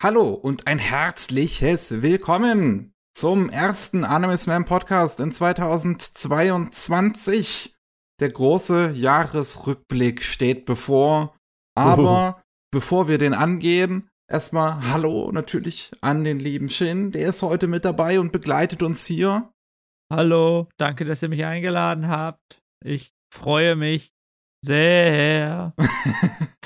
Hallo und ein herzliches Willkommen zum ersten Anime Slam Podcast in 2022. Der große Jahresrückblick steht bevor. Aber oh. bevor wir den angehen, erstmal Hallo natürlich an den lieben Shin. Der ist heute mit dabei und begleitet uns hier. Hallo, danke, dass ihr mich eingeladen habt. Ich freue mich sehr.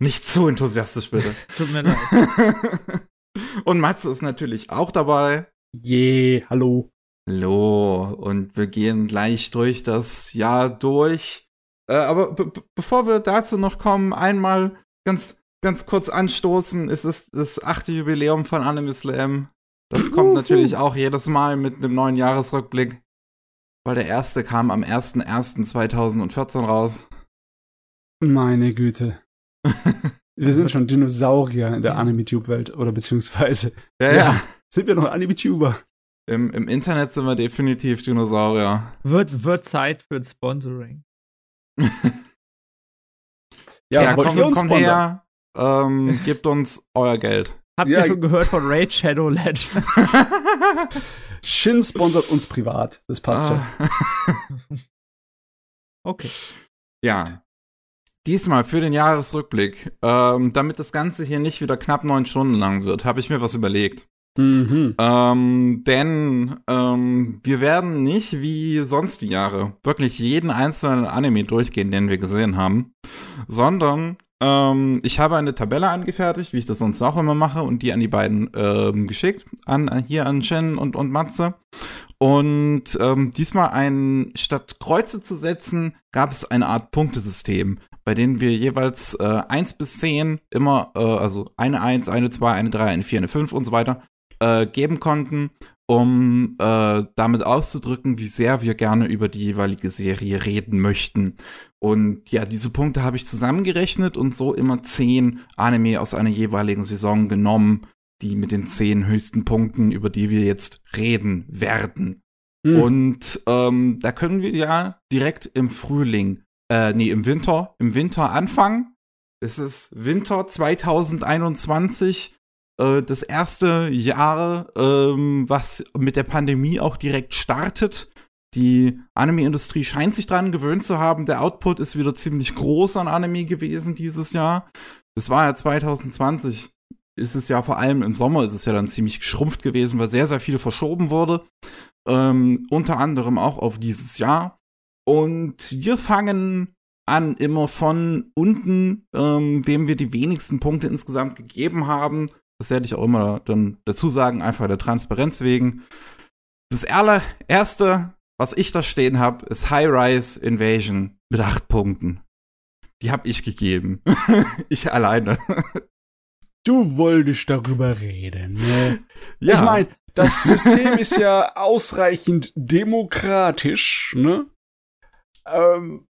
Nicht zu enthusiastisch, bitte. Tut mir leid. Und Matze ist natürlich auch dabei. Je, yeah, hallo. Hallo. Und wir gehen gleich durch das Jahr durch. Äh, aber bevor wir dazu noch kommen, einmal ganz, ganz kurz anstoßen. Es ist das achte Jubiläum von Anime Slam. Das kommt natürlich auch jedes Mal mit einem neuen Jahresrückblick. Weil der erste kam am 01.01.2014 raus. Meine Güte. Wir sind schon Dinosaurier in der Anime-Tube-Welt oder beziehungsweise. Ja, ja. Sind wir noch Anime-Tuber? Im, Im Internet sind wir definitiv Dinosaurier. Wird, wird Zeit für ein Sponsoring. ja, ja kommt, kommt her, ähm, gebt uns euer Geld. Habt ja. ihr schon gehört von Raid Shadow Legend? Shin sponsert uns privat. Das passt ah. schon. okay. Ja, Diesmal für den Jahresrückblick, ähm, damit das Ganze hier nicht wieder knapp neun Stunden lang wird, habe ich mir was überlegt. Mhm. Ähm, denn ähm, wir werden nicht wie sonst die Jahre wirklich jeden einzelnen Anime durchgehen, den wir gesehen haben, sondern ähm, ich habe eine Tabelle angefertigt, wie ich das sonst auch immer mache, und die an die beiden ähm, geschickt, an hier an Shen und, und Matze. Und ähm, diesmal ein, statt Kreuze zu setzen, gab es eine Art Punktesystem bei denen wir jeweils äh, 1 bis 10 immer, äh, also eine 1, eine 2, eine 3, eine 4, eine 5 und so weiter, äh, geben konnten, um äh, damit auszudrücken, wie sehr wir gerne über die jeweilige Serie reden möchten. Und ja, diese Punkte habe ich zusammengerechnet und so immer 10 Anime aus einer jeweiligen Saison genommen, die mit den 10 höchsten Punkten, über die wir jetzt reden werden. Hm. Und ähm, da können wir ja direkt im Frühling äh, nee, im Winter, im Winter anfangen. Es ist Winter 2021, äh, das erste Jahr, ähm, was mit der Pandemie auch direkt startet. Die Anime-Industrie scheint sich dran gewöhnt zu haben. Der Output ist wieder ziemlich groß an Anime gewesen dieses Jahr. Das war ja 2020 ist es ja vor allem im Sommer ist es ja dann ziemlich geschrumpft gewesen, weil sehr, sehr viel verschoben wurde. Ähm, unter anderem auch auf dieses Jahr. Und wir fangen an, immer von unten, ähm, wem wir die wenigsten Punkte insgesamt gegeben haben. Das werde ich auch immer dann dazu sagen, einfach der Transparenz wegen. Das allererste, was ich da stehen habe, ist High Rise Invasion mit acht Punkten. Die habe ich gegeben. ich alleine. Du wolltest darüber reden, ne? Ja. Ich meine, das System ist ja ausreichend demokratisch, ne? Ähm,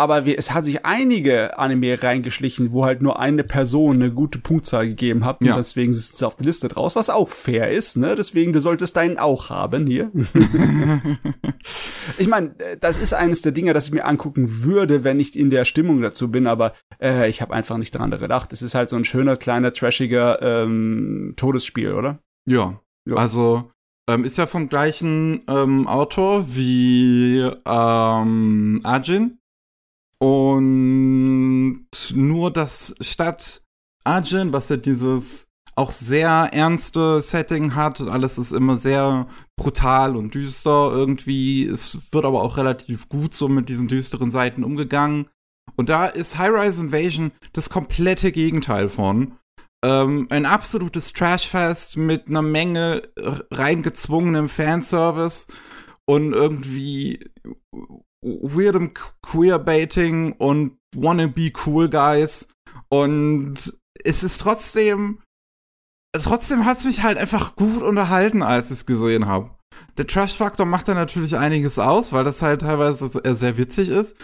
aber wir, es hat sich einige Anime reingeschlichen, wo halt nur eine Person eine gute Punktzahl gegeben hat. Ja. Und deswegen ist es auf der Liste draus, was auch fair ist, ne? Deswegen, du solltest deinen auch haben hier. ich meine, das ist eines der Dinge, das ich mir angucken würde, wenn ich in der Stimmung dazu bin, aber äh, ich habe einfach nicht dran gedacht. Es ist halt so ein schöner, kleiner, trashiger ähm, Todesspiel, oder? Ja. ja. Also ähm, ist ja vom gleichen ähm, Autor wie ähm, Ajin. Und nur das statt Ajin, was ja dieses auch sehr ernste Setting hat, alles ist immer sehr brutal und düster irgendwie. Es wird aber auch relativ gut so mit diesen düsteren Seiten umgegangen. Und da ist High-Rise Invasion das komplette Gegenteil von ähm, ein absolutes Trashfest mit einer Menge reingezwungenem Fanservice und irgendwie weirdem Queerbaiting und wannabe cool guys und es ist trotzdem trotzdem hat es mich halt einfach gut unterhalten, als ich es gesehen habe. Der Trash-Faktor macht da natürlich einiges aus, weil das halt teilweise sehr witzig ist.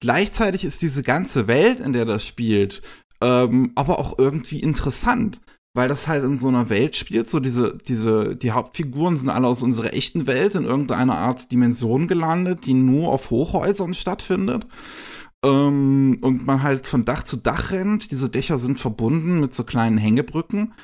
Gleichzeitig ist diese ganze Welt, in der das spielt, ähm, aber auch irgendwie interessant, weil das halt in so einer Welt spielt. So diese, diese, die Hauptfiguren sind alle aus unserer echten Welt in irgendeiner Art Dimension gelandet, die nur auf Hochhäusern stattfindet. ähm, und man halt von Dach zu Dach rennt. Diese Dächer sind verbunden mit so kleinen Hängebrücken.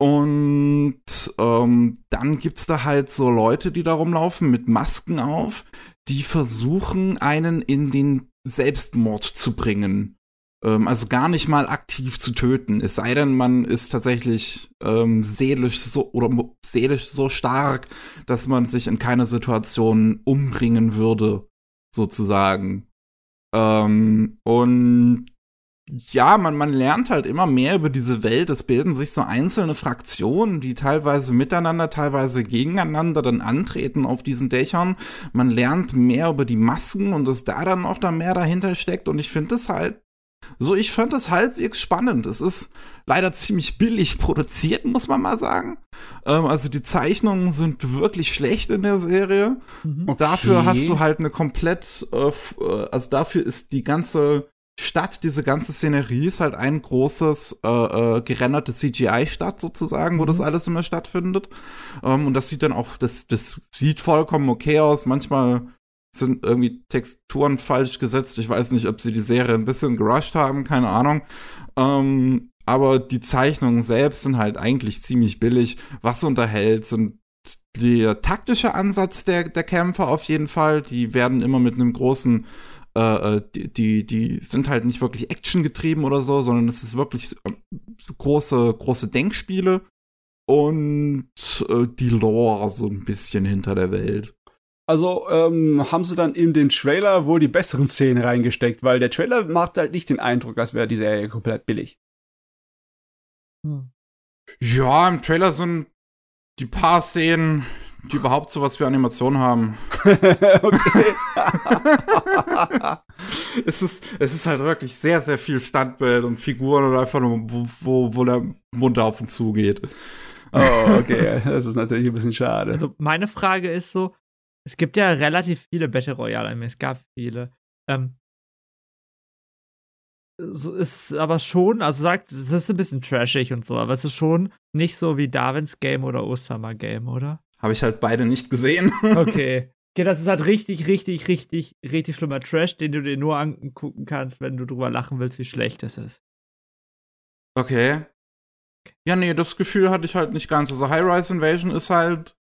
Und ähm, dann gibt's da halt so Leute, die da rumlaufen mit Masken auf, die versuchen, einen in den Selbstmord zu bringen. Ähm, also gar nicht mal aktiv zu töten. Es sei denn, man ist tatsächlich ähm, seelisch so oder seelisch so stark, dass man sich in keiner Situation umbringen würde, sozusagen. Ähm, und ja, man, man lernt halt immer mehr über diese Welt. Es bilden sich so einzelne Fraktionen, die teilweise miteinander, teilweise gegeneinander dann antreten auf diesen Dächern. Man lernt mehr über die Masken und dass da dann auch da mehr dahinter steckt. Und ich finde das halt so, ich fand das halbwegs spannend. Es ist leider ziemlich billig produziert, muss man mal sagen. Ähm, also die Zeichnungen sind wirklich schlecht in der Serie. Mhm. Okay. Dafür hast du halt eine komplett, äh, äh also dafür ist die ganze Stadt, diese ganze Szenerie ist halt ein großes, äh, äh, gerendertes CGI-Stadt sozusagen, wo mhm. das alles immer stattfindet. Ähm, und das sieht dann auch, das, das sieht vollkommen okay aus. Manchmal sind irgendwie Texturen falsch gesetzt. Ich weiß nicht, ob sie die Serie ein bisschen gerusht haben, keine Ahnung. Ähm, aber die Zeichnungen selbst sind halt eigentlich ziemlich billig. Was unterhält, sind der taktische Ansatz der, der Kämpfer auf jeden Fall. Die werden immer mit einem großen äh, äh, die, die, die sind halt nicht wirklich Action getrieben oder so, sondern es ist wirklich äh, große, große Denkspiele und äh, die Lore so ein bisschen hinter der Welt. Also ähm, haben sie dann in den Trailer wohl die besseren Szenen reingesteckt, weil der Trailer macht halt nicht den Eindruck, als wäre die Serie komplett billig. Hm. Ja, im Trailer sind die paar Szenen, die überhaupt sowas für Animationen haben. okay. es, ist, es ist halt wirklich sehr, sehr viel Standbild und Figuren oder einfach nur, wo, wo, wo der Mund auf und zu geht. Oh, okay. Das ist natürlich ein bisschen schade. Also meine Frage ist so, es gibt ja relativ viele Battle Royale Anime, es gab viele. Ähm, so ist aber schon, also sagt, es ist ein bisschen trashig und so, aber es ist schon nicht so wie Darwins Game oder Osama Game, oder? Habe ich halt beide nicht gesehen. okay. Okay, das ist halt richtig, richtig, richtig, richtig schlimmer Trash, den du dir nur angucken kannst, wenn du drüber lachen willst, wie schlecht es ist. Okay. Ja, nee, das Gefühl hatte ich halt nicht ganz. Also High Rise Invasion ist halt.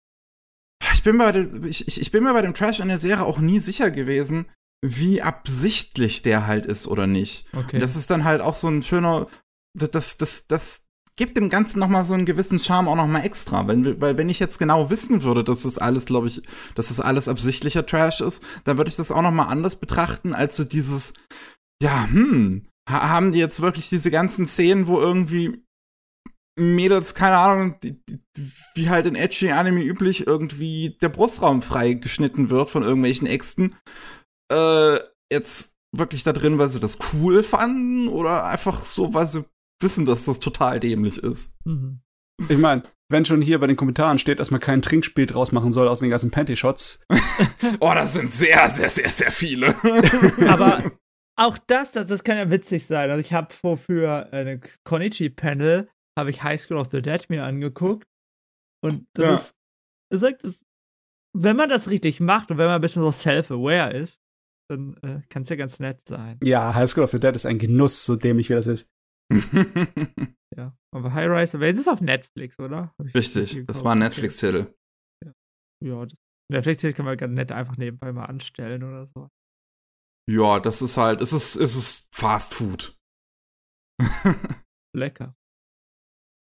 Ich bin, bei dem, ich, ich bin mir bei dem Trash in der Serie auch nie sicher gewesen, wie absichtlich der halt ist oder nicht. Okay. Und das ist dann halt auch so ein schöner. Das, das, das, gibt dem Ganzen noch mal so einen gewissen Charme auch noch mal extra. Weil, weil wenn ich jetzt genau wissen würde, dass das alles, glaube ich, dass das alles absichtlicher Trash ist, dann würde ich das auch noch mal anders betrachten als so dieses, ja, hm, haben die jetzt wirklich diese ganzen Szenen, wo irgendwie Mädels, keine Ahnung, die, die, wie halt in edgy Anime üblich, irgendwie der Brustraum frei geschnitten wird von irgendwelchen Äxten, äh, jetzt wirklich da drin, weil sie das cool fanden oder einfach so, weil sie wissen, dass das total dämlich ist. Mhm. Ich meine, wenn schon hier bei den Kommentaren steht, dass man kein Trinkspiel draus machen soll aus den ganzen Panty-Shots. oh, das sind sehr, sehr, sehr, sehr viele. Aber auch das, das, das kann ja witzig sein. Also ich habe vor für eine Konichi-Panel habe ich High School of the Dead mir angeguckt. Und das ja. ist, das sagt, das, wenn man das richtig macht und wenn man ein bisschen so self-aware ist, dann äh, kann es ja ganz nett sein. Ja, High School of the Dead ist ein Genuss, so dämlich wie das ist. ja, aber High Rise, das ist auf Netflix, oder? Richtig, das war ein Netflix-Titel. Ja, ja Netflix-Titel kann man ganz nett einfach nebenbei mal anstellen oder so. Ja, das ist halt, es ist, es ist Fast Food. Lecker.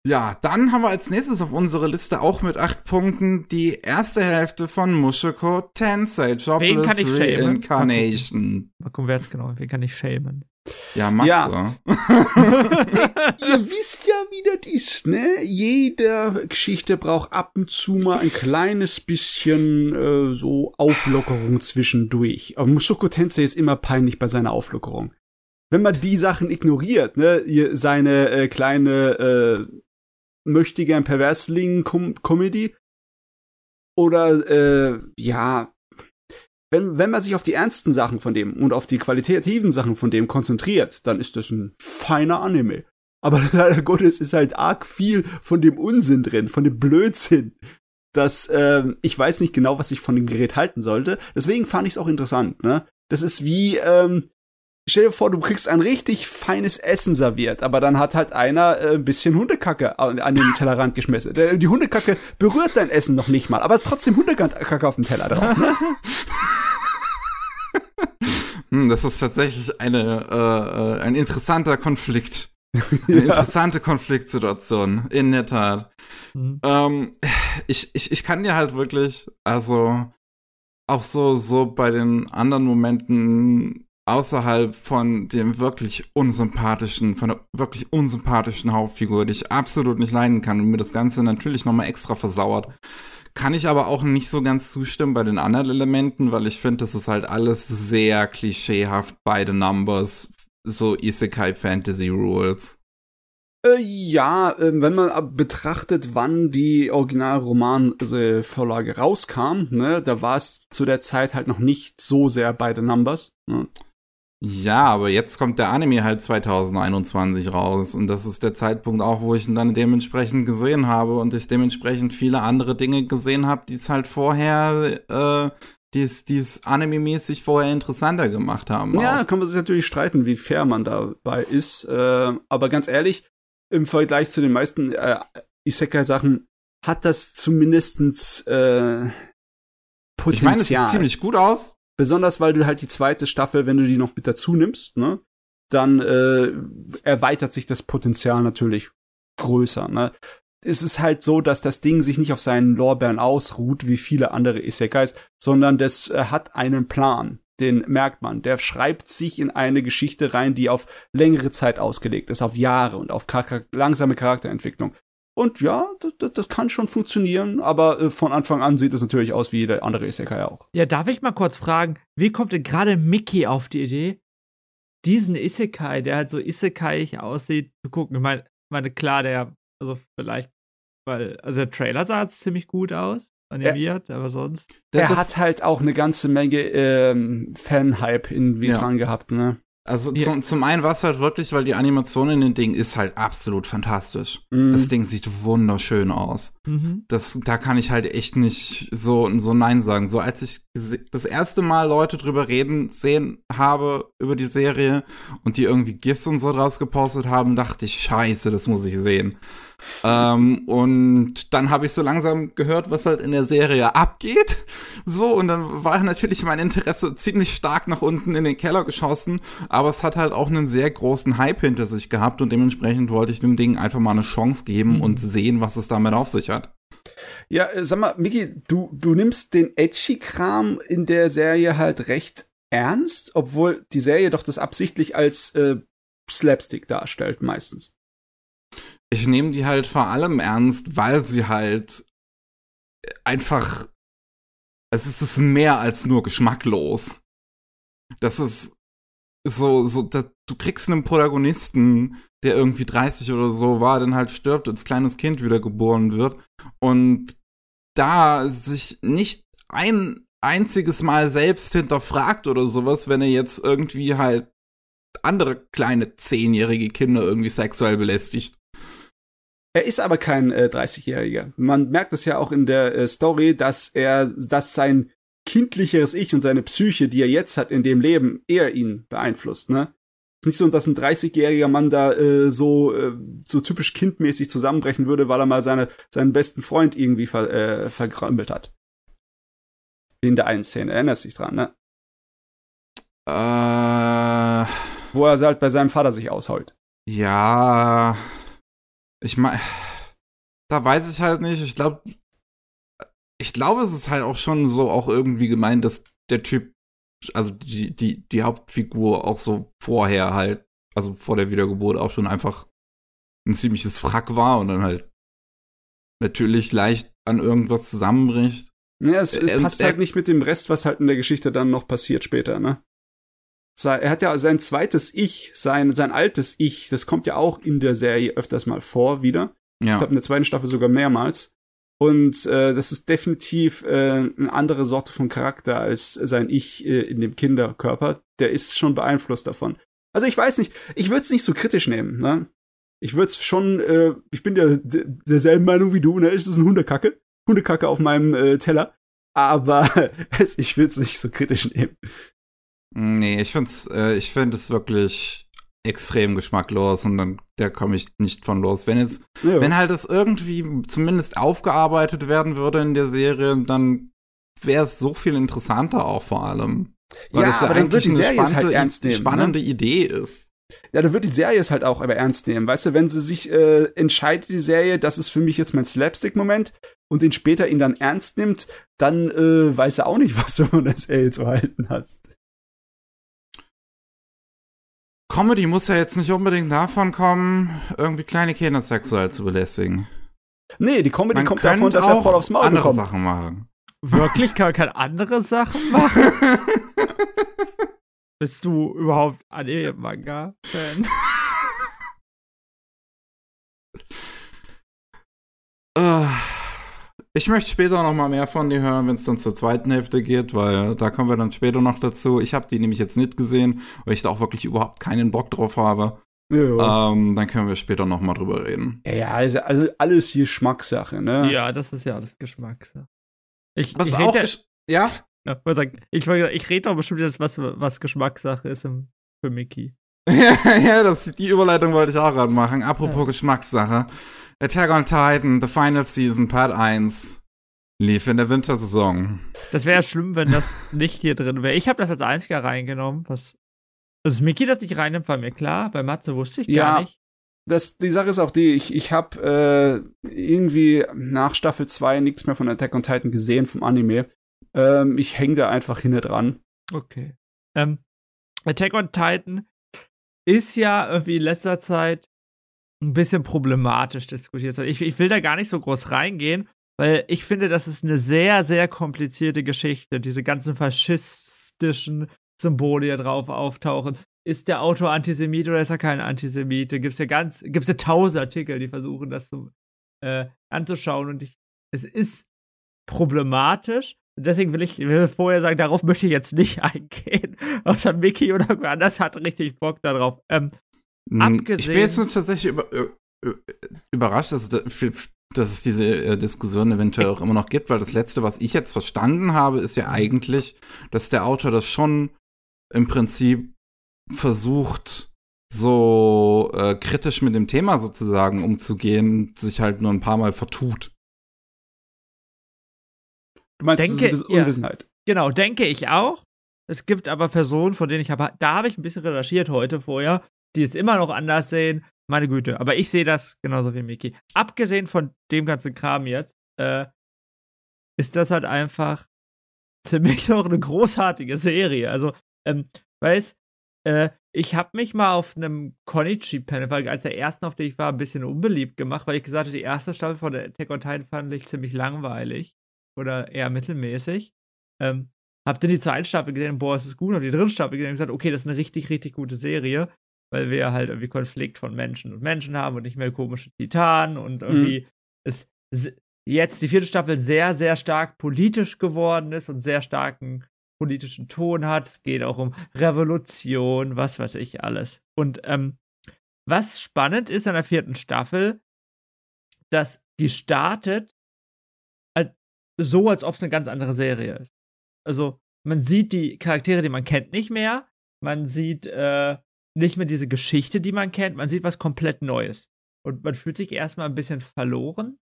Ja, dann haben wir als nächstes auf unserer Liste auch mit acht Punkten die erste Hälfte von Mushoko Tensei, Jobless Reincarnation. Mal gucken, wer es genau, wen kann ich schämen? Ja, Matze. Ja. Ihr wisst ja, wie das ist, ne? Jede Geschichte braucht ab und zu mal ein kleines bisschen äh, so Auflockerung zwischendurch. Aber Mushoko Tensei ist immer peinlich bei seiner Auflockerung. Wenn man die Sachen ignoriert, ne, seine äh, kleine äh, möchte gern Perversling-Comedy oder äh, ja, wenn, wenn man sich auf die ernsten Sachen von dem und auf die qualitativen Sachen von dem konzentriert, dann ist das ein feiner Anime. Aber leider Gottes ist halt arg viel von dem Unsinn drin, von dem Blödsinn, dass ähm, ich weiß nicht genau, was ich von dem Gerät halten sollte. Deswegen fand ich es auch interessant. Ne? Das ist wie ähm, stell dir vor, du kriegst ein richtig feines Essen serviert, aber dann hat halt einer äh, ein bisschen Hundekacke an den Tellerrand geschmissen. Die Hundekacke berührt dein Essen noch nicht mal, aber es ist trotzdem Hundekacke auf dem Teller drauf. Ne? hm, das ist tatsächlich eine, äh, äh ein interessanter Konflikt. Eine ja. interessante Konfliktsituation, in der Tat. Mhm. Ähm, ich, ich, ich kann dir halt wirklich, also auch so, so bei den anderen Momenten außerhalb von dem wirklich unsympathischen, von der wirklich unsympathischen Hauptfigur, die ich absolut nicht leiden kann und mir das Ganze natürlich nochmal extra versauert. Kann ich aber auch nicht so ganz zustimmen bei den anderen Elementen, weil ich finde, das ist halt alles sehr klischeehaft bei den Numbers, so Isekai Fantasy Rules. Äh, ja, äh, wenn man betrachtet, wann die Originalroman-Vorlage rauskam, ne, da war es zu der Zeit halt noch nicht so sehr bei den Numbers. Ne. Ja, aber jetzt kommt der Anime halt 2021 raus und das ist der Zeitpunkt auch, wo ich ihn dann dementsprechend gesehen habe und ich dementsprechend viele andere Dinge gesehen habe, die es halt vorher, äh, die es anime-mäßig vorher interessanter gemacht haben. Ja, auch. kann man sich natürlich streiten, wie fair man dabei ist, äh, aber ganz ehrlich, im Vergleich zu den meisten äh, Isekai-Sachen hat das zumindestens äh, Potenzial. Ich meine, es sieht ziemlich gut aus. Besonders, weil du halt die zweite Staffel, wenn du die noch mit dazu nimmst, ne, dann äh, erweitert sich das Potenzial natürlich größer. Ne? Es ist halt so, dass das Ding sich nicht auf seinen Lorbeeren ausruht, wie viele andere Isekais, sondern das äh, hat einen Plan. Den merkt man. Der schreibt sich in eine Geschichte rein, die auf längere Zeit ausgelegt ist, auf Jahre und auf charak langsame Charakterentwicklung. Und ja, das, das kann schon funktionieren, aber äh, von Anfang an sieht es natürlich aus wie jeder andere Isekai auch. Ja, darf ich mal kurz fragen, wie kommt denn gerade Mickey auf die Idee, diesen Isekai, der halt so Isekai aussieht, zu gucken? Ich meine, meine, klar, der, also vielleicht, weil, also der Trailer sah jetzt ziemlich gut aus, animiert, er, aber sonst. Der hat halt auch eine ganze Menge ähm, Fan-Hype in ja. dran gehabt, ne? Also ja. zum, zum einen war es halt wirklich, weil die Animation in dem Ding ist halt absolut fantastisch. Mhm. Das Ding sieht wunderschön aus. Mhm. Das, da kann ich halt echt nicht so, so Nein sagen. So als ich das erste Mal Leute drüber reden sehen habe über die Serie und die irgendwie GIFs und so draus gepostet haben, dachte ich, scheiße, das muss ich sehen. Ähm, und dann habe ich so langsam gehört, was halt in der Serie abgeht. So, und dann war natürlich mein Interesse ziemlich stark nach unten in den Keller geschossen. Aber es hat halt auch einen sehr großen Hype hinter sich gehabt und dementsprechend wollte ich dem Ding einfach mal eine Chance geben mhm. und sehen, was es damit auf sich hat. Ja, äh, sag mal, Miki, du, du nimmst den Edgy-Kram in der Serie halt recht ernst, obwohl die Serie doch das absichtlich als äh, Slapstick darstellt, meistens ich nehme die halt vor allem ernst, weil sie halt einfach, es ist mehr als nur geschmacklos. Das ist so, so, das, du kriegst einen Protagonisten, der irgendwie 30 oder so war, dann halt stirbt, als kleines Kind wiedergeboren wird und da sich nicht ein einziges Mal selbst hinterfragt oder sowas, wenn er jetzt irgendwie halt andere kleine zehnjährige Kinder irgendwie sexuell belästigt. Er ist aber kein äh, 30-Jähriger. Man merkt es ja auch in der äh, Story, dass er, dass sein kindlicheres Ich und seine Psyche, die er jetzt hat in dem Leben, eher ihn beeinflusst, ne? ist nicht so, dass ein 30-jähriger Mann da äh, so äh, so typisch kindmäßig zusammenbrechen würde, weil er mal seine seinen besten Freund irgendwie ver, äh, vergrammelt hat. In der einen Szene, erinnerst dich dran, ne? Äh, Wo er halt bei seinem Vater sich ausheult. Ja, ich meine, da weiß ich halt nicht. Ich glaube, ich glaube, es ist halt auch schon so auch irgendwie gemeint, dass der Typ, also die, die, die Hauptfigur auch so vorher halt, also vor der Wiedergeburt auch schon einfach ein ziemliches Wrack war und dann halt natürlich leicht an irgendwas zusammenbricht. Ja, es, es passt halt nicht mit dem Rest, was halt in der Geschichte dann noch passiert später, ne? Er hat ja sein zweites Ich, sein, sein altes Ich, das kommt ja auch in der Serie öfters mal vor wieder. Ja. Ich glaube, in der zweiten Staffel sogar mehrmals. Und äh, das ist definitiv äh, eine andere Sorte von Charakter als sein Ich äh, in dem Kinderkörper. Der ist schon beeinflusst davon. Also ich weiß nicht, ich würde es nicht so kritisch nehmen. Ne? Ich würde es schon, äh, ich bin der, derselben Meinung wie du, ne? Es ist ein Hundekacke. Hundekacke auf meinem äh, Teller. Aber ich will es nicht so kritisch nehmen. Nee, ich find's, äh, ich finde es wirklich extrem geschmacklos und dann der komme ich nicht von los. Wenn jetzt, ja. wenn halt das irgendwie zumindest aufgearbeitet werden würde in der Serie, dann wäre es so viel interessanter auch vor allem. Weil ja, das ja aber dann wird die Serie es halt ernst nehmen. Spannende ne? Idee ist. Ja, dann wird die Serie es halt auch aber ernst nehmen. Weißt du, wenn sie sich äh, entscheidet, die Serie, das ist für mich jetzt mein Slapstick-Moment und den später ihn dann ernst nimmt, dann äh, weiß er auch nicht, was du von der Serie zu halten hast. Comedy muss ja jetzt nicht unbedingt davon kommen, irgendwie kleine Kinder sexuell zu belästigen. Nee, die Comedy Man kommt davon, dass er voll aufs Maul andere bekommt. Sachen machen. Wirklich? Kann man keine andere Sachen machen? Bist du überhaupt Anime-Manga-Fan? uh. Ich möchte später noch mal mehr von dir hören, wenn es dann zur zweiten Hälfte geht, weil da kommen wir dann später noch dazu. Ich habe die nämlich jetzt nicht gesehen, weil ich da auch wirklich überhaupt keinen Bock drauf habe. Ja. Ähm, dann können wir später noch mal drüber reden. Ja, ja also, also alles Geschmackssache, ne? Ja, das ist ja alles Geschmackssache. Ich, was ich auch ja, ja? ja ich, ich rede doch bestimmt jetzt, was, was Geschmackssache ist im, für Mickey. ja, das, die Überleitung wollte ich auch gerade machen. Apropos ja. Geschmackssache. Attack on Titan, The Final Season, Part 1, lief in der Wintersaison. Das wäre schlimm, wenn das nicht hier drin wäre. Ich habe das als einziger reingenommen. Was, dass Mickey das nicht reinnimmt, war mir klar. Bei Matze wusste ich ja, gar nicht. Das, die Sache ist auch die, ich, ich habe äh, irgendwie nach Staffel 2 nichts mehr von Attack on Titan gesehen, vom Anime. Ähm, ich hänge da einfach hinter dran. Okay. Ähm, Attack on Titan ist ja irgendwie in letzter Zeit ein bisschen problematisch diskutiert. Ich, ich will da gar nicht so groß reingehen, weil ich finde, das ist eine sehr, sehr komplizierte Geschichte. Diese ganzen faschistischen Symbole, die da drauf auftauchen. Ist der Autor Antisemit oder ist er kein Antisemit? Gibt es ja ganz, gibt es ja tausend Artikel, die versuchen, das so, äh, anzuschauen. Und ich, es ist problematisch. Deswegen will ich will vorher sagen, darauf möchte ich jetzt nicht eingehen. Außer Mickey oder wer anders hat richtig Bock darauf. Ähm, Abgesehen. Ich bin jetzt nur tatsächlich über, überrascht, dass, dass es diese äh, Diskussion eventuell auch immer noch gibt, weil das Letzte, was ich jetzt verstanden habe, ist ja eigentlich, dass der Autor das schon im Prinzip versucht, so äh, kritisch mit dem Thema sozusagen umzugehen, sich halt nur ein paar Mal vertut. Du meinst, denke, das ist Unwissenheit. Ja, genau, denke ich auch. Es gibt aber Personen, von denen ich habe, da habe ich ein bisschen recherchiert heute vorher, die es immer noch anders sehen. Meine Güte, aber ich sehe das genauso wie Miki. Abgesehen von dem ganzen Kram jetzt, äh, ist das halt einfach ziemlich noch eine großartige Serie. Also, ähm, weiß, äh, ich habe mich mal auf einem Konichi-Panel, als der ersten, auf dem ich war, ein bisschen unbeliebt gemacht, weil ich gesagt habe, die erste Staffel von der Attack on Titan fand ich ziemlich langweilig oder eher mittelmäßig. Ähm, hab dann die zweite Staffel gesehen, boah, es ist gut, hab die dritte Staffel gesehen und gesagt, okay, das ist eine richtig, richtig gute Serie weil wir halt irgendwie Konflikt von Menschen und Menschen haben und nicht mehr komische Titanen und irgendwie mhm. ist jetzt die vierte Staffel sehr, sehr stark politisch geworden ist und sehr starken politischen Ton hat. Es geht auch um Revolution, was weiß ich alles. Und ähm, was spannend ist an der vierten Staffel, dass die startet so, als ob es eine ganz andere Serie ist. Also man sieht die Charaktere, die man kennt, nicht mehr. Man sieht äh, nicht mehr diese Geschichte, die man kennt. Man sieht was komplett Neues. Und man fühlt sich erstmal ein bisschen verloren.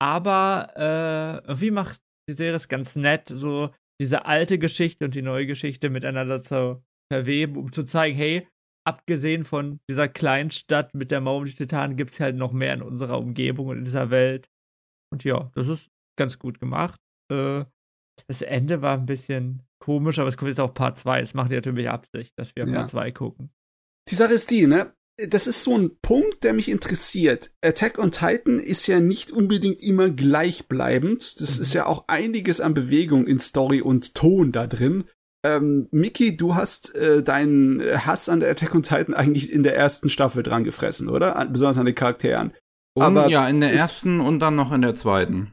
Aber äh, irgendwie macht die Serie es ganz nett, so diese alte Geschichte und die neue Geschichte miteinander zu verweben, um zu zeigen, hey, abgesehen von dieser kleinen Stadt mit der Mauer und Titanen gibt es halt noch mehr in unserer Umgebung und in dieser Welt. Und ja, das ist ganz gut gemacht. Äh, das Ende war ein bisschen komisch, aber es kommt jetzt auch Part 2. Das macht ja natürlich Absicht, dass wir ja. Part 2 gucken. Die Sache ist die, ne? Das ist so ein Punkt, der mich interessiert. Attack on Titan ist ja nicht unbedingt immer gleichbleibend. Das mhm. ist ja auch einiges an Bewegung in Story und Ton da drin. Ähm, Mickey, du hast äh, deinen Hass an der Attack on Titan eigentlich in der ersten Staffel dran gefressen, oder? An, besonders an den Charakteren. Und, Aber ja, in der ersten und dann noch in der zweiten.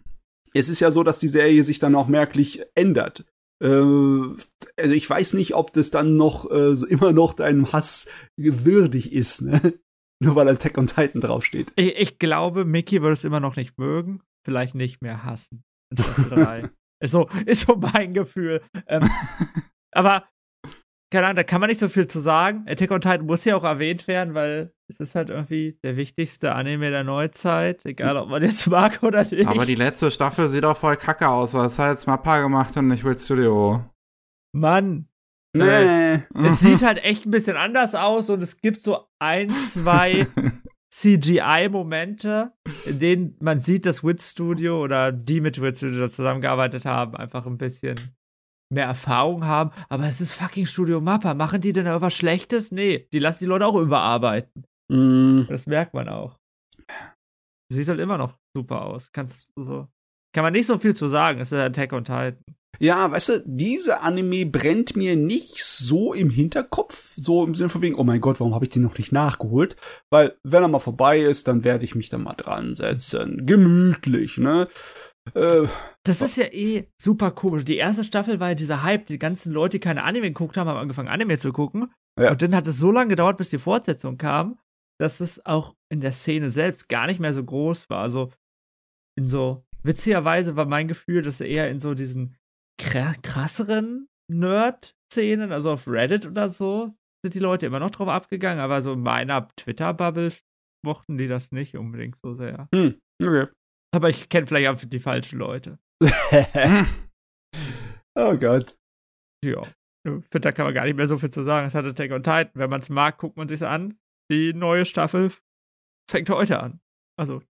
Es ist ja so, dass die Serie sich dann auch merklich ändert. Äh, also ich weiß nicht, ob das dann noch äh, so immer noch deinem Hass würdig ist, ne? Nur weil Attack on Titan draufsteht. Ich, ich glaube, Mickey würde es immer noch nicht mögen, vielleicht nicht mehr hassen. ist, so, ist so mein Gefühl. Ähm, aber keine Ahnung, da kann man nicht so viel zu sagen. Attack on Titan muss ja auch erwähnt werden, weil es ist halt irgendwie der wichtigste Anime der Neuzeit, egal ob man jetzt mag oder nicht. Aber die letzte Staffel sieht auch voll kacke aus, weil es hat jetzt Mappa gemacht und nicht Will Studio. Mann. Nee. Äh, es sieht halt echt ein bisschen anders aus und es gibt so ein, zwei CGI-Momente, in denen man sieht, dass Wit Studio oder die mit Wit Studio zusammengearbeitet haben, einfach ein bisschen mehr Erfahrung haben. Aber es ist fucking Studio Mappa. Machen die denn da was Schlechtes? Nee, die lassen die Leute auch überarbeiten. Mm. Das merkt man auch. Sieht halt immer noch super aus. Kannst du so. Kann man nicht so viel zu sagen. Es ist Attack on Titan. Ja, weißt du, diese Anime brennt mir nicht so im Hinterkopf, so im Sinne von wegen, oh mein Gott, warum habe ich den noch nicht nachgeholt? Weil, wenn er mal vorbei ist, dann werde ich mich da mal dran setzen. Gemütlich, ne? Äh, das ist ja eh super cool. Die erste Staffel war ja dieser Hype. Die ganzen Leute, die keine Anime geguckt haben, haben angefangen, Anime zu gucken. Ja. Und dann hat es so lange gedauert, bis die Fortsetzung kam, dass es auch in der Szene selbst gar nicht mehr so groß war. Also in so, witzigerweise war mein Gefühl, dass eher in so diesen krasseren Nerd-Szenen, also auf Reddit oder so, sind die Leute immer noch drauf abgegangen, aber so in meiner Twitter-Bubble mochten die das nicht unbedingt so sehr. Hm, okay. Aber ich kenne vielleicht einfach die falschen Leute. oh Gott. Ja. Da kann man gar nicht mehr so viel zu sagen. Es hat Attack on Titan. Wenn man es mag, guckt man sich an. Die neue Staffel fängt heute an. Also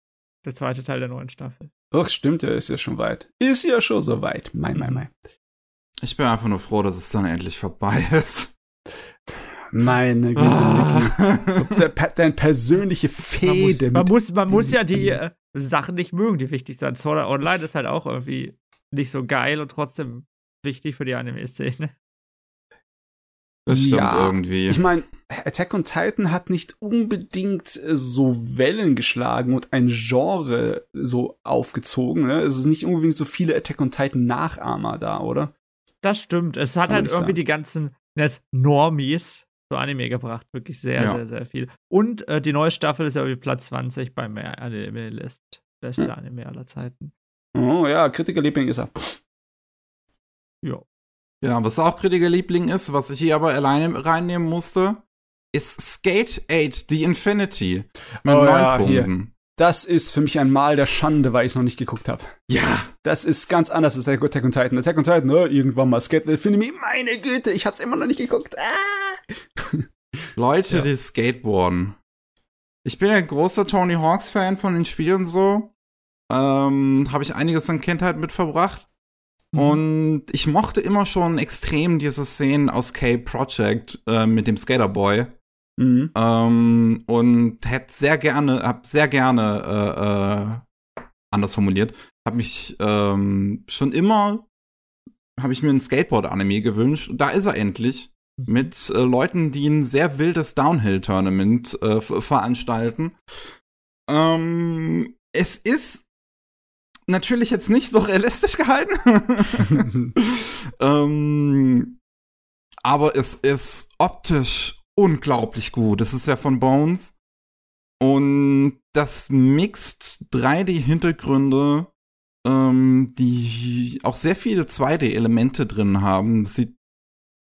der zweite Teil der neuen Staffel. Ach, stimmt, er ist ja schon weit. Ist ja schon so weit. Mein, mein, mein. Ich bin einfach nur froh, dass es dann endlich vorbei ist. Meine Güte, oh. Dein persönliche Fehde. Man muss, man muss, man muss ja die äh, Sachen nicht mögen, die wichtig sind. Sword Online ist halt auch irgendwie nicht so geil und trotzdem wichtig für die Anime-Szene. Das stimmt ja, irgendwie. Ich meine, Attack on Titan hat nicht unbedingt äh, so Wellen geschlagen und ein Genre so aufgezogen. Ne? Es ist nicht unbedingt so viele Attack on Titan Nachahmer da, oder? Das stimmt. Es hat Kann halt irgendwie sagen. die ganzen das Normies so Anime gebracht. Wirklich sehr, ja. sehr, sehr viel. Und äh, die neue Staffel ist ja irgendwie Platz 20 bei mehr Anime List. Beste hm. Anime aller Zeiten. Oh ja, Kritikerliebling ist er. Ja. Ja, was auch Kritikerliebling ist, was ich hier aber alleine reinnehmen musste, ist Skate 8 The Infinity. Mit oh, ja, Hier. Das ist für mich ein Mal der Schande, weil ich es noch nicht geguckt habe. Ja. Das ist ganz anders als Attack on Titan. Attack on Titan, ne, irgendwann mal Skate Infinity. Meine Güte, ich hab's immer noch nicht geguckt. Ah. Leute, ja. die Skateboarden. Ich bin ja großer Tony Hawks Fan von den Spielen so. Ähm, habe ich einiges an Kindheit mit verbracht. Mhm. Und ich mochte immer schon extrem diese Szenen aus K-Project äh, mit dem Skaterboy. Mhm. Ähm, und hätte sehr gerne, hab sehr gerne, äh, äh, anders formuliert, hab mich ähm, schon immer, habe ich mir ein Skateboard-Anime gewünscht. Da ist er endlich mhm. mit äh, Leuten, die ein sehr wildes Downhill-Tournament äh, veranstalten. Ähm, es ist natürlich jetzt nicht so realistisch gehalten. ähm, aber es ist optisch unglaublich gut. Es ist ja von Bones. Und das mixt 3D-Hintergründe, ähm, die auch sehr viele 2D-Elemente drin haben. sieht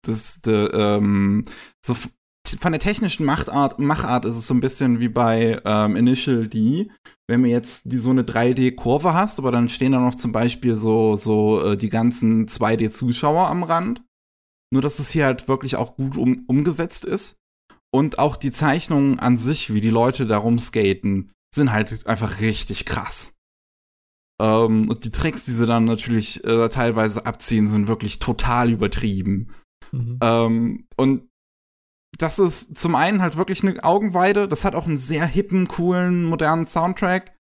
das, de, ähm, so von der technischen Machtart, Machart ist es so ein bisschen wie bei ähm, Initial D. Wenn du jetzt die, so eine 3D-Kurve hast, aber dann stehen da noch zum Beispiel so, so äh, die ganzen 2D-Zuschauer am Rand. Nur, dass es hier halt wirklich auch gut um, umgesetzt ist. Und auch die Zeichnungen an sich, wie die Leute da rumskaten, sind halt einfach richtig krass. Ähm, und die Tricks, die sie dann natürlich äh, teilweise abziehen, sind wirklich total übertrieben. Mhm. Ähm, und das ist zum einen halt wirklich eine Augenweide. Das hat auch einen sehr hippen, coolen, modernen Soundtrack.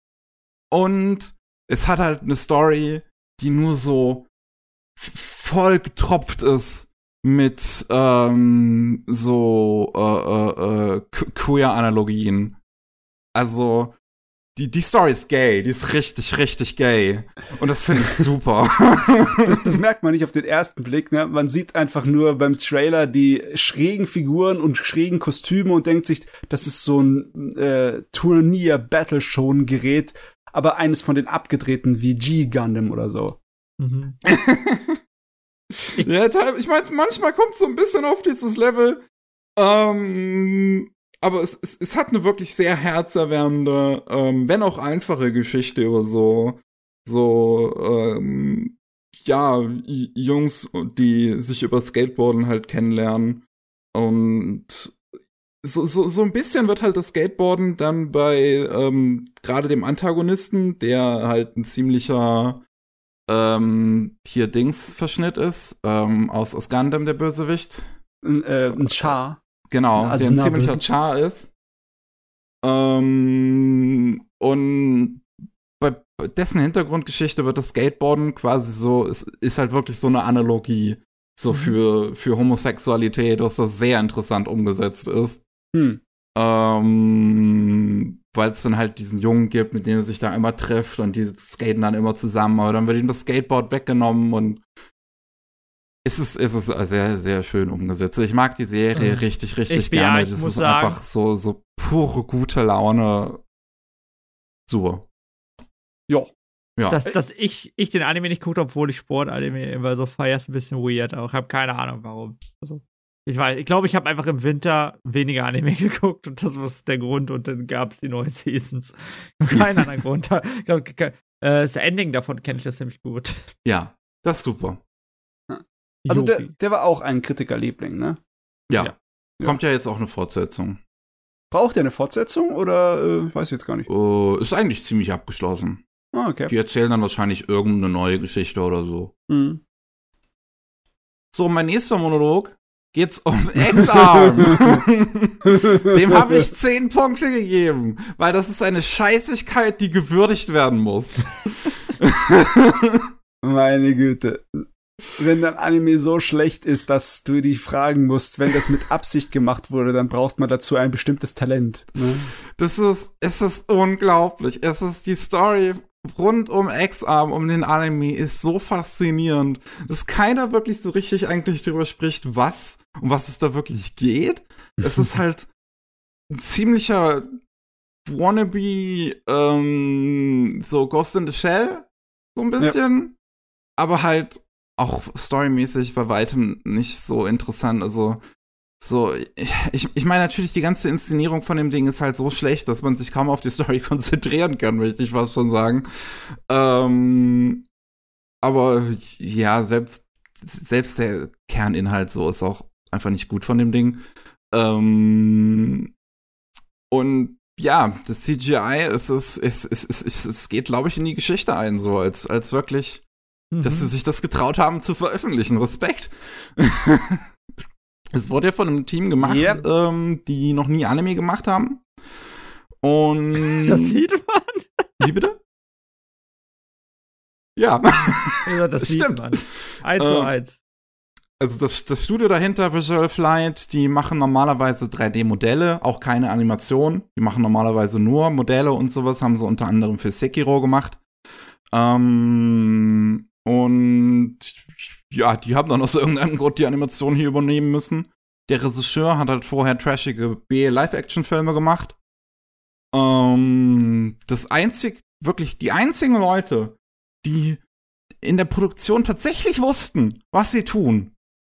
Und es hat halt eine Story, die nur so voll getropft ist mit ähm, so äh, äh, äh Queer-Analogien. Also, die, die Story ist gay, die ist richtig, richtig gay. Und das finde ich super. das, das merkt man nicht auf den ersten Blick. Ne? Man sieht einfach nur beim Trailer die schrägen Figuren und schrägen Kostüme und denkt sich, das ist so ein äh, Turnier-Battle-Show-Gerät, aber eines von den abgedrehten VG Gundam oder so. Mhm. ja, ich meine, manchmal kommt es so ein bisschen auf dieses Level. Ähm, aber es, es, es hat eine wirklich sehr herzerwärmende, ähm, wenn auch einfache Geschichte über so, so, ähm, ja, Jungs, die sich über Skateboarden halt kennenlernen. Und so, so, so ein bisschen wird halt das Skateboarden dann bei ähm, gerade dem Antagonisten, der halt ein ziemlicher ähm, hier Dings-Verschnitt ist, ähm, aus, aus Gundam, der Bösewicht. Ein, äh, ein Char. Genau, der ein ziemlicher Char ist. Ähm, und bei dessen Hintergrundgeschichte wird das Skateboarden quasi so, es ist halt wirklich so eine Analogie so mhm. für, für Homosexualität, was da sehr interessant umgesetzt ist. Hm. Ähm, weil es dann halt diesen Jungen gibt, mit dem er sich da immer trifft und die skaten dann immer zusammen, aber dann wird ihm das Skateboard weggenommen und es ist, es ist sehr, sehr schön umgesetzt. Ich mag die Serie mhm. richtig, richtig ich, gerne. Ja, das ist sagen, einfach so, so pure gute Laune. Super. Ja. Ja. Dass, dass ich, ich den Anime nicht gucke, obwohl ich Sport-Anime immer so feiere, ist ein bisschen weird. Auch ich habe keine Ahnung, warum. Also, ich weiß, ich glaube, ich habe einfach im Winter weniger Anime geguckt und das war der Grund und dann gab es die neuen Seasons. Kein anderer Grund. Ich glaub, äh, das Ending davon kenne ich das ziemlich gut. Ja, das ist super. Also der, der war auch ein Kritikerliebling, ne? Ja. ja. Kommt ja jetzt auch eine Fortsetzung. Braucht er eine Fortsetzung oder äh, ich weiß jetzt gar nicht? Uh, ist eigentlich ziemlich abgeschlossen. Ah, okay. Die erzählen dann wahrscheinlich irgendeine neue Geschichte oder so. Mhm. So, mein nächster Monolog geht's um X-Arm. Dem habe ich zehn Punkte gegeben, weil das ist eine Scheißigkeit, die gewürdigt werden muss. Meine Güte. Wenn dein Anime so schlecht ist, dass du dich fragen musst, wenn das mit Absicht gemacht wurde, dann braucht man dazu ein bestimmtes Talent. Ne? Das ist, es ist unglaublich. Es ist die Story rund um X-Arm, um den Anime, ist so faszinierend, dass keiner wirklich so richtig eigentlich darüber spricht, was, um was es da wirklich geht. Es ist halt ein ziemlicher Wannabe, ähm, so Ghost in the Shell, so ein bisschen. Ja. Aber halt auch storymäßig bei weitem nicht so interessant. Also, so, ich, ich meine natürlich, die ganze Inszenierung von dem Ding ist halt so schlecht, dass man sich kaum auf die Story konzentrieren kann, möchte ich fast schon sagen. Ähm, aber ja, selbst, selbst der Kerninhalt so ist auch einfach nicht gut von dem Ding. Ähm, und ja, das CGI, es ist, es, es, es, es, es geht, glaube ich, in die Geschichte ein, so als, als wirklich mhm. dass sie sich das getraut haben zu veröffentlichen. Respekt. es wurde ja von einem Team gemacht, yep. ähm, die noch nie Anime gemacht haben. Und. Das sieht man. Wie bitte? Ja. ja das, das stimmt. Man. Eins zu ähm, eins. Also das, das Studio dahinter, Visual Flight, die machen normalerweise 3D-Modelle, auch keine Animation. Die machen normalerweise nur Modelle und sowas, haben sie unter anderem für Sekiro gemacht. Ähm, und ja, die haben dann aus irgendeinem Grund die Animation hier übernehmen müssen. Der Regisseur hat halt vorher trashige B-Live-Action-Filme gemacht. Ähm, das einzig, wirklich die einzigen Leute, die in der Produktion tatsächlich wussten, was sie tun,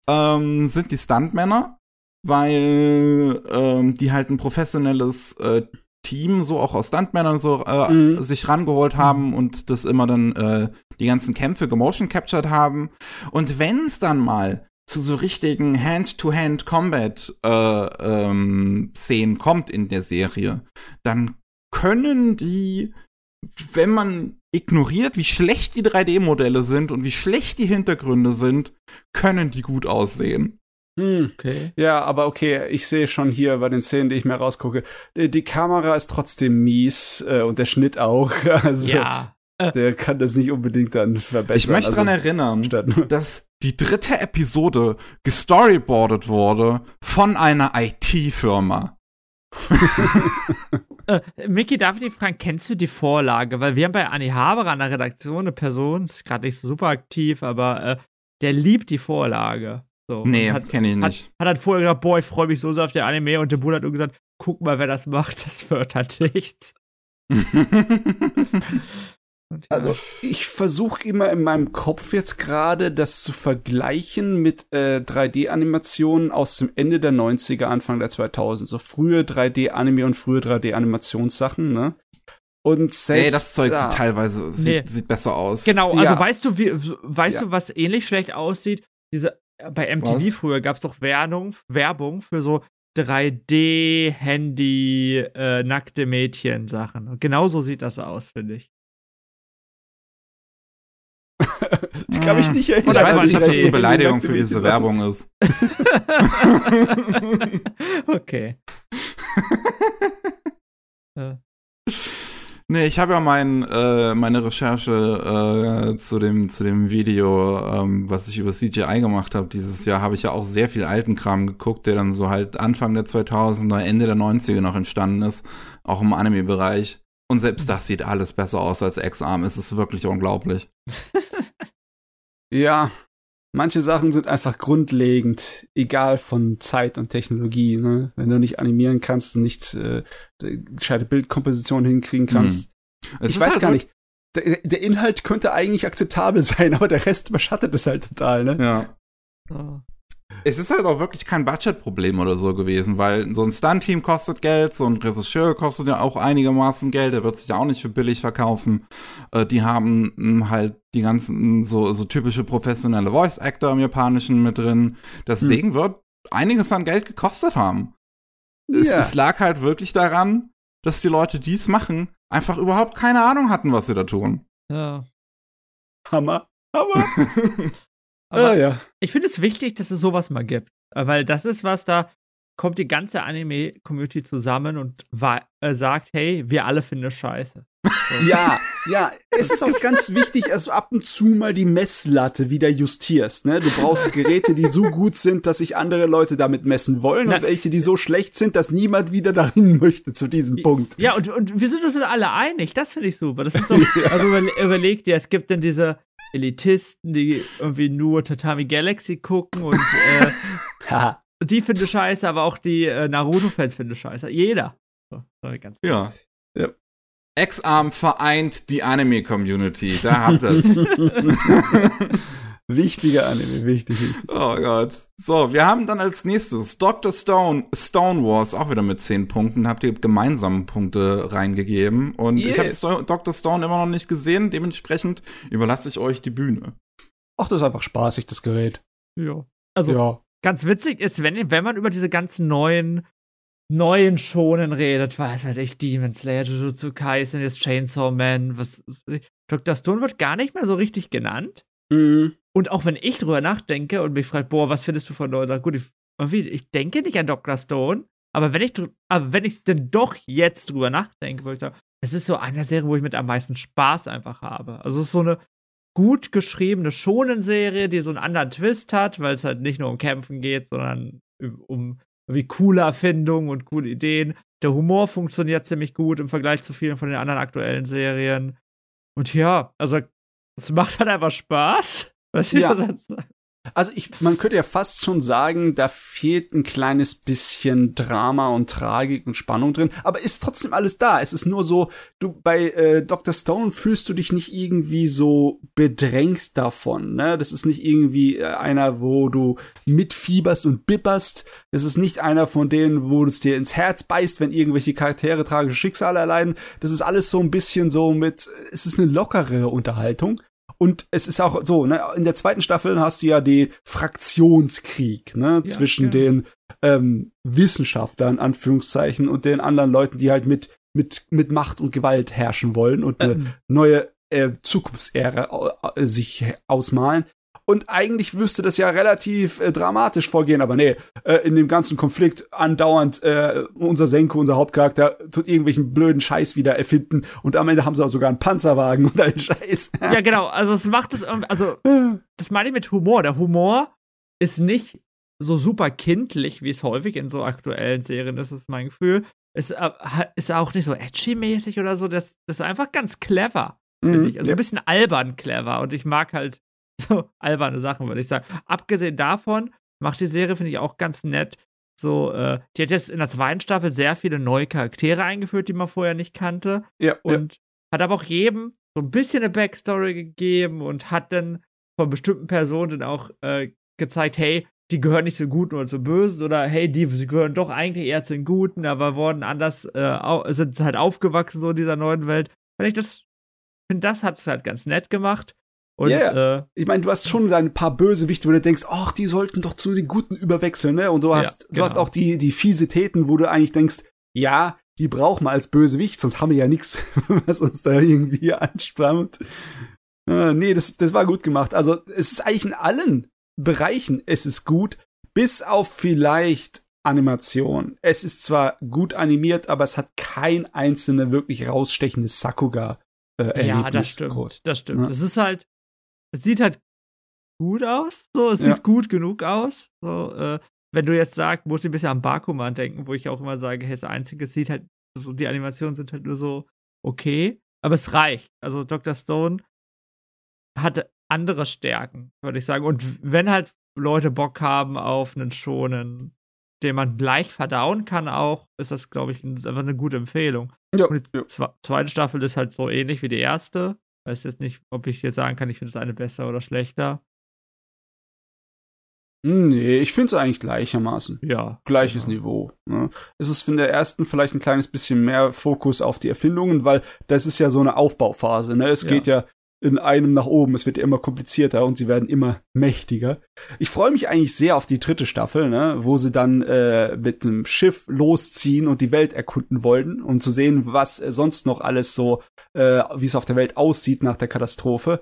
ähm, sind die Stuntmänner, weil ähm, die halt ein professionelles äh, Team, so auch aus Stuntmännern so äh, mhm. sich rangeholt haben und das immer dann äh, die ganzen Kämpfe gemotion captured haben. Und wenn es dann mal zu so richtigen Hand-to-Hand-Combat-Szenen äh, ähm, kommt in der Serie, dann können die, wenn man ignoriert, wie schlecht die 3D-Modelle sind und wie schlecht die Hintergründe sind, können die gut aussehen. Hm. Okay. Ja, aber okay, ich sehe schon hier bei den Szenen, die ich mir rausgucke, die, die Kamera ist trotzdem mies äh, und der Schnitt auch. Also, ja. Der kann das nicht unbedingt dann verbessern. Ich möchte also, daran erinnern, dass die dritte Episode gestoryboardet wurde von einer IT-Firma. äh, Micky, darf ich dich fragen, kennst du die Vorlage? Weil wir haben bei Anni Haber an der Redaktion eine Person, ist gerade nicht so super aktiv, aber äh, der liebt die Vorlage. So, nee, kenne ich nicht. Hat, hat halt vorher gesagt, boah, ich freue mich so sehr auf der Anime und der Bruder hat nur gesagt, guck mal, wer das macht, das wird halt nichts. Also ich versuche immer in meinem Kopf jetzt gerade das zu vergleichen mit äh, 3D-Animationen aus dem Ende der 90er, Anfang der 2000. So frühe 3D-Anime und frühe 3D-Animationssachen, ne? Und selbst Ey, das Zeug da, sieht teilweise sieht, nee. sieht, besser aus. Genau, also ja. weißt du, wie, weißt ja. du, was ähnlich schlecht aussieht? Diese bei MTV was? früher gab es doch Werbung, Werbung für so 3D-Handy, äh, nackte Mädchen-Sachen. Und genauso sieht das aus, finde ich. ich kann mich nicht erinnern. Ich weiß nicht, was die Beleidigung für diese Werbung ist. okay. ja. Nee, ich habe ja mein, äh, meine Recherche äh, zu, dem, zu dem Video, ähm, was ich über CGI gemacht habe. Dieses Jahr habe ich ja auch sehr viel alten Kram geguckt, der dann so halt Anfang der 2000er, Ende der 90er noch entstanden ist, auch im Anime-Bereich. Und selbst das sieht alles besser aus als X-Arm. Es ist wirklich unglaublich. ja, manche Sachen sind einfach grundlegend, egal von Zeit und Technologie. Ne? Wenn du nicht animieren kannst und nicht äh, gescheite Bildkomposition hinkriegen kannst. Hm. Ich weiß halt gar nicht. Der, der, Inhalt könnte eigentlich akzeptabel sein, aber der Rest überschattet es halt total, ne? Ja. Es ist halt auch wirklich kein Budgetproblem oder so gewesen, weil so ein Stunt-Team kostet Geld, so ein Regisseur kostet ja auch einigermaßen Geld, der wird sich ja auch nicht für billig verkaufen. Äh, die haben hm, halt die ganzen so, so typische professionelle Voice-Actor im Japanischen mit drin. Das hm. Ding wird einiges an Geld gekostet haben. Es, yeah. es lag halt wirklich daran, dass die Leute, die es machen, einfach überhaupt keine Ahnung hatten, was sie da tun. Ja. Hammer. Hammer. Aber ah, ja. ich finde es wichtig, dass es sowas mal gibt. Weil das ist was, da kommt die ganze Anime-Community zusammen und äh, sagt, hey, wir alle finden es scheiße. Ja, ja, es ist auch ganz wichtig, dass du ab und zu mal die Messlatte wieder justierst. Ne? Du brauchst Geräte, die so gut sind, dass sich andere Leute damit messen wollen Na, und welche, die so schlecht sind, dass niemand wieder dahin möchte zu diesem Punkt. Ja, und, und wir sind uns alle einig. Das finde ich super. Das ist so, also überleg dir, es gibt dann diese Elitisten, die irgendwie nur Tatami Galaxy gucken und äh, die finden scheiße, aber auch die äh, Naruto-Fans finden scheiße. Jeder. So, sorry, ganz ja. ja. X-Arm vereint die Anime-Community. Da habt ihr es. Wichtiger Anime, wichtig, wichtig. Oh Gott. So, wir haben dann als nächstes Dr. Stone, Stone Wars, auch wieder mit 10 Punkten. Habt ihr gemeinsame Punkte reingegeben. Und yes. ich habe Sto Dr. Stone immer noch nicht gesehen. Dementsprechend überlasse ich euch die Bühne. Ach, das ist einfach spaßig, das Gerät. Ja. Also, ja. ganz witzig ist, wenn, wenn man über diese ganzen neuen neuen Schonen redet, was weiß ich, Demon Slayer, Jujutsu Kaisen, jetzt Chainsaw Man, was Dr. Stone wird gar nicht mehr so richtig genannt. Mhm. Und auch wenn ich drüber nachdenke und mich frage, boah, was findest du von? Sag, gut, ich, ich denke nicht an Dr. Stone, aber wenn ich, aber wenn ich denn doch jetzt drüber nachdenke, würde ich sagen, es ist so eine Serie, wo ich mit am meisten Spaß einfach habe. Also es ist so eine gut geschriebene Schonen-Serie, die so einen anderen Twist hat, weil es halt nicht nur um Kämpfen geht, sondern um irgendwie coole Erfindungen und coole Ideen. Der Humor funktioniert ziemlich gut im Vergleich zu vielen von den anderen aktuellen Serien. Und ja, also es macht halt einfach Spaß. Was ich ja. Also ich, man könnte ja fast schon sagen, da fehlt ein kleines bisschen Drama und Tragik und Spannung drin, aber ist trotzdem alles da. Es ist nur so, du bei äh, Dr. Stone fühlst du dich nicht irgendwie so bedrängt davon. Ne? Das ist nicht irgendwie äh, einer, wo du mitfieberst und bipperst. Es ist nicht einer von denen, wo es dir ins Herz beißt, wenn irgendwelche Charaktere tragische Schicksale erleiden. Das ist alles so ein bisschen so mit, es ist eine lockere Unterhaltung. Und es ist auch so, ne, in der zweiten Staffel hast du ja den Fraktionskrieg, ne, ja, zwischen ja. den ähm, Wissenschaftlern, Anführungszeichen, und den anderen Leuten, die halt mit, mit, mit Macht und Gewalt herrschen wollen und eine ähm. neue äh, Zukunftsära äh, sich ausmalen. Und eigentlich wüsste das ja relativ äh, dramatisch vorgehen, aber nee, äh, in dem ganzen Konflikt andauernd äh, unser Senko, unser Hauptcharakter, tut irgendwelchen blöden Scheiß wieder erfinden und am Ende haben sie auch sogar einen Panzerwagen und einen Scheiß. ja, genau, also es macht es, also das meine ich mit Humor. Der Humor ist nicht so super kindlich, wie es häufig in so aktuellen Serien ist, ist mein Gefühl. Es äh, ist auch nicht so edgy-mäßig oder so, das, das ist einfach ganz clever, mhm, finde ich. Also ja. ein bisschen albern clever und ich mag halt so alberne Sachen, würde ich sagen. Abgesehen davon macht die Serie, finde ich, auch ganz nett. So, äh, die hat jetzt in der zweiten Staffel sehr viele neue Charaktere eingeführt, die man vorher nicht kannte. Ja. Und hat aber auch jedem so ein bisschen eine Backstory gegeben und hat dann von bestimmten Personen dann auch äh, gezeigt, hey, die gehören nicht zu Guten oder zu Bösen oder hey, die gehören doch eigentlich eher zu den Guten, aber wurden anders, äh, sind halt aufgewachsen so in dieser neuen Welt. Wenn ich das finde, das hat es halt ganz nett gemacht. Und, yeah. äh, ich meine, du hast schon ein paar Bösewichte, wo du denkst, ach, die sollten doch zu den Guten überwechseln, ne? Und du hast, ja, genau. du hast auch die, die Fiesitäten, wo du eigentlich denkst, ja, die brauchen wir als Bösewicht, sonst haben wir ja nichts, was uns da irgendwie anspannt. Äh, nee, das, das war gut gemacht. Also, es ist eigentlich in allen Bereichen, es ist gut, bis auf vielleicht Animation. Es ist zwar gut animiert, aber es hat kein einzelne wirklich rausstechendes Sakuga. Äh, ja, das stimmt. Groß. Das stimmt. Es ist halt, es sieht halt gut aus. So, es ja. sieht gut genug aus. So, äh, wenn du jetzt sagst, muss ich ein bisschen an Bakuman denken, wo ich auch immer sage, hey, das Einzige, es sieht halt, so, die Animationen sind halt nur so okay, aber es reicht. Also Dr. Stone hatte andere Stärken, würde ich sagen. Und wenn halt Leute Bock haben auf einen schonen, den man leicht verdauen kann, auch, ist das, glaube ich, einfach eine gute Empfehlung. Ja, Und die ja. zweite Staffel ist halt so ähnlich wie die erste. Weiß jetzt nicht, ob ich hier sagen kann, ich finde das eine besser oder schlechter. Nee, ich finde es eigentlich gleichermaßen. Ja. Gleiches genau. Niveau. Ne? Es ist in der ersten vielleicht ein kleines bisschen mehr Fokus auf die Erfindungen, weil das ist ja so eine Aufbauphase. Ne? Es ja. geht ja in einem nach oben. Es wird immer komplizierter und sie werden immer mächtiger. Ich freue mich eigentlich sehr auf die dritte Staffel, ne, wo sie dann äh, mit einem Schiff losziehen und die Welt erkunden wollen, um zu sehen, was äh, sonst noch alles so, äh, wie es auf der Welt aussieht nach der Katastrophe.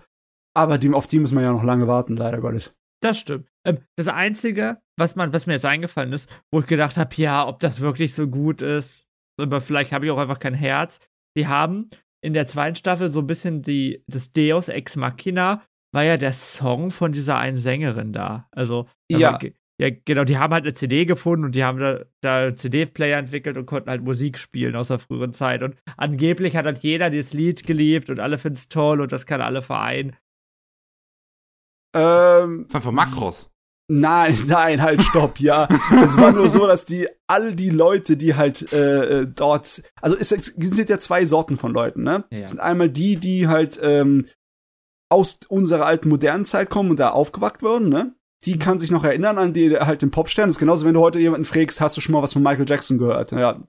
Aber die, auf die müssen wir ja noch lange warten, leider Gottes. Das stimmt. Ähm, das Einzige, was, man, was mir jetzt eingefallen ist, wo ich gedacht habe, ja, ob das wirklich so gut ist, aber vielleicht habe ich auch einfach kein Herz. Die haben in der zweiten Staffel so ein bisschen die, das Deus Ex Machina war ja der Song von dieser einen Sängerin da. Also, ja. Ja, genau, die haben halt eine CD gefunden und die haben da, da CD-Player entwickelt und konnten halt Musik spielen aus der früheren Zeit. Und angeblich hat halt jeder dieses Lied geliebt und alle finden es toll und das kann alle vereinen. Ähm, das ist einfach Makros. Nein, nein, halt, stopp, ja. es war nur so, dass die, all die Leute, die halt äh, dort, also es, es sind ja zwei Sorten von Leuten, ne? Ja. Es sind einmal die, die halt ähm, aus unserer alten modernen Zeit kommen und da aufgewacht wurden, ne? Die mhm. kann sich noch erinnern an die halt den Popstern. Das ist genauso, wenn du heute jemanden fragst, hast du schon mal was von Michael Jackson gehört? Ja,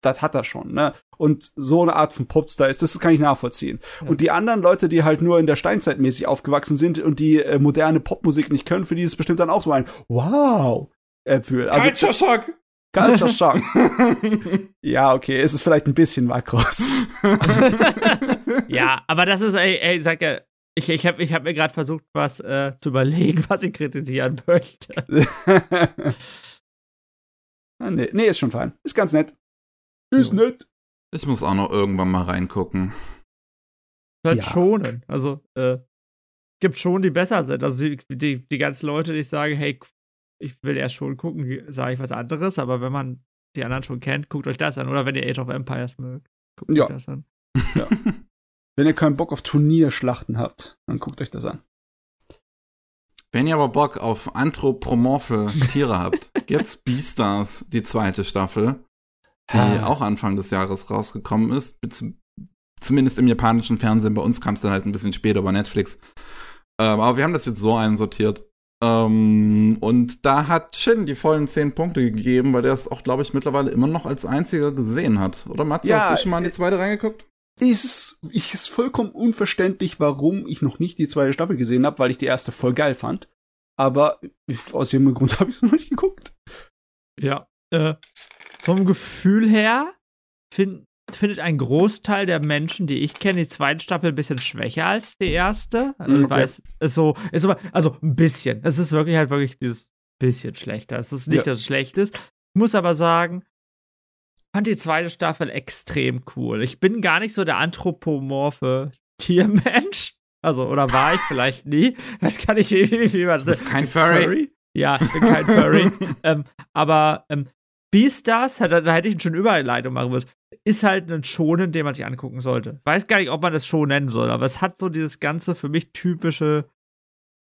das hat er schon, ne? Und so eine Art von Popstar ist, das kann ich nachvollziehen. Ja. Und die anderen Leute, die halt nur in der Steinzeit mäßig aufgewachsen sind und die äh, moderne Popmusik nicht können, für die ist es bestimmt dann auch so ein Wow. Äh, für, also, Culture Shock. Culture Shock. ja, okay, es ist vielleicht ein bisschen Makros. ja, aber das ist, ey, ey sag ja, ich, ich habe ich hab mir gerade versucht, was äh, zu überlegen, was ich kritisieren möchte. ah, nee, nee, ist schon fein. Ist ganz nett. Ist ja. nett. Ich muss auch noch irgendwann mal reingucken. Halt ja. schonen. Also, äh, gibt schon, die besser sind. Also, die, die, die ganzen Leute, die sagen, hey, ich will erst schon gucken, sage ich was anderes, aber wenn man die anderen schon kennt, guckt euch das an. Oder wenn ihr Age of Empires mögt, guckt ja. euch das an. Ja. wenn ihr keinen Bock auf Turnierschlachten habt, dann guckt euch das an. Wenn ihr aber Bock auf anthropomorphe Tiere habt, gibt's Beastars, die zweite Staffel die ah. auch Anfang des Jahres rausgekommen ist. Zumindest im japanischen Fernsehen. Bei uns kam es dann halt ein bisschen später bei Netflix. Ähm, aber wir haben das jetzt so einsortiert. Ähm, und da hat Shin die vollen zehn Punkte gegeben, weil der es auch, glaube ich, mittlerweile immer noch als einziger gesehen hat. Oder Matze, ja, hast du schon mal in die äh, zweite reingeguckt? Ist, ich ist vollkommen unverständlich, warum ich noch nicht die zweite Staffel gesehen habe, weil ich die erste voll geil fand. Aber aus irgendeinem Grund habe ich es noch nicht geguckt. Ja, äh, vom Gefühl her find, findet ein Großteil der Menschen, die ich kenne, die zweite Staffel ein bisschen schwächer als die erste. Also, okay. weiß, ist so, ist so, also ein bisschen. Es ist wirklich halt wirklich dieses bisschen schlechter. Es ist nicht, ja. dass es schlecht ist. Ich muss aber sagen, fand die zweite Staffel extrem cool. Ich bin gar nicht so der anthropomorphe Tiermensch. Also, oder war ich vielleicht nie. Das kann ich, wie, wie man das Du bist kein Furry. Furry? Ja, ich bin kein Furry. ähm, aber ähm, Beastars, da, da hätte ich schon Überleitung machen müssen, ist halt ein Schonen, den man sich angucken sollte. Weiß gar nicht, ob man das Show nennen soll, aber es hat so dieses ganze für mich typische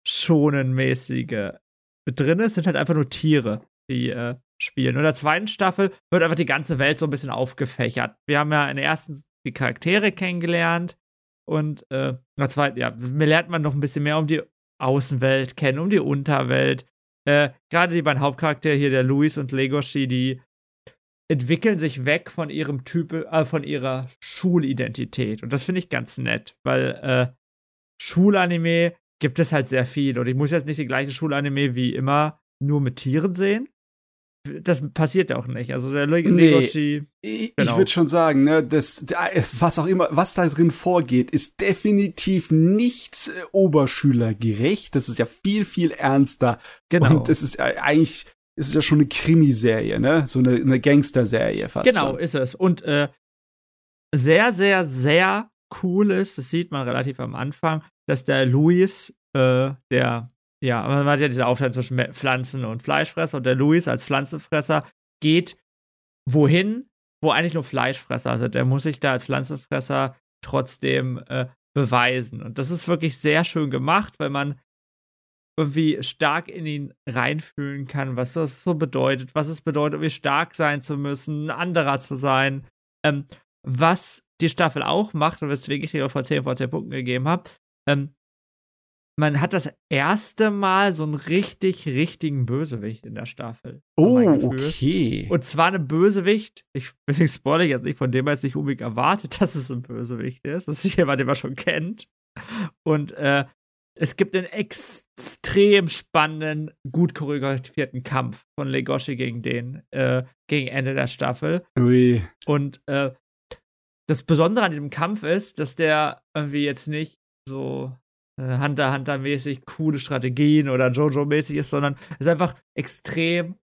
Schonen-mäßige mit drin. Es sind halt einfach nur Tiere, die äh, spielen. Und in der zweiten Staffel wird einfach die ganze Welt so ein bisschen aufgefächert. Wir haben ja in der ersten, die Charaktere kennengelernt. Und äh, zweiten, ja, mir lernt man noch ein bisschen mehr um die Außenwelt kennen, um die Unterwelt. Äh, Gerade die beiden Hauptcharaktere hier, der Luis und Legoshi, die entwickeln sich weg von ihrem Typ, äh, von ihrer Schulidentität. Und das finde ich ganz nett, weil äh, Schulanime gibt es halt sehr viel. Und ich muss jetzt nicht die gleiche Schulanime wie immer nur mit Tieren sehen. Das passiert ja auch nicht. Also der Legoshi. Nee, genau. Ich würde schon sagen, ne, das, was auch immer, was da drin vorgeht, ist definitiv nicht äh, oberschülergerecht. Das ist ja viel, viel ernster. Genau. Und es ist eigentlich ist es ja schon eine Krimiserie, ne? So eine, eine Gangster-Serie fast. Genau, schon. ist es. Und äh, sehr, sehr, sehr cool ist, das sieht man relativ am Anfang, dass der Luis, äh, der, ja, man hat ja diese Aufteilung zwischen Pflanzen- und Fleischfresser und der Luis als Pflanzenfresser geht wohin, wo eigentlich nur Fleischfresser sind. Der muss sich da als Pflanzenfresser trotzdem äh, beweisen. Und das ist wirklich sehr schön gemacht, weil man irgendwie stark in ihn reinfühlen kann, was das so bedeutet, was es bedeutet, irgendwie stark sein zu müssen, ein anderer zu sein. Ähm, was die Staffel auch macht, und weswegen ich dir vor 10 vor 10 Punkten gegeben habe, ähm, man hat das erste Mal so einen richtig, richtigen Bösewicht in der Staffel. Oh, okay. Und zwar einen Bösewicht, ich, ich spoilere jetzt nicht, von dem man jetzt nicht unbedingt erwartet, dass es ein Bösewicht ist. Das ist jemand, den man schon kennt. Und äh, es gibt einen extrem spannenden, gut choreografierten Kampf von Legoshi gegen den, äh, gegen Ende der Staffel. Ui. Und äh, das Besondere an diesem Kampf ist, dass der irgendwie jetzt nicht so Hunter Hunter mäßig coole Strategien oder Jojo mäßig ist, sondern ist einfach extrem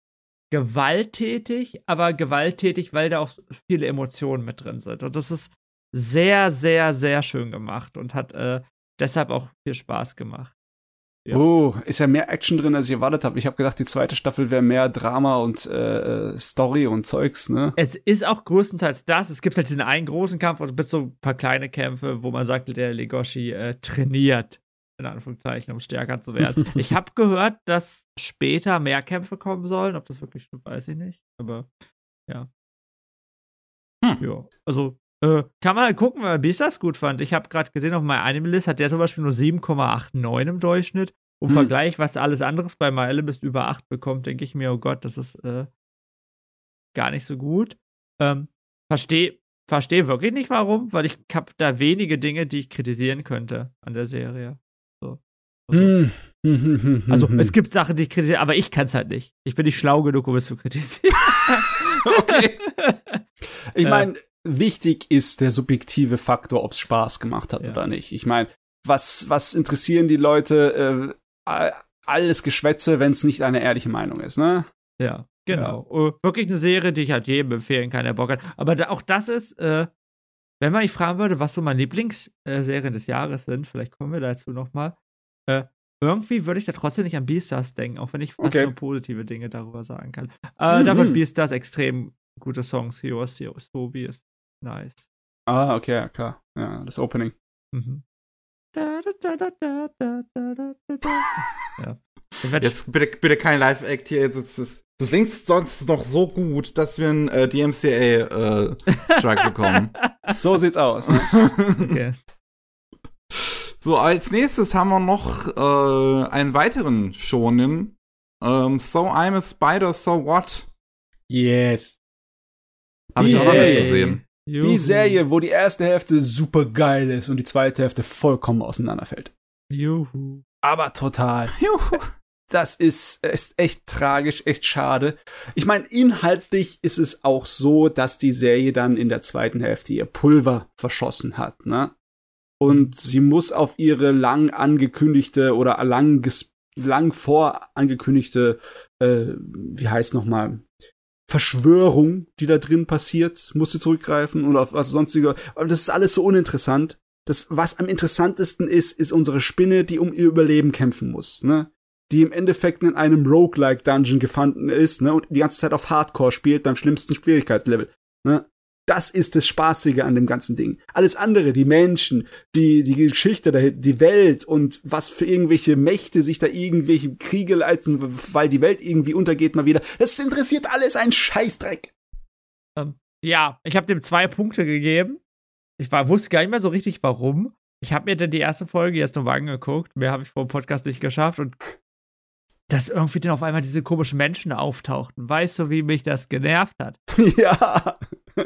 gewalttätig, aber gewalttätig, weil da auch viele Emotionen mit drin sind. Und das ist sehr, sehr, sehr schön gemacht und hat äh, deshalb auch viel Spaß gemacht. Ja. Oh, ist ja mehr Action drin, als ich erwartet habe. Ich habe gedacht, die zweite Staffel wäre mehr Drama und äh, Story und Zeugs, ne? Es ist auch größtenteils das. Es gibt halt diesen einen großen Kampf und so ein paar kleine Kämpfe, wo man sagt, der Legoshi äh, trainiert, in Anführungszeichen, um stärker zu werden. ich habe gehört, dass später mehr Kämpfe kommen sollen. Ob das wirklich stimmt, weiß ich nicht. Aber ja. Hm. Ja, also äh, kann man gucken, weil ich das gut fand. Ich habe gerade gesehen, auf meiner Anime-List hat der zum Beispiel nur 7,89 im Durchschnitt. Im hm. Vergleich, was alles anderes bei My Alchemist über 8 bekommt, denke ich mir, oh Gott, das ist äh, gar nicht so gut. Ähm, Verstehe versteh wirklich nicht warum, weil ich habe da wenige Dinge, die ich kritisieren könnte an der Serie. So. Also, hm. also es gibt Sachen, die ich kritisiere, aber ich kann es halt nicht. Ich bin nicht schlau genug, um es zu kritisieren. okay. Ich meine, äh, wichtig ist der subjektive Faktor, ob es Spaß gemacht hat ja. oder nicht. Ich meine, was, was interessieren die Leute? Äh, alles Geschwätze, wenn es nicht eine ehrliche Meinung ist, ne? Ja, genau. Ja. Uh, wirklich eine Serie, die ich halt jedem empfehlen kann, der Bock hat. Aber da, auch das ist, äh, wenn man mich fragen würde, was so meine Lieblingsserien des Jahres sind, vielleicht kommen wir dazu nochmal. Äh, irgendwie würde ich da trotzdem nicht an Beastars denken, auch wenn ich fast okay. nur positive Dinge darüber sagen kann. Äh, mhm. Da wird Beastars extrem gute Songs. Hero Sobi ist nice. Ah, okay, ja, klar. Ja, das Opening. Mhm. Ja. Jetzt bitte, bitte kein Live-Act hier. Das, das, du singst sonst noch so gut, dass wir einen äh, DMCA-Strike äh, bekommen. so sieht's aus. Ne? okay. So, als nächstes haben wir noch äh, einen weiteren Shonen. Ähm, so I'm a Spider, so what? Yes. Hab die ich auch Serie, gesehen. Die Serie, wo die erste Hälfte super geil ist und die zweite Hälfte vollkommen auseinanderfällt. Juhu. Aber total. Juhu. Das ist, ist echt tragisch, echt schade. Ich meine, inhaltlich ist es auch so, dass die Serie dann in der zweiten Hälfte ihr Pulver verschossen hat, ne? Und sie muss auf ihre lang angekündigte oder lang, lang vorangekündigte, äh, wie heißt nochmal, Verschwörung, die da drin passiert, musste zurückgreifen oder auf was sonstiger. Aber das ist alles so uninteressant. Das, was am interessantesten ist, ist unsere Spinne, die um ihr Überleben kämpfen muss, ne? Die im Endeffekt in einem Roguelike Dungeon gefangen ist, ne? Und die ganze Zeit auf Hardcore spielt beim schlimmsten Schwierigkeitslevel, ne? Das ist das Spaßige an dem ganzen Ding. Alles andere, die Menschen, die, die Geschichte, die Welt und was für irgendwelche Mächte sich da irgendwelche Kriege leiten, weil die Welt irgendwie untergeht mal wieder, das interessiert alles ein Scheißdreck. Ähm, ja, ich habe dem zwei Punkte gegeben. ich war, wusste gar nicht mehr so richtig, warum. Ich habe mir dann die erste Folge jetzt nochmal angeguckt. Mehr habe ich vor dem Podcast nicht geschafft. Und dass irgendwie dann auf einmal diese komischen Menschen auftauchten. Weißt du, wie mich das genervt hat? Ja.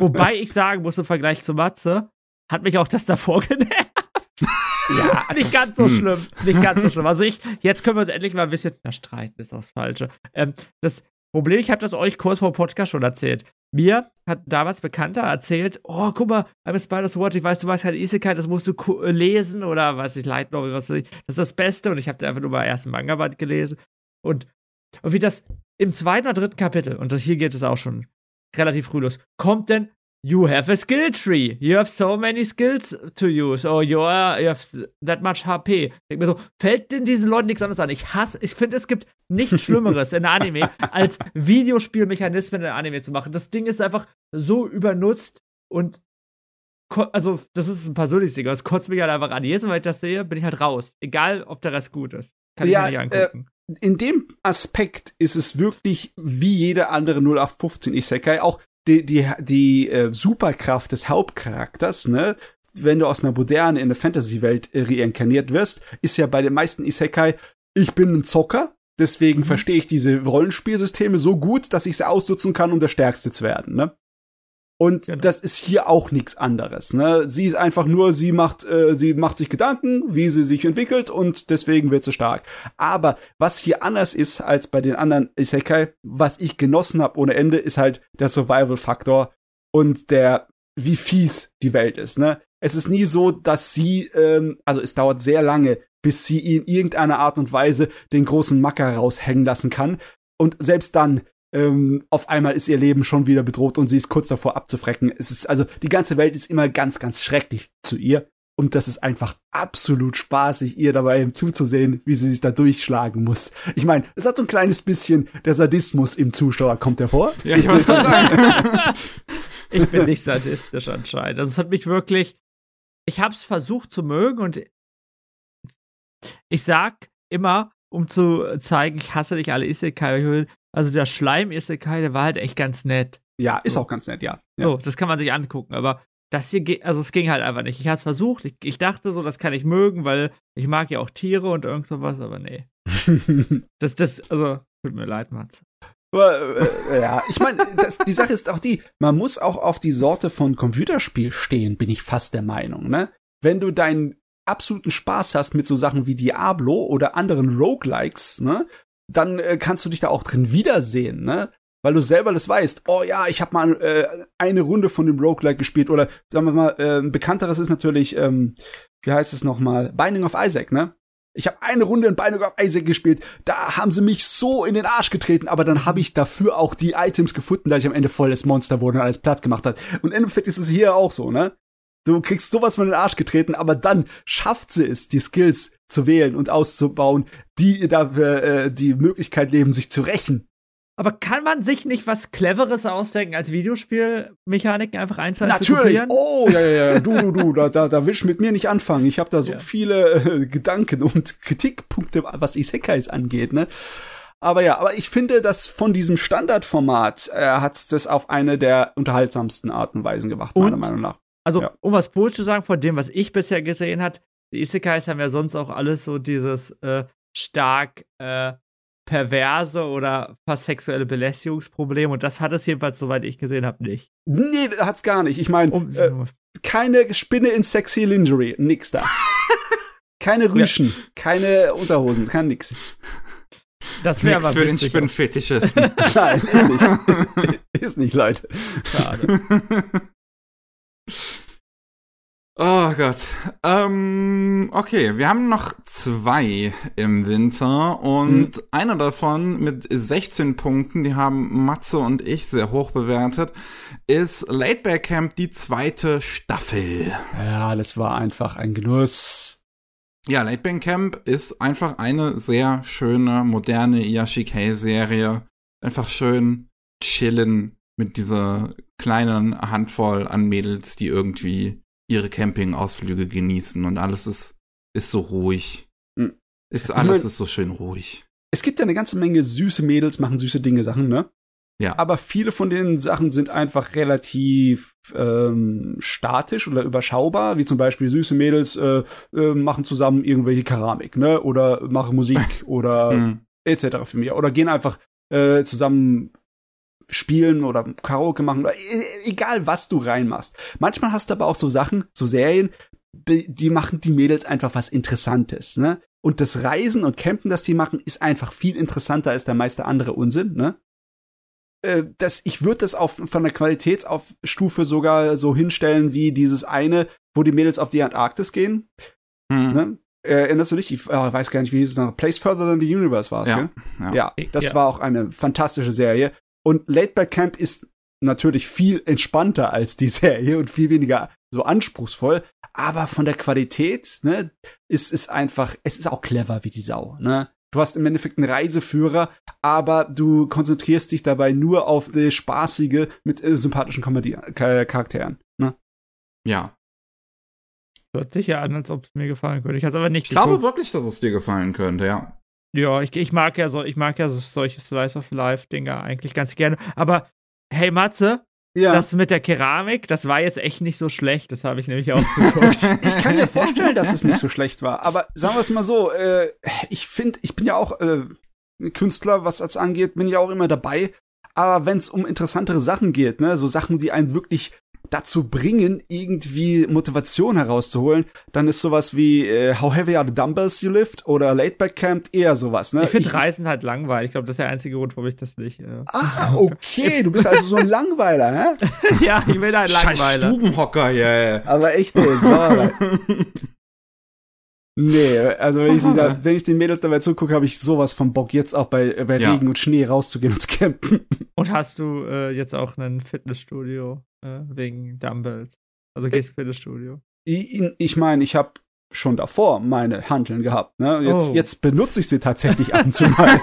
Wobei ich sagen muss, im Vergleich zu Matze, hat mich auch das davor genervt. ja, nicht ganz so hm. schlimm. Nicht ganz so schlimm. Also ich, jetzt können wir uns endlich mal ein bisschen, na, streiten ist das Falsche. Ähm, das Problem, ich habe das euch kurz vor dem Podcast schon erzählt. Mir hat damals Bekannter erzählt, oh, guck mal, I'm a Spider's Watch, ich weiß, du weißt keine Isekai, das musst du lesen oder was ich, Light Novel, was weiß ich. Das ist das Beste und ich habe da einfach nur mal erst Manga-Band gelesen. Und, und wie das im zweiten oder dritten Kapitel, und das, hier geht es auch schon relativ früh los, kommt denn You have a skill tree. You have so many skills to use. Or you, are, you have that much HP. Denk mir so, fällt denn diesen Leuten nichts anderes an? Ich hasse, ich finde, es gibt nichts Schlimmeres in Anime, als Videospielmechanismen in Anime zu machen. Das Ding ist einfach so übernutzt und also, das ist ein persönliches Ding, es kotzt mich halt einfach an. Jedes Mal, wenn ich das sehe, bin ich halt raus. Egal, ob der Rest gut ist. Kann ja, ich mir nicht angucken. Äh, in dem Aspekt ist es wirklich wie jede andere 0815 Isekai auch die, die, die äh, Superkraft des Hauptcharakters, ne, wenn du aus einer modernen, in der Fantasy-Welt äh, reinkarniert wirst, ist ja bei den meisten Isekai, ich bin ein Zocker, deswegen mhm. verstehe ich diese Rollenspielsysteme so gut, dass ich sie ausnutzen kann, um der Stärkste zu werden, ne? Und genau. das ist hier auch nichts anderes. Ne? Sie ist einfach nur, sie macht, äh, sie macht sich Gedanken, wie sie sich entwickelt und deswegen wird sie stark. Aber was hier anders ist als bei den anderen Isekai, was ich genossen habe ohne Ende, ist halt der Survival-Faktor und der, wie fies die Welt ist. Ne? Es ist nie so, dass sie, ähm, also es dauert sehr lange, bis sie in irgendeiner Art und Weise den großen Macker raushängen lassen kann. Und selbst dann ähm, auf einmal ist ihr Leben schon wieder bedroht und sie ist kurz davor abzufrecken. Es ist also die ganze Welt ist immer ganz, ganz schrecklich zu ihr. Und das ist einfach absolut spaßig, ihr dabei zuzusehen, wie sie sich da durchschlagen muss. Ich meine, es hat so ein kleines bisschen der Sadismus im Zuschauer, kommt hervor. Ja, ich wollte sagen. ich bin nicht sadistisch anscheinend. Also es hat mich wirklich, ich hab's versucht zu mögen und ich sag immer, um zu zeigen, ich hasse dich alle Isekai, also der Schleim-Isekai, der war halt echt ganz nett. Ja, ist so. auch ganz nett, ja. ja. So, das kann man sich angucken, aber das hier, also es ging halt einfach nicht. Ich habe es versucht, ich, ich, dachte so, das kann ich mögen, weil ich mag ja auch Tiere und irgend sowas, aber nee. das, das, also, tut mir leid, Mats. Äh, ja, ich meine, die Sache ist auch die, man muss auch auf die Sorte von Computerspiel stehen, bin ich fast der Meinung, ne? Wenn du deinen absoluten Spaß hast mit so Sachen wie Diablo oder anderen Roguelikes, ne? Dann äh, kannst du dich da auch drin wiedersehen, ne? Weil du selber das weißt. Oh ja, ich habe mal äh, eine Runde von dem Roguelike gespielt oder sagen wir mal, äh, ein bekannteres ist natürlich, ähm, wie heißt es nochmal, Binding of Isaac, ne? Ich habe eine Runde in Binding of Isaac gespielt. Da haben sie mich so in den Arsch getreten, aber dann habe ich dafür auch die Items gefunden, da ich am Ende volles Monster wurde und alles platt gemacht hat. Und im Endeffekt ist es hier auch so, ne? Du kriegst sowas von den Arsch getreten, aber dann schafft sie es, die Skills zu wählen und auszubauen, die ihr dafür äh, die Möglichkeit leben, sich zu rächen. Aber kann man sich nicht was Cleveres ausdenken, als Videospielmechaniken einfach einzeln zu Natürlich. Oh, ja, ja, ja. Du, du, du, da, da, da willst du mit mir nicht anfangen. Ich habe da so ja. viele äh, Gedanken und Kritikpunkte, was Isekais angeht, ne? Aber ja, aber ich finde, dass von diesem Standardformat äh, hat das auf eine der unterhaltsamsten Arten und Weisen gemacht, meiner Meinung nach. Also, ja. um was Positives zu sagen, von dem, was ich bisher gesehen hat, die Isekais haben ja sonst auch alles so dieses äh, stark äh, perverse oder fast sexuelle Belästigungsproblem und das hat es jedenfalls, soweit ich gesehen habe, nicht. Nee, hat's gar nicht. Ich meine, um, äh, keine Spinne in sexy Lingerie, nix da. keine Rüschen, ja. keine Unterhosen, kein nix. Das wäre was für den Spinnenfetischisten. Nein, ist nicht. ist nicht, Leute. Schade. Oh Gott. Ähm, okay, wir haben noch zwei im Winter und mhm. einer davon mit 16 Punkten, die haben Matze und ich sehr hoch bewertet, ist Laidback Camp die zweite Staffel. Ja, das war einfach ein Genuss. Ja, Laidback Camp ist einfach eine sehr schöne, moderne Yashikei-Serie. Einfach schön chillen mit dieser kleinen Handvoll an Mädels, die irgendwie ihre Campingausflüge genießen und alles ist, ist so ruhig. Mhm. Ist, alles ich mein, ist so schön ruhig. Es gibt ja eine ganze Menge süße Mädels, machen süße Dinge, Sachen, ne? Ja. Aber viele von den Sachen sind einfach relativ ähm, statisch oder überschaubar, wie zum Beispiel süße Mädels äh, äh, machen zusammen irgendwelche Keramik, ne? Oder machen Musik oder mhm. etc. für mich. Oder gehen einfach äh, zusammen spielen oder Karaoke machen oder e egal was du reinmachst. Manchmal hast du aber auch so Sachen, so Serien, die, die machen die Mädels einfach was Interessantes, ne? Und das Reisen und Campen, das die machen, ist einfach viel interessanter als der meiste andere Unsinn, ne? Äh, das, ich würde das auf, von der Qualitätsaufstufe sogar so hinstellen wie dieses eine, wo die Mädels auf die Antarktis gehen. Mhm. Ne? Äh, erinnerst du dich? Ich äh, weiß gar nicht, wie hieß es noch. Place Further Than the Universe war es, ja, ja. ja. das ja. war auch eine fantastische Serie. Und Late Back Camp ist natürlich viel entspannter als die Serie und viel weniger so anspruchsvoll. Aber von der Qualität, ne, ist es einfach, es ist auch clever wie die Sau, ne? Du hast im Endeffekt einen Reiseführer, aber du konzentrierst dich dabei nur auf die spaßige mit äh, sympathischen Komödie Charakteren. Ne? Ja. Hört sich ja an, als ob es mir gefallen könnte. Ich, aber nicht ich glaube wirklich, dass es dir gefallen könnte, ja. Ja, ich, ich mag ja so, ich mag ja so solche Slice of Life-Dinger eigentlich ganz gerne. Aber hey Matze, ja. Das mit der Keramik, das war jetzt echt nicht so schlecht. Das habe ich nämlich auch geguckt. ich kann mir vorstellen, dass es nicht so schlecht war. Aber sagen wir es mal so, äh, ich finde, ich bin ja auch äh, Künstler, was das angeht, bin ja auch immer dabei. Aber wenn es um interessantere Sachen geht, ne, so Sachen, die einen wirklich dazu bringen, irgendwie Motivation herauszuholen, dann ist sowas wie äh, How Heavy Are the Dumbbells You Lift oder Late Back Camp eher sowas. Ne? Ich finde Reisen halt langweilig. Ich glaube, das ist der einzige Grund, warum ich das nicht. Äh ah, okay. Du bist also so ein Langweiler, hä? ja, ich bin ein Langweiler. Scheiß Stubenhocker, ja. Yeah. Aber echt, ey, so. Nee, also wenn ich, da, wenn ich den Mädels dabei zugucke, habe ich sowas von Bock, jetzt auch bei, bei ja. Regen und Schnee rauszugehen und zu campen. Und hast du äh, jetzt auch ein Fitnessstudio äh, wegen Dumbbells? Also gehst du Fitnessstudio? Ich, ich meine, ich habe schon davor meine Handeln gehabt. Ne? Jetzt, oh. jetzt benutze ich sie tatsächlich ab und zu mal.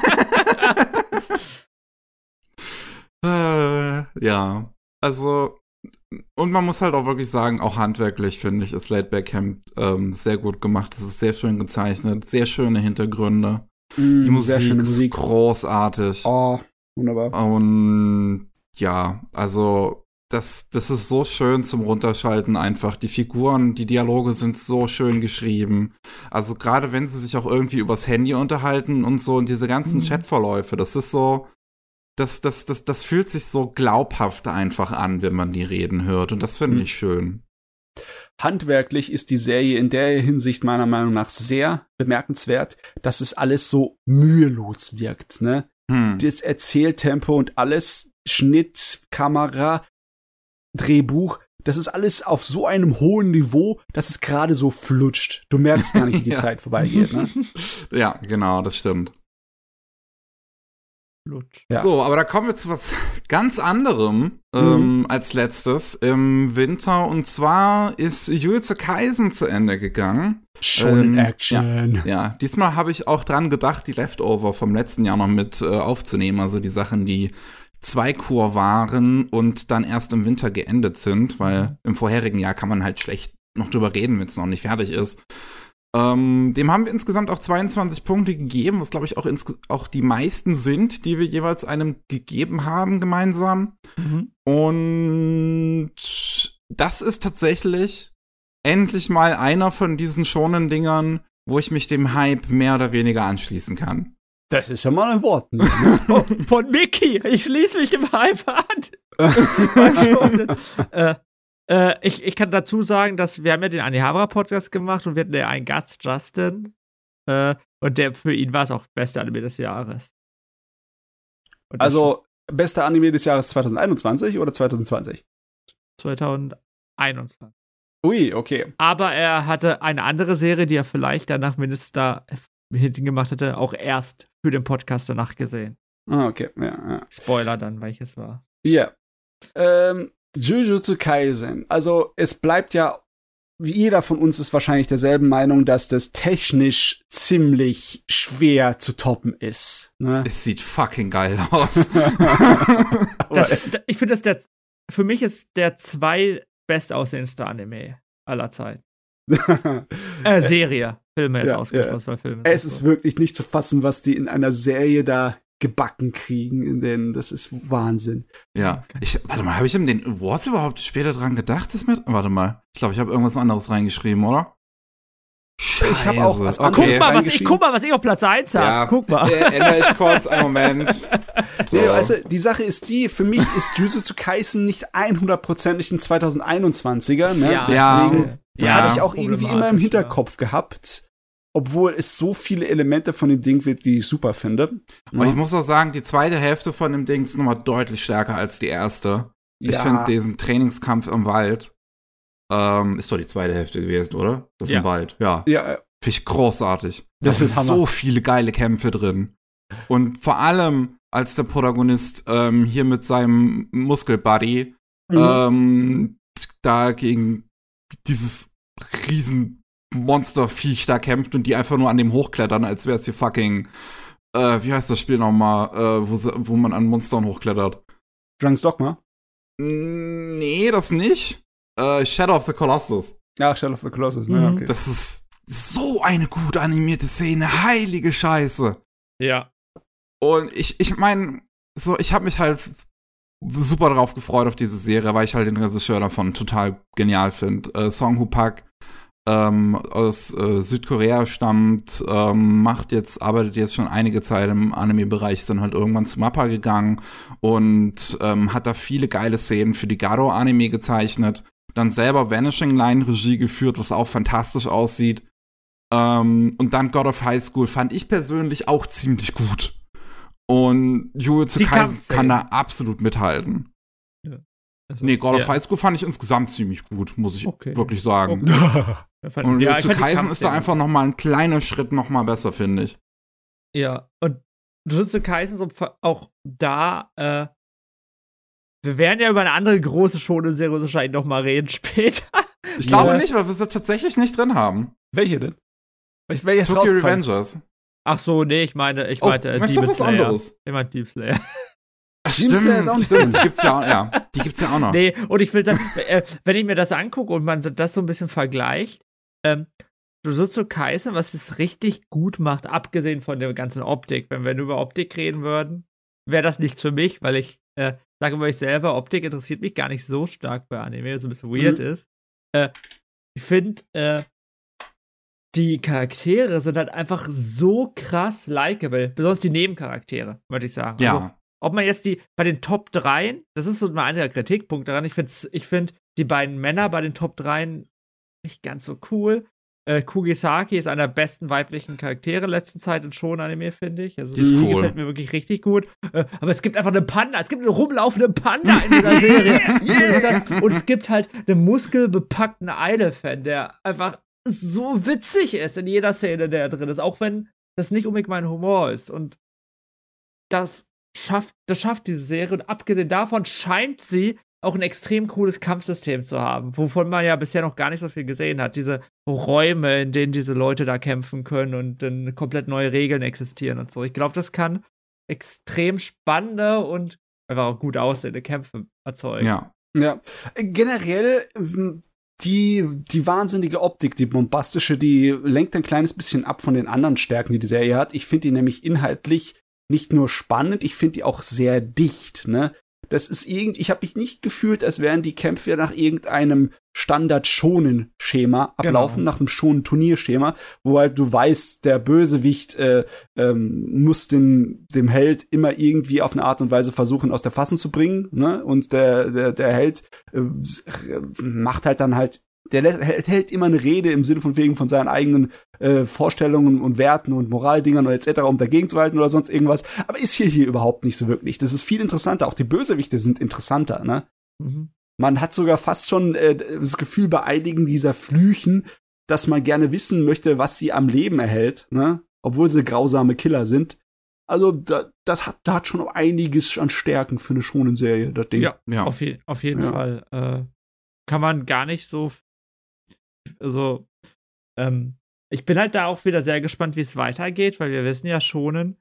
äh, ja, also und man muss halt auch wirklich sagen, auch handwerklich finde ich, ist Late Back Camp ähm, sehr gut gemacht. Es ist sehr schön gezeichnet, sehr schöne Hintergründe. Mm, die Musik, Musik. ist großartig. Oh, wunderbar. Und ja, also das, das ist so schön zum Runterschalten einfach. Die Figuren, die Dialoge sind so schön geschrieben. Also gerade wenn sie sich auch irgendwie übers Handy unterhalten und so und diese ganzen mhm. Chatverläufe, das ist so, das, das, das, das fühlt sich so glaubhaft einfach an, wenn man die Reden hört. Und das finde mhm. ich schön. Handwerklich ist die Serie in der Hinsicht meiner Meinung nach sehr bemerkenswert, dass es alles so mühelos wirkt. Ne? Hm. Das Erzähltempo und alles, Schnitt, Kamera, Drehbuch, das ist alles auf so einem hohen Niveau, dass es gerade so flutscht. Du merkst gar nicht, wie die ja. Zeit vorbeigeht. Ne? ja, genau, das stimmt. Ja. So, aber da kommen wir zu was ganz anderem ähm, mhm. als letztes im Winter. Und zwar ist Jujutsu Kaisen zu Ende gegangen. Schon ähm, in Action. Ja, ja. diesmal habe ich auch dran gedacht, die Leftover vom letzten Jahr noch mit äh, aufzunehmen. Also die Sachen, die zwei Kur waren und dann erst im Winter geendet sind, weil mhm. im vorherigen Jahr kann man halt schlecht noch drüber reden, wenn es noch nicht fertig ist. Ähm, dem haben wir insgesamt auch 22 Punkte gegeben, was glaube ich auch, auch die meisten sind, die wir jeweils einem gegeben haben gemeinsam. Mhm. Und das ist tatsächlich endlich mal einer von diesen schonen Dingern, wo ich mich dem Hype mehr oder weniger anschließen kann. Das ist ja mal ein Wort. Ne? von Mickey, ich schließe mich dem Hype an. äh, äh, ich, ich kann dazu sagen, dass wir haben ja den Anihabara-Podcast gemacht und wir hatten ja einen Gast, Justin. Äh, und der für ihn war es auch beste Anime des Jahres. Also, beste Anime des Jahres 2021 oder 2020? 2021. Ui, okay. Aber er hatte eine andere Serie, die er vielleicht danach mindestens da hinten gemacht hätte, auch erst für den Podcast danach gesehen. Ah, okay. Ja, ja. Spoiler dann, welches war. Ja. Ähm, Jujutsu Kaisen. Also es bleibt ja, wie jeder von uns ist wahrscheinlich derselben Meinung, dass das technisch ziemlich schwer zu toppen ist. Ne? Es sieht fucking geil aus. das, ich finde, das der, für mich ist der zwei bestaussehendste Anime aller Zeit. äh, Serie. Filme ist ja, ausgeschlossen, ja. Filme. Es ist wirklich nicht zu fassen, was die in einer Serie da gebacken kriegen, denn das ist Wahnsinn. Ja, ich, warte mal, habe ich in den Awards überhaupt später dran gedacht, das mit? Warte mal, ich glaube, ich habe irgendwas anderes reingeschrieben, oder? Scheiße. Ich habe auch was okay. guck, mal, was ich, guck mal, was ich auf Platz 1 habe. Ja, guck mal. Äh, ändere ich kurz einen Moment. So. Nee, weißt du, die Sache ist die, für mich ist Jujutsu Kaisen nicht 100%ig ein 2021er. Ne? Ja, Deswegen, das ja, habe ich auch irgendwie immer im Hinterkopf ja. gehabt. Obwohl es so viele Elemente von dem Ding wird, die ich super finde. Aber ich muss auch sagen, die zweite Hälfte von dem Ding ist nochmal deutlich stärker als die erste. Ich finde diesen Trainingskampf im Wald ähm, ist doch die zweite Hälfte gewesen, oder? Das ja. im Wald, ja. Ja. Finde ich großartig. Das, das ist Hammer. so viele geile Kämpfe drin. Und vor allem, als der Protagonist ähm, hier mit seinem Muskelbuddy mhm. ähm, da gegen dieses riesen Monsterviech da kämpft und die einfach nur an dem hochklettern, als wäre es hier fucking, äh, wie heißt das Spiel nochmal, äh, wo, wo man an Monstern hochklettert? Dragon's Dogma? Nee, das nicht. Äh, Shadow of the Colossus. Ja, Shadow of the Colossus, ne? Mhm. Okay. Das ist so eine gut animierte Szene, heilige Scheiße. Ja. Und ich, ich meine, so, ich habe mich halt super darauf gefreut auf diese Serie, weil ich halt den Regisseur davon total genial finde. Äh, Song Hu Pak ähm, aus äh, Südkorea stammt, ähm, macht jetzt, arbeitet jetzt schon einige Zeit im Anime-Bereich, ist dann halt irgendwann zu Mappa gegangen und ähm, hat da viele geile Szenen für die Garo-Anime gezeichnet dann selber Vanishing Line Regie geführt, was auch fantastisch aussieht. Ähm, und dann God of High School fand ich persönlich auch ziemlich gut. Und Jujutsu Kaisen kann da absolut mithalten. Ja. Also, nee, God ja. of High School fand ich insgesamt ziemlich gut, muss ich okay. wirklich sagen. Okay. und ja, Jujutsu Kaisen ist da einfach noch mal ein kleiner Schritt noch mal besser, finde ich. Ja, und Jujutsu Kaisen ist auch da äh, wir werden ja über eine andere große Shonen-Serie wahrscheinlich noch mal reden später. Ich glaube nicht, weil wir sie tatsächlich nicht drin haben. Welche denn? Welche Tokyo Revengers. Ach so, nee, ich meine, ich oh, meinte äh, Demon Slayer. Ich meinte Deep Slayer. Ach, Slayer ist auch nicht drin. Die gibt's ja auch, ja. Die gibt's ja auch noch. Nee, und ich will sagen, äh, wenn ich mir das angucke und man das so ein bisschen vergleicht, ähm, Jujutsu Kaisen, was es richtig gut macht, abgesehen von der ganzen Optik, wenn wir nur über Optik reden würden, wäre das nicht für mich, weil ich äh, sage mal ich selber, Optik interessiert mich gar nicht so stark bei Anime, so ein bisschen weird mhm. ist. Äh, ich finde, äh, die Charaktere sind halt einfach so krass likable, besonders die Nebencharaktere, würde ich sagen. Ja. Also, ob man jetzt die bei den Top 3, das ist so mein einziger Kritikpunkt daran, ich finde ich find die beiden Männer bei den Top 3 nicht ganz so cool. Äh, Kugisaki ist einer der besten weiblichen Charaktere letzten Zeit in Shonen-Anime, finde ich. Also, die ist cool. gefällt mir wirklich richtig gut. Äh, aber es gibt einfach eine Panda, es gibt eine rumlaufende Panda in dieser Serie. yeah. Und es gibt halt einen muskelbepackten Idol-Fan, der einfach so witzig ist in jeder Szene, der drin ist. Auch wenn das nicht unbedingt mein Humor ist. Und das schafft, das schafft diese Serie. Und abgesehen davon scheint sie auch ein extrem cooles Kampfsystem zu haben, wovon man ja bisher noch gar nicht so viel gesehen hat. Diese Räume, in denen diese Leute da kämpfen können und dann komplett neue Regeln existieren und so. Ich glaube, das kann extrem spannende und einfach auch gut aussehende Kämpfe erzeugen. Ja. Ja. Generell die, die wahnsinnige Optik, die bombastische, die lenkt ein kleines bisschen ab von den anderen Stärken, die die Serie hat. Ich finde die nämlich inhaltlich nicht nur spannend, ich finde die auch sehr dicht, ne? Das ist irgend, ich habe mich nicht gefühlt, als wären die Kämpfe nach irgendeinem Standard-Schonen-Schema ablaufen, genau. nach einem Schonen-Turnierschema, wo halt du weißt, der Bösewicht äh, ähm, muss den, dem Held immer irgendwie auf eine Art und Weise versuchen, aus der Fassung zu bringen, ne? Und der, der, der Held äh, macht halt dann halt der hält immer eine Rede im Sinne von wegen von seinen eigenen äh, Vorstellungen und Werten und Moraldingern und etc., um dagegen zu halten oder sonst irgendwas. Aber ist hier hier überhaupt nicht so wirklich. Das ist viel interessanter. Auch die Bösewichte sind interessanter, ne? Mhm. Man hat sogar fast schon äh, das Gefühl bei einigen dieser Flüchen, dass man gerne wissen möchte, was sie am Leben erhält, ne? Obwohl sie grausame Killer sind. Also da, das hat, da hat schon einiges an Stärken für eine schonen Serie, das Ding. Ja, ja. Auf, je, auf jeden ja. Fall. Äh, kann man gar nicht so also, ähm, ich bin halt da auch wieder sehr gespannt, wie es weitergeht, weil wir wissen ja schonen,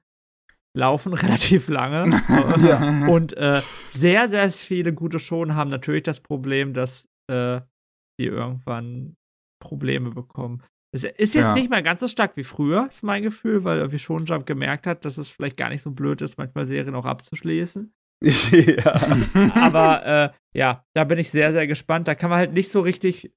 laufen relativ lange. ja. Und äh, sehr, sehr viele gute Schonen haben natürlich das Problem, dass äh, die irgendwann Probleme bekommen. Es ist jetzt ja. nicht mehr ganz so stark wie früher, ist mein Gefühl, weil irgendwie schon Jump gemerkt hat, dass es vielleicht gar nicht so blöd ist, manchmal Serien auch abzuschließen. ja. Aber äh, ja, da bin ich sehr, sehr gespannt. Da kann man halt nicht so richtig.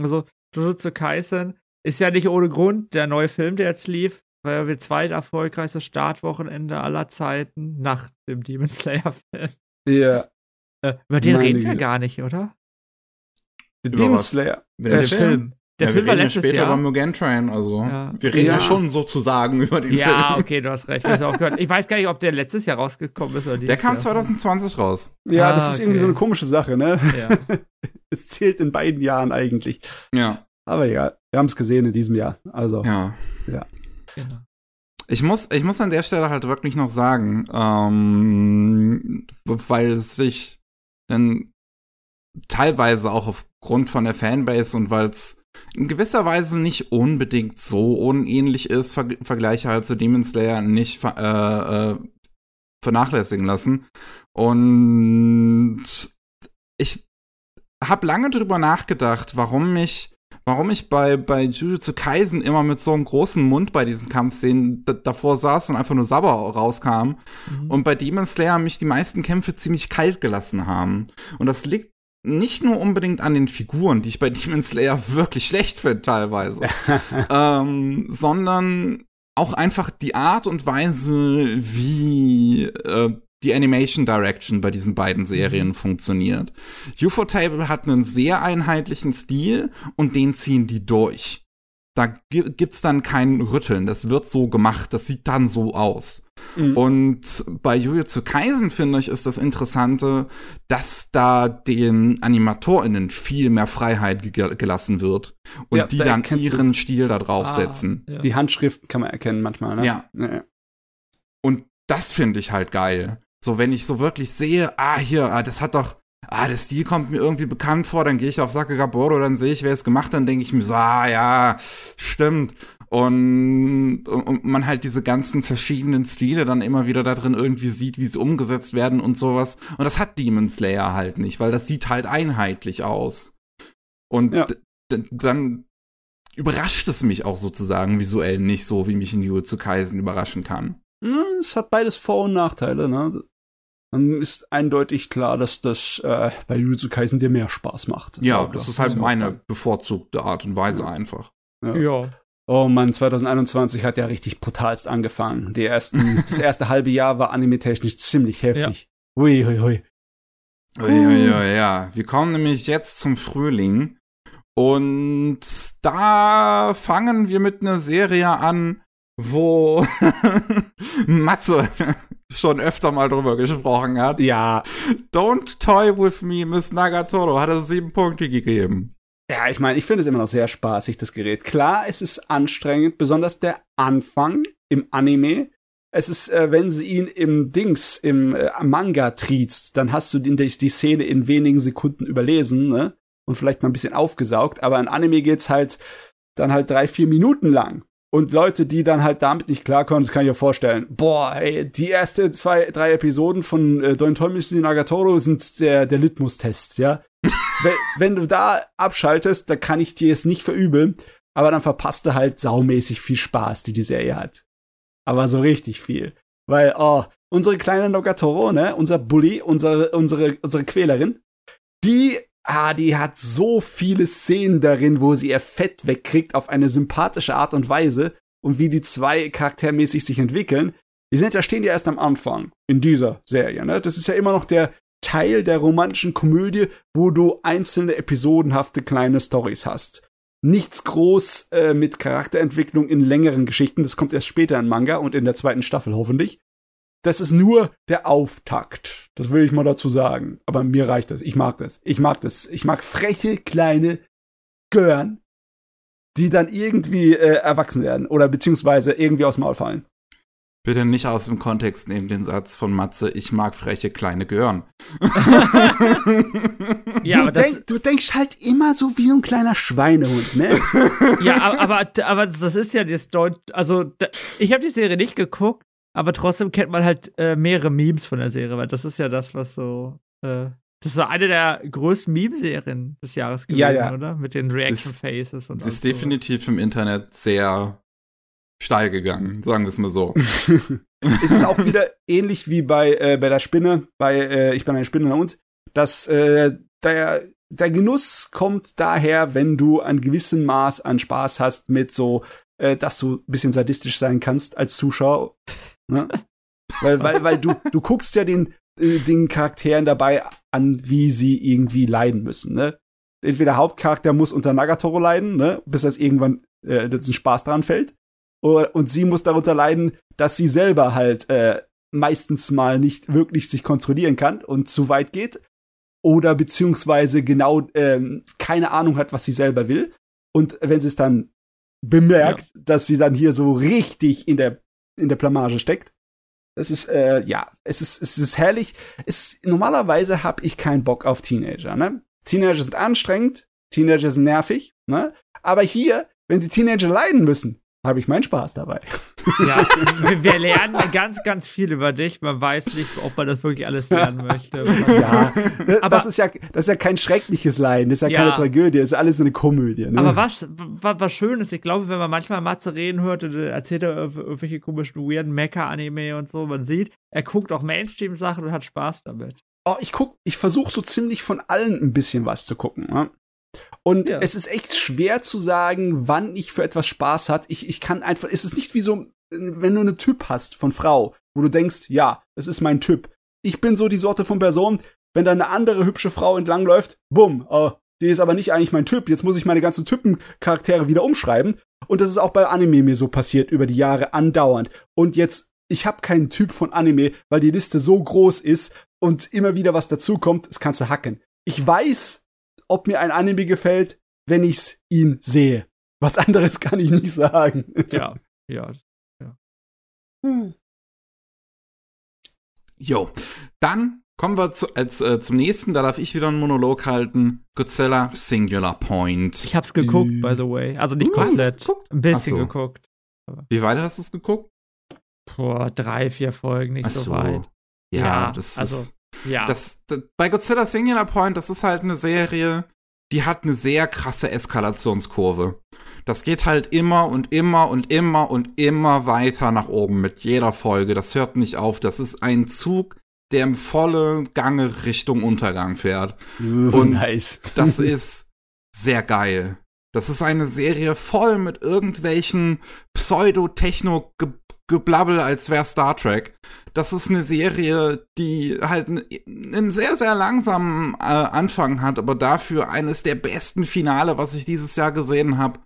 Also, Jujutsu Kaisen ist ja nicht ohne Grund der neue Film, der jetzt lief, weil wir zweit erfolgreichste Startwochenende aller Zeiten nach dem Demon Slayer-Film. Ja. Äh, über den Meine reden wir gar nicht, oder? Demon Slayer. Der Film. Der ja, Film wir war letztes später Jahr. über Mugen Train, also ja. wir reden ja. ja. schon sozusagen über den ja, Film. Ja, okay, du hast recht. Ich, auch gehört. ich weiß gar nicht, ob der letztes Jahr rausgekommen ist oder Der kam 2020 raus. Ja, ah, das ist okay. irgendwie so eine komische Sache, ne? Ja. es zählt in beiden Jahren eigentlich. Ja. Aber ja, wir haben es gesehen in diesem Jahr. Also. Ja. Ja. Genau. Ich muss, ich muss an der Stelle halt wirklich noch sagen, ähm, weil es sich dann teilweise auch aufgrund von der Fanbase und weil es in gewisser Weise nicht unbedingt so unähnlich ist, Ver Vergleiche halt zu Demon Slayer nicht ver äh, äh, vernachlässigen lassen. Und ich habe lange drüber nachgedacht, warum mich warum ich bei, bei Jujutsu Kaisen immer mit so einem großen Mund bei diesen Kampfszenen davor saß und einfach nur Sabber rauskam. Mhm. Und bei Demon Slayer mich die meisten Kämpfe ziemlich kalt gelassen haben. Und das liegt nicht nur unbedingt an den Figuren, die ich bei Demon Slayer wirklich schlecht finde teilweise, ähm, sondern auch einfach die Art und Weise, wie äh, die Animation Direction bei diesen beiden Serien mhm. funktioniert. UFO-Table hat einen sehr einheitlichen Stil und den ziehen die durch. Da gibt's dann kein Rütteln. Das wird so gemacht. Das sieht dann so aus. Mhm. Und bei Jujutsu Kaisen finde ich ist das Interessante, dass da den AnimatorInnen viel mehr Freiheit ge gelassen wird und ja, die da dann ihren Stil da draufsetzen. Ah, ja. Die Handschriften kann man erkennen manchmal, ne? Ja. ja. Und das finde ich halt geil. So, wenn ich so wirklich sehe, ah, hier, ah, das hat doch, ah, der Stil kommt mir irgendwie bekannt vor, dann gehe ich auf Sakagaboro, dann sehe ich, wer es gemacht hat, dann denke ich mir so, ah, ja, stimmt. Und, und man halt diese ganzen verschiedenen Stile dann immer wieder da drin irgendwie sieht, wie sie umgesetzt werden und sowas. Und das hat Demon Slayer halt nicht, weil das sieht halt einheitlich aus. Und ja. dann überrascht es mich auch sozusagen visuell nicht so, wie mich in zu Kaisen überraschen kann. Es hat beides Vor- und Nachteile, ne? Dann ist eindeutig klar, dass das äh, bei Jujutsu Kaisen dir mehr Spaß macht. Das ja, das ist halt meine bevorzugte Art und Weise ja. einfach. Ja. ja. Oh man, 2021 hat ja richtig brutalst angefangen. Die ersten, das erste halbe Jahr war anime-technisch ziemlich heftig. Ja. Ui, ui, ui. Ui, ui, ui, ja. Wir kommen nämlich jetzt zum Frühling. Und da fangen wir mit einer Serie an, wo Matze schon öfter mal drüber gesprochen hat. Ja. Don't Toy With Me, Miss Nagatoro, hat er sieben Punkte gegeben. Ja, ich meine, ich finde es immer noch sehr spaßig, das Gerät. Klar, es ist anstrengend, besonders der Anfang im Anime. Es ist, äh, wenn sie ihn im Dings, im äh, Manga triezt, dann hast du die, die Szene in wenigen Sekunden überlesen, ne? Und vielleicht mal ein bisschen aufgesaugt, aber in Anime geht's halt dann halt drei, vier Minuten lang. Und Leute, die dann halt damit nicht klarkommen, das kann ich mir vorstellen. Boah, ey, die erste zwei, drei Episoden von äh, Don Tomishi Nagatoro sind der, der Litmus-Test, ja. wenn, wenn du da abschaltest, dann kann ich dir es nicht verübeln, aber dann verpasst du halt saumäßig viel Spaß, die die Serie hat. Aber so richtig viel. Weil, oh, unsere kleine Nagatoro, ne, unser Bully, unsere, unsere, unsere Quälerin, die ah, die hat so viele Szenen darin, wo sie ihr Fett wegkriegt auf eine sympathische Art und Weise und wie die zwei charaktermäßig sich entwickeln. Die sind, da stehen die erst am Anfang in dieser Serie, ne? Das ist ja immer noch der Teil der romantischen Komödie, wo du einzelne episodenhafte kleine Stories hast. Nichts groß äh, mit Charakterentwicklung in längeren Geschichten, das kommt erst später in Manga und in der zweiten Staffel hoffentlich das ist nur der Auftakt. Das will ich mal dazu sagen. Aber mir reicht das. Ich mag das. Ich mag das. Ich mag freche, kleine Gören, die dann irgendwie äh, erwachsen werden oder beziehungsweise irgendwie aus dem Maul fallen. Bitte nicht aus dem Kontext nehmen den Satz von Matze, ich mag freche kleine Gören. ja, du, denk, du, denkst halt immer so wie ein kleiner Schweinehund, ne? ja, aber, aber, aber das ist ja das Deut also da, ich habe die Serie nicht geguckt, aber trotzdem kennt man halt äh, mehrere Memes von der Serie, weil das ist ja das, was so äh, Das war eine der größten Meme-Serien des Jahres gewesen, ja, ja. oder? Mit den Reaction Faces und so. ist definitiv im Internet sehr steil gegangen, sagen wir es mal so. es ist auch wieder ähnlich wie bei, äh, bei der Spinne, bei äh, Ich bin eine Spinne und dass äh, der, der Genuss kommt daher, wenn du ein gewissen Maß an Spaß hast mit so, äh, dass du ein bisschen sadistisch sein kannst als Zuschauer. Ne? weil, weil, weil du, du guckst ja den, äh, den Charakteren dabei an, wie sie irgendwie leiden müssen. Ne? Entweder der Hauptcharakter muss unter Nagatoro leiden, ne? bis das irgendwann äh, ein Spaß dran fällt. Und sie muss darunter leiden, dass sie selber halt äh, meistens mal nicht wirklich sich kontrollieren kann und zu weit geht. Oder beziehungsweise genau ähm, keine Ahnung hat, was sie selber will. Und wenn sie es dann bemerkt, ja. dass sie dann hier so richtig in der, in der Blamage steckt, es ist, äh, ja, es ist, es ist herrlich. Es, normalerweise habe ich keinen Bock auf Teenager, ne? Teenager sind anstrengend, Teenager sind nervig, ne? Aber hier, wenn die Teenager leiden müssen, habe ich meinen Spaß dabei. Ja, wir lernen ganz, ganz viel über dich. Man weiß nicht, ob man das wirklich alles lernen möchte. Ja, aber das ist ja, das ist ja kein schreckliches Leiden, das ist ja, ja keine Tragödie, das ist alles eine Komödie. Ne? Aber was, was, was schön ist, ich glaube, wenn man manchmal Matze reden hört, erzählt er irgendwelche komischen, weirden Mecha-Anime und so, man sieht, er guckt auch Mainstream-Sachen und hat Spaß damit. Oh, ich guck, ich versuche so ziemlich von allen ein bisschen was zu gucken. Ne? Und ja. es ist echt schwer zu sagen, wann ich für etwas Spaß hat. Ich, ich kann einfach, es ist nicht wie so, wenn du einen Typ hast von Frau, wo du denkst, ja, das ist mein Typ. Ich bin so die Sorte von Person, wenn da eine andere hübsche Frau entlangläuft, bumm, oh, die ist aber nicht eigentlich mein Typ. Jetzt muss ich meine ganzen Typencharaktere wieder umschreiben. Und das ist auch bei Anime mir so passiert über die Jahre andauernd. Und jetzt, ich habe keinen Typ von Anime, weil die Liste so groß ist und immer wieder was dazukommt, das kannst du hacken. Ich weiß, ob mir ein Anime gefällt, wenn ich ihn sehe. Was anderes kann ich nicht sagen. Ja, ja, ja. Hm. Jo, dann kommen wir zu, als, äh, zum nächsten. Da darf ich wieder einen Monolog halten. Godzilla Singular Point. Ich hab's geguckt, mm. by the way. Also nicht komplett. Ein bisschen so. geguckt. Wie weit hast du es geguckt? Boah, drei, vier Folgen, nicht so. so. weit. Ja, ja das also ist ja. Das, das, bei Godzilla Singular Point, das ist halt eine Serie, die hat eine sehr krasse Eskalationskurve. Das geht halt immer und immer und immer und immer weiter nach oben mit jeder Folge. Das hört nicht auf. Das ist ein Zug, der im volle Gange Richtung Untergang fährt. Uh, und nice. das ist sehr geil. Das ist eine Serie voll mit irgendwelchen Pseudo-Techno-Geblabbel, als wäre Star Trek das ist eine Serie, die halt einen sehr, sehr langsamen äh, Anfang hat, aber dafür eines der besten Finale, was ich dieses Jahr gesehen habe.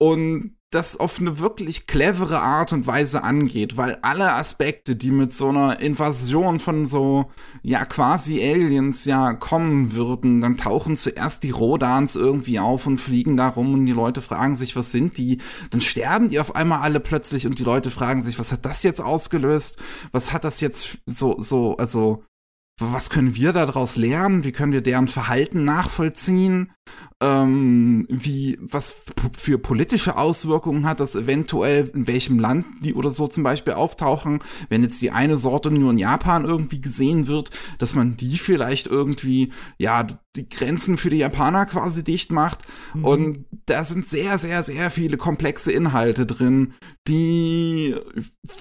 Und das auf eine wirklich clevere Art und Weise angeht, weil alle Aspekte, die mit so einer Invasion von so, ja, quasi Aliens ja kommen würden, dann tauchen zuerst die Rodans irgendwie auf und fliegen da rum und die Leute fragen sich, was sind die? Dann sterben die auf einmal alle plötzlich und die Leute fragen sich, was hat das jetzt ausgelöst? Was hat das jetzt so, so, also, was können wir daraus lernen? Wie können wir deren Verhalten nachvollziehen? Ähm, wie, was für politische Auswirkungen hat das eventuell, in welchem Land die oder so zum Beispiel auftauchen, wenn jetzt die eine Sorte nur in Japan irgendwie gesehen wird, dass man die vielleicht irgendwie, ja, die Grenzen für die Japaner quasi dicht macht. Mhm. Und da sind sehr, sehr, sehr viele komplexe Inhalte drin, die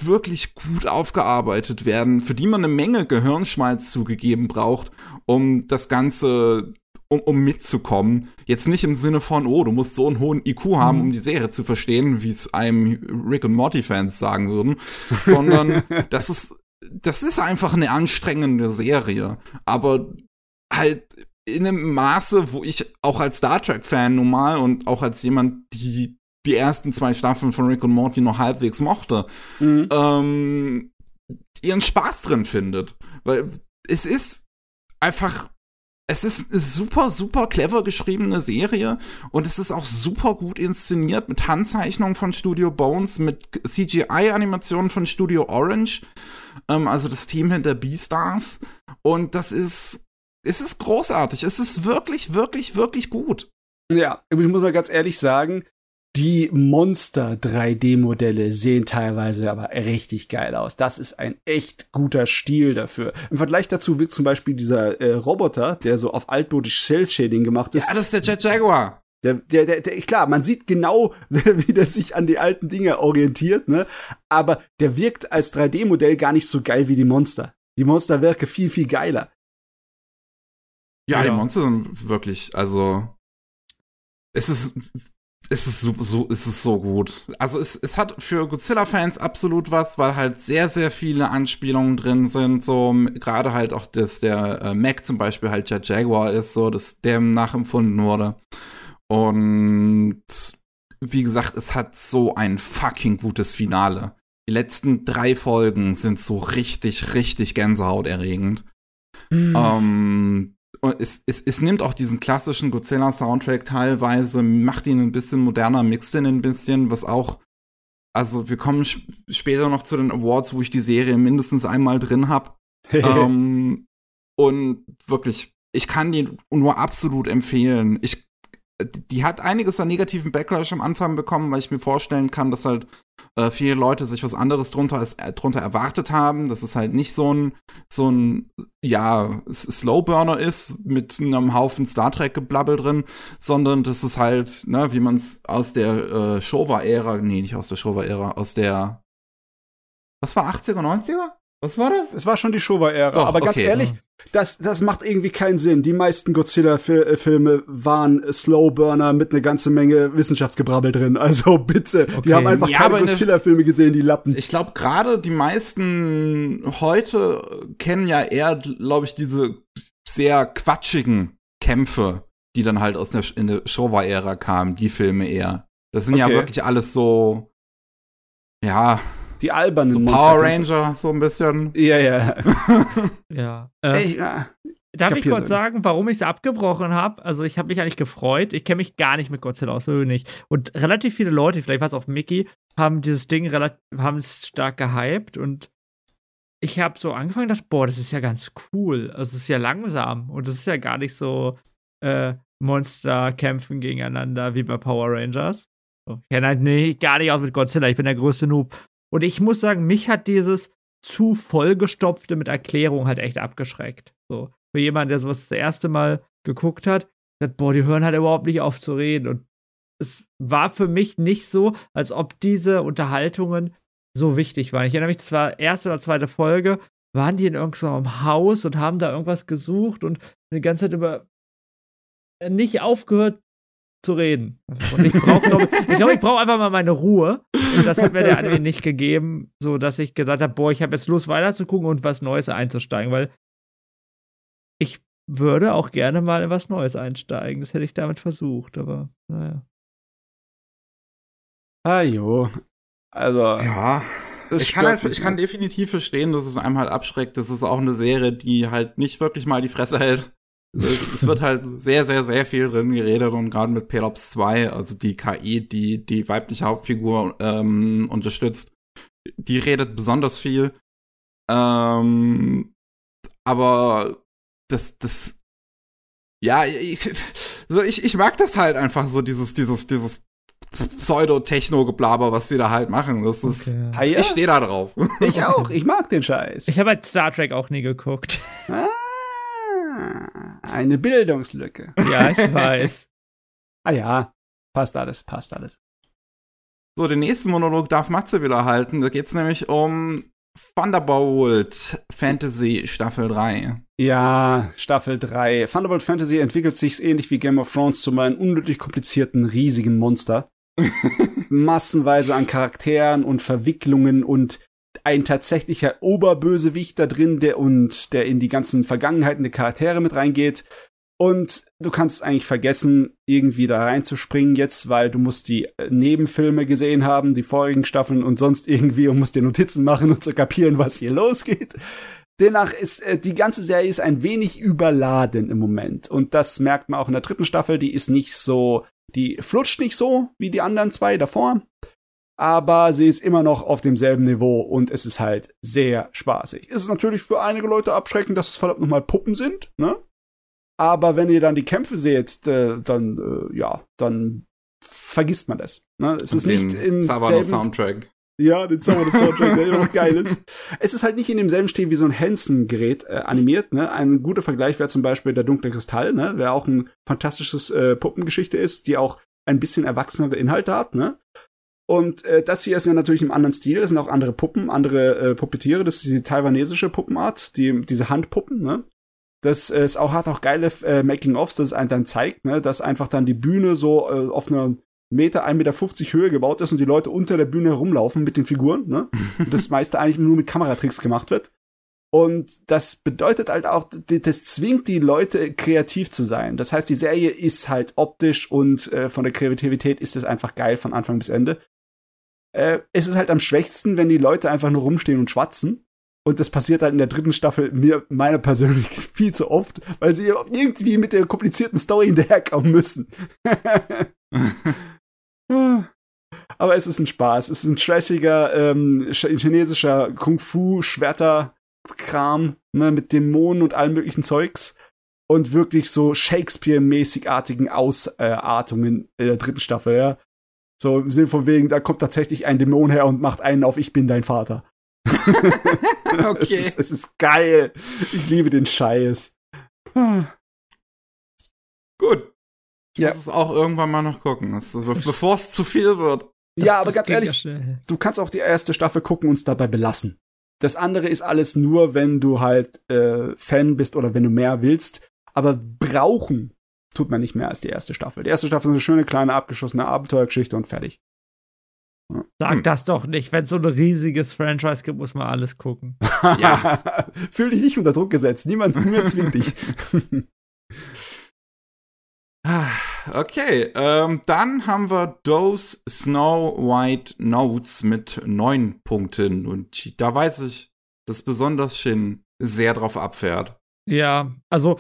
wirklich gut aufgearbeitet werden, für die man eine Menge Gehirnschmalz zugegeben braucht, um das Ganze um, um mitzukommen. Jetzt nicht im Sinne von, oh, du musst so einen hohen IQ haben, mhm. um die Serie zu verstehen, wie es einem Rick und Morty-Fans sagen würden, sondern das ist, das ist einfach eine anstrengende Serie. Aber halt in einem Maße, wo ich auch als Star Trek-Fan normal und auch als jemand, die die ersten zwei Staffeln von Rick und Morty noch halbwegs mochte, mhm. ähm, ihren Spaß drin findet. Weil es ist einfach es ist eine super, super clever geschriebene Serie und es ist auch super gut inszeniert mit Handzeichnungen von Studio Bones, mit CGI-Animationen von Studio Orange, ähm, also das Team hinter Beastars. Und das ist, es ist großartig. Es ist wirklich, wirklich, wirklich gut. Ja, ich muss mal ganz ehrlich sagen, Die Monster 3D-Modelle sehen teilweise aber richtig geil aus. Das ist ein echt guter Stil dafür. Im Vergleich dazu wirkt zum Beispiel dieser äh, Roboter, der so auf altmodisch Cell-Shading gemacht ist. Ja, das ist der Jet Jaguar. Der, der, der, der, klar, man sieht genau, wie der sich an die alten Dinge orientiert, ne? Aber der wirkt als 3D-Modell gar nicht so geil wie die Monster. Die Monster wirken viel, viel geiler. Ja, ja, die Monster sind wirklich, also es ist es ist so, so, es ist so gut. Also es, es hat für Godzilla-Fans absolut was, weil halt sehr, sehr viele Anspielungen drin sind. So gerade halt auch, dass der äh, Mac zum Beispiel halt der Jaguar ist, so dass der nachempfunden wurde. Und wie gesagt, es hat so ein fucking gutes Finale. Die letzten drei Folgen sind so richtig, richtig gänsehauterregend. Mhm. Ähm, und es, es, es nimmt auch diesen klassischen Godzilla-Soundtrack teilweise, macht ihn ein bisschen moderner, mixt ihn ein bisschen, was auch, also wir kommen später noch zu den Awards, wo ich die Serie mindestens einmal drin habe. ähm, und wirklich, ich kann die nur absolut empfehlen. Ich die hat einiges an negativen Backlash am Anfang bekommen, weil ich mir vorstellen kann, dass halt äh, viele Leute sich was anderes drunter, als, äh, drunter erwartet haben, dass es halt nicht so ein, so ein, ja, Slowburner ist mit einem Haufen Star Trek Geblabbel drin, sondern dass es halt, ne, wie man es aus der äh, Showa-Ära, nee, nicht aus der Showa-Ära, aus der, was war 80er, 90er? Was war das? Es war schon die Showa-Ära. Aber ganz okay. ehrlich, das, das macht irgendwie keinen Sinn. Die meisten Godzilla-Filme waren Slowburner mit einer ganzen Menge Wissenschaftsgebrabbel drin. Also bitte, okay. die haben einfach ja, keine Godzilla-Filme gesehen, die Lappen. Ich glaube, gerade die meisten heute kennen ja eher, glaube ich, diese sehr quatschigen Kämpfe, die dann halt aus der, in der Showa-Ära kamen, die Filme eher. Das sind okay. ja wirklich alles so, ja, die albernen so Power Ranger, so ein bisschen. Ja, ja. ja. Äh, ich, ja. Darf ich kurz sagen, warum ich es abgebrochen habe? Also ich habe mich eigentlich gefreut. Ich kenne mich gar nicht mit Godzilla aus, so nicht. Und relativ viele Leute, vielleicht war es auch Mickey, haben dieses Ding relativ, haben es stark gehypt und ich habe so angefangen, dass boah, das ist ja ganz cool. Also es ist ja langsam und es ist ja gar nicht so äh, Monster kämpfen gegeneinander wie bei Power Rangers. Ich kenne halt nee, gar nicht aus mit Godzilla. Ich bin der größte Noob. Und ich muss sagen, mich hat dieses zu vollgestopfte mit Erklärung halt echt abgeschreckt. So, für jemanden, der sowas das erste Mal geguckt hat, sagt, boah, die hören halt überhaupt nicht auf zu reden. Und es war für mich nicht so, als ob diese Unterhaltungen so wichtig waren. Ich erinnere mich, das war erste oder zweite Folge, waren die in irgendeinem Haus und haben da irgendwas gesucht und die ganze Zeit über nicht aufgehört zu reden. Und ich brauche, glaube ich, glaub, ich brauche einfach mal meine Ruhe. Und das hat mir der Anime nicht gegeben, so dass ich gesagt habe, boah, ich habe jetzt Lust weiter zu gucken und was Neues einzusteigen, weil ich würde auch gerne mal in was Neues einsteigen. Das hätte ich damit versucht, aber naja. Ah jo. Also. Ja. Ich kann, halt, ich kann definitiv verstehen, dass es einem halt abschreckt. Das ist auch eine Serie, die halt nicht wirklich mal die Fresse hält. Es wird halt sehr, sehr, sehr viel drin geredet und gerade mit Pelops 2, also die KI, die die weibliche Hauptfigur ähm, unterstützt, die redet besonders viel. Ähm, aber das, das, ja, ich, so ich, ich mag das halt einfach so, dieses, dieses, dieses Pseudo-Techno-Geblaber, was sie da halt machen. Das ist, okay. ich stehe da drauf. Ich auch, ich mag den Scheiß. Ich habe halt Star Trek auch nie geguckt. Ah. Eine Bildungslücke. Ja, ich weiß. ah ja, passt alles, passt alles. So, den nächsten Monolog darf Matze wieder halten. Da geht es nämlich um Thunderbolt Fantasy Staffel 3. Ja, Staffel 3. Thunderbolt Fantasy entwickelt sich ähnlich wie Game of Thrones zu meinem unnötig komplizierten, riesigen Monster. Massenweise an Charakteren und Verwicklungen und ein tatsächlicher Oberbösewicht da drin, der und der in die ganzen Vergangenheiten der Charaktere mit reingeht. Und du kannst eigentlich vergessen, irgendwie da reinzuspringen jetzt, weil du musst die äh, Nebenfilme gesehen haben, die vorigen Staffeln und sonst irgendwie und musst dir Notizen machen und zu kapieren, was hier losgeht. Demnach ist äh, die ganze Serie ist ein wenig überladen im Moment und das merkt man auch in der dritten Staffel. Die ist nicht so, die flutscht nicht so wie die anderen zwei davor aber sie ist immer noch auf demselben Niveau und es ist halt sehr spaßig. Es ist natürlich für einige Leute abschreckend, dass es verdammt nochmal Puppen sind, ne? Aber wenn ihr dann die Kämpfe seht, äh, dann, äh, ja, dann vergisst man das. Ne? Es und ist nicht im selben Soundtrack. Ja, den Summer Soundtrack, der immer noch geil ist. Es ist halt nicht in demselben Stil wie so ein Hansen-Gerät äh, animiert. Ne? Ein guter Vergleich wäre zum Beispiel der dunkle Kristall, ne? der auch ein fantastisches äh, Puppengeschichte ist, die auch ein bisschen erwachsenere Inhalte hat. Ne? Und äh, das hier ist ja natürlich im anderen Stil. Das sind auch andere Puppen, andere äh, Puppetiere. Das ist die taiwanesische Puppenart, die, diese Handpuppen. Ne? Das äh, ist auch, hat auch geile äh, Making-ofs, das es einem dann zeigt, ne? dass einfach dann die Bühne so äh, auf einer Meter, 1,50 Meter Höhe gebaut ist und die Leute unter der Bühne herumlaufen mit den Figuren, ne? Und das meiste eigentlich nur mit Kameratricks gemacht wird. Und das bedeutet halt auch, das zwingt die Leute kreativ zu sein. Das heißt, die Serie ist halt optisch und äh, von der Kreativität ist es einfach geil von Anfang bis Ende. Äh, es ist halt am schwächsten, wenn die Leute einfach nur rumstehen und schwatzen. Und das passiert halt in der dritten Staffel mir, meiner persönlich, viel zu oft, weil sie irgendwie mit der komplizierten Story hinterherkommen müssen. Aber es ist ein Spaß. Es ist ein trashiger ähm, chinesischer Kung-Fu-Schwerter-Kram ne, mit Dämonen und allem möglichen Zeugs. Und wirklich so Shakespeare-mäßigartigen Ausartungen in der dritten Staffel, ja. So im Sinne von wegen, da kommt tatsächlich ein Dämon her und macht einen auf Ich bin dein Vater. okay. es, ist, es ist geil. Ich liebe den Scheiß. Gut. Ich ja. muss es auch irgendwann mal noch gucken, bevor es zu viel wird. Das, ja, aber ganz ehrlich, du kannst auch die erste Staffel gucken und es dabei belassen. Das andere ist alles nur, wenn du halt äh, Fan bist oder wenn du mehr willst. Aber brauchen tut man nicht mehr als die erste Staffel. Die erste Staffel ist eine schöne kleine abgeschossene Abenteuergeschichte und fertig. Sag hm. das doch nicht. Wenn es so ein riesiges Franchise gibt, muss man alles gucken. ja. Fühl dich nicht unter Druck gesetzt. Niemand, niemand zwingt dich. Okay, ähm, dann haben wir Those Snow White Notes mit neun Punkten. Und da weiß ich, dass besonders Shin sehr drauf abfährt. Ja, also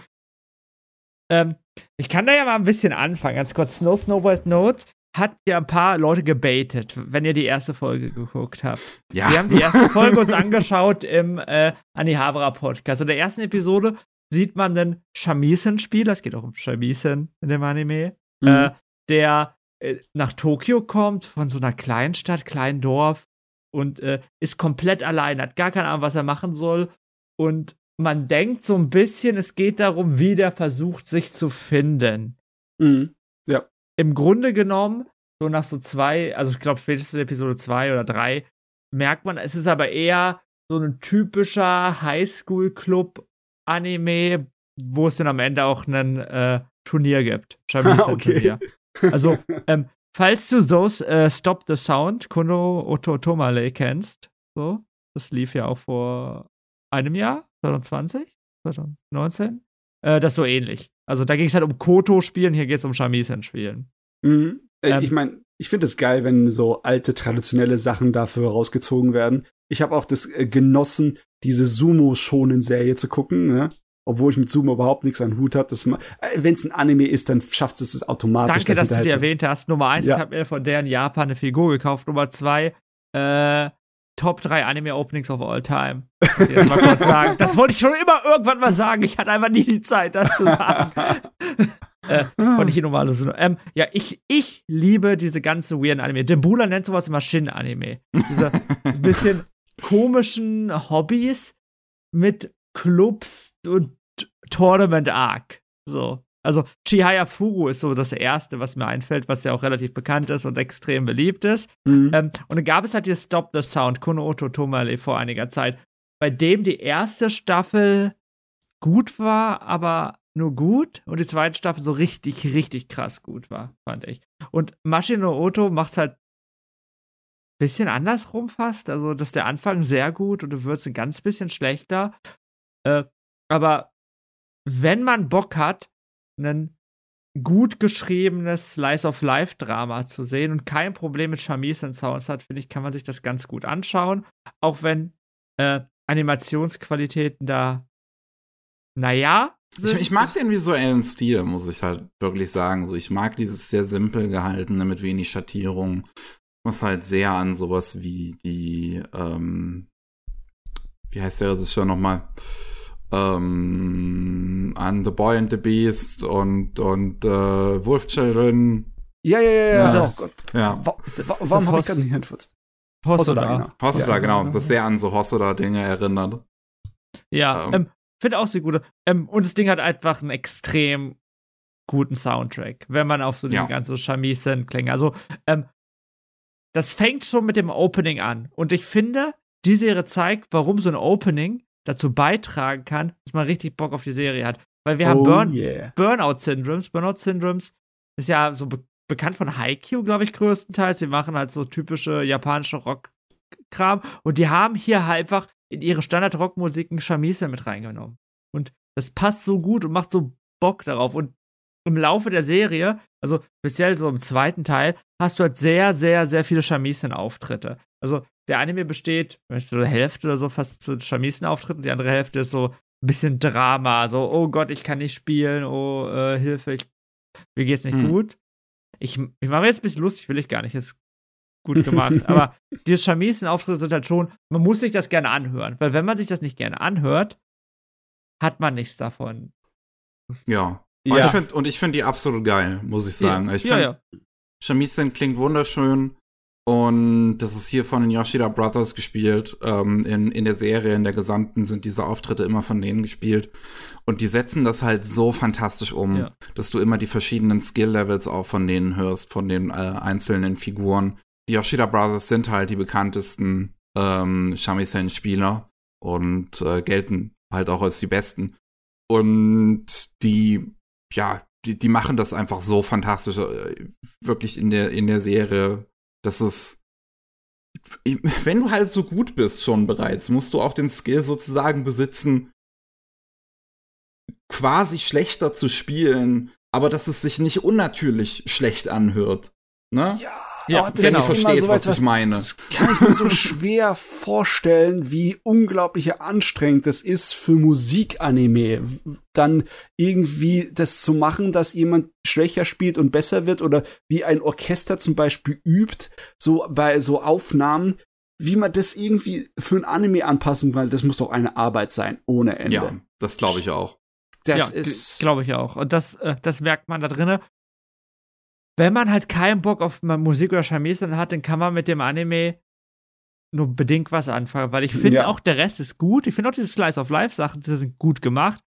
ähm, ich kann da ja mal ein bisschen anfangen. Ganz kurz, Snow Snow White Notes hat ja ein paar Leute gebaitet, wenn ihr die erste Folge geguckt habt. Ja. Wir haben die erste Folge uns angeschaut im äh, Anihabara Podcast. In der ersten Episode sieht man den Shamisen-Spieler, es geht auch um Shamisen in dem Anime, mhm. äh, der äh, nach Tokio kommt, von so einer Kleinstadt, kleinen Dorf und äh, ist komplett allein, hat gar keine Ahnung, was er machen soll. Und man denkt so ein bisschen, es geht darum, wie der versucht, sich zu finden. Mhm. Ja. Im Grunde genommen, so nach so zwei, also ich glaube spätestens in Episode zwei oder drei, merkt man, es ist aber eher so ein typischer Highschool-Club Anime, wo es dann am Ende auch ein äh, Turnier gibt. Turnier. Also, ähm, falls du those äh, Stop the Sound, Kono Ototomale kennst, so, das lief ja auch vor einem Jahr, 2020, 2019, äh, das ist so ähnlich. Also da ging es halt um Koto-Spielen, hier geht es um Shamisen-Spielen. Mhm. Äh, ähm, ich meine, ich finde es geil, wenn so alte, traditionelle Sachen dafür rausgezogen werden. Ich habe auch das äh, genossen, diese Sumo-Shonen-Serie zu gucken, ne? obwohl ich mit Sumo überhaupt nichts an Hut hat. Äh, Wenn es ein Anime ist, dann schafft es es automatisch. Danke, dass du die erwähnt hast. Nummer eins, ja. ich habe mir von der in Japan eine Figur gekauft. Nummer zwei, äh, Top 3 Anime-Openings of all time. Das, mal kurz sagen. das wollte ich schon immer irgendwann mal sagen. Ich hatte einfach nie die Zeit, das zu sagen. äh, von ich normales. Ähm, ja, ich, ich liebe diese ganze weirden Anime. Dembula nennt sowas immer Shin-Anime. Diese bisschen komischen Hobbys mit Clubs und Tournament Arc. So. Also Chihaya Furu ist so das erste, was mir einfällt, was ja auch relativ bekannt ist und extrem beliebt ist. Mhm. Ähm, und dann gab es halt hier Stop the Sound, Kuno Oto Tomale vor einiger Zeit, bei dem die erste Staffel gut war, aber nur gut und die zweite Staffel so richtig, richtig krass gut war, fand ich. Und Mashino Oto macht es halt bisschen andersrum fast. Also, dass der Anfang sehr gut und du wirst ein ganz bisschen schlechter. Äh, aber wenn man Bock hat, ein gut geschriebenes Slice of Life Drama zu sehen und kein Problem mit Shamisen Sounds hat, finde ich, kann man sich das ganz gut anschauen. Auch wenn äh, Animationsqualitäten da, naja. Ich, ich, mag den visuellen Stil, muss ich halt wirklich sagen. So, ich mag dieses sehr simpel gehaltene mit wenig Schattierung was halt sehr an sowas wie die, ähm, wie heißt der Regisseur nochmal? Ähm, an The Boy and the Beast und, und äh, Wolf Children Ja, ja, ja, ja. Das, oh Gott. Ja. Wa wa warum habe ich gerade nicht Handfurz? Hosoda. Hosoda, genau. Hosoda, ja, genau. Das sehr an so Hosoda-Dinge erinnert. Ja, ähm. ähm, finde auch sehr gut. Ähm, und das Ding hat einfach einen extrem guten Soundtrack, wenn man auf so die ja. ganzen Shamisen klänge. Also, ähm, das fängt schon mit dem Opening an. Und ich finde, die Serie zeigt, warum so ein Opening dazu beitragen kann, dass man richtig Bock auf die Serie hat. Weil wir oh, haben Burn yeah. Burnout-Syndromes. Burnout-Syndromes ist ja so be bekannt von Haikyuu, glaube ich, größtenteils. Sie machen halt so typische japanische Rock-Kram. Und die haben hier halt einfach in ihre Standard-Rockmusiken Shamisen mit reingenommen. Und das passt so gut und macht so Bock darauf. Und im Laufe der Serie, also speziell so im zweiten Teil, hast du halt sehr, sehr, sehr viele Shamisen-Auftritte. Also der Anime besteht, so eine Hälfte oder so fast zu Shamisen-Auftritten, die andere Hälfte ist so ein bisschen Drama, so, oh Gott, ich kann nicht spielen, oh, äh, Hilfe, ich, mir geht's nicht hm. gut. Ich, ich mache mir jetzt ein bisschen lustig, will ich gar nicht, ist gut gemacht. aber diese Shamisen-Auftritte sind halt schon, man muss sich das gerne anhören, weil wenn man sich das nicht gerne anhört, hat man nichts davon. Ja. Und ja. ich finde find die absolut geil, muss ich sagen. Ja, ich find, ja, ja. Shamisen klingt wunderschön. Und das ist hier von den Yoshida Brothers gespielt. Ähm, in, in der Serie, in der gesamten, sind diese Auftritte immer von denen gespielt. Und die setzen das halt so fantastisch um, ja. dass du immer die verschiedenen Skill-Levels auch von denen hörst, von den äh, einzelnen Figuren. Die Yoshida Brothers sind halt die bekanntesten ähm, Shamisen-Spieler und äh, gelten halt auch als die besten. Und die ja, die, die machen das einfach so fantastisch, äh, wirklich in der, in der Serie. Das ist, wenn du halt so gut bist schon bereits, musst du auch den Skill sozusagen besitzen, quasi schlechter zu spielen, aber dass es sich nicht unnatürlich schlecht anhört. Ne? Ja. Ja, oh, das genau. ist versteht, sowas, was ich meine. Das kann ich mir so schwer vorstellen, wie unglaublich anstrengend das ist für Musikanime, dann irgendwie das zu machen, dass jemand schwächer spielt und besser wird oder wie ein Orchester zum Beispiel übt, so bei so Aufnahmen, wie man das irgendwie für ein Anime anpassen kann, das muss doch eine Arbeit sein, ohne Ende. Ja, das glaube ich auch. Das ja, ist. Glaube ich auch. Und das, äh, das merkt man da drinnen wenn man halt keinen Bock auf Musik oder Shamisen hat, dann kann man mit dem Anime nur bedingt was anfangen, weil ich finde ja. auch der Rest ist gut. Ich finde auch diese Slice of Life Sachen, die sind gut gemacht,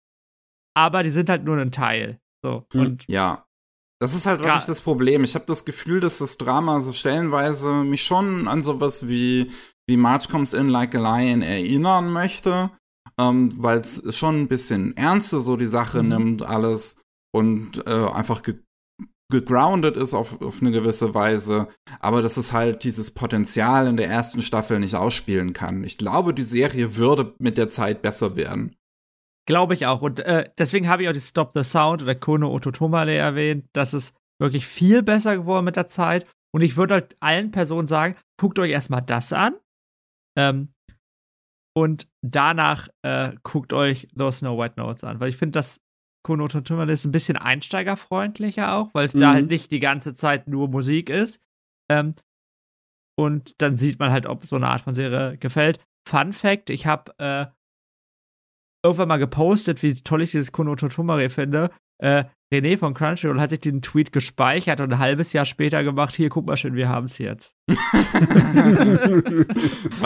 aber die sind halt nur ein Teil. So hm. und ja. Das ist halt wirklich das Problem. Ich habe das Gefühl, dass das Drama so stellenweise mich schon an sowas wie wie March Comes In Like a Lion erinnern möchte, ähm, weil es schon ein bisschen ernster so die Sache mhm. nimmt alles und äh, einfach ge gegroundet ist auf, auf eine gewisse Weise, aber dass es halt dieses Potenzial in der ersten Staffel nicht ausspielen kann. Ich glaube, die Serie würde mit der Zeit besser werden. Glaube ich auch. Und äh, deswegen habe ich auch die Stop the Sound oder Kono Ototomale erwähnt, dass es wirklich viel besser geworden mit der Zeit. Und ich würde halt allen Personen sagen, guckt euch erstmal das an. Ähm, und danach äh, guckt euch Those Snow White Notes an, weil ich finde, das Konoto Tümmerle ist ein bisschen einsteigerfreundlicher auch, weil es mhm. da halt nicht die ganze Zeit nur Musik ist. Ähm, und dann sieht man halt, ob so eine Art von Serie gefällt. Fun Fact: Ich habe äh, irgendwann mal gepostet, wie toll ich dieses Konoto Tumare finde. Äh, René von Crunchyroll hat sich den Tweet gespeichert und ein halbes Jahr später gemacht, hier, guck mal schön, wir haben es jetzt. War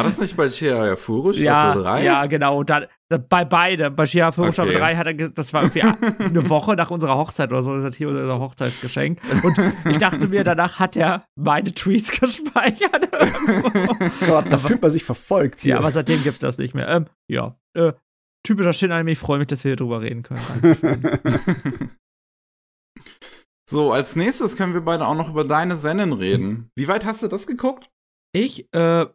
das nicht bei Shia Furush ja, 3? Ja, genau. Da, da, bei beide. Bei Shia Furush okay. 3 hat er, das war irgendwie eine Woche nach unserer Hochzeit oder so, das hat hier unser Hochzeitsgeschenk. Und ich dachte mir, danach hat er meine Tweets gespeichert. Gott, da fühlt man sich verfolgt hier. Ja, aber seitdem gibt's das nicht mehr. Ähm, ja. Äh, typischer Shin-Anime, ich freue mich, dass wir hier drüber reden können. so, als nächstes können wir beide auch noch über deine Sennen reden. Wie weit hast du das geguckt? Ich, äh,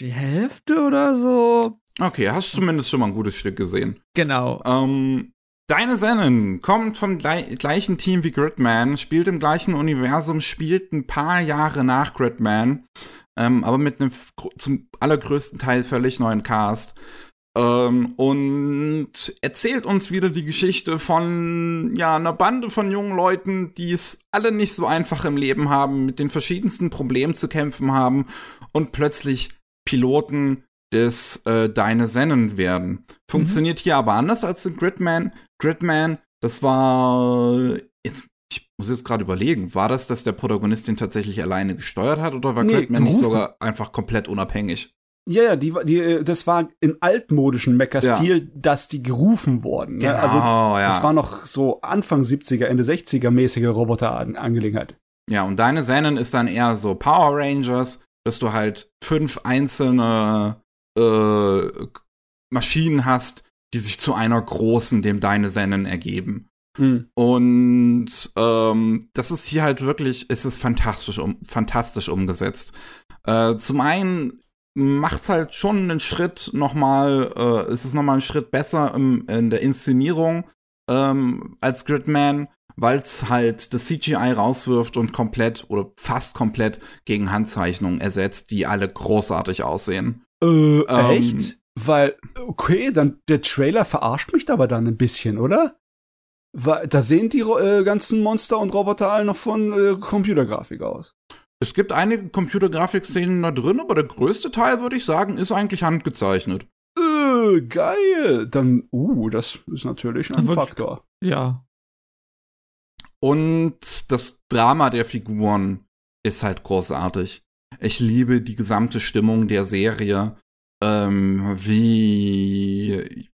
die Hälfte oder so. Okay, hast du zumindest schon mal ein gutes Stück gesehen. Genau. Ähm, Deine Sennen kommt vom gleichen Team wie Gridman, spielt im gleichen Universum, spielt ein paar Jahre nach Gridman, ähm, aber mit einem zum allergrößten Teil völlig neuen Cast. Ähm, und erzählt uns wieder die Geschichte von ja einer Bande von jungen Leuten, die es alle nicht so einfach im Leben haben, mit den verschiedensten Problemen zu kämpfen haben und plötzlich Piloten des äh, Deine Sennen werden. Funktioniert mhm. hier aber anders als in Gridman. Gridman, das war jetzt ich muss jetzt gerade überlegen, war das, dass der Protagonist den tatsächlich alleine gesteuert hat oder war nee, Gridman nicht sogar einfach komplett unabhängig? Ja, ja, die, die, das war in altmodischen Mecha-Stil, ja. dass die gerufen wurden. Ne? Genau, also, ja. Das war noch so Anfang 70er, Ende 60er mäßige Roboter-Angelegenheit. Ja, und deine Sennen ist dann eher so Power Rangers, dass du halt fünf einzelne äh, Maschinen hast, die sich zu einer großen, dem deine Sennen ergeben. Mhm. Und ähm, das ist hier halt wirklich, es ist fantastisch, um, fantastisch umgesetzt. Äh, zum einen macht halt schon einen Schritt nochmal, äh, ist es nochmal einen Schritt besser im, in der Inszenierung ähm, als Gridman, weil es halt das CGI rauswirft und komplett oder fast komplett gegen Handzeichnungen ersetzt, die alle großartig aussehen. Äh, ähm, echt? Weil, okay, dann der Trailer verarscht mich aber dann ein bisschen, oder? Weil, da sehen die äh, ganzen Monster und Roboter alle noch von äh, Computergrafik aus. Es gibt einige Computergrafikszenen da drin, aber der größte Teil, würde ich sagen, ist eigentlich handgezeichnet. Äh, geil. Dann, uh, das ist natürlich ein Faktor. Ja. Und das Drama der Figuren ist halt großartig. Ich liebe die gesamte Stimmung der Serie, ähm, wie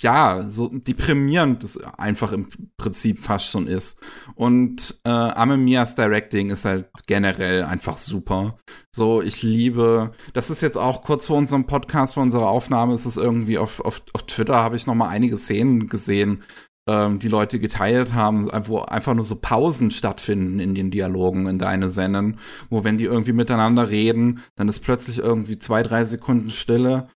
ja, so deprimierend das einfach im Prinzip fast schon ist. Und äh, Amemias Directing ist halt generell einfach super. So, ich liebe, das ist jetzt auch kurz vor unserem Podcast, vor unserer Aufnahme, ist es irgendwie auf, auf, auf Twitter, habe ich noch mal einige Szenen gesehen, ähm, die Leute geteilt haben, wo einfach nur so Pausen stattfinden in den Dialogen in deine Sennen, wo wenn die irgendwie miteinander reden, dann ist plötzlich irgendwie zwei, drei Sekunden Stille,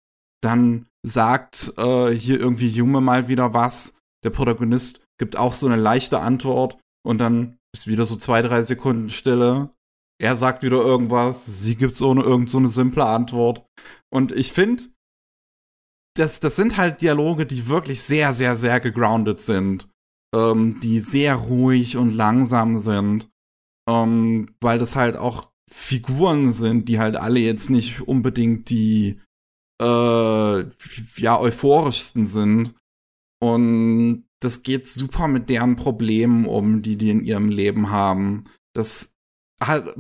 dann sagt äh, hier irgendwie Junge mal wieder was. Der Protagonist gibt auch so eine leichte Antwort und dann ist wieder so zwei, drei Sekunden Stille. Er sagt wieder irgendwas, sie gibt so eine, irgend so eine simple Antwort. Und ich finde, das, das sind halt Dialoge, die wirklich sehr, sehr, sehr gegroundet sind. Ähm, die sehr ruhig und langsam sind. Ähm, weil das halt auch Figuren sind, die halt alle jetzt nicht unbedingt die äh, ja, euphorischsten sind. Und das geht super mit deren Problemen um, die die in ihrem Leben haben. Das hat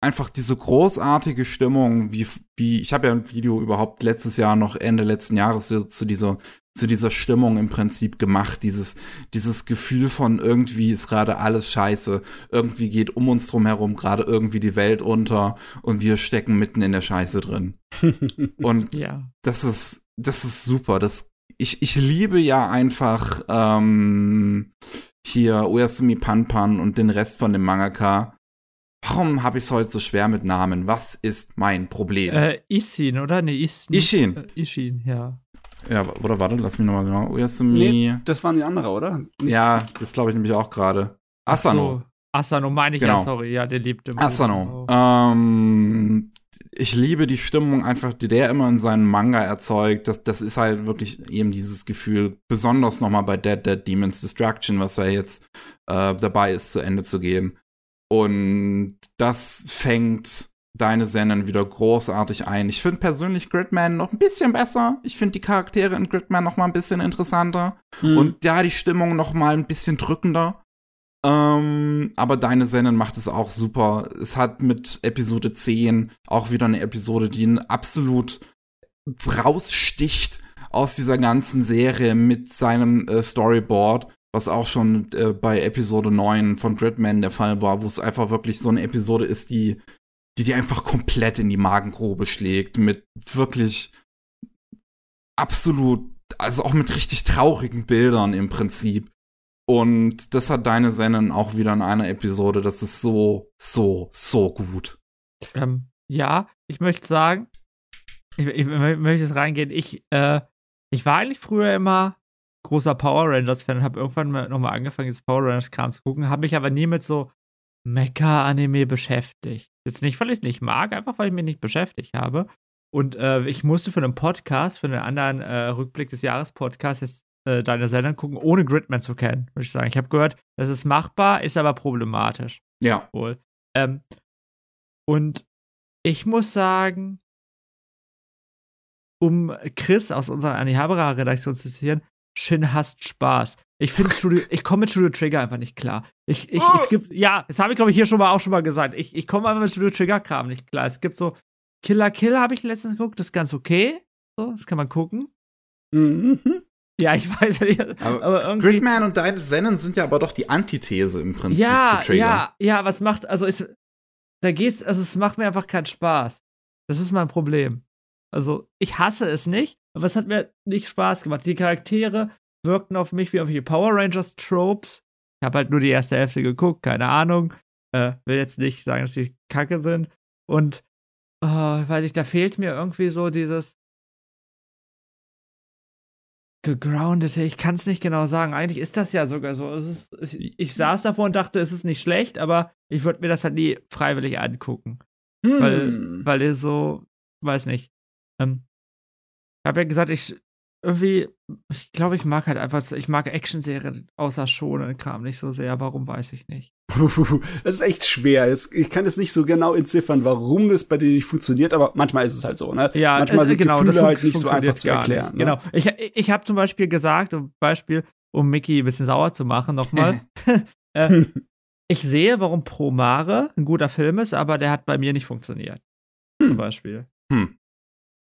einfach diese großartige Stimmung, wie, wie, ich habe ja ein Video überhaupt letztes Jahr noch Ende letzten Jahres zu, dieser zu dieser Stimmung im Prinzip gemacht. Dieses, dieses Gefühl von irgendwie ist gerade alles scheiße. Irgendwie geht um uns drum herum gerade irgendwie die Welt unter und wir stecken mitten in der Scheiße drin. und ja. das ist, das ist super. Das, ich, ich liebe ja einfach ähm, hier Oyasumi Panpan und den Rest von dem Mangaka. Warum habe ich es heute so schwer mit Namen? Was ist mein Problem? Äh, Ishin, oder? Nee, Ishin. Ishin. Äh, Ishin, ja. Ja, oder warte, lass mich nochmal genau. Oyasumi. Nee, das waren die andere, oder? Nicht ja, das glaube ich nämlich auch gerade. Asano. So. Asano meine ich genau. ja, sorry, ja, der liebt im Asano. Ähm, ich liebe die Stimmung einfach, die der immer in seinen Manga erzeugt. Das, das ist halt wirklich eben dieses Gefühl, besonders nochmal bei Dead Dead Demons Destruction, was er jetzt äh, dabei ist, zu Ende zu gehen. Und das fängt deine Sennen wieder großartig ein. Ich finde persönlich Gridman noch ein bisschen besser. Ich finde die Charaktere in Gridman noch mal ein bisschen interessanter. Mhm. Und ja, die Stimmung noch mal ein bisschen drückender. Ähm, aber deine Sennen macht es auch super. Es hat mit Episode 10 auch wieder eine Episode, die absolut raussticht aus dieser ganzen Serie mit seinem äh, Storyboard, was auch schon äh, bei Episode 9 von Gridman der Fall war, wo es einfach wirklich so eine Episode ist, die die dir einfach komplett in die Magengrube schlägt, mit wirklich absolut, also auch mit richtig traurigen Bildern im Prinzip. Und das hat deine Sennen auch wieder in einer Episode. Das ist so, so, so gut. Ähm, ja, ich möchte sagen, ich, ich, ich möchte jetzt reingehen. Ich, äh, ich war eigentlich früher immer großer Power Rangers-Fan und habe irgendwann nochmal angefangen, jetzt Power Rangers-Kram zu gucken, habe mich aber nie mit so Mecha-Anime beschäftigt. Jetzt nicht, weil ich es nicht mag, einfach weil ich mich nicht beschäftigt habe. Und äh, ich musste für einen Podcast, für einen anderen äh, Rückblick des Jahres-Podcasts äh, deine Sendung gucken, ohne Gridman zu kennen, würde ich sagen. Ich habe gehört, das ist machbar, ist aber problematisch. Ja. Wohl. Ähm, und ich muss sagen, um Chris aus unserer Anihabara-Redaktion zu zitieren, Shin hasst Spaß. Ich finde Studio, ich komme mit Studio Trigger einfach nicht klar. Ich, ich, oh. es gibt, ja, das habe ich glaube ich hier schon mal auch schon mal gesagt. Ich, ich komme einfach mit Studio Trigger Kram nicht klar. Es gibt so Killer Kill habe ich letztens geguckt, das ist ganz okay. So, das kann man gucken. Mhm. Ja, ich weiß ja nicht. Aber, aber irgendwie. Gridman und Deine Zennen sind ja aber doch die Antithese im Prinzip ja, zu Trigger. Ja, ja, was macht, also ist, da gehst, also es macht mir einfach keinen Spaß. Das ist mein Problem. Also, ich hasse es nicht, aber es hat mir nicht Spaß gemacht. Die Charaktere wirkten auf mich wie auf die Power Rangers Tropes. Ich habe halt nur die erste Hälfte geguckt, keine Ahnung. Äh, will jetzt nicht sagen, dass die kacke sind. Und, oh, weiß ich, da fehlt mir irgendwie so dieses gegroundete, ich kann es nicht genau sagen. Eigentlich ist das ja sogar so. Ist, ich, ich, saß davor und dachte, es ist nicht schlecht, aber ich würde mir das halt nie freiwillig angucken. Hm. Weil, weil ihr so, weiß nicht. Ähm, habe ja gesagt, ich irgendwie, ich glaube, ich mag halt einfach, ich mag Actionserien außer schonen Kram nicht so sehr. Warum weiß ich nicht. Das ist echt schwer. Ich kann es nicht so genau entziffern, warum das bei dir nicht funktioniert, aber manchmal ist es halt so, ne? Ja, manchmal sind genau, Gefühle halt nicht so einfach zu erklären. Ne? Genau. Ich, ich habe zum Beispiel gesagt, um Beispiel, um Mickey ein bisschen sauer zu machen, nochmal. äh, ich sehe, warum Promare ein guter Film ist, aber der hat bei mir nicht funktioniert. Hm. Zum Beispiel. Hm.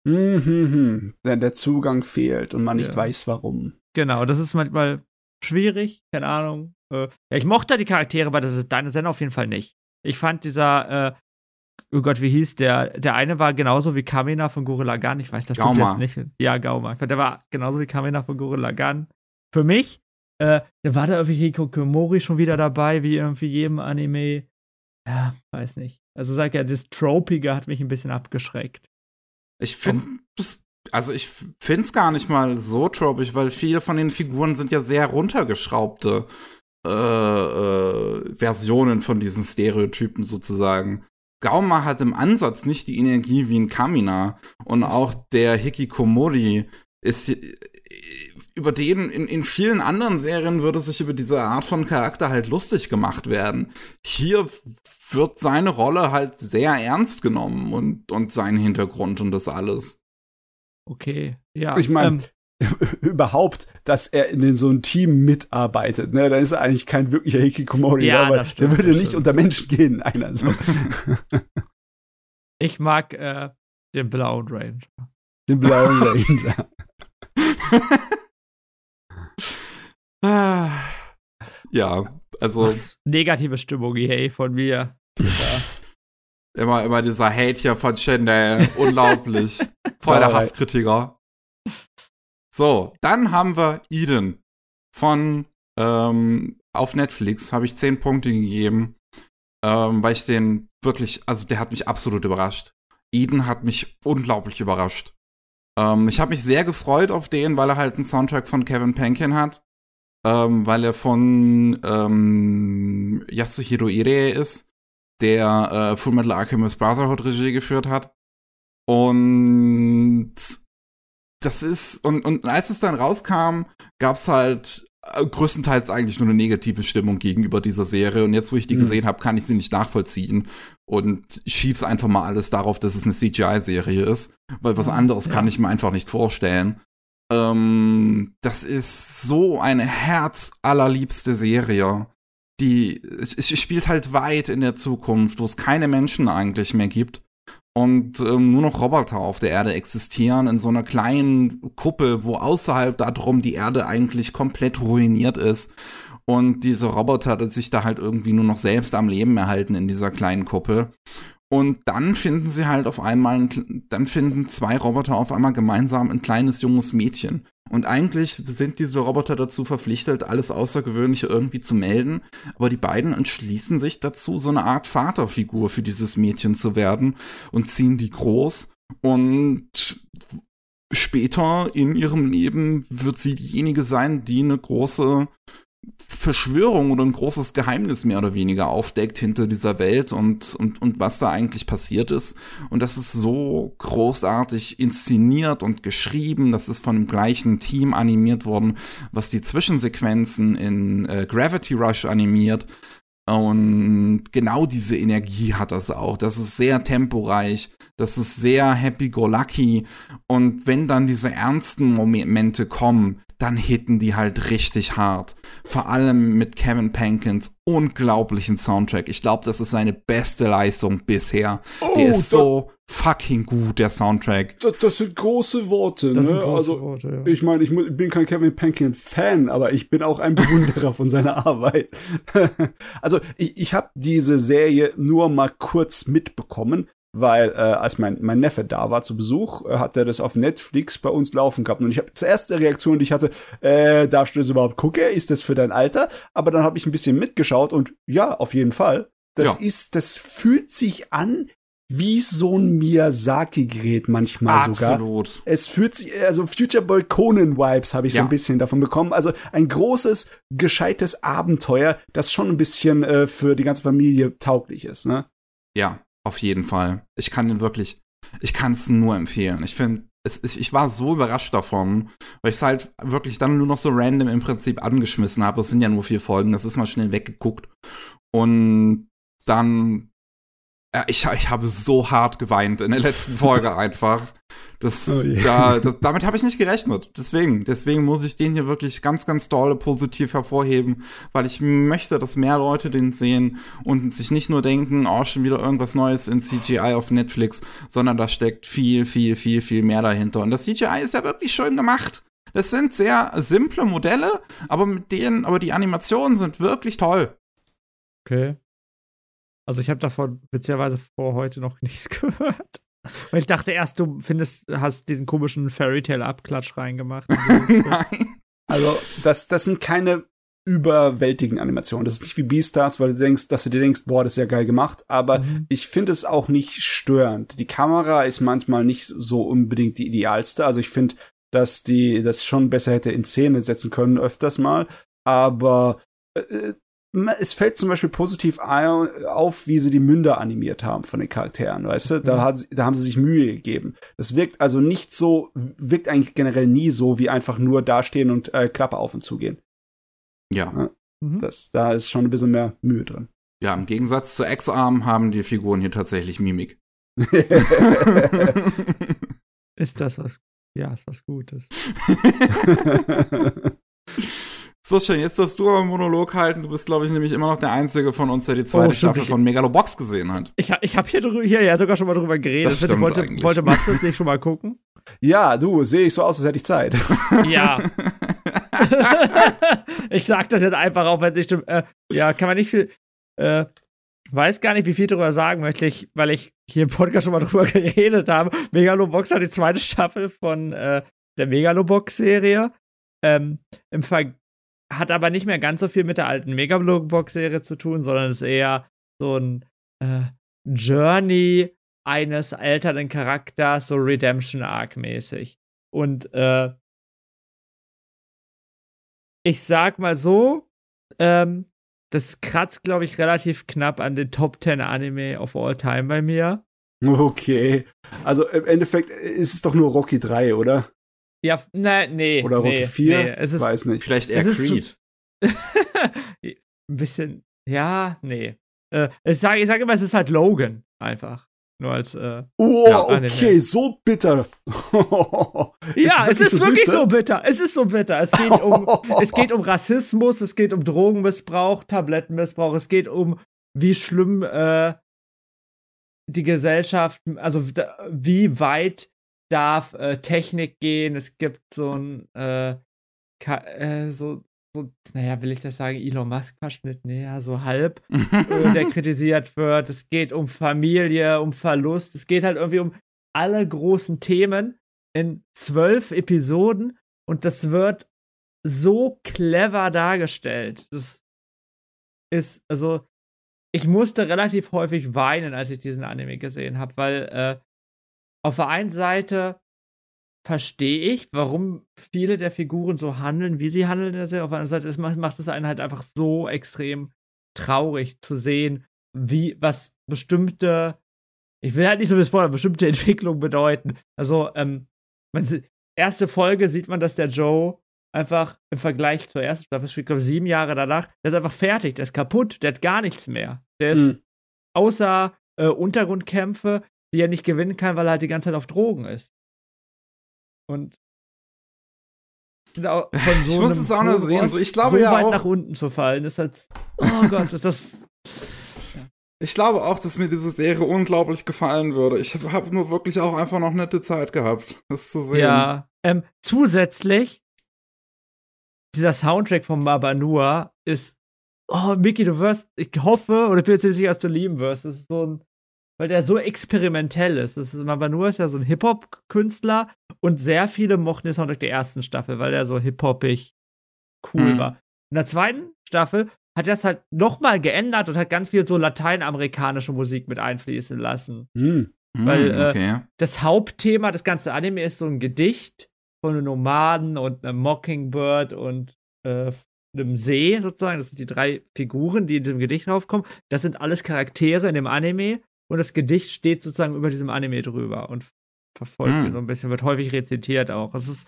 Hm, hm, hm. Denn der Zugang fehlt und man nicht ja. weiß, warum. Genau, das ist manchmal schwierig, keine Ahnung. Äh, ja, ich mochte die Charaktere bei deine Sender auf jeden Fall nicht. Ich fand dieser, äh, oh Gott, wie hieß der? Der eine war genauso wie Kamina von Gorilla Gun. Ich weiß, das stimmt jetzt nicht. Ja, Gauma. Ich fand, der war genauso wie Kamina von Gorilla Gun. Für mich, äh, da war da irgendwie Hikikomori schon wieder dabei, wie irgendwie jedem Anime. Ja, weiß nicht. Also sag ja, das Tropige hat mich ein bisschen abgeschreckt. Ich finde also ich finde es gar nicht mal so tropig, weil viele von den Figuren sind ja sehr runtergeschraubte äh, äh, Versionen von diesen Stereotypen sozusagen. Gauma hat im Ansatz nicht die Energie wie ein Kamina und auch der Hikikomori ist über den in, in vielen anderen Serien würde sich über diese Art von Charakter halt lustig gemacht werden. Hier wird seine Rolle halt sehr ernst genommen und, und sein Hintergrund und das alles. Okay, ja. Ich meine, ähm, überhaupt, dass er in so einem Team mitarbeitet, ne, dann ist er eigentlich kein wirklicher Hikikomori, ja, aber stimmt, der würde nicht unter Menschen gehen, einer so. ich mag äh, den blauen Ranger. Den blauen Ranger. ja, also. Negative Stimmung, hey, von mir. immer, immer dieser Hate hier von Chanel. Unglaublich. Voll der Hasskritiker. So, dann haben wir Eden von ähm, auf Netflix. Habe ich zehn Punkte gegeben, ähm, weil ich den wirklich, also der hat mich absolut überrascht. Eden hat mich unglaublich überrascht. Ähm, ich habe mich sehr gefreut auf den, weil er halt einen Soundtrack von Kevin Penkin hat ähm, weil er von ähm, Yasuhiro Ire ist, der äh, Full Metal Alchemist Brotherhood Regie geführt hat. Und das ist, und, und als es dann rauskam, gab's halt äh, größtenteils eigentlich nur eine negative Stimmung gegenüber dieser Serie. Und jetzt, wo ich die mhm. gesehen habe, kann ich sie nicht nachvollziehen. Und schieb's einfach mal alles darauf, dass es eine CGI-Serie ist. Weil was anderes ja. kann ich mir einfach nicht vorstellen. Ähm, das ist so eine herzallerliebste Serie. Die es, spielt halt weit in der Zukunft, wo es keine Menschen eigentlich mehr gibt und ähm, nur noch Roboter auf der Erde existieren in so einer kleinen Kuppel, wo außerhalb darum die Erde eigentlich komplett ruiniert ist und diese Roboter sich da halt irgendwie nur noch selbst am Leben erhalten in dieser kleinen Kuppel. Und dann finden sie halt auf einmal, dann finden zwei Roboter auf einmal gemeinsam ein kleines junges Mädchen. Und eigentlich sind diese Roboter dazu verpflichtet, alles Außergewöhnliche irgendwie zu melden. Aber die beiden entschließen sich dazu, so eine Art Vaterfigur für dieses Mädchen zu werden und ziehen die groß. Und später in ihrem Leben wird sie diejenige sein, die eine große Verschwörung oder ein großes Geheimnis mehr oder weniger aufdeckt hinter dieser Welt und, und, und was da eigentlich passiert ist. Und das ist so großartig inszeniert und geschrieben. Das ist von dem gleichen Team animiert worden, was die Zwischensequenzen in äh, Gravity Rush animiert. Und genau diese Energie hat das auch. Das ist sehr temporeich, das ist sehr happy-go-lucky. Und wenn dann diese ernsten Momente kommen, dann hitten die halt richtig hart. Vor allem mit Kevin Pankins unglaublichen Soundtrack. Ich glaube, das ist seine beste Leistung bisher. Oh, der ist so fucking gut, der Soundtrack. Das, das sind große Worte, das ne? Große also, Worte, ja. ich meine, ich bin kein Kevin Pankin Fan, aber ich bin auch ein Bewunderer von seiner Arbeit. also, ich, ich habe diese Serie nur mal kurz mitbekommen, weil äh, als mein, mein Neffe da war zu Besuch, äh, hat er das auf Netflix bei uns laufen gehabt. Und ich habe zuerst die Reaktion, die ich hatte, äh, darfst du das überhaupt gucken? Ist das für dein Alter? Aber dann habe ich ein bisschen mitgeschaut und ja, auf jeden Fall. Das ja. ist, das fühlt sich an wie so ein Miyazaki-Gerät manchmal Absolut. sogar. Absolut. Es fühlt sich, also Future Boy Conan-Vibes habe ich ja. so ein bisschen davon bekommen. Also ein großes, gescheites Abenteuer, das schon ein bisschen äh, für die ganze Familie tauglich ist, ne? Ja, auf jeden Fall. Ich kann den wirklich, ich kann es nur empfehlen. Ich finde, ich war so überrascht davon, weil ich es halt wirklich dann nur noch so random im Prinzip angeschmissen habe. Es sind ja nur vier Folgen, das ist mal schnell weggeguckt. Und dann ich, ich habe so hart geweint in der letzten Folge einfach. Das, oh yeah. da, das, damit habe ich nicht gerechnet. Deswegen, deswegen muss ich den hier wirklich ganz, ganz doll positiv hervorheben, weil ich möchte, dass mehr Leute den sehen und sich nicht nur denken, oh, schon wieder irgendwas Neues in CGI auf Netflix, sondern da steckt viel, viel, viel, viel mehr dahinter. Und das CGI ist ja wirklich schön gemacht. Das sind sehr simple Modelle, aber mit denen, aber die Animationen sind wirklich toll. Okay. Also ich habe davon witzigerweise vor heute noch nichts gehört. Weil ich dachte erst, du findest, hast diesen komischen Fairy Tale Abklatsch reingemacht. Nein. Also, das, das sind keine überwältigenden Animationen. Das ist nicht wie Beastars, weil du denkst, dass du dir denkst, boah, das ist ja geil gemacht. Aber mhm. ich finde es auch nicht störend. Die Kamera ist manchmal nicht so unbedingt die idealste. Also ich finde, dass die das schon besser hätte in Szene setzen können, öfters mal. Aber äh, es fällt zum Beispiel positiv auf, wie sie die Münder animiert haben von den Charakteren, weißt du? Da, mhm. hat, da haben sie sich Mühe gegeben. Das wirkt also nicht so, wirkt eigentlich generell nie so, wie einfach nur dastehen und äh, Klappe auf und zugehen. Ja. ja mhm. das, da ist schon ein bisschen mehr Mühe drin. Ja, im Gegensatz zu X-Arm haben die Figuren hier tatsächlich Mimik. ist das was? Ja, ist was Gutes. So schön, jetzt darfst du aber einen Monolog halten. Du bist, glaube ich, nämlich immer noch der Einzige von uns, der die zweite oh, Staffel von Megalobox gesehen hat. Ich, ich habe hier, drüber, hier ja sogar schon mal drüber geredet. Das stimmt wollte, eigentlich. wollte Mats das nicht schon mal gucken? Ja, du, sehe ich so aus, als hätte ich Zeit. Ja. ich sag das jetzt einfach auch, wenn es nicht stimmt. Äh, ja, kann man nicht viel. Äh, weiß gar nicht, wie viel darüber sagen möchte ich, weil ich hier im Podcast schon mal drüber geredet habe. Megalobox hat die zweite Staffel von äh, der Megalobox-Serie. Ähm, Im Ver hat aber nicht mehr ganz so viel mit der alten Megablock-Serie zu tun, sondern ist eher so ein äh, Journey eines alternden Charakters, so Redemption-Arc-mäßig. Und äh, ich sag mal so, ähm, das kratzt, glaube ich, relativ knapp an den Top 10 Anime of all time bei mir. Okay. Also im Endeffekt ist es doch nur Rocky 3, oder? Ja, ne, nee. Oder Rocky nee, 4? Nee, es ist, Weiß nicht. Vielleicht eher Creed. Ein bisschen, ja, nee. Äh, ich sage sag immer, es ist halt Logan einfach. Nur als. Äh, oh, ja, okay, so bitter. ja, es ist, so wirklich düster? so bitter. Es ist so bitter. Es geht, um, es geht um Rassismus, es geht um Drogenmissbrauch, Tablettenmissbrauch, es geht um, wie schlimm äh, die Gesellschaft, also wie weit darf äh, Technik gehen. Es gibt so ein äh, äh, so, so, naja, will ich das sagen, Elon Musk-Verschnitt? Naja, so halb, äh, der kritisiert wird. Es geht um Familie, um Verlust. Es geht halt irgendwie um alle großen Themen in zwölf Episoden und das wird so clever dargestellt. Das ist, also, ich musste relativ häufig weinen, als ich diesen Anime gesehen habe, weil äh, auf der einen Seite verstehe ich, warum viele der Figuren so handeln, wie sie handeln in der Serie. Auf der anderen Seite macht, macht es einen halt einfach so extrem traurig zu sehen, wie, was bestimmte, ich will halt nicht so viel spoilern, bestimmte Entwicklungen bedeuten. Also, ähm, man, erste Folge sieht man, dass der Joe einfach im Vergleich zur ersten Staffel, ich glaube sieben Jahre danach, der ist einfach fertig, der ist kaputt, der hat gar nichts mehr. Der ist mhm. außer äh, Untergrundkämpfe die er nicht gewinnen kann, weil er halt die ganze Zeit auf Drogen ist. Und von so ich muss es auch noch sehen. So, ich glaube so ja weit auch, nach unten zu fallen, ist halt. Oh Gott, ist das. Ich glaube auch, dass mir diese Serie unglaublich gefallen würde. Ich habe hab nur wirklich auch einfach noch nette Zeit gehabt, das zu sehen. Ja. Ähm, zusätzlich, dieser Soundtrack von Mabanua ist. Oh, Mickey, du wirst, ich hoffe, oder ich bin jetzt sicher, dass du lieben wirst. Das ist so ein weil der so experimentell ist. Das ist Mabanua ist ja so ein Hip-Hop-Künstler und sehr viele mochten den Soundtrack der ersten Staffel, weil der so hip-hoppig cool mhm. war. In der zweiten Staffel hat er es halt nochmal geändert und hat ganz viel so lateinamerikanische Musik mit einfließen lassen. Mhm. Weil hm, okay. äh, das Hauptthema des ganzen Anime ist so ein Gedicht von einem Nomaden und einem Mockingbird und äh, einem See sozusagen. Das sind die drei Figuren, die in diesem Gedicht draufkommen. Das sind alles Charaktere in dem Anime und das Gedicht steht sozusagen über diesem Anime drüber und verfolgt mhm. so ein bisschen, wird häufig rezitiert auch. Es ist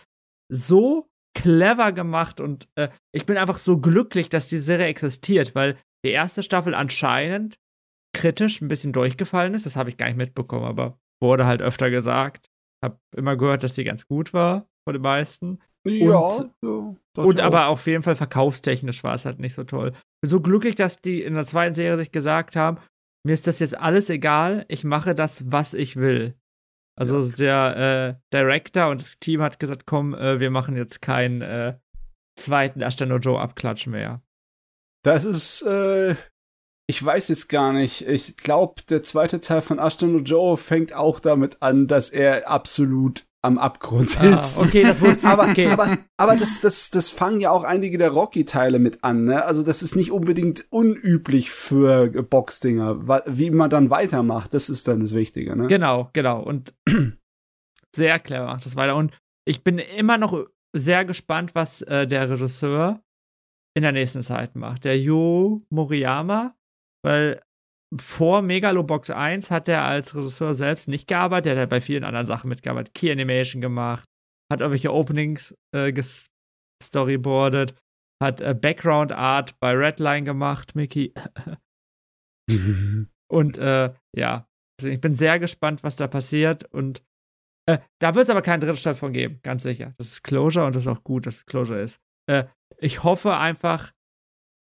so clever gemacht und äh, ich bin einfach so glücklich, dass die Serie existiert, weil die erste Staffel anscheinend kritisch ein bisschen durchgefallen ist. Das habe ich gar nicht mitbekommen, aber wurde halt öfter gesagt. Hab immer gehört, dass die ganz gut war von den meisten. Ja. Und, ja, und aber auf jeden Fall verkaufstechnisch war es halt nicht so toll. Bin so glücklich, dass die in der zweiten Serie sich gesagt haben, mir ist das jetzt alles egal, ich mache das, was ich will. Also ja. der äh, Director und das Team hat gesagt, komm, äh, wir machen jetzt keinen äh, zweiten Ashtano Joe Abklatsch mehr. Das ist, äh, ich weiß jetzt gar nicht. Ich glaube, der zweite Teil von Ashtano Joe fängt auch damit an, dass er absolut am Abgrund ist. Ah, okay, das wusste aber, okay. aber, aber das, das, das fangen ja auch einige der Rocky-Teile mit an, ne? Also das ist nicht unbedingt unüblich für Boxdinger. Wie man dann weitermacht, das ist dann das Wichtige, ne? Genau, genau. Und sehr clever macht das weiter. Und ich bin immer noch sehr gespannt, was äh, der Regisseur in der nächsten Zeit macht. Der Yo Moriyama, weil vor Megalobox 1 hat er als Regisseur selbst nicht gearbeitet. Er hat bei vielen anderen Sachen mitgearbeitet. Key Animation gemacht, hat irgendwelche Openings äh, storyboardet, hat äh, Background Art bei Redline gemacht, Mickey. und äh, ja, ich bin sehr gespannt, was da passiert. Und äh, da wird es aber keinen dritten Stadt von geben, ganz sicher. Das ist Closure und das ist auch gut, dass es Closure ist. Äh, ich hoffe einfach,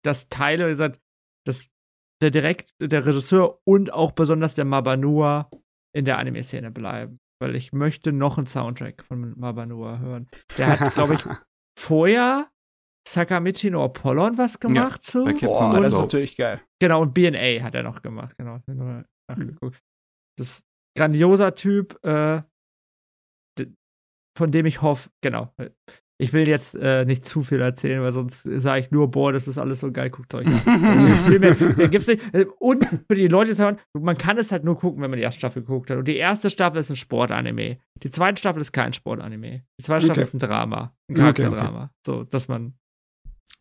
dass Teile, wie gesagt, das der direkt der Regisseur und auch besonders der Mabanua in der Anime-Szene bleiben. Weil ich möchte noch einen Soundtrack von Mabanua hören. Der hat, glaube ich, vorher Sakamichi no Apollon was gemacht ja, zu. Boah, das ist natürlich geil. Genau, und BNA hat er noch gemacht, genau. Nachgeguckt. Das ist grandioser Typ, äh, von dem ich hoffe, genau, ich will jetzt äh, nicht zu viel erzählen, weil sonst sage ich nur, boah, das ist alles so geil, guckt euch an. mehr, gibt's nicht. Äh, und für die Leute, die sagen, man kann es halt nur gucken, wenn man die erste Staffel geguckt hat. Und die erste Staffel ist ein Sportanime. Die zweite Staffel ist kein Sportanime. Die zweite Staffel ist ein Drama. Ein Charakterdrama. Okay, okay. So, dass man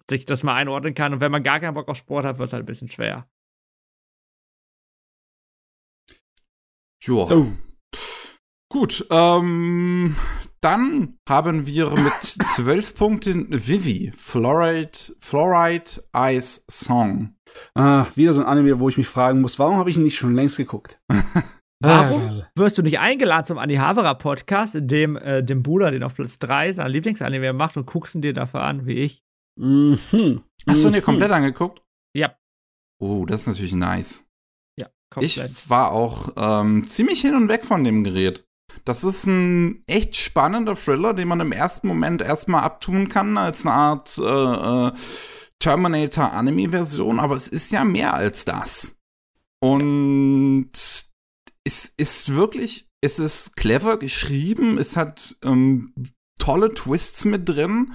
sich das mal einordnen kann. Und wenn man gar keinen Bock auf Sport hat, wird es halt ein bisschen schwer. Joa. So. Gut, ähm, dann haben wir mit zwölf Punkten Vivi, Fluoride, Fluoride Ice Song. Ah, wieder so ein Anime, wo ich mich fragen muss, warum habe ich ihn nicht schon längst geguckt? Warum wirst du nicht eingeladen zum Andi Havara Podcast, in dem äh, dem Bruder, den auf Platz 3 sein Lieblingsanime macht und guckst ihn dir dafür an, wie ich? Mhm. Hast du ihn dir mhm. komplett angeguckt? Ja. Oh, das ist natürlich nice. Ja, komplett. Ich war auch ähm, ziemlich hin und weg von dem Gerät. Das ist ein echt spannender Thriller, den man im ersten Moment erstmal abtun kann als eine Art äh, äh, Terminator-Anime-Version, aber es ist ja mehr als das. Und es ist wirklich, es ist clever geschrieben, es hat ähm, tolle Twists mit drin.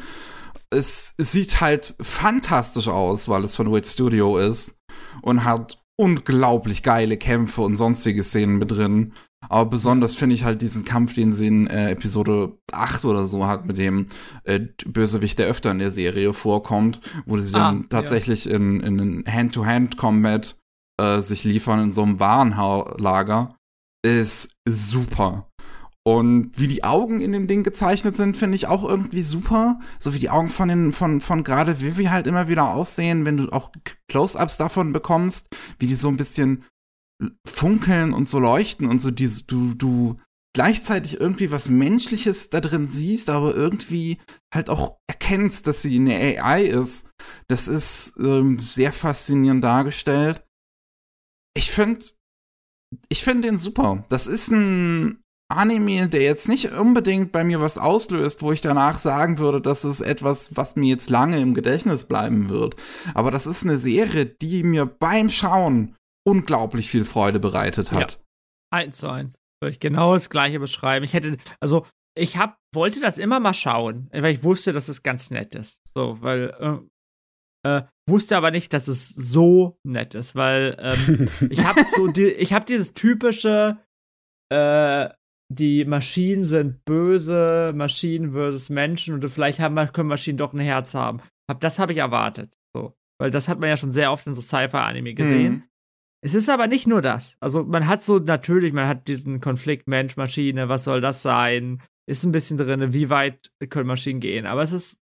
Es, sieht halt fantastisch aus, weil es von Wit Studio ist und hat unglaublich geile Kämpfe und sonstige Szenen mit drin. Aber besonders finde ich halt diesen Kampf, den sie in äh, Episode 8 oder so hat, mit dem äh, Bösewicht, der öfter in der Serie vorkommt, wo sie ah, dann tatsächlich ja. in, in Hand-to-Hand-Combat äh, sich liefern in so einem Warenlager, ist super. Und wie die Augen in dem Ding gezeichnet sind, finde ich auch irgendwie super. So wie die Augen von den, von, von gerade Vivi halt immer wieder aussehen, wenn du auch Close-Ups davon bekommst, wie die so ein bisschen funkeln und so leuchten und so diese, du, du gleichzeitig irgendwie was Menschliches da drin siehst, aber irgendwie halt auch erkennst, dass sie eine AI ist. Das ist ähm, sehr faszinierend dargestellt. Ich finde, ich finde den super. Das ist ein Anime, der jetzt nicht unbedingt bei mir was auslöst, wo ich danach sagen würde, das ist etwas, was mir jetzt lange im Gedächtnis bleiben wird. Aber das ist eine Serie, die mir beim Schauen unglaublich viel Freude bereitet hat. Ja. Eins zu eins. Würde ich genau das gleiche beschreiben. Ich hätte, also ich hab, wollte das immer mal schauen, weil ich wusste, dass es ganz nett ist. So, weil äh, äh, wusste aber nicht, dass es so nett ist, weil ähm, ich habe so die, ich habe dieses typische äh, die Maschinen sind böse, Maschinen versus Menschen und vielleicht haben, können Maschinen doch ein Herz haben. Das habe ich erwartet. So. Weil das hat man ja schon sehr oft in so Sci-Fi-Anime gesehen. Mhm. Es ist aber nicht nur das. Also man hat so natürlich, man hat diesen Konflikt Mensch-Maschine, was soll das sein? Ist ein bisschen drin, wie weit können Maschinen gehen? Aber es ist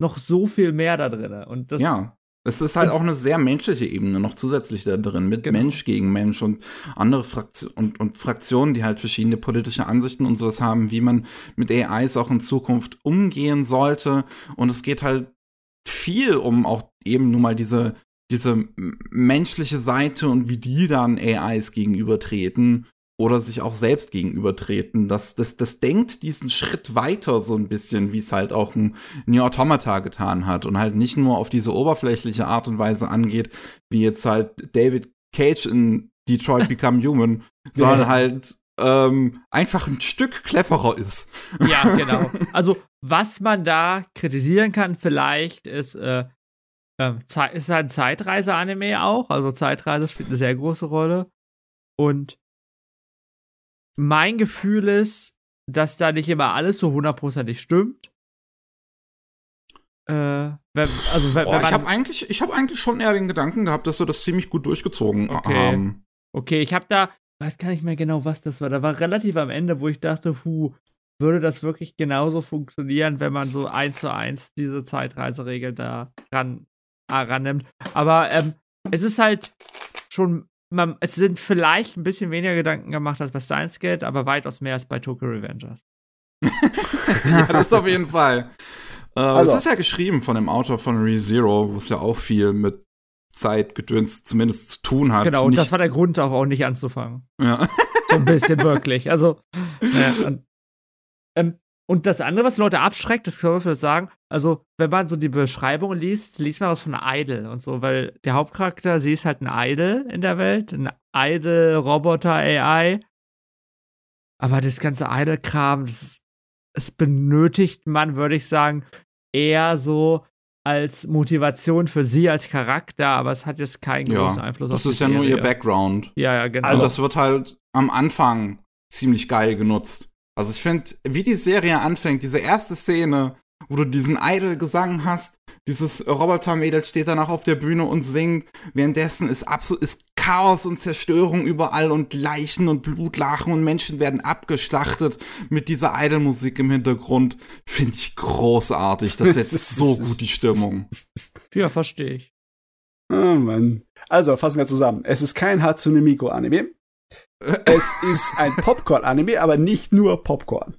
noch so viel mehr da drin. Und das, ja. Es ist halt auch eine sehr menschliche Ebene noch zusätzlich da drin, mit genau. Mensch gegen Mensch und andere Fraktionen und, und Fraktionen, die halt verschiedene politische Ansichten und sowas haben, wie man mit AIs auch in Zukunft umgehen sollte. Und es geht halt viel um auch eben nur mal diese, diese menschliche Seite und wie die dann AIs gegenübertreten oder sich auch selbst gegenübertreten. Das, das, das denkt diesen Schritt weiter so ein bisschen, wie es halt auch ein New Automata getan hat und halt nicht nur auf diese oberflächliche Art und Weise angeht, wie jetzt halt David Cage in Detroit Become Human, sondern halt ähm, einfach ein Stück cleverer ist. Ja, genau. Also, was man da kritisieren kann, vielleicht ist, äh, äh, ist halt ein Zeitreise-Anime auch. Also, Zeitreise spielt eine sehr große Rolle. Und mein Gefühl ist, dass da nicht immer alles so hundertprozentig stimmt. Äh, wenn, also wenn, oh, wenn ich habe eigentlich, ich habe eigentlich schon eher den Gedanken gehabt, dass sie das ziemlich gut durchgezogen okay. haben. Okay, ich habe da, weiß gar nicht mehr genau, was das war. Da war relativ am Ende, wo ich dachte, hu, würde das wirklich genauso funktionieren, wenn man so eins zu eins diese Zeitreiseregel da ran, rannimmt. Aber ähm, es ist halt schon man, es sind vielleicht ein bisschen weniger Gedanken gemacht als bei Steins Gate, aber weitaus mehr als bei Tokyo Revengers. ja, das auf jeden Fall. Äh, also. Es ist ja geschrieben von dem Autor von ReZero, wo es ja auch viel mit Zeitgedöns zumindest zu tun hat. Genau, und das war der Grund auch, auch nicht anzufangen. Ja. so ein bisschen wirklich. Also, ja, und, ähm, und das andere, was Leute abschreckt, das kann man sagen, also wenn man so die Beschreibung liest, liest man was von Idol und so, weil der Hauptcharakter, sie ist halt ein Idol in der Welt, ein Idol-Roboter-AI. Aber das ganze Idol-Kram, das, das benötigt man, würde ich sagen, eher so als Motivation für sie als Charakter, aber es hat jetzt keinen ja, großen Einfluss auf die Das ist ja nur ihr Background. Ja, ja, genau. Also das wird halt am Anfang ziemlich geil genutzt. Also ich finde, wie die Serie anfängt, diese erste Szene, wo du diesen Idol-Gesang hast, dieses Roboter-Mädel steht danach auf der Bühne und singt, währenddessen ist absolut ist Chaos und Zerstörung überall und Leichen und Blutlachen und Menschen werden abgeschlachtet mit dieser Idol-Musik im Hintergrund. Finde ich großartig. Das setzt so gut die Stimmung. Ja, verstehe ich. Oh Mann. Also, fassen wir zusammen. Es ist kein Hatsune Miku-Anime es ist ein Popcorn-Anime, aber nicht nur Popcorn.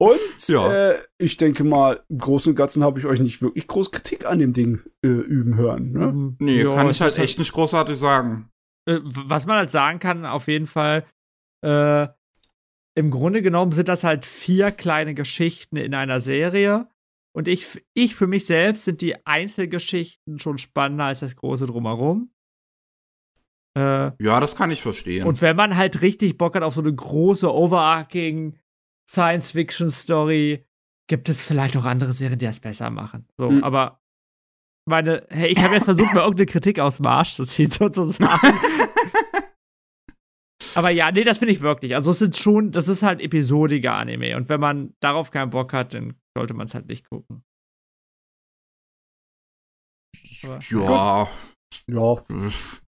Und ja. äh, ich denke mal, im Großen und Ganzen habe ich euch nicht wirklich groß Kritik an dem Ding äh, üben hören. Ne? Mhm. Nee, ja, kann ich halt echt nicht großartig sagen. Äh, was man halt sagen kann, auf jeden Fall, äh, im Grunde genommen sind das halt vier kleine Geschichten in einer Serie. Und ich, ich für mich selbst sind die Einzelgeschichten schon spannender als das große Drumherum. Äh, ja, das kann ich verstehen. Und wenn man halt richtig Bock hat auf so eine große, overarching Science-Fiction-Story, gibt es vielleicht auch andere Serien, die das besser machen. So, mhm. aber meine, hey, ich habe jetzt versucht, mir irgendeine Kritik aus dem Arsch zu ziehen, sozusagen. aber ja, nee, das finde ich wirklich. Also, es sind schon, das ist halt episodiger Anime. Und wenn man darauf keinen Bock hat, dann sollte man es halt nicht gucken. Aber, ja. Gut. Ja.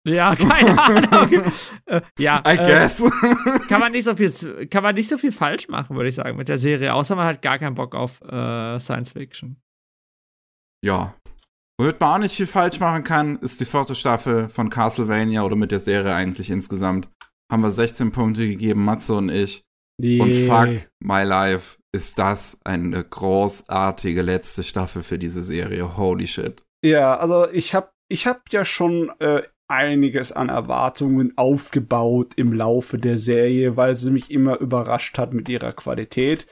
Ja, keine Ahnung. äh, ja, I äh, guess. kann man nicht so viel, kann man nicht so viel falsch machen, würde ich sagen, mit der Serie, außer man hat gar keinen Bock auf äh, Science Fiction. Ja. Womit man auch nicht viel falsch machen kann, ist die vierte Staffel von Castlevania oder mit der Serie eigentlich insgesamt. Haben wir 16 Punkte gegeben, Matze und ich. Yeah. Und fuck my life, ist das eine großartige letzte Staffel für diese Serie. Holy shit. Ja, also ich hab, ich hab ja schon äh, einiges an Erwartungen aufgebaut im Laufe der Serie, weil sie mich immer überrascht hat mit ihrer Qualität.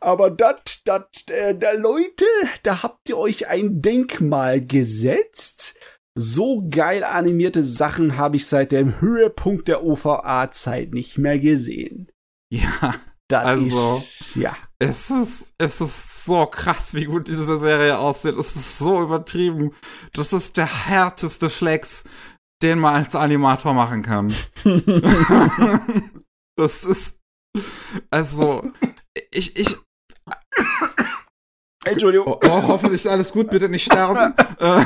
Aber dat, dat, äh, da Leute, da habt ihr euch ein Denkmal gesetzt. So geil animierte Sachen habe ich seit dem Höhepunkt der OVA-Zeit nicht mehr gesehen. Ja. Das also, ist, ja. Es ist, es ist so krass, wie gut diese Serie aussieht. Es ist so übertrieben. Das ist der härteste Flex, den man als Animator machen kann. das ist, also, ich, ich, Entschuldigung. Oh, oh, hoffentlich ist alles gut, bitte nicht sterben. Äh,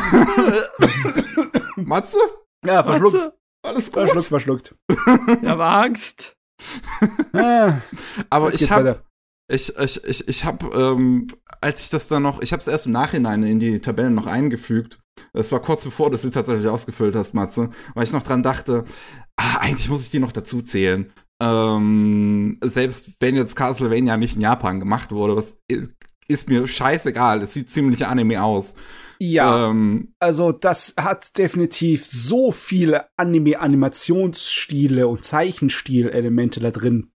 Matze? Ja, verschluckt. Matze? Alles gut. Verschluckt, verschluckt. Ich habe Angst. Ah, Aber ich habe ich, ich, ich, ich habe, ähm, als ich das dann noch, ich habe es erst im Nachhinein in die Tabellen noch eingefügt. Das war kurz bevor du sie tatsächlich ausgefüllt hast, Matze, weil ich noch dran dachte, ah, eigentlich muss ich die noch dazu zählen. Ähm, selbst wenn jetzt Castlevania nicht in Japan gemacht wurde, was ist mir scheißegal. Es sieht ziemlich Anime aus. Ja, ähm, also das hat definitiv so viele Anime-Animationsstile und Zeichenstil-Elemente da drin.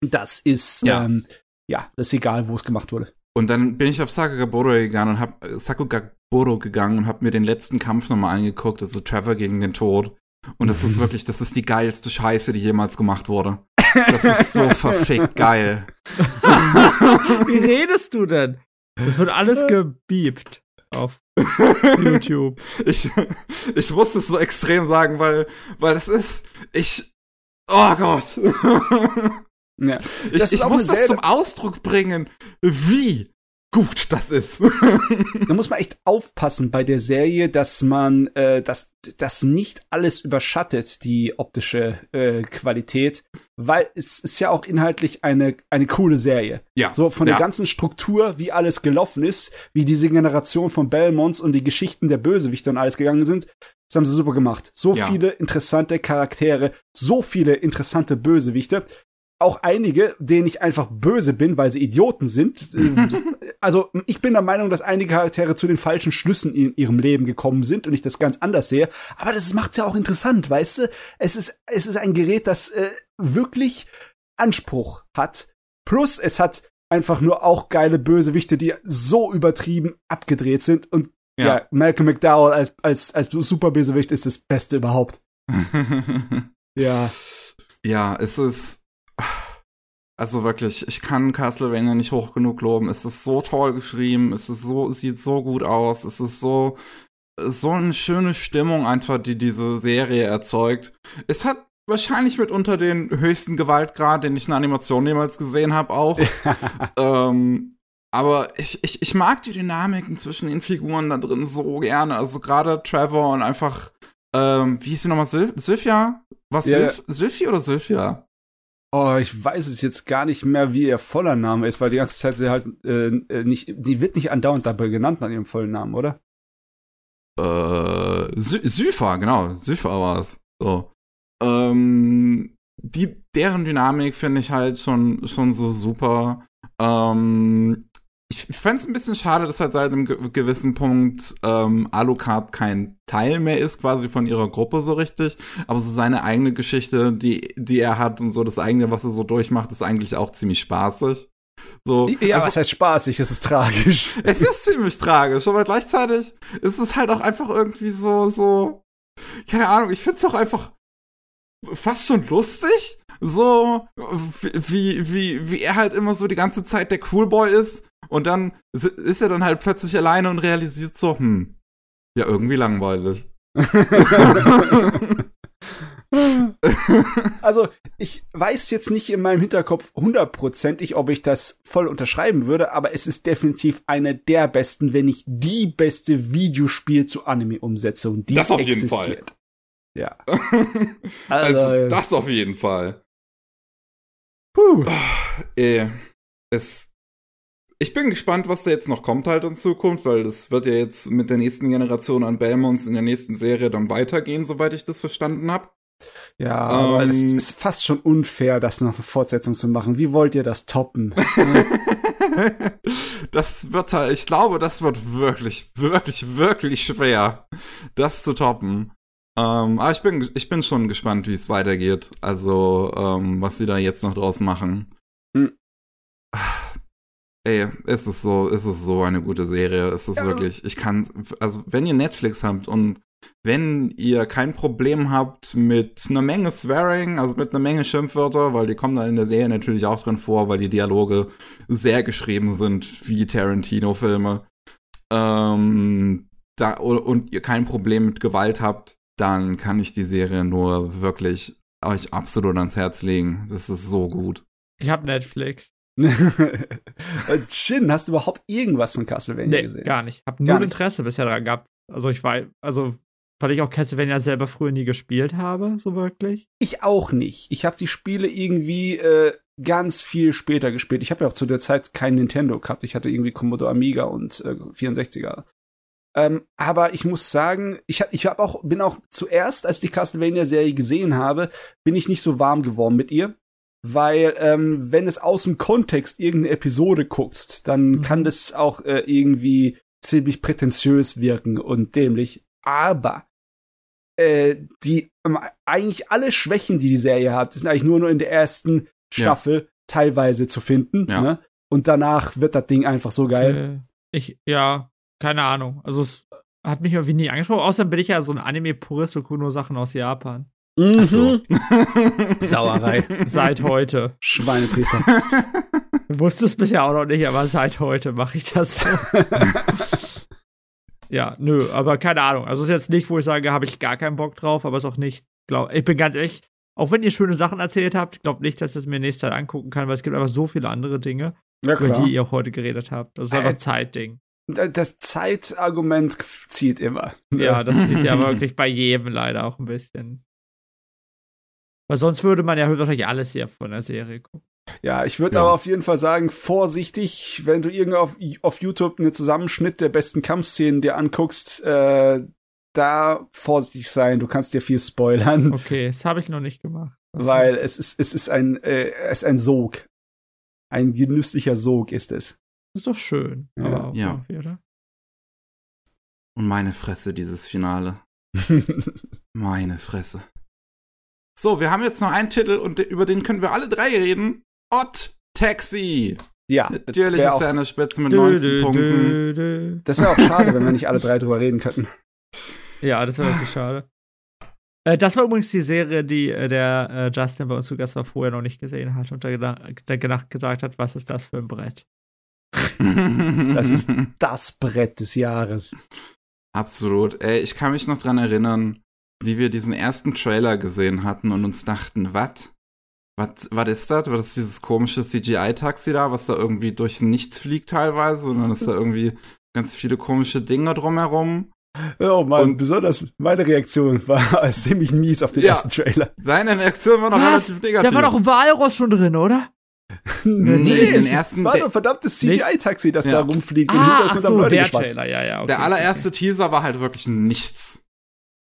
Das ist, ja, ähm, ja das ist egal, wo es gemacht wurde. Und dann bin ich auf Sakugaboro gegangen und hab Sakugaboro gegangen und hab mir den letzten Kampf nochmal angeguckt, also Trevor gegen den Tod. Und das ist wirklich, das ist die geilste Scheiße, die jemals gemacht wurde. Das ist so verfickt geil. Wie redest du denn? Das wird alles gebiebt auf YouTube. Ich, ich muss es so extrem sagen, weil, weil es ist, ich, oh Gott. Ja, ich, ich muss das zum Ausdruck bringen, wie gut das ist. da muss man echt aufpassen bei der Serie, dass man äh, dass das nicht alles überschattet, die optische äh, Qualität, weil es ist ja auch inhaltlich eine eine coole Serie. Ja. So von ja. der ganzen Struktur, wie alles gelaufen ist, wie diese Generation von Belmonts und die Geschichten der Bösewichte und alles gegangen sind, das haben sie super gemacht. So ja. viele interessante Charaktere, so viele interessante Bösewichte auch einige, denen ich einfach böse bin, weil sie Idioten sind. also ich bin der Meinung, dass einige Charaktere zu den falschen Schlüssen in ihrem Leben gekommen sind und ich das ganz anders sehe. Aber das macht's ja auch interessant, weißt du? Es ist, es ist ein Gerät, das äh, wirklich Anspruch hat. Plus es hat einfach nur auch geile Bösewichte, die so übertrieben abgedreht sind. Und ja, ja Malcolm McDowell als, als, als Superbösewicht ist das Beste überhaupt. ja. Ja, es ist also wirklich, ich kann Castlevania nicht hoch genug loben. Es ist so toll geschrieben, es ist so, sieht so gut aus, es ist so, so eine schöne Stimmung einfach, die diese Serie erzeugt. Es hat wahrscheinlich mitunter den höchsten Gewaltgrad, den ich in Animation jemals gesehen habe, auch. ähm, aber ich, ich, ich mag die Dynamiken zwischen den Figuren da drin so gerne. Also gerade Trevor und einfach, ähm, wie hieß sie nochmal? Sylphia? Was? Ja, Sylphie oder Sylphia? Oh, ich weiß es jetzt gar nicht mehr, wie ihr voller Name ist, weil die ganze Zeit sie halt äh, äh nicht, die wird nicht andauernd dabei genannt nach ihrem vollen Namen, oder? Äh, Sypha, genau, Sypha war es. So. Ähm, die, deren Dynamik finde ich halt schon, schon so super. Ähm, ich fände es ein bisschen schade, dass halt seit einem gewissen Punkt ähm, Alucard kein Teil mehr ist, quasi von ihrer Gruppe so richtig. Aber so seine eigene Geschichte, die, die er hat und so das eigene, was er so durchmacht, ist eigentlich auch ziemlich spaßig. So, ja, also, was heißt spaßig? Es ist tragisch. Es ist ziemlich tragisch, aber gleichzeitig ist es halt auch einfach irgendwie so, so, keine Ahnung, ich finde es auch einfach fast schon lustig, so wie, wie, wie er halt immer so die ganze Zeit der Coolboy ist und dann ist er dann halt plötzlich alleine und realisiert so, hm, ja, irgendwie langweilig. also, ich weiß jetzt nicht in meinem Hinterkopf hundertprozentig, ob ich das voll unterschreiben würde, aber es ist definitiv eine der besten, wenn nicht die beste Videospiel zu Anime-Umsetzung, die das auf existiert. jeden Fall. Ja. also, also, das auf jeden Fall. Puh. Äh, es ich bin gespannt, was da jetzt noch kommt halt in Zukunft, weil das wird ja jetzt mit der nächsten Generation an Belmonts in der nächsten Serie dann weitergehen, soweit ich das verstanden habe. Ja, aber es ähm. ist fast schon unfair, das noch eine Fortsetzung zu machen. Wie wollt ihr das toppen? das wird halt, ich glaube, das wird wirklich, wirklich, wirklich schwer, das zu toppen. Ähm, aber ich bin, ich bin schon gespannt, wie es weitergeht. Also, ähm, was sie da jetzt noch draus machen. Hm. Ey, es ist so, es ist so eine gute Serie. Es ist ja. wirklich, ich kann, also wenn ihr Netflix habt und wenn ihr kein Problem habt mit einer Menge Swearing, also mit einer Menge Schimpfwörter, weil die kommen dann in der Serie natürlich auch drin vor, weil die Dialoge sehr geschrieben sind wie Tarantino-Filme, ähm, da, und ihr kein Problem mit Gewalt habt, dann kann ich die Serie nur wirklich euch absolut ans Herz legen. Das ist so gut. Ich habe Netflix. Chin, hast du überhaupt irgendwas von Castlevania nee, gesehen? Gar nicht. Hab nur Interesse bisher daran gehabt. Also ich war, also weil ich auch Castlevania selber früher nie gespielt habe, so wirklich. Ich auch nicht. Ich habe die Spiele irgendwie äh, ganz viel später gespielt. Ich habe ja auch zu der Zeit kein Nintendo gehabt. Ich hatte irgendwie Commodore Amiga und äh, 64er. Ähm, aber ich muss sagen, ich, ich hab auch, bin auch zuerst, als ich die Castlevania-Serie gesehen habe, bin ich nicht so warm geworden mit ihr. Weil, ähm, wenn es aus dem Kontext irgendeine Episode guckst, dann mhm. kann das auch äh, irgendwie ziemlich prätentiös wirken und dämlich aber äh, die ähm, eigentlich alle Schwächen, die die Serie hat, sind eigentlich nur, nur in der ersten Staffel ja. teilweise zu finden. Ja. Ne? Und danach wird das Ding einfach so geil. Äh, ich, ja, keine Ahnung. Also es hat mich irgendwie nie angesprochen. Außerdem bin ich ja so ein Anime-Purist und gucke nur Sachen aus Japan. Mhm. Ach so. Sauerei. Seit heute. Schweinepriester. Wusste es bisher auch noch nicht, aber seit heute mache ich das. Ja, nö, aber keine Ahnung. Also ist jetzt nicht, wo ich sage, habe ich gar keinen Bock drauf, aber ist auch nicht, glaub, ich bin ganz ehrlich, auch wenn ihr schöne Sachen erzählt habt, glaube nicht, dass ich das mir nächste Zeit angucken kann, weil es gibt einfach so viele andere Dinge, ja, über die ihr auch heute geredet habt. Das ist einfach äh, Zeitding. Das Zeitargument zieht immer. Ja, das zieht ja wirklich bei jedem leider auch ein bisschen. Weil sonst würde man ja höchstwahrscheinlich alles hier von der Serie gucken. Ja, ich würde ja. aber auf jeden Fall sagen, vorsichtig, wenn du irgendwie auf, auf YouTube einen Zusammenschnitt der besten Kampfszenen dir anguckst, äh, da vorsichtig sein, du kannst dir viel spoilern. Okay, das habe ich noch nicht gemacht. Das weil es ist, es ist ein, äh, es ist ein Sog. Ein genüsslicher Sog ist es. Das ist doch schön. Ja. ja. Und meine Fresse, dieses Finale. meine Fresse. So, wir haben jetzt noch einen Titel und über den können wir alle drei reden. Odd Taxi. Ja, natürlich ist er eine Spitze mit 19 dö, dö, Punkten. Dö, das wäre auch schade, wenn wir nicht alle drei drüber reden könnten. Ja, das wäre wirklich schade. Äh, das war übrigens die Serie, die äh, der äh, Justin bei uns zu Gast war, vorher noch nicht gesehen hat und der, der gesagt hat, was ist das für ein Brett? das ist das Brett des Jahres. Absolut. Ey, ich kann mich noch dran erinnern, wie wir diesen ersten Trailer gesehen hatten und uns dachten, was? Was, ist das? Was ist dieses komische CGI-Taxi da, was da irgendwie durch nichts fliegt teilweise, und dann ist da irgendwie ganz viele komische Dinge drumherum. Oh Mann, und besonders meine Reaktion war ziemlich mies auf den ja, ersten Trailer. Seine Reaktion war noch Was? relativ negativ. Da war doch ein Walross schon drin, oder? nee, nee den ersten. Es war doch ein verdammtes CGI-Taxi, das ja. da rumfliegt ah, und hinterher so, Leute der Trailer, ja, ja. Okay, der allererste okay. Teaser war halt wirklich nichts.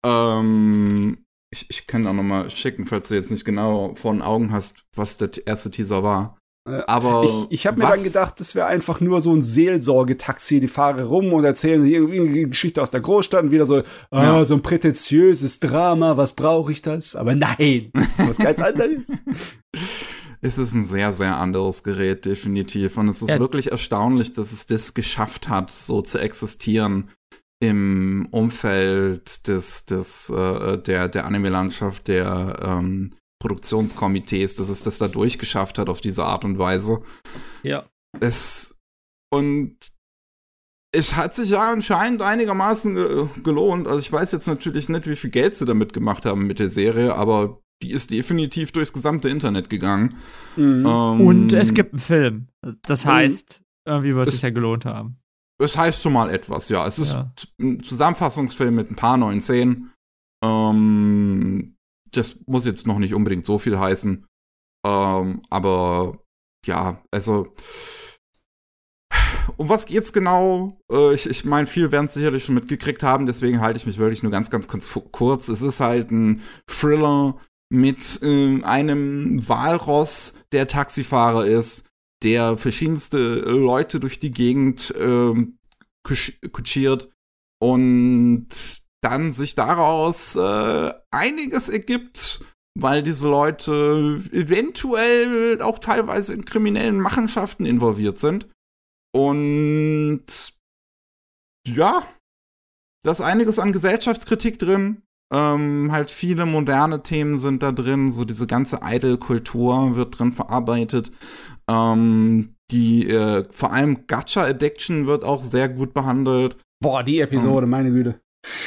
Ähm, ich, ich kann auch noch mal schicken, falls du jetzt nicht genau vor den Augen hast, was der erste Teaser war. Aber ich, ich habe mir dann gedacht, das wäre einfach nur so ein Seelsorgetaxi. Die fahren rum und erzählen irgendwie eine Geschichte aus der Großstadt und wieder so, ah, ja. so ein prätentiöses Drama, was brauche ich das? Aber nein, das ist was ganz anderes. es ist ein sehr, sehr anderes Gerät, definitiv. Und es ist ja. wirklich erstaunlich, dass es das geschafft hat, so zu existieren im Umfeld des, des, äh, der, der Anime-Landschaft, der ähm, Produktionskomitees, dass es das da durchgeschafft hat auf diese Art und Weise. Ja. Es, und es hat sich ja anscheinend einigermaßen ge gelohnt. Also ich weiß jetzt natürlich nicht, wie viel Geld sie damit gemacht haben mit der Serie, aber die ist definitiv durchs gesamte Internet gegangen. Mhm. Ähm, und es gibt einen Film. Das heißt, irgendwie wird es sich ja gelohnt haben. Es heißt schon mal etwas, ja. Es ist ja. ein Zusammenfassungsfilm mit ein paar neuen Szenen. Ähm, das muss jetzt noch nicht unbedingt so viel heißen. Ähm, aber ja, also um was geht's genau? Äh, ich ich meine, viel werden es sicherlich schon mitgekriegt haben, deswegen halte ich mich wirklich nur ganz, ganz, ganz kurz. Es ist halt ein Thriller mit äh, einem Walross, der Taxifahrer ist, der verschiedenste Leute durch die Gegend äh, kutschiert und dann sich daraus äh, einiges ergibt, weil diese Leute eventuell auch teilweise in kriminellen Machenschaften involviert sind. Und ja, da ist einiges an Gesellschaftskritik drin. Ähm, halt viele moderne Themen sind da drin, so diese ganze Idol-Kultur wird drin verarbeitet. Ähm, die äh, vor allem Gacha Addiction wird auch sehr gut behandelt. Boah, die Episode, Und, meine Güte.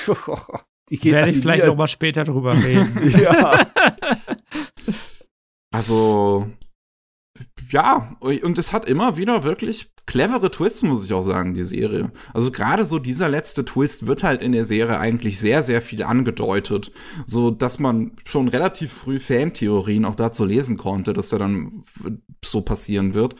die Werde ich vielleicht noch mal später drüber reden. ja. also ja, und es hat immer wieder wirklich clevere Twists, muss ich auch sagen, die Serie. Also gerade so dieser letzte Twist wird halt in der Serie eigentlich sehr, sehr viel angedeutet, so dass man schon relativ früh Fantheorien auch dazu lesen konnte, dass er dann so passieren wird.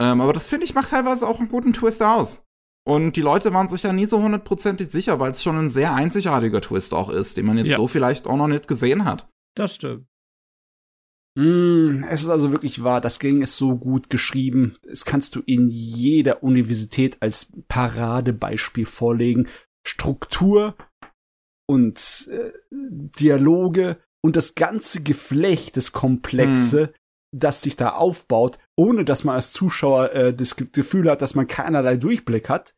Ähm, aber das finde ich macht teilweise auch einen guten Twist aus. Und die Leute waren sich ja nie so hundertprozentig sicher, weil es schon ein sehr einzigartiger Twist auch ist, den man jetzt ja. so vielleicht auch noch nicht gesehen hat. Das stimmt. Mm, es ist also wirklich wahr, das Gang ist so gut geschrieben. Das kannst du in jeder Universität als Paradebeispiel vorlegen. Struktur und äh, Dialoge und das ganze Geflecht, das Komplexe, mm. das sich da aufbaut, ohne dass man als Zuschauer äh, das Gefühl hat, dass man keinerlei Durchblick hat.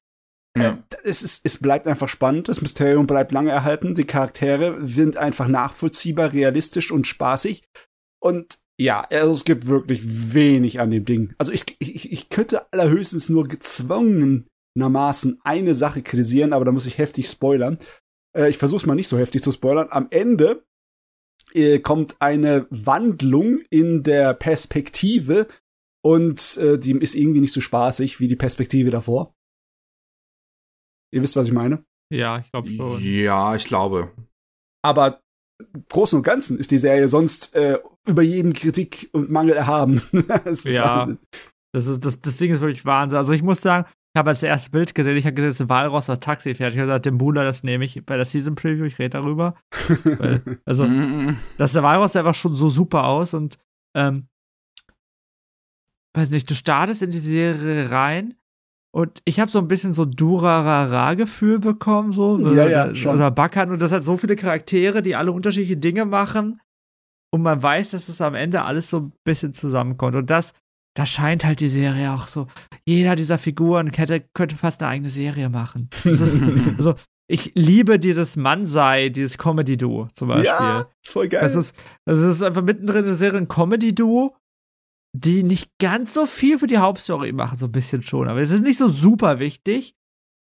Ja. Äh, es, ist, es bleibt einfach spannend, das Mysterium bleibt lange erhalten, die Charaktere sind einfach nachvollziehbar, realistisch und spaßig. Und ja, also es gibt wirklich wenig an dem Ding. Also ich, ich, ich könnte allerhöchstens nur gezwungenermaßen eine Sache kritisieren, aber da muss ich heftig spoilern. Äh, ich versuche es mal nicht so heftig zu spoilern. Am Ende äh, kommt eine Wandlung in der Perspektive und äh, die ist irgendwie nicht so spaßig wie die Perspektive davor. Ihr wisst, was ich meine? Ja, ich glaube schon. Ja, ich glaube. Aber Großen und Ganzen ist die Serie sonst äh, über jeden Kritik und Mangel erhaben. das ja, das, ist, das, das Ding ist wirklich Wahnsinn. Also ich muss sagen, ich habe als erstes Bild gesehen, ich habe gesehen, es ist ein Walross, was Taxi fährt. Ich habe gesagt, den Bula, das nehme ich bei der Season Preview, ich rede darüber. Weil, also, das der Walross sah einfach schon so super aus und ähm, weiß nicht, du startest in die Serie rein und ich habe so ein bisschen so Durarara-Gefühl bekommen, so. Ja, ja, schon. Oder Backern. Und das hat so viele Charaktere, die alle unterschiedliche Dinge machen. Und man weiß, dass es am Ende alles so ein bisschen zusammenkommt. Und das, da scheint halt die Serie auch so. Jeder dieser Figuren könnte, könnte fast eine eigene Serie machen. Ist, also, ich liebe dieses Mansei, dieses Comedy-Duo zum Beispiel. Ja, ist voll geil. Es ist, es ist einfach mittendrin eine Serie ein Comedy-Duo die nicht ganz so viel für die Hauptstory machen, so ein bisschen schon. Aber es ist nicht so super wichtig.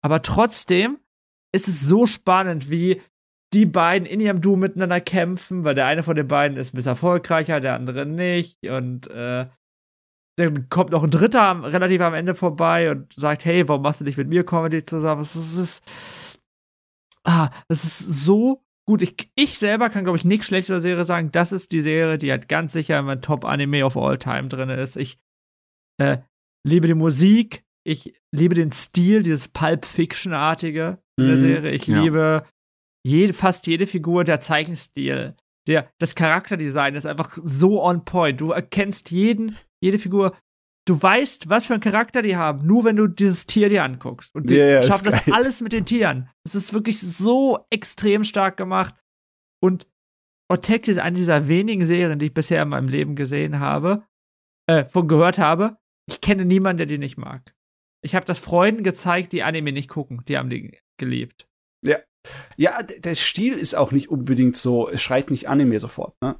Aber trotzdem ist es so spannend, wie die beiden in ihrem Duo miteinander kämpfen, weil der eine von den beiden ist ein bisschen erfolgreicher, der andere nicht. Und äh, dann kommt noch ein Dritter relativ am Ende vorbei und sagt, hey, warum machst du nicht mit mir Comedy zusammen? Es ist, es ist, ah, es ist so gut, ich, ich selber kann, glaube ich, nichts schlechter Serie sagen. Das ist die Serie, die halt ganz sicher in meinem Top-Anime of all time drin ist. Ich äh, liebe die Musik, ich liebe den Stil, dieses Pulp-Fiction-artige in der mhm, Serie. Ich ja. liebe jede, fast jede Figur, der Zeichenstil. Der, das Charakterdesign ist einfach so on point. Du erkennst jeden, jede Figur du weißt, was für einen Charakter die haben, nur wenn du dieses Tier dir anguckst. Und die yeah, schaffen das geil. alles mit den Tieren. Es ist wirklich so extrem stark gemacht. Und Otek ist eine dieser wenigen Serien, die ich bisher in meinem Leben gesehen habe, äh, von gehört habe. Ich kenne niemanden, der die nicht mag. Ich habe das Freunden gezeigt, die Anime nicht gucken. Die haben die geliebt. Ja. Ja, der Stil ist auch nicht unbedingt so, es schreit nicht Anime sofort, ne?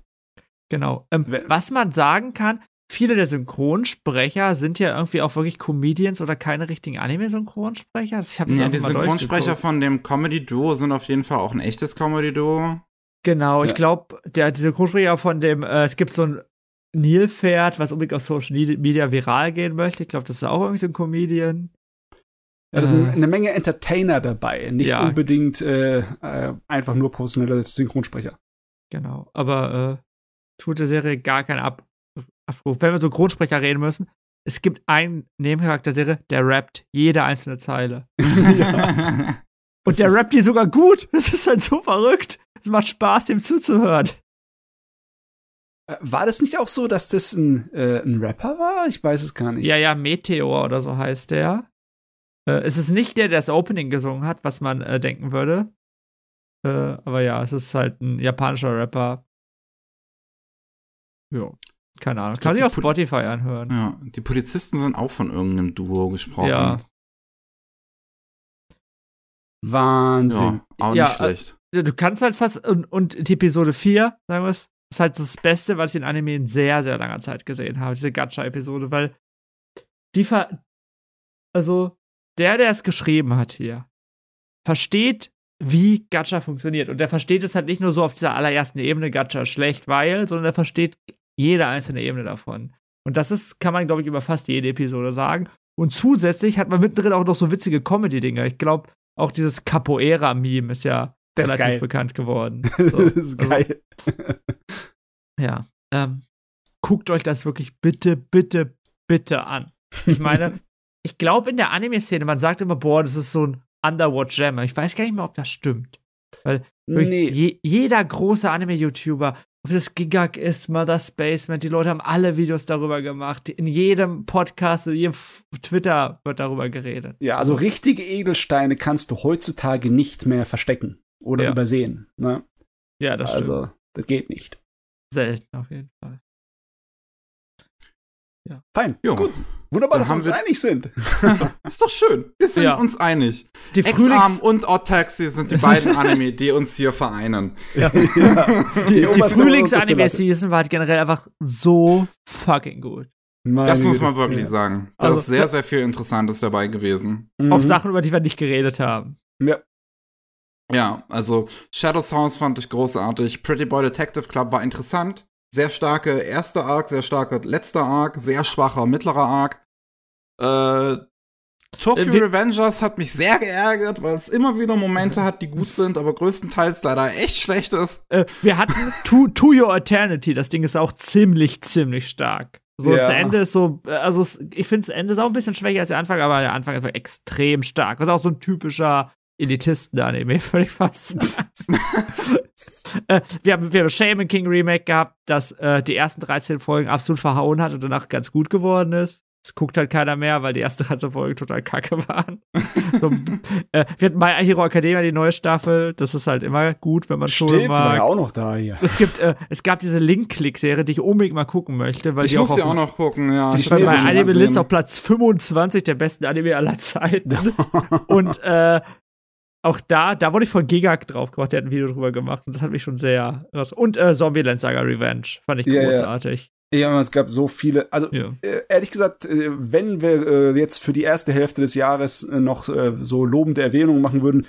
Genau. Ähm, was man sagen kann, viele der Synchronsprecher sind ja irgendwie auch wirklich Comedians oder keine richtigen Anime-Synchronsprecher. Ich ja, die Synchronsprecher von dem Comedy-Duo sind auf jeden Fall auch ein echtes Comedy-Duo. Genau, ja. ich glaube, der die Synchronsprecher von dem, äh, es gibt so ein Nilpferd, was unbedingt auf Social Media viral gehen möchte. Ich glaube, das ist auch irgendwie so ein Comedian. Da sind äh, eine Menge Entertainer dabei, nicht ja. unbedingt äh, äh, einfach nur professionelle Synchronsprecher. Genau, aber äh, tut der Serie gar keinen Ab Abruf. Wenn wir so Grundsprecher reden müssen, es gibt einen Nebencharakter-Serie, der rappt jede einzelne Zeile. ja. Und der rappt die sogar gut. Das ist halt so verrückt. Es macht Spaß, dem zuzuhören. Äh, war das nicht auch so, dass das ein, äh, ein Rapper war? Ich weiß es gar nicht. Ja, ja, Meteor oder so heißt der. Äh, es ist nicht der, der das Opening gesungen hat, was man äh, denken würde. Äh, aber ja, es ist halt ein japanischer Rapper. Ja, keine Ahnung. Kann sich auf Spotify anhören. Ja, die Polizisten sind auch von irgendeinem Duo gesprochen. Ja. Wahnsinn. Ja, auch nicht ja, schlecht. Äh, du kannst halt fast, und, und die Episode 4, sagen wir es, ist halt das Beste, was ich in Anime in sehr, sehr langer Zeit gesehen habe, diese Gacha-Episode, weil die ver. Also, der, der es geschrieben hat hier, versteht, wie Gacha funktioniert. Und der versteht es halt nicht nur so auf dieser allerersten Ebene Gacha schlecht, weil, sondern er versteht jede einzelne Ebene davon. Und das ist, kann man, glaube ich, über fast jede Episode sagen. Und zusätzlich hat man mittendrin auch noch so witzige Comedy-Dinger. Ich glaube, auch dieses Capoeira-Meme ist ja das relativ geil. bekannt geworden. So. das ist also, geil. ja. Ähm, guckt euch das wirklich bitte, bitte, bitte an. Ich meine, ich glaube in der Anime-Szene, man sagt immer, boah, das ist so ein Underwatch Jammer. Ich weiß gar nicht mehr, ob das stimmt. Weil nee. je, jeder große Anime-YouTuber, ob das Gigak ist, Mother Spaceman, die Leute haben alle Videos darüber gemacht. In jedem Podcast, in jedem Twitter wird darüber geredet. Ja, also richtige Edelsteine kannst du heutzutage nicht mehr verstecken oder ja. übersehen. Ne? Ja, das also, stimmt. Also, das geht nicht. Selten auf jeden Fall. Ja. Fein. Jo. Gut. Wunderbar, Dann dass wir uns wir einig sind. ist doch schön. Wir sind ja. uns einig. Die Frühlings und Odd Taxi sind die beiden Anime, die uns hier vereinen. Ja. ja. Die, die, die Frühlings-Anime-Season war halt generell einfach so fucking gut. Meine das muss man wirklich ja. sagen. Da also, ist sehr, sehr viel Interessantes dabei gewesen. Mhm. Auch Sachen, über die wir nicht geredet haben. Ja. Ja, also Shadow Sounds fand ich großartig. Pretty Boy Detective Club war interessant. Sehr starke erster Arc, sehr starker letzter Arc, sehr schwacher mittlerer Arc. Äh, Tokyo äh, Revengers hat mich sehr geärgert, weil es immer wieder Momente hat, die gut sind, aber größtenteils leider echt schlecht ist. Äh, wir hatten to, to Your Eternity, das Ding ist auch ziemlich, ziemlich stark. So, ja. das Ende ist so, äh, also ich finde das Ende ist auch ein bisschen schwächer als der Anfang, aber der Anfang ist auch extrem stark. Was auch so ein typischer Elitisten-Anime, würde ich fast äh, wir, haben, wir haben Shaman King Remake gehabt, das äh, die ersten 13 Folgen absolut verhauen hat und danach ganz gut geworden ist. Es guckt halt keiner mehr, weil die ersten 13 Folgen total kacke waren. so, äh, wir hatten My Hero Academia, die neue Staffel. Das ist halt immer gut, wenn man schon Stimmt, mag. war ja auch noch da hier. Es gibt, äh, es gab diese Link-Click-Serie, die ich unbedingt mal gucken möchte. Weil ich die muss auch sie auch noch gucken, ja. Die ist bei meiner Anime-List auf Platz 25 der besten Anime aller Zeiten. und äh, auch da, da wurde ich von Gigak drauf gemacht, der hat ein Video drüber gemacht und das hat mich schon sehr. Und äh, Zombieland Saga Revenge fand ich ja, großartig. Ja. ja. es gab so viele. Also, ja. äh, ehrlich gesagt, äh, wenn wir äh, jetzt für die erste Hälfte des Jahres äh, noch äh, so lobende Erwähnungen machen würden,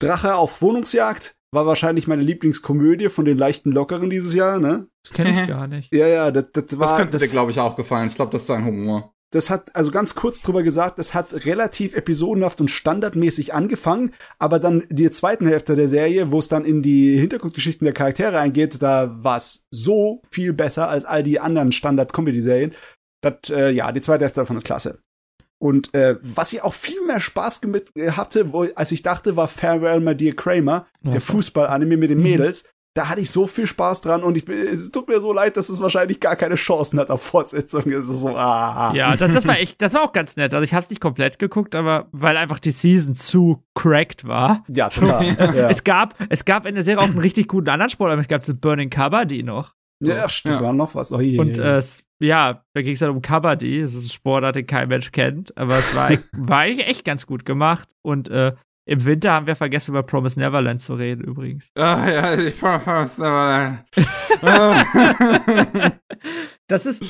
Drache auf Wohnungsjagd war wahrscheinlich meine Lieblingskomödie von den leichten Lockeren dieses Jahr, ne? Das kenne ich gar nicht. Ja, ja, das, das war. Das könnte das, dir, glaube ich, auch gefallen. Ich glaube, das ist dein Humor. Das hat, also ganz kurz drüber gesagt, das hat relativ episodenhaft und standardmäßig angefangen, aber dann die zweiten Hälfte der Serie, wo es dann in die Hintergrundgeschichten der Charaktere eingeht, da war es so viel besser als all die anderen Standard-Comedy-Serien. Das, äh, ja, die zweite Hälfte davon ist klasse. Und äh, was ich auch viel mehr Spaß mit äh, hatte, wo, als ich dachte, war Farewell My Dear Kramer, okay. der Fußball-Anime mit den mhm. Mädels da hatte ich so viel Spaß dran und ich, es tut mir so leid, dass es wahrscheinlich gar keine Chancen hat auf Fortsetzung. Es ist so, ah. Ja, das, das war echt, das war auch ganz nett. Also ich habe es nicht komplett geguckt, aber weil einfach die Season zu cracked war. Ja, total. ja. Es gab, es gab in der Serie auch einen richtig guten anderen Sport, aber es gab das Burning Kabaddi noch. So. Ja, stimmt, ja. war noch was. Oh, je, und äh, ja, da ging es dann um Kabaddi. Das ist ein Sport, den kein Mensch kennt, aber es war, war eigentlich echt ganz gut gemacht und äh, im Winter haben wir vergessen, über Promise Neverland zu reden, übrigens. Ah, ja, ich Promise Neverland. das ist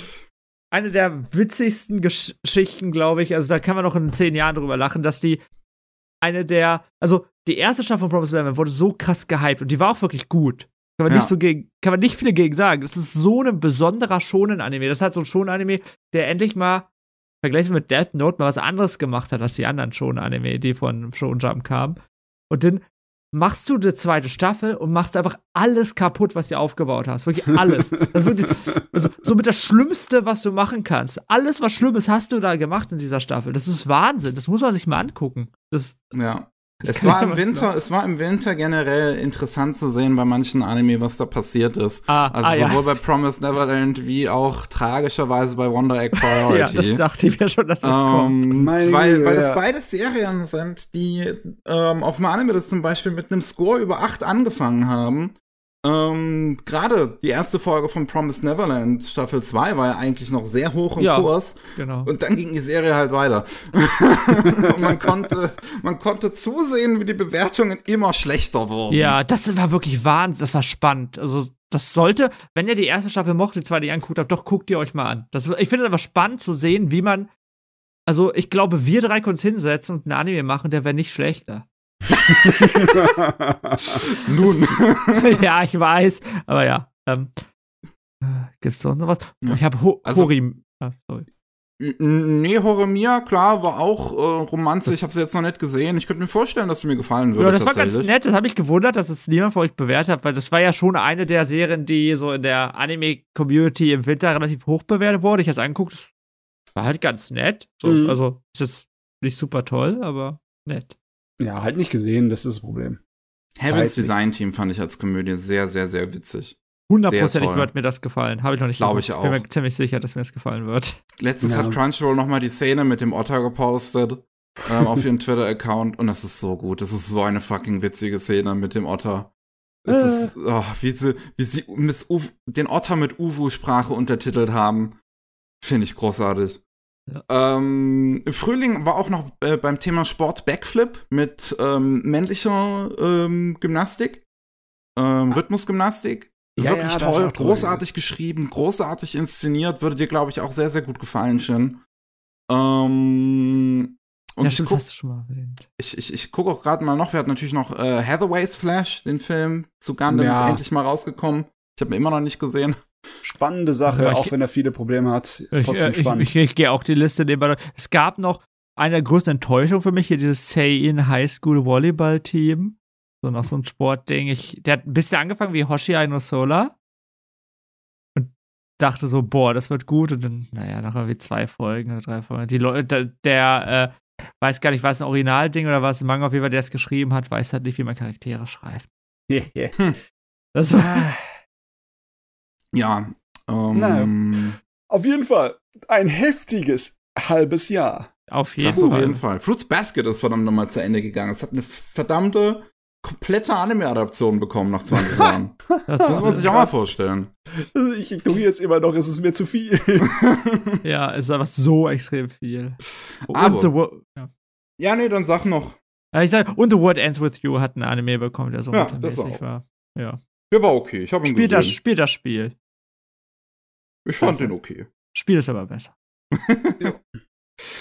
eine der witzigsten Geschichten, glaube ich. Also, da kann man noch in zehn Jahren drüber lachen, dass die eine der, also die erste Staffel von Promise Neverland wurde so krass gehypt und die war auch wirklich gut. Kann man ja. nicht so gegen, kann man nicht viel gegen sagen. Das ist so ein besonderer Shonen-Anime. Das ist halt so ein Shonen-Anime, der endlich mal Vergleich mit Death Note mal was anderes gemacht hat als die anderen schon Anime, die von Shonen Jump kamen. Und dann machst du eine zweite Staffel und machst einfach alles kaputt, was du aufgebaut hast. Wirklich alles. Das wirklich, also, so mit das Schlimmste, was du machen kannst. Alles, was Schlimmes hast du da gemacht in dieser Staffel. Das ist Wahnsinn. Das muss man sich mal angucken. Das, ja. Es war im Winter, es war im Winter generell interessant zu sehen bei manchen Anime, was da passiert ist. Ah, also ah, sowohl ja. bei Promise Neverland wie auch tragischerweise bei Wonder Egg Priority. ja, das dachte ich mir schon, dass das ähm, kommt. weil, weil das beides Serien sind, die ähm, auf dem Anime das zum Beispiel mit einem Score über 8 angefangen haben ähm, Gerade die erste Folge von Promised Neverland, Staffel 2, war ja eigentlich noch sehr hoch im ja, Kurs. Genau. Und dann ging die Serie halt weiter. und man konnte, man konnte zusehen, wie die Bewertungen immer schlechter wurden. Ja, das war wirklich Wahnsinn, das war spannend. Also, das sollte, wenn ihr die erste Staffel mochtet, die zweite anguckt habt, doch guckt ihr euch mal an. Das, ich finde es aber spannend zu sehen, wie man, also ich glaube, wir drei können uns hinsetzen und ein Anime machen, der wäre nicht schlechter. Nun. ja, ich weiß, aber ja. Ähm, gibt's sonst noch was? Ja. Ich habe Ho also, Horim. Ah, sorry. Nee, Horemia, klar, war auch äh, Romanze. Ich habe sie jetzt noch nicht gesehen. Ich könnte mir vorstellen, dass sie mir gefallen würde. Ja, das war ganz nett. Das habe ich gewundert, dass es niemand von euch bewertet hat, weil das war ja schon eine der Serien, die so in der Anime-Community im Winter relativ hoch bewertet wurde. Ich habe es angeguckt, das war halt ganz nett. So, mhm. Also, ist jetzt nicht super toll, aber nett. Ja, halt nicht gesehen, das ist das Problem. Heavens Design Team fand ich als Komödie sehr, sehr, sehr witzig. Hundertprozentig wird mir das gefallen. Habe ich noch nicht Glaube ich auch. Bin mir ziemlich sicher, dass mir das gefallen wird. Letztens ja. hat Crunchyroll noch mal die Szene mit dem Otter gepostet ähm, auf ihren Twitter-Account und das ist so gut. Das ist so eine fucking witzige Szene mit dem Otter. Es äh. ist, oh, wie sie, wie sie den Otter mit Uwu-Sprache untertitelt haben. Finde ich großartig. Ja. Ähm, Im Frühling war auch noch äh, beim Thema Sport Backflip mit ähm, männlicher ähm, Gymnastik, ähm, ah. Rhythmusgymnastik. Ja, Wirklich ja, toll, großartig toll. geschrieben, großartig inszeniert, würde dir, glaube ich, auch sehr, sehr gut gefallen, Shin. Ähm, und ja, ich guck, hast du schon mal erwähnt. Ich, ich, ich gucke auch gerade mal noch, wir hatten natürlich noch äh, Hathaway's Flash, den Film zu Gundam, ja. ist endlich mal rausgekommen. Ich habe ihn immer noch nicht gesehen. Spannende Sache, ich, auch wenn er viele Probleme hat. Ist ich, trotzdem spannend. Ich, ich, ich gehe auch die Liste nehmen. Es gab noch eine der größten Enttäuschungen für mich hier, dieses Say-In High School Volleyball Team. So noch so ein Sportding. Ich, der hat ein bisschen angefangen wie Hoshi Aino Sola. Und dachte so, boah, das wird gut. Und dann, naja, nach irgendwie zwei Folgen oder drei Folgen. Die Leute, der, äh, weiß gar nicht, war es ein Originalding oder war es ein Manga auf jeden Fall, der es geschrieben hat, weiß halt nicht, wie man Charaktere schreibt. Yeah, yeah. Hm. Das war. Ja. Ähm, naja. Auf jeden Fall ein heftiges halbes Jahr. Auf jeden, Fall. auf jeden Fall. Fruits Basket ist verdammt nochmal zu Ende gegangen. Es hat eine verdammte komplette Anime-Adaption bekommen nach 20 Jahren. das muss man sich auch mal vorstellen. Ich ignoriere es immer noch, es ist mir zu viel. ja, es ist einfach so extrem viel. Aber, ja. ja, nee, dann sag noch. Ich sag, und The World Ends With You hat ein Anime bekommen, der so ja, mittelmäßig war. Ja. Der war okay, ich habe ihn spiel gesehen. Das, spiel das Spiel. Ich fand den okay. Spiel ist aber besser. ja.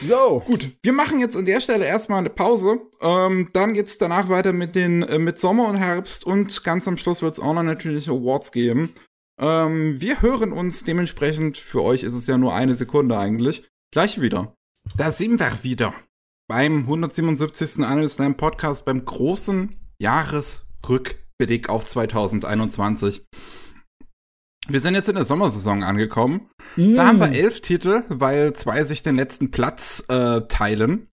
So. Gut, wir machen jetzt an der Stelle erstmal eine Pause. Ähm, dann geht's danach weiter mit den äh, mit Sommer und Herbst und ganz am Schluss wird's auch noch natürlich Awards geben. Ähm, wir hören uns dementsprechend, für euch ist es ja nur eine Sekunde eigentlich, gleich wieder. Da sind wir wieder. Beim 177. Annual Slam Podcast, beim großen Jahresrückblick auf 2021. Wir sind jetzt in der Sommersaison angekommen. Mm. Da haben wir elf Titel, weil zwei sich den letzten Platz äh, teilen.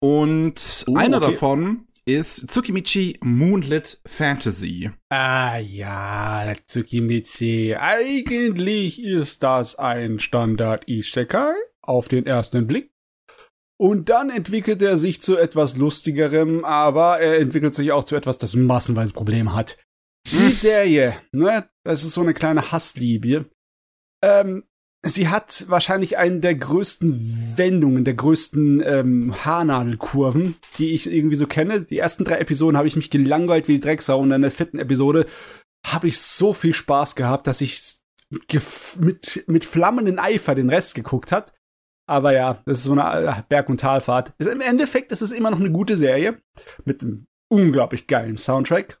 Und uh, einer okay. davon ist Tsukimichi Moonlit Fantasy. Ah ja, Tsukimichi. Eigentlich ist das ein Standard Isekai auf den ersten Blick. Und dann entwickelt er sich zu etwas lustigerem, aber er entwickelt sich auch zu etwas, das massenweise Probleme hat. Die Serie, ne, das ist so eine kleine Hassliebe. Ähm, sie hat wahrscheinlich einen der größten Wendungen, der größten ähm, Haarnadelkurven, die ich irgendwie so kenne. Die ersten drei Episoden habe ich mich gelangweilt wie die Drecksau und in der vierten Episode habe ich so viel Spaß gehabt, dass ich mit, mit flammenden Eifer den Rest geguckt hat. Aber ja, das ist so eine äh, Berg- und Talfahrt. Im Endeffekt ist es immer noch eine gute Serie mit einem unglaublich geilen Soundtrack.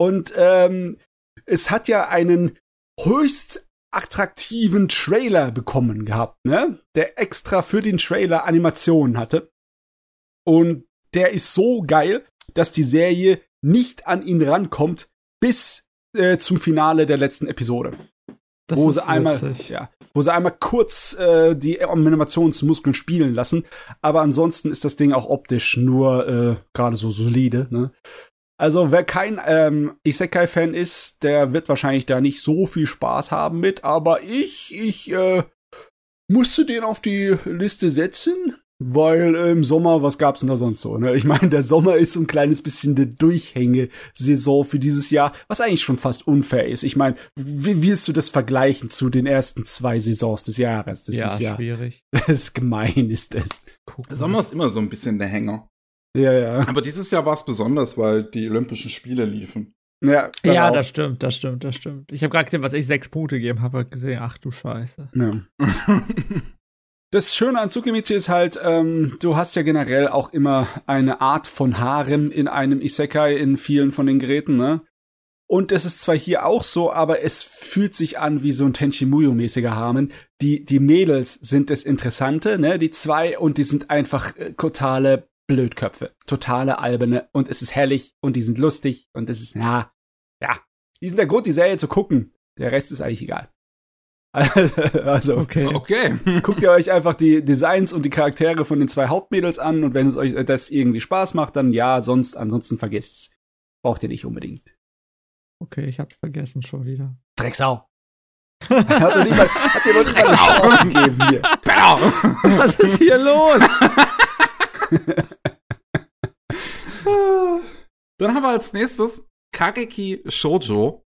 Und ähm, es hat ja einen höchst attraktiven Trailer bekommen gehabt, ne? Der extra für den Trailer Animationen hatte. Und der ist so geil. dass die Serie nicht an ihn rankommt bis äh, zum Finale der letzten Episode. Das wo sie einmal, ja, wo sie einmal kurz äh, die Animationsmuskeln spielen lassen, aber ansonsten ist das Ding auch optisch nur äh, gerade so solide. Ne? Also wer kein ähm, Isekai-Fan ist, der wird wahrscheinlich da nicht so viel Spaß haben mit, aber ich, ich äh, musste den auf die Liste setzen, weil äh, im Sommer, was gab's denn da sonst so? Ne? Ich meine, der Sommer ist so ein kleines bisschen eine Durchhängesaison für dieses Jahr, was eigentlich schon fast unfair ist. Ich meine, wie willst du das vergleichen zu den ersten zwei Saisons des Jahres? Das ja, ist ja schwierig. Das ist gemein, ist das. Der Sommer ist immer so ein bisschen der Hänger. Ja, ja. Aber dieses Jahr war es besonders, weil die Olympischen Spiele liefen. Ja, ja das stimmt, das stimmt, das stimmt. Ich habe gerade gesehen, was ich sechs Punkte gegeben habe, gesehen, ach du Scheiße. Ja. das Schöne an Tsukimichi ist halt, ähm, du hast ja generell auch immer eine Art von Harem in einem Isekai in vielen von den Geräten, ne? Und es ist zwar hier auch so, aber es fühlt sich an wie so ein Tenchimuyo-mäßiger Harem. Die, die Mädels sind das Interessante, ne? Die zwei, und die sind einfach äh, totale Blödköpfe. Totale alberne. Und es ist herrlich und die sind lustig und es ist, ja, ja. Die sind der Grund, die Serie zu gucken. Der Rest ist eigentlich egal. also, okay. okay. guckt ihr euch einfach die Designs und die Charaktere von den zwei Hauptmädels an und wenn es euch das irgendwie Spaß macht, dann ja, sonst, ansonsten vergesst's. Braucht ihr nicht unbedingt. Okay, ich hab's vergessen schon wieder. Drecksau. hat dir niemand, hat dir niemand eine Chance gegeben hier. Was ist hier los? Dann haben wir als nächstes Kageki Shoujo.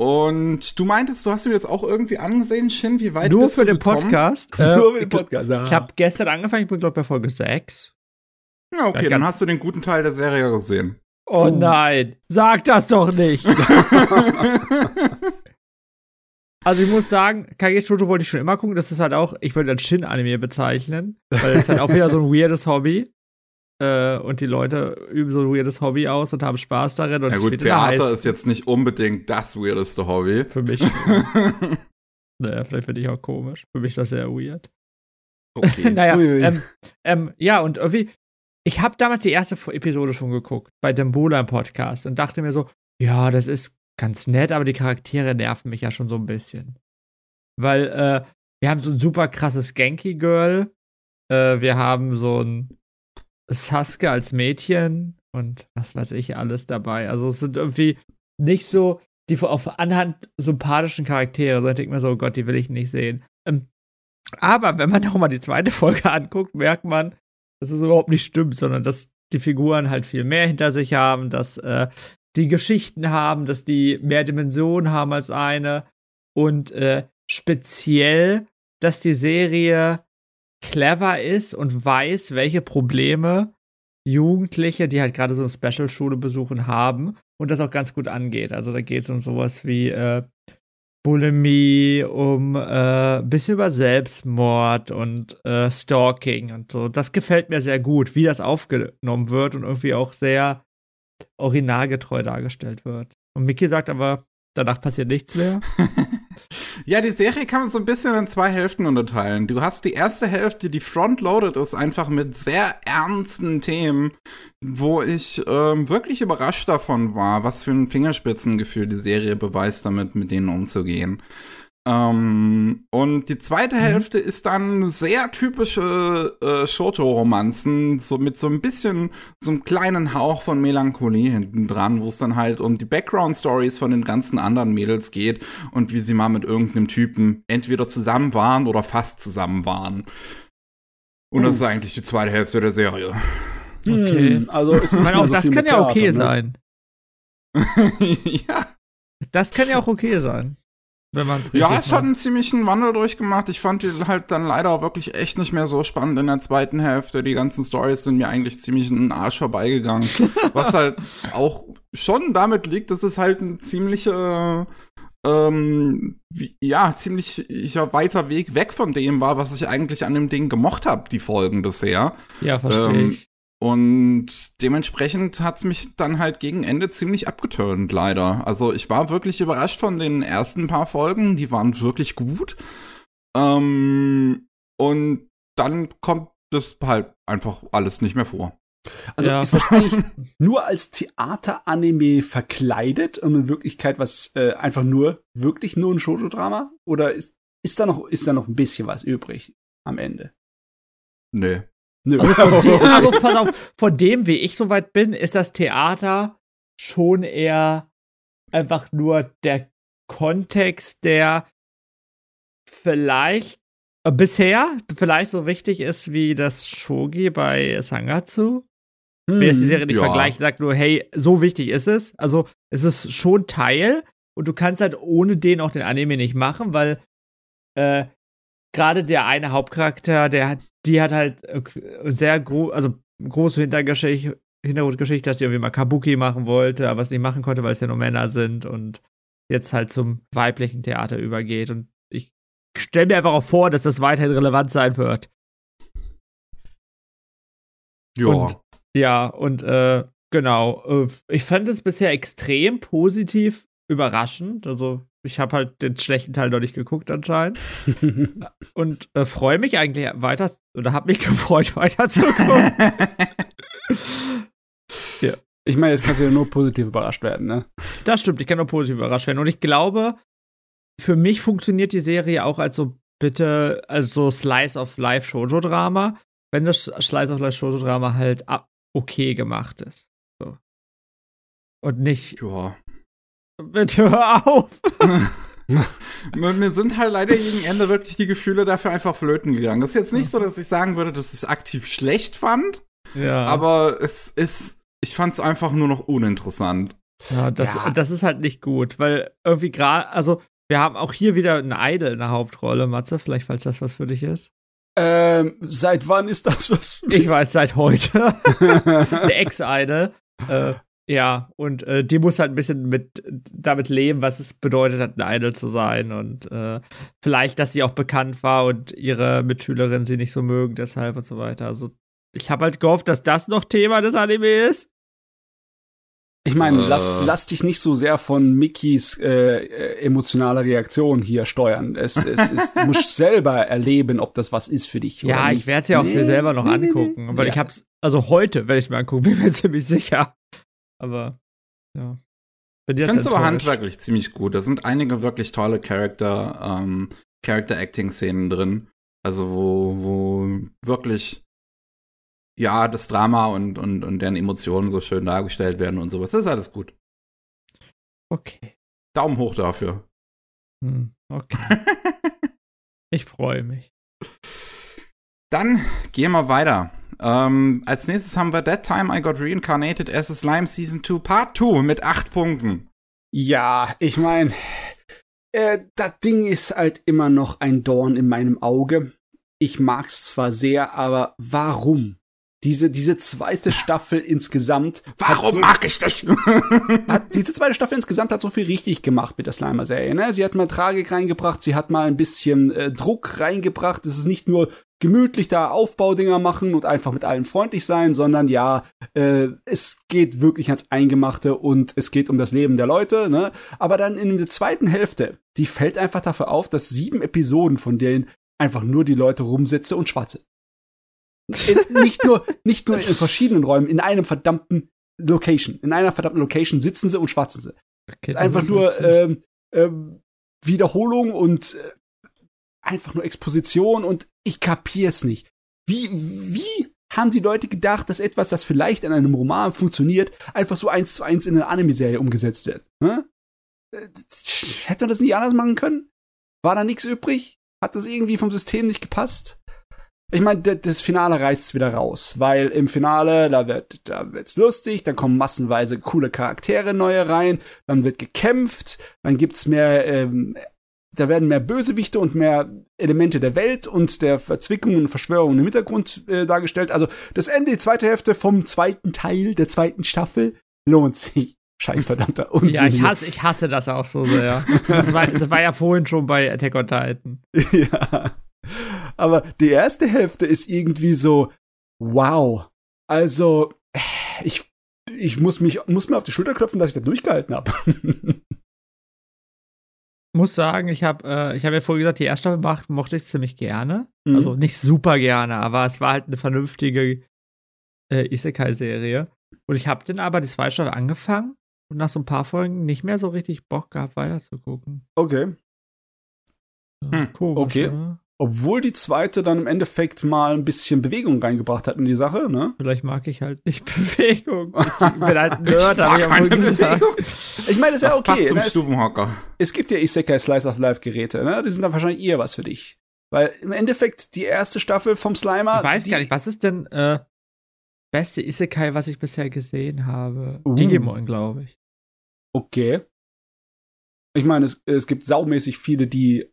Und du meintest, du hast mir das auch irgendwie angesehen, Shin, wie weit Nur für den Podcast. Äh, Nur für den Podcast, ja. Ich habe gestern angefangen, ich bin, glaube ich, bei Folge 6. Ja, okay, ja, dann hast du den guten Teil der Serie gesehen. Oh, oh nein, sag das doch nicht. also ich muss sagen, Kage Shoujo wollte ich schon immer gucken. Das ist halt auch, ich würde als Shin-Anime bezeichnen, weil es halt auch wieder so ein weirdes Hobby äh, und die Leute üben so ein weirdes Hobby aus und haben Spaß darin. Und ja gut, Theater ist jetzt nicht unbedingt das weirdeste Hobby. Für mich. naja, vielleicht finde ich auch komisch. Für mich ist das sehr weird. Okay. naja, ähm, ähm, ja, und irgendwie, ich habe damals die erste Episode schon geguckt bei dem im Podcast und dachte mir so, ja, das ist ganz nett, aber die Charaktere nerven mich ja schon so ein bisschen. Weil äh, wir haben so ein super krasses Genki Girl, äh, wir haben so ein Sasuke als Mädchen und was weiß ich alles dabei. Also es sind irgendwie nicht so die auf anhand sympathischen Charaktere, sondern ich mir so, oh Gott, die will ich nicht sehen. Ähm, aber wenn man noch mal die zweite Folge anguckt, merkt man, dass es überhaupt nicht stimmt, sondern dass die Figuren halt viel mehr hinter sich haben, dass äh, die Geschichten haben, dass die mehr Dimensionen haben als eine und äh, speziell, dass die Serie clever ist und weiß, welche Probleme Jugendliche, die halt gerade so eine Special-Schule besuchen, haben und das auch ganz gut angeht. Also da geht es um sowas wie äh, Bulimie, um äh, bisschen über Selbstmord und äh, Stalking und so. Das gefällt mir sehr gut, wie das aufgenommen wird und irgendwie auch sehr originalgetreu dargestellt wird. Und Mickey sagt aber, danach passiert nichts mehr. ja, die Serie kann man so ein bisschen in zwei Hälften unterteilen. Du hast die erste Hälfte, die frontloaded ist, einfach mit sehr ernsten Themen, wo ich ähm, wirklich überrascht davon war, was für ein Fingerspitzengefühl die Serie beweist, damit mit denen umzugehen. Ähm, und die zweite mhm. Hälfte ist dann sehr typische äh, Shoto-Romanzen, so mit so ein bisschen, so einem kleinen Hauch von Melancholie hinten dran, wo es dann halt um die Background-Stories von den ganzen anderen Mädels geht und wie sie mal mit irgendeinem Typen entweder zusammen waren oder fast zusammen waren. Und mhm. das ist eigentlich die zweite Hälfte der Serie. Okay. Hm, also ist meine, auch so das kann ja okay ne? sein. ja. Das kann ja auch okay sein. Wenn man's ja, es hat einen ziemlichen Wandel durchgemacht. Ich fand die halt dann leider auch wirklich echt nicht mehr so spannend in der zweiten Hälfte. Die ganzen Stories sind mir eigentlich ziemlich in den Arsch vorbeigegangen. was halt auch schon damit liegt, dass es halt ein ziemlicher ähm, ja, ziemlich ja, weiter Weg weg von dem war, was ich eigentlich an dem Ding gemocht habe, die Folgen bisher. Ja, verstehe ähm, ich. Und dementsprechend hat's mich dann halt gegen Ende ziemlich abgeturnt, leider. Also ich war wirklich überrascht von den ersten paar Folgen, die waren wirklich gut. Ähm, und dann kommt das halt einfach alles nicht mehr vor. Also ja. ist das eigentlich nur als Theateranime verkleidet und in Wirklichkeit was äh, einfach nur, wirklich nur ein Shoujo-Drama? Oder ist, ist, da noch, ist da noch ein bisschen was übrig am Ende? Nö. Nö. Also dem, also pass auf, von dem, wie ich soweit bin, ist das Theater schon eher einfach nur der Kontext, der vielleicht äh, bisher vielleicht so wichtig ist wie das Shogi bei Sangatsu. Hm, Wer das die Serie nicht ja. vergleicht, sagt nur, hey, so wichtig ist es. Also es ist schon Teil und du kannst halt ohne den auch den Anime nicht machen, weil äh, gerade der eine Hauptcharakter, der hat, die hat halt äh, sehr gro also große Hintergeschichte, Hintergrundgeschichte, dass sie irgendwie mal Kabuki machen wollte, aber es nicht machen konnte, weil es ja nur Männer sind und jetzt halt zum weiblichen Theater übergeht. Und ich stelle mir einfach auch vor, dass das weiterhin relevant sein wird. Ja. Und, ja, und äh, genau. Äh, ich fand es bisher extrem positiv überraschend. Also ich habe halt den schlechten Teil noch nicht geguckt anscheinend. und äh, freue mich eigentlich weiter, oder habe mich gefreut, weiter zu gucken. ja. Ich meine, jetzt kannst du ja nur positiv überrascht werden, ne? Das stimmt, ich kann nur positiv überrascht werden. Und ich glaube, für mich funktioniert die Serie auch als so bitte, als so Slice of Life Shoujo-Drama, wenn das Slice of Life Shoujo-Drama halt okay gemacht ist. So. Und nicht. Ja. Bitte hör auf! Mir sind halt leider gegen Ende wirklich die Gefühle dafür einfach flöten gegangen. Das ist jetzt nicht so, dass ich sagen würde, dass ich es aktiv schlecht fand. Ja. Aber es ist, ich fand es einfach nur noch uninteressant. Ja, das, ja. das ist halt nicht gut, weil irgendwie gerade, also wir haben auch hier wieder einen Idol in der Hauptrolle, Matze, vielleicht falls das was für dich ist. Ähm, seit wann ist das was? Für Ich weiß, seit heute. Der Ex-Idol. Äh, ja, und äh, die muss halt ein bisschen mit damit leben, was es bedeutet hat, ein Idol zu sein. Und äh, vielleicht, dass sie auch bekannt war und ihre Mitschülerinnen sie nicht so mögen, deshalb und so weiter. Also ich habe halt gehofft, dass das noch Thema des Anime ist. Ich meine, äh. lass, lass dich nicht so sehr von Mickeys äh, äh emotionaler Reaktion hier steuern. Es, es, es du musst selber erleben, ob das was ist für dich. Ja, ich werde es ja auch nee, selber noch nee, angucken. Nee, weil ja. ich hab's, also heute werde ich es mir angucken, bin mir ziemlich sicher. Aber ja. Ich finde es aber handwerklich ziemlich gut. Da sind einige wirklich tolle Character, ähm, Character-Acting-Szenen drin. Also wo, wo wirklich ja, das Drama und, und, und deren Emotionen so schön dargestellt werden und sowas. Das ist alles gut. Okay. Daumen hoch dafür. Hm, okay. ich freue mich. Dann gehen wir weiter. Ähm, als nächstes haben wir That Time I Got Reincarnated as a Slime Season 2 Part 2 mit 8 Punkten. Ja, ich meine, äh, das Ding ist halt immer noch ein Dorn in meinem Auge. Ich mag's zwar sehr, aber warum? diese, diese zweite Staffel insgesamt. Warum so, mag ich dich? hat, diese zweite Staffel insgesamt hat so viel richtig gemacht mit der Slimer-Serie. Ne? Sie hat mal Tragik reingebracht, sie hat mal ein bisschen äh, Druck reingebracht. Es ist nicht nur gemütlich da Aufbaudinger machen und einfach mit allen freundlich sein, sondern ja, äh, es geht wirklich ans Eingemachte und es geht um das Leben der Leute. Ne? Aber dann in der zweiten Hälfte, die fällt einfach dafür auf, dass sieben Episoden von denen einfach nur die Leute rumsitze und schwatze. In, nicht nur, nicht nur in verschiedenen Räumen, in einem verdammten Location. In einer verdammten Location sitzen sie und schwatzen sie. Okay, ist einfach ist nur ähm, ähm, Wiederholung und äh, einfach nur Exposition und ich kapier's nicht. Wie, wie haben die Leute gedacht, dass etwas, das vielleicht in einem Roman funktioniert, einfach so eins zu eins in eine Anime-Serie umgesetzt wird? Hm? Hätte man das nicht anders machen können? War da nichts übrig? Hat das irgendwie vom System nicht gepasst? Ich meine, das Finale reißt es wieder raus, weil im Finale, da wird, da wird's lustig, dann kommen massenweise coole Charaktere neue rein, dann wird gekämpft, dann gibt's mehr, ähm, da werden mehr Bösewichte und mehr Elemente der Welt und der Verzwickungen und Verschwörungen im Hintergrund äh, dargestellt. Also das Ende, die zweite Hälfte vom zweiten Teil der zweiten Staffel lohnt sich. Scheiß verdammter Unsinn. Ja, ich hasse, ich hasse das auch so sehr. Das war, das war ja vorhin schon bei Attack on Titan. ja. Aber die erste Hälfte ist irgendwie so, wow. Also, ich, ich muss mich, muss mir auf die Schulter klopfen, dass ich da durchgehalten habe. muss sagen, ich habe äh, ich hab ja vorher gesagt, die erste Staffel mochte ich ziemlich gerne. Mhm. Also nicht super gerne, aber es war halt eine vernünftige äh, Isekai-Serie. Und ich habe den aber die zweite Staffel angefangen und nach so ein paar Folgen nicht mehr so richtig Bock gehabt, weiterzugucken. Okay. Hm. Komisch, okay. Oder? Obwohl die zweite dann im Endeffekt mal ein bisschen Bewegung reingebracht hat in die Sache, ne? Vielleicht mag ich halt nicht Bewegung. Ich bin halt ein Nerd, habe ich auch Bewegung. Ich meine, das ist ja okay. Passt zum ne? Stubenhocker. Es, es gibt ja Isekai Slice of Life Geräte, ne? Die sind dann wahrscheinlich eher was für dich. Weil im Endeffekt die erste Staffel vom Slimer. Ich weiß gar nicht, was ist denn äh, beste Isekai, was ich bisher gesehen habe? Uh. Digimon, glaube ich. Okay. Ich meine, es, es gibt saumäßig viele, die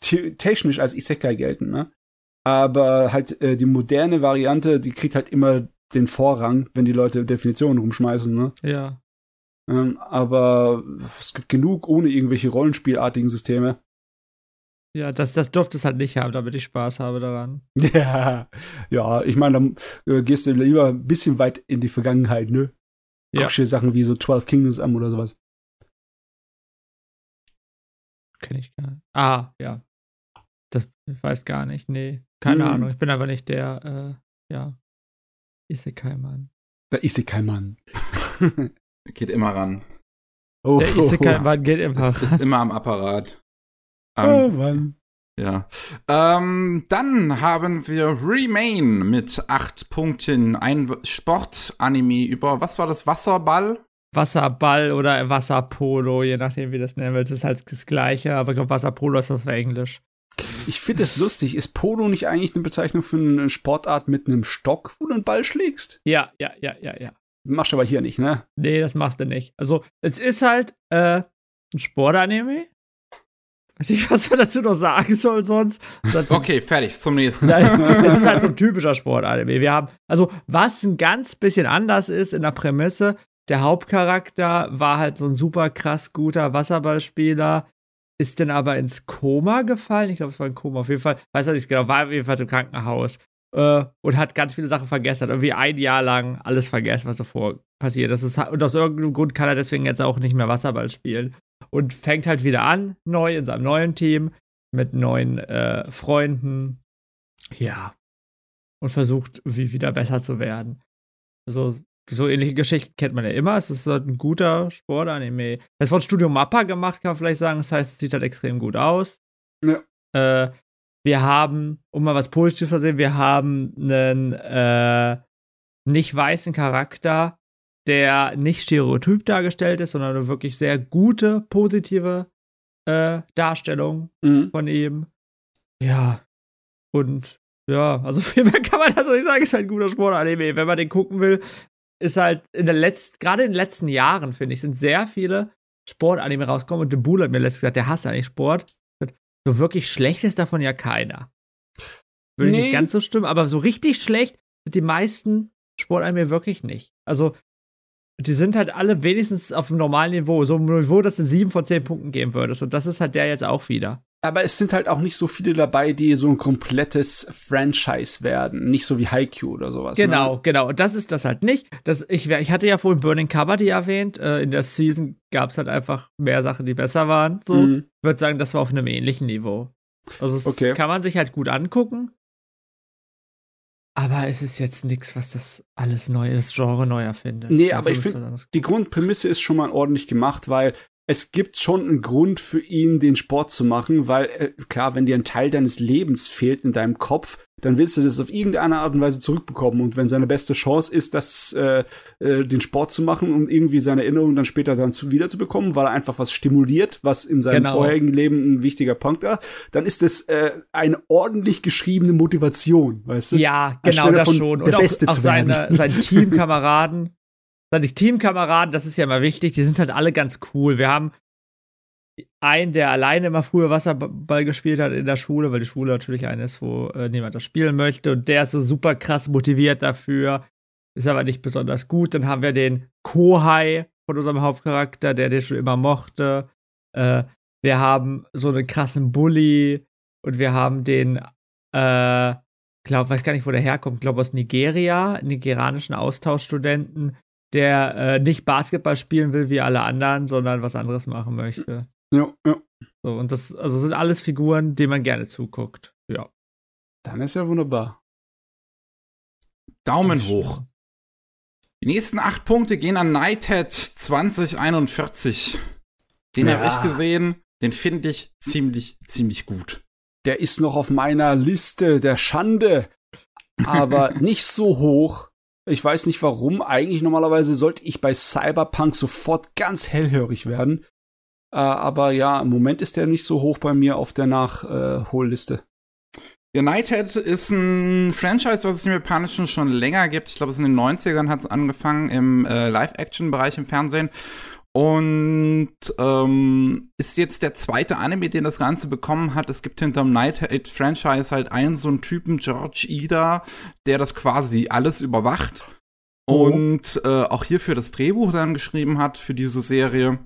technisch als Isekai gelten, ne? Aber halt äh, die moderne Variante, die kriegt halt immer den Vorrang, wenn die Leute Definitionen rumschmeißen, ne? Ja. Ähm, aber es gibt genug ohne irgendwelche Rollenspielartigen Systeme. Ja, das, das durfte es halt nicht haben, damit ich Spaß habe daran. Ja, ja ich meine, dann äh, gehst du lieber ein bisschen weit in die Vergangenheit, ne? Ja. Guckst dir Sachen wie so 12 Kingdoms an oder sowas. Kenne ich gar nicht. Ah, ja. Das ich weiß gar nicht. Nee, keine hm. Ahnung. Ich bin aber nicht der, äh, ja, Isekai-Mann. Der Isekai-Mann. geht immer ran. Oh, der Isekai-Mann geht immer ran. Ist, ist immer am Apparat. Um, oh Mann. Ja. Ähm, dann haben wir Remain mit acht Punkten. Ein Sportanime über, was war das, Wasserball? Wasserball oder Wasserpolo, je nachdem, wie das nennen willst, ist halt das Gleiche, aber ich glaube, Wasserpolo ist auf Englisch. Ich finde es lustig. Ist Polo nicht eigentlich eine Bezeichnung für eine Sportart mit einem Stock, wo du einen Ball schlägst? Ja, ja, ja, ja, ja. Machst du aber hier nicht, ne? Nee, das machst du nicht. Also, es ist halt äh, ein Sportanime. Weiß nicht, was man dazu noch sagen soll sonst. okay, fertig, zum nächsten. Es ist halt so ein typischer Sportanime. Wir haben, also, was ein ganz bisschen anders ist in der Prämisse, der Hauptcharakter war halt so ein super krass guter Wasserballspieler, ist dann aber ins Koma gefallen. Ich glaube, es war ein Koma auf jeden Fall. Weiß ich nicht genau, war auf jeden Fall im Krankenhaus. Äh, und hat ganz viele Sachen vergessen. Hat irgendwie ein Jahr lang alles vergessen, was davor passiert ist. Und aus irgendeinem Grund kann er deswegen jetzt auch nicht mehr Wasserball spielen. Und fängt halt wieder an, neu in seinem neuen Team, mit neuen äh, Freunden. Ja. Und versucht, wie wieder besser zu werden. Also so ähnliche Geschichten kennt man ja immer. Es ist halt ein guter Sportanime. Es von Studio Mappa gemacht, kann man vielleicht sagen. Das heißt, es sieht halt extrem gut aus. Ja. Äh, wir haben, um mal was Positives zu sehen, wir haben einen äh, nicht weißen Charakter, der nicht stereotyp dargestellt ist, sondern eine wirklich sehr gute, positive äh, Darstellung mhm. von ihm. Ja. Und ja, also viel mehr kann man dazu nicht sagen. Ist halt ein guter Sportanime. Wenn man den gucken will, ist halt in der letzten, gerade in den letzten Jahren, finde ich, sind sehr viele Sportanime rausgekommen. Und The Bull hat mir letztens gesagt, der hasst eigentlich Sport. So wirklich schlecht ist davon ja keiner. Würde nee. nicht ganz so stimmen, aber so richtig schlecht sind die meisten Sportanime wirklich nicht. Also, die sind halt alle wenigstens auf einem normalen Niveau, so einem Niveau, dass du sieben von zehn Punkten geben würdest. Und das ist halt der jetzt auch wieder aber es sind halt auch nicht so viele dabei, die so ein komplettes Franchise werden. Nicht so wie Haikyuu oder sowas. Genau, ne? genau. Und das ist das halt nicht. Das, ich, ich hatte ja vorhin Burning Kabaddi erwähnt. Äh, in der Season gab es halt einfach mehr Sachen, die besser waren. So. Mhm. Ich würde sagen, das war auf einem ähnlichen Niveau. Also, das okay. kann man sich halt gut angucken. Aber es ist jetzt nichts, was das alles neu, das Genre neu erfindet. Nee, aber ich finde, die Grundprämisse ist schon mal ordentlich gemacht, weil es gibt schon einen Grund für ihn, den Sport zu machen, weil äh, klar, wenn dir ein Teil deines Lebens fehlt in deinem Kopf, dann willst du das auf irgendeine Art und Weise zurückbekommen. Und wenn seine beste Chance ist, das, äh, äh, den Sport zu machen und irgendwie seine Erinnerungen dann später dann zu, wiederzubekommen, weil er einfach was stimuliert, was in seinem genau. vorherigen Leben ein wichtiger Punkt war, dann ist das äh, eine ordentlich geschriebene Motivation, weißt du? Ja, genau das schon. Der und Beste auch, auch seine, seine Teamkameraden seine Teamkameraden, das ist ja immer wichtig, die sind halt alle ganz cool. Wir haben einen, der alleine immer früher Wasserball gespielt hat in der Schule, weil die Schule natürlich eine ist, wo äh, niemand das spielen möchte. Und der ist so super krass motiviert dafür, ist aber nicht besonders gut. Dann haben wir den Kohai von unserem Hauptcharakter, der den schon immer mochte. Äh, wir haben so einen krassen Bully und wir haben den, äh, glaub, weiß gar nicht, wo der herkommt, glaube aus Nigeria, nigeranischen Austauschstudenten, der äh, nicht Basketball spielen will wie alle anderen, sondern was anderes machen möchte. Ja, ja. So, und das also sind alles Figuren, denen man gerne zuguckt. Ja. Dann ist ja wunderbar. Daumen hoch. Die nächsten acht Punkte gehen an Nighthead 2041. Den ja. habe ich gesehen. Den finde ich ziemlich, ziemlich gut. Der ist noch auf meiner Liste der Schande, aber nicht so hoch. Ich weiß nicht warum. Eigentlich normalerweise sollte ich bei Cyberpunk sofort ganz hellhörig werden. Äh, aber ja, im Moment ist der nicht so hoch bei mir auf der Nachholliste. Ja, Nighthead ist ein Franchise, was es im Japanischen schon länger gibt. Ich glaube, es in den 90ern hat es angefangen im äh, Live-Action-Bereich im Fernsehen. Und ähm, ist jetzt der zweite Anime, den das Ganze bekommen hat. Es gibt hinterm Nighthead-Franchise halt einen so einen Typen, George Ida, der das quasi alles überwacht. Oh. Und äh, auch hierfür das Drehbuch dann geschrieben hat für diese Serie.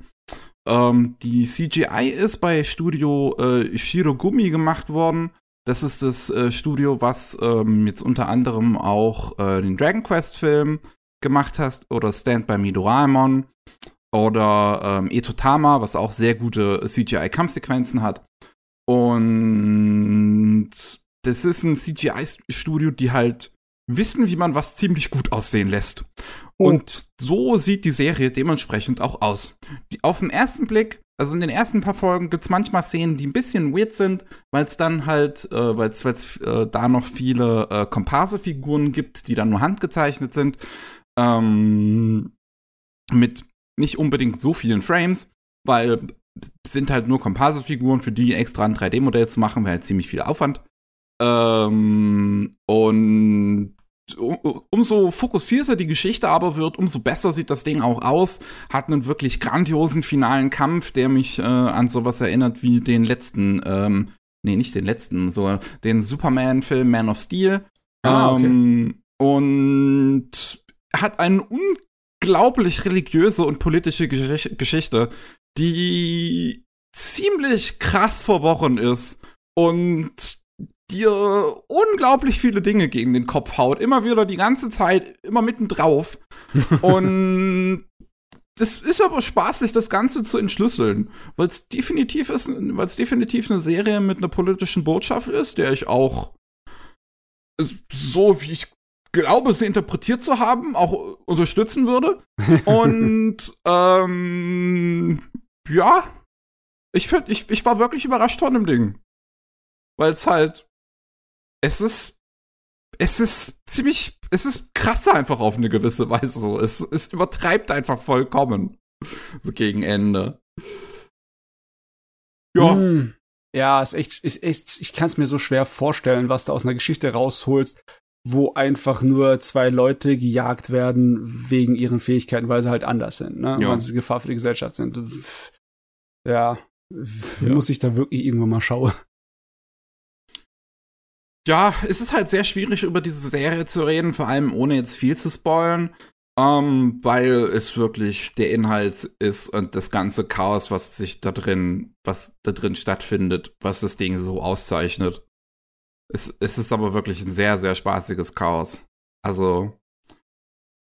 Ähm, die CGI ist bei Studio äh, Shirogumi gemacht worden. Das ist das äh, Studio, was ähm, jetzt unter anderem auch äh, den Dragon Quest Film gemacht hat oder Stand by Me Doraemon oder ähm, Etotama, was auch sehr gute CGI-Kampfsequenzen hat. Und das ist ein CGI-Studio, die halt wissen, wie man was ziemlich gut aussehen lässt. Oh. Und so sieht die Serie dementsprechend auch aus. Die, auf den ersten Blick, also in den ersten paar Folgen gibt es manchmal Szenen, die ein bisschen weird sind, weil es dann halt, äh, weil es äh, da noch viele äh, Komparse-Figuren gibt, die dann nur handgezeichnet sind. Ähm, mit nicht unbedingt so vielen Frames, weil sind halt nur Komparse-Figuren, für die extra ein 3D-Modell zu machen, wäre halt ziemlich viel Aufwand. Ähm, und umso fokussierter die Geschichte aber wird, umso besser sieht das Ding auch aus. Hat einen wirklich grandiosen finalen Kampf, der mich äh, an sowas erinnert wie den letzten, ähm, nee, nicht den letzten, so den Superman-Film Man of Steel. Ah, okay. Ähm, und hat eine unglaublich religiöse und politische Gesch Geschichte, die ziemlich krass vor Wochen ist und dir unglaublich viele Dinge gegen den Kopf haut. Immer wieder die ganze Zeit, immer mittendrauf. Und das ist aber spaßig, das Ganze zu entschlüsseln, weil es definitiv ist, weil es definitiv eine Serie mit einer politischen Botschaft ist, der ich auch so wie ich glaube, sie interpretiert zu haben, auch unterstützen würde. Und ähm, ja, ich finde, ich, ich war wirklich überrascht von dem Ding. Weil es halt es ist, es ist ziemlich, es ist krass einfach auf eine gewisse Weise so. Es, es übertreibt einfach vollkommen. So gegen Ende. Ja. Mm, ja, ist echt, ist echt, ich kann es mir so schwer vorstellen, was du aus einer Geschichte rausholst, wo einfach nur zwei Leute gejagt werden wegen ihren Fähigkeiten, weil sie halt anders sind, ne? Ja. Weil sie Gefahr für die Gesellschaft sind. Ja, ja. muss ich da wirklich irgendwann mal schauen ja, es ist halt sehr schwierig, über diese Serie zu reden, vor allem ohne jetzt viel zu spoilern, ähm, weil es wirklich der Inhalt ist und das ganze Chaos, was sich da drin, was da drin stattfindet, was das Ding so auszeichnet. Es, es ist aber wirklich ein sehr, sehr spaßiges Chaos. Also,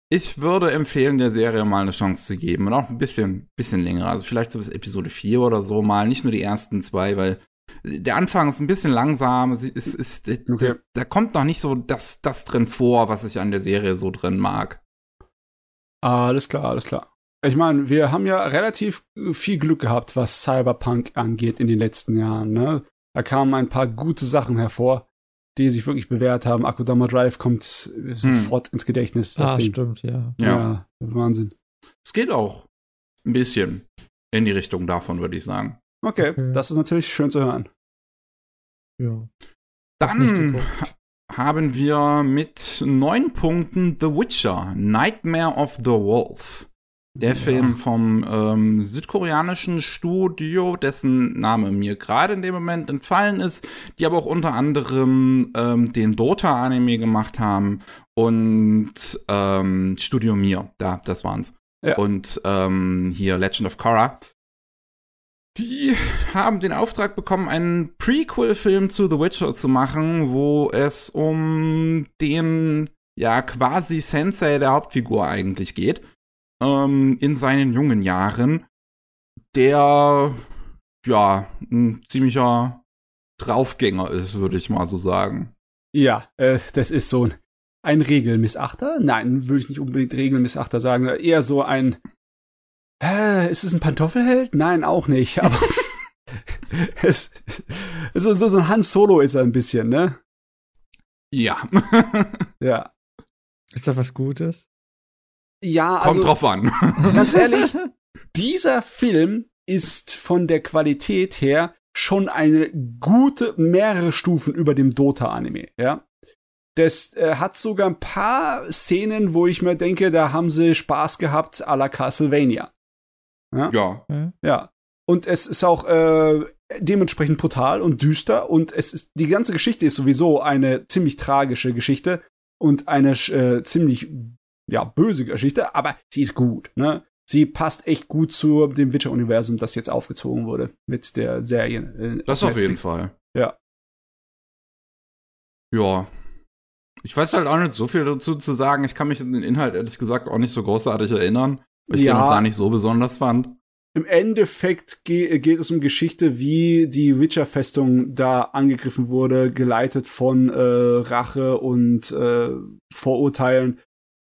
ich würde empfehlen, der Serie mal eine Chance zu geben und auch ein bisschen, bisschen länger. Also vielleicht so bis Episode 4 oder so mal, nicht nur die ersten zwei, weil der Anfang ist ein bisschen langsam. Es ist, ist, okay. da, da, kommt noch nicht so das, das drin vor, was ich an der Serie so drin mag. Alles klar, alles klar. Ich meine, wir haben ja relativ viel Glück gehabt, was Cyberpunk angeht in den letzten Jahren. Ne? Da kamen ein paar gute Sachen hervor, die sich wirklich bewährt haben. Akudama Drive kommt sofort hm. ins Gedächtnis. Das ah, Ding. stimmt, ja. ja. Ja, Wahnsinn. Es geht auch ein bisschen in die Richtung davon, würde ich sagen. Okay, okay, das ist natürlich schön zu hören. Ja. Dann haben wir mit neun Punkten The Witcher, Nightmare of the Wolf. Der ja. Film vom ähm, südkoreanischen Studio, dessen Name mir gerade in dem Moment entfallen ist, die aber auch unter anderem ähm, den Dota-Anime gemacht haben und ähm, Studio Mir, da, das waren's. Ja. Und ähm, hier Legend of Korra. Die haben den Auftrag bekommen, einen Prequel-Film zu The Witcher zu machen, wo es um den, ja, quasi Sensei der Hauptfigur eigentlich geht. Ähm, in seinen jungen Jahren. Der, ja, ein ziemlicher Draufgänger ist, würde ich mal so sagen. Ja, äh, das ist so ein ein Regelmissachter. Nein, würde ich nicht unbedingt Regelmissachter sagen. Eher so ein. Äh, ist es ein Pantoffelheld? Nein, auch nicht. Aber es, so, so, so ein Han Solo ist er ein bisschen, ne? Ja. ja. Ist das was Gutes? Ja, also. Kommt drauf an. Ganz ehrlich, dieser Film ist von der Qualität her schon eine gute mehrere Stufen über dem Dota-Anime, ja. Das äh, hat sogar ein paar Szenen, wo ich mir denke, da haben sie Spaß gehabt à la Castlevania. Ja. Ja. ja. Und es ist auch äh, dementsprechend brutal und düster und es ist die ganze Geschichte ist sowieso eine ziemlich tragische Geschichte und eine äh, ziemlich ja böse Geschichte, aber sie ist gut, ne? Sie passt echt gut zu dem Witcher-Universum, das jetzt aufgezogen wurde mit der Serie. Äh, das auf jeden Fall. Ja. Ja. Ich weiß halt auch nicht so viel dazu zu sagen. Ich kann mich an den Inhalt ehrlich gesagt auch nicht so großartig erinnern, weil ich ja. den auch gar nicht so besonders fand. Im Endeffekt ge geht es um Geschichte, wie die Witcher-Festung da angegriffen wurde, geleitet von äh, Rache und äh, Vorurteilen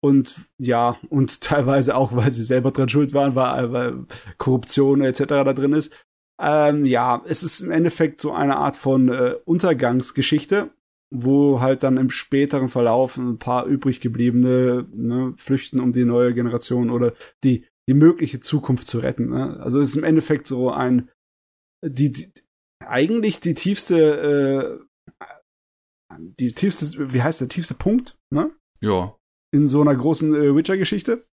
und ja, und teilweise auch, weil sie selber dran schuld waren, weil, weil Korruption etc. da drin ist. Ähm, ja, es ist im Endeffekt so eine Art von äh, Untergangsgeschichte, wo halt dann im späteren Verlauf ein paar übrig gebliebene ne, flüchten, um die neue Generation oder die die mögliche Zukunft zu retten. Ne? Also es ist im Endeffekt so ein die, die eigentlich die tiefste äh, die tiefste wie heißt der tiefste Punkt, ne? Ja. In so einer großen äh, Witcher-Geschichte.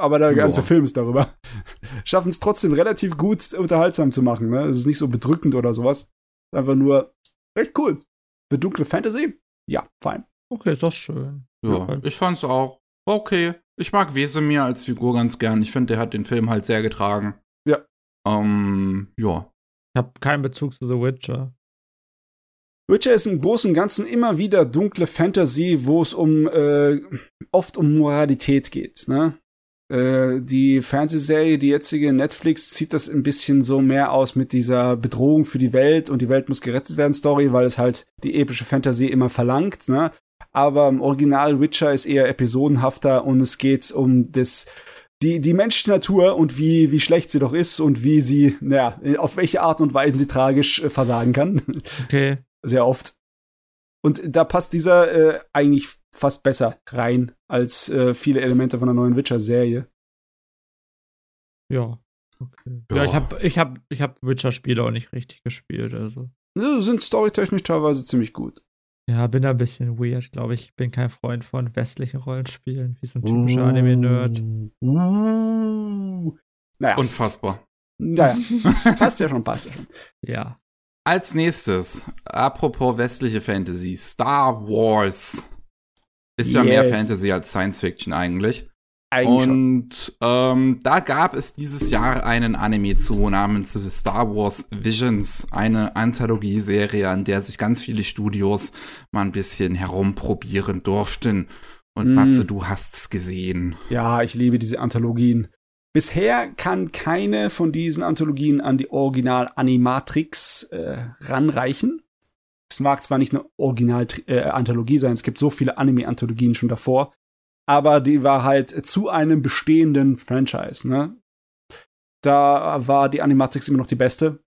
Aber der ganze Film ist darüber. Schaffen es trotzdem relativ gut unterhaltsam zu machen. Ne? Es ist nicht so bedrückend oder sowas. Einfach nur recht cool. Für dunkle Fantasy? Ja, fein. Okay, ist doch schön. Ja, ja ich fand's auch okay. Ich mag Wesemir als Figur ganz gern. Ich finde, der hat den Film halt sehr getragen. Ja. Ähm, ja. Ich habe keinen Bezug zu The Witcher. Witcher ist im Großen und Ganzen immer wieder dunkle Fantasy, wo es um äh, oft um Moralität geht. Ne? Äh, die Fernsehserie, die jetzige Netflix, zieht das ein bisschen so mehr aus mit dieser Bedrohung für die Welt und die Welt muss gerettet werden Story, weil es halt die epische Fantasy immer verlangt. Ne? aber im Original Witcher ist eher episodenhafter und es geht um das die, die menschliche Natur und wie, wie schlecht sie doch ist und wie sie, naja, auf welche Art und Weise sie tragisch äh, versagen kann. Okay. Sehr oft. Und da passt dieser äh, eigentlich fast besser rein als äh, viele Elemente von der neuen Witcher-Serie. Ja. Okay. Ja, ja ich habe ich hab, ich hab Witcher-Spiele auch nicht richtig gespielt, also. Sind storytechnisch teilweise ziemlich gut. Ja, bin da ein bisschen weird, glaube ich. Ich bin kein Freund von westlichen Rollenspielen, wie so ein typischer uh, Anime-Nerd. Uh, naja. Unfassbar. Naja, passt ja schon, passt ja schon. Ja. Als nächstes, apropos westliche Fantasy, Star Wars. Ist ja yes. mehr Fantasy als Science Fiction eigentlich. Eigentlich und ähm, da gab es dieses Jahr einen Anime zu namens Star Wars Visions, eine Anthologieserie, an der sich ganz viele Studios mal ein bisschen herumprobieren durften. Und mm. Matze, du hast's gesehen. Ja, ich liebe diese Anthologien. Bisher kann keine von diesen Anthologien an die Original Animatrix äh, ranreichen. Es mag zwar nicht eine Original-Anthologie äh, sein, es gibt so viele Anime-Anthologien schon davor, aber die war halt zu einem bestehenden Franchise, ne? Da war die Animatrix immer noch die beste.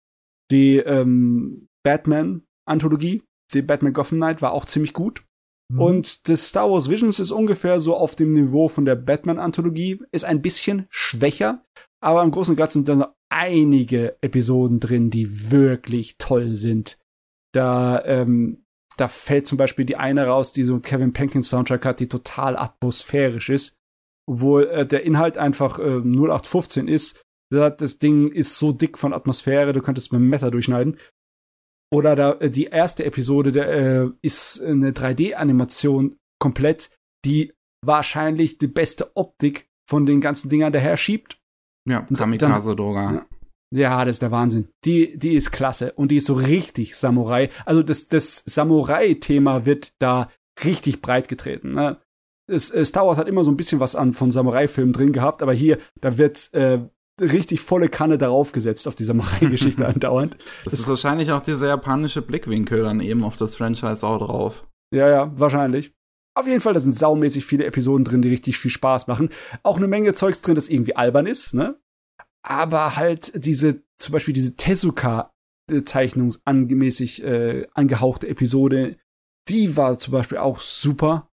Die ähm, Batman-Anthologie, die Batman Gotham Knight, war auch ziemlich gut. Mhm. Und das Star Wars Visions ist ungefähr so auf dem Niveau von der Batman-Anthologie, ist ein bisschen schwächer, aber im Großen und Ganzen sind da einige Episoden drin, die wirklich toll sind. Da ähm, da fällt zum Beispiel die eine raus, die so einen Kevin Penkin Soundtrack hat, die total atmosphärisch ist, obwohl äh, der Inhalt einfach äh, 0815 ist. Das Ding ist so dick von Atmosphäre, du könntest mit Messer durchschneiden. Oder da, äh, die erste Episode der, äh, ist eine 3D-Animation komplett, die wahrscheinlich die beste Optik von den ganzen Dingern daher schiebt. Ja, Kamikaze-Doga. Ja, ja, das ist der Wahnsinn. Die, die ist klasse und die ist so richtig Samurai. Also das, das Samurai-Thema wird da richtig breit getreten. Ne? Es, äh, Star Wars hat immer so ein bisschen was an von Samurai-Filmen drin gehabt, aber hier, da wird äh, richtig volle Kanne darauf gesetzt, auf die Samurai-Geschichte andauernd. Das, das ist wahrscheinlich auch dieser japanische Blickwinkel dann eben auf das Franchise auch drauf. Ja, ja, wahrscheinlich. auf jeden Fall, da sind saumäßig viele Episoden drin, die richtig viel Spaß machen. Auch eine Menge Zeugs drin, das irgendwie albern ist, ne? Aber halt diese, zum Beispiel diese Tezuka-zeichnungsangemäßig äh, angehauchte Episode, die war zum Beispiel auch super.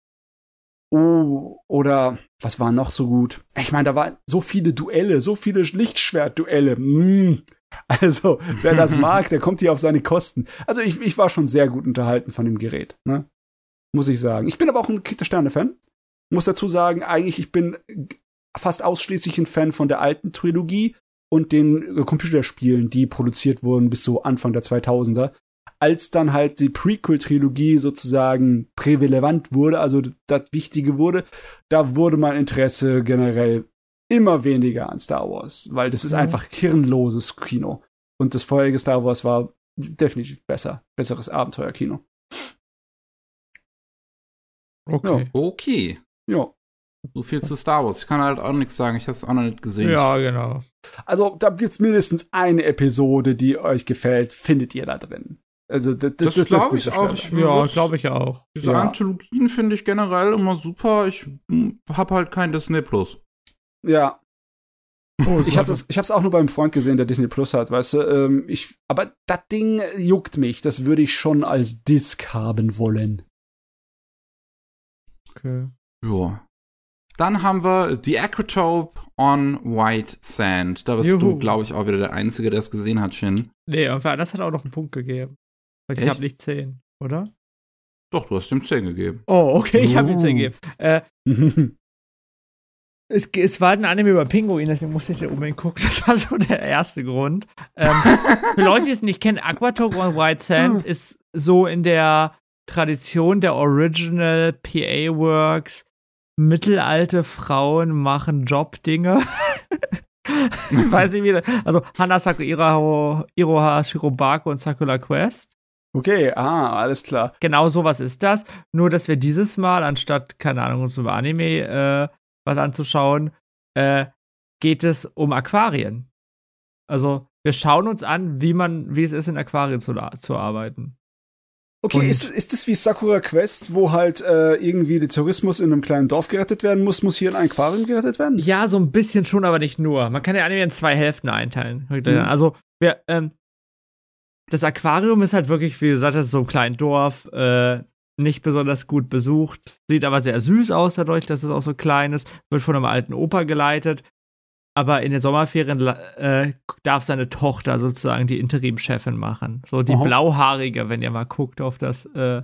Oh, oder was war noch so gut? Ich meine, da waren so viele Duelle, so viele Lichtschwertduelle. Mm. Also, wer das mag, der kommt hier auf seine Kosten. Also, ich, ich war schon sehr gut unterhalten von dem Gerät, ne? Muss ich sagen. Ich bin aber auch ein Krieg der Sterne-Fan. Muss dazu sagen, eigentlich, ich bin fast ausschließlich ein Fan von der alten Trilogie und den Computerspielen, die produziert wurden bis so Anfang der 2000er als dann halt die Prequel-Trilogie sozusagen prävalent wurde, also das Wichtige wurde, da wurde mein Interesse generell immer weniger an Star Wars, weil das ist ja. einfach hirnloses Kino. Und das vorherige Star Wars war definitiv besser, besseres Abenteuerkino. Okay. Ja. Okay. Ja. So viel zu Star Wars. Ich kann halt auch nichts sagen. Ich habe es auch noch nicht gesehen. Ja, genau. Also, da gibt's mindestens eine Episode, die euch gefällt, findet ihr da drin. Also das, das, das glaube ich auch. Ich ja, glaube ich auch. Diese ja. Anthologien finde ich generell immer super. Ich hm, habe halt kein Disney Plus. Ja. Oh, ich habe das, ich habe es auch nur beim Freund gesehen, der Disney Plus hat, weißt du. Ähm, ich, aber das Ding juckt mich. Das würde ich schon als Disc haben wollen. Okay. Ja. Dann haben wir The Acrotope on White Sand. Da bist Juhu. du, glaube ich, auch wieder der Einzige, der es gesehen hat, Shin. Nee, das hat auch noch einen Punkt gegeben. Weil ich habe nicht 10, oder? Doch, du hast ihm 10 gegeben. Oh, okay, ich habe ihm 10 gegeben. Äh, es, es, war ein Anime über Pinguin, deswegen musste ich den unbedingt gucken. Das war so der erste Grund. Ähm, für Leute, die es nicht kennen, Aquatope on White Sand hm. ist so in der Tradition der Original PA Works. Mittelalte Frauen machen Jobdinge. Weiß ich wieder. Also Hanasaku Iroha, Iroha Shirobako und Sakura Quest. Okay, ah, alles klar. Genau sowas ist das. Nur, dass wir dieses Mal, anstatt, keine Ahnung, uns über Anime äh, was anzuschauen, äh, geht es um Aquarien. Also, wir schauen uns an, wie man, wie es ist, in Aquarien zu, zu arbeiten. Okay, ist, ist das wie Sakura Quest, wo halt äh, irgendwie der Tourismus in einem kleinen Dorf gerettet werden muss, muss hier in ein Aquarium gerettet werden? Ja, so ein bisschen schon, aber nicht nur. Man kann ja Anime in zwei Hälften einteilen. Mhm. Also, wir, ähm, das Aquarium ist halt wirklich, wie gesagt, das ist so ein kleines Dorf, äh, nicht besonders gut besucht, sieht aber sehr süß aus dadurch, dass es auch so klein ist, wird von einem alten Opa geleitet. Aber in den Sommerferien äh, darf seine Tochter sozusagen die Interimchefin machen. So die Aha. blauhaarige, wenn ihr mal guckt auf das äh,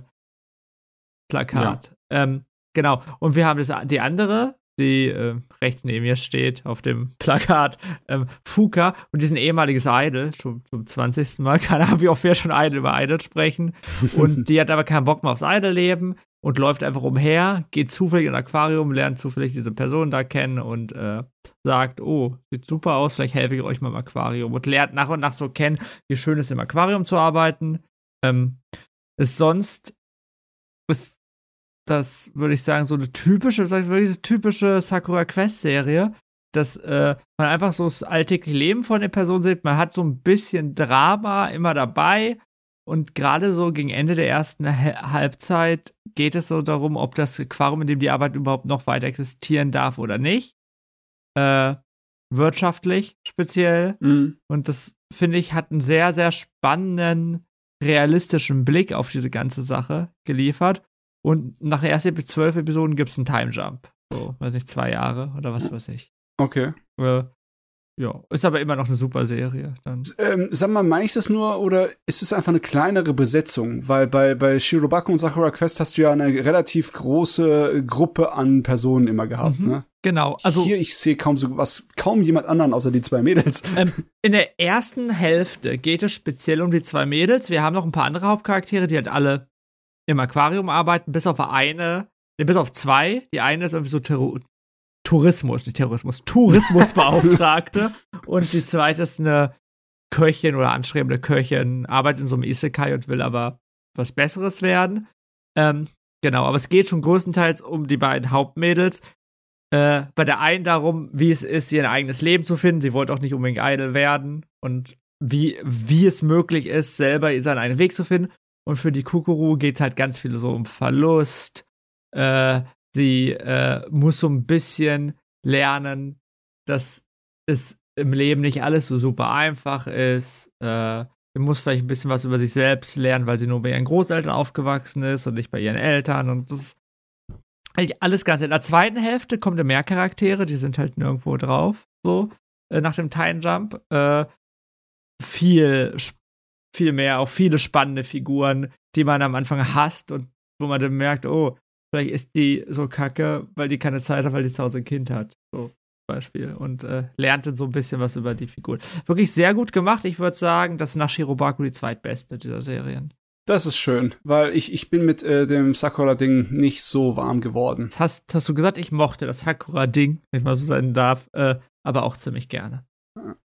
Plakat. Ja. Ähm, genau. Und wir haben das, die andere, die äh, rechts neben mir steht auf dem Plakat, ähm, Fuka und die ist ein ehemaliges Idol, schon zum 20. Mal, keine Ahnung, wie oft wir schon Idol über Idol sprechen. Und die hat aber keinen Bock mehr aufs Idol-Leben und läuft einfach umher, geht zufällig in ein Aquarium, lernt zufällig diese Person da kennen und äh, sagt, oh, sieht super aus, vielleicht helfe ich euch mal im Aquarium und lernt nach und nach so kennen, wie schön es ist, im Aquarium zu arbeiten. Ähm, ist sonst ist das, würde ich sagen, so eine typische, sag ich, wirklich diese typische Sakura Quest Serie, dass äh, man einfach so das alltägliche Leben von der Person sieht. Man hat so ein bisschen Drama immer dabei. Und gerade so gegen Ende der ersten Halbzeit geht es so darum, ob das Aquarium, in dem die Arbeit überhaupt noch weiter existieren darf oder nicht. Äh, wirtschaftlich speziell. Mhm. Und das, finde ich, hat einen sehr, sehr spannenden, realistischen Blick auf diese ganze Sache geliefert. Und nach der ersten zwölf Episoden gibt es einen Time Jump. So, weiß nicht, zwei Jahre oder was weiß ich. Okay. Äh, ja, ist aber immer noch eine super Serie. Dann. Ähm, sag mal, meine ich das nur oder ist es einfach eine kleinere Besetzung? Weil bei, bei Shirobako und Sakura Quest hast du ja eine relativ große Gruppe an Personen immer gehabt, mhm, ne? Genau. Also hier, ich sehe kaum so was, kaum jemand anderen außer die zwei Mädels. Ähm, in der ersten Hälfte geht es speziell um die zwei Mädels. Wir haben noch ein paar andere Hauptcharaktere, die halt alle im Aquarium arbeiten, bis auf eine, bis auf zwei. Die eine ist irgendwie so Ter Tourismus, nicht Terrorismus, Tourismusbeauftragte. und die zweite ist eine Köchin oder anstrebende Köchin, arbeitet in so einem Isekai und will aber was Besseres werden. Ähm, genau, aber es geht schon größtenteils um die beiden Hauptmädels. Äh, bei der einen darum, wie es ist, ihr eigenes Leben zu finden. Sie wollte auch nicht unbedingt idle werden und wie, wie es möglich ist, selber seinen eigenen Weg zu finden. Und für die Kukuru geht es halt ganz viel so um Verlust, Äh, sie äh, muss so ein bisschen lernen, dass es im Leben nicht alles so super einfach ist. Äh, sie muss vielleicht ein bisschen was über sich selbst lernen, weil sie nur bei ihren Großeltern aufgewachsen ist und nicht bei ihren Eltern. Und das ist eigentlich alles ganz. In der zweiten Hälfte kommen mehr Charaktere, die sind halt nirgendwo drauf. So, äh, nach dem Time Jump. Äh, viel, viel mehr, auch viele spannende Figuren, die man am Anfang hasst und wo man dann merkt, oh, vielleicht ist die so kacke, weil die keine Zeit hat, weil die zu Hause ein Kind hat. So. Beispiel und äh, lernte so ein bisschen was über die Figur. Wirklich sehr gut gemacht. Ich würde sagen, das ist nach Shirobaku die zweitbeste dieser Serien. Das ist schön, weil ich, ich bin mit äh, dem Sakura-Ding nicht so warm geworden. Hast, hast du gesagt, ich mochte das Sakura-Ding, wenn ich mal so sein darf, äh, aber auch ziemlich gerne.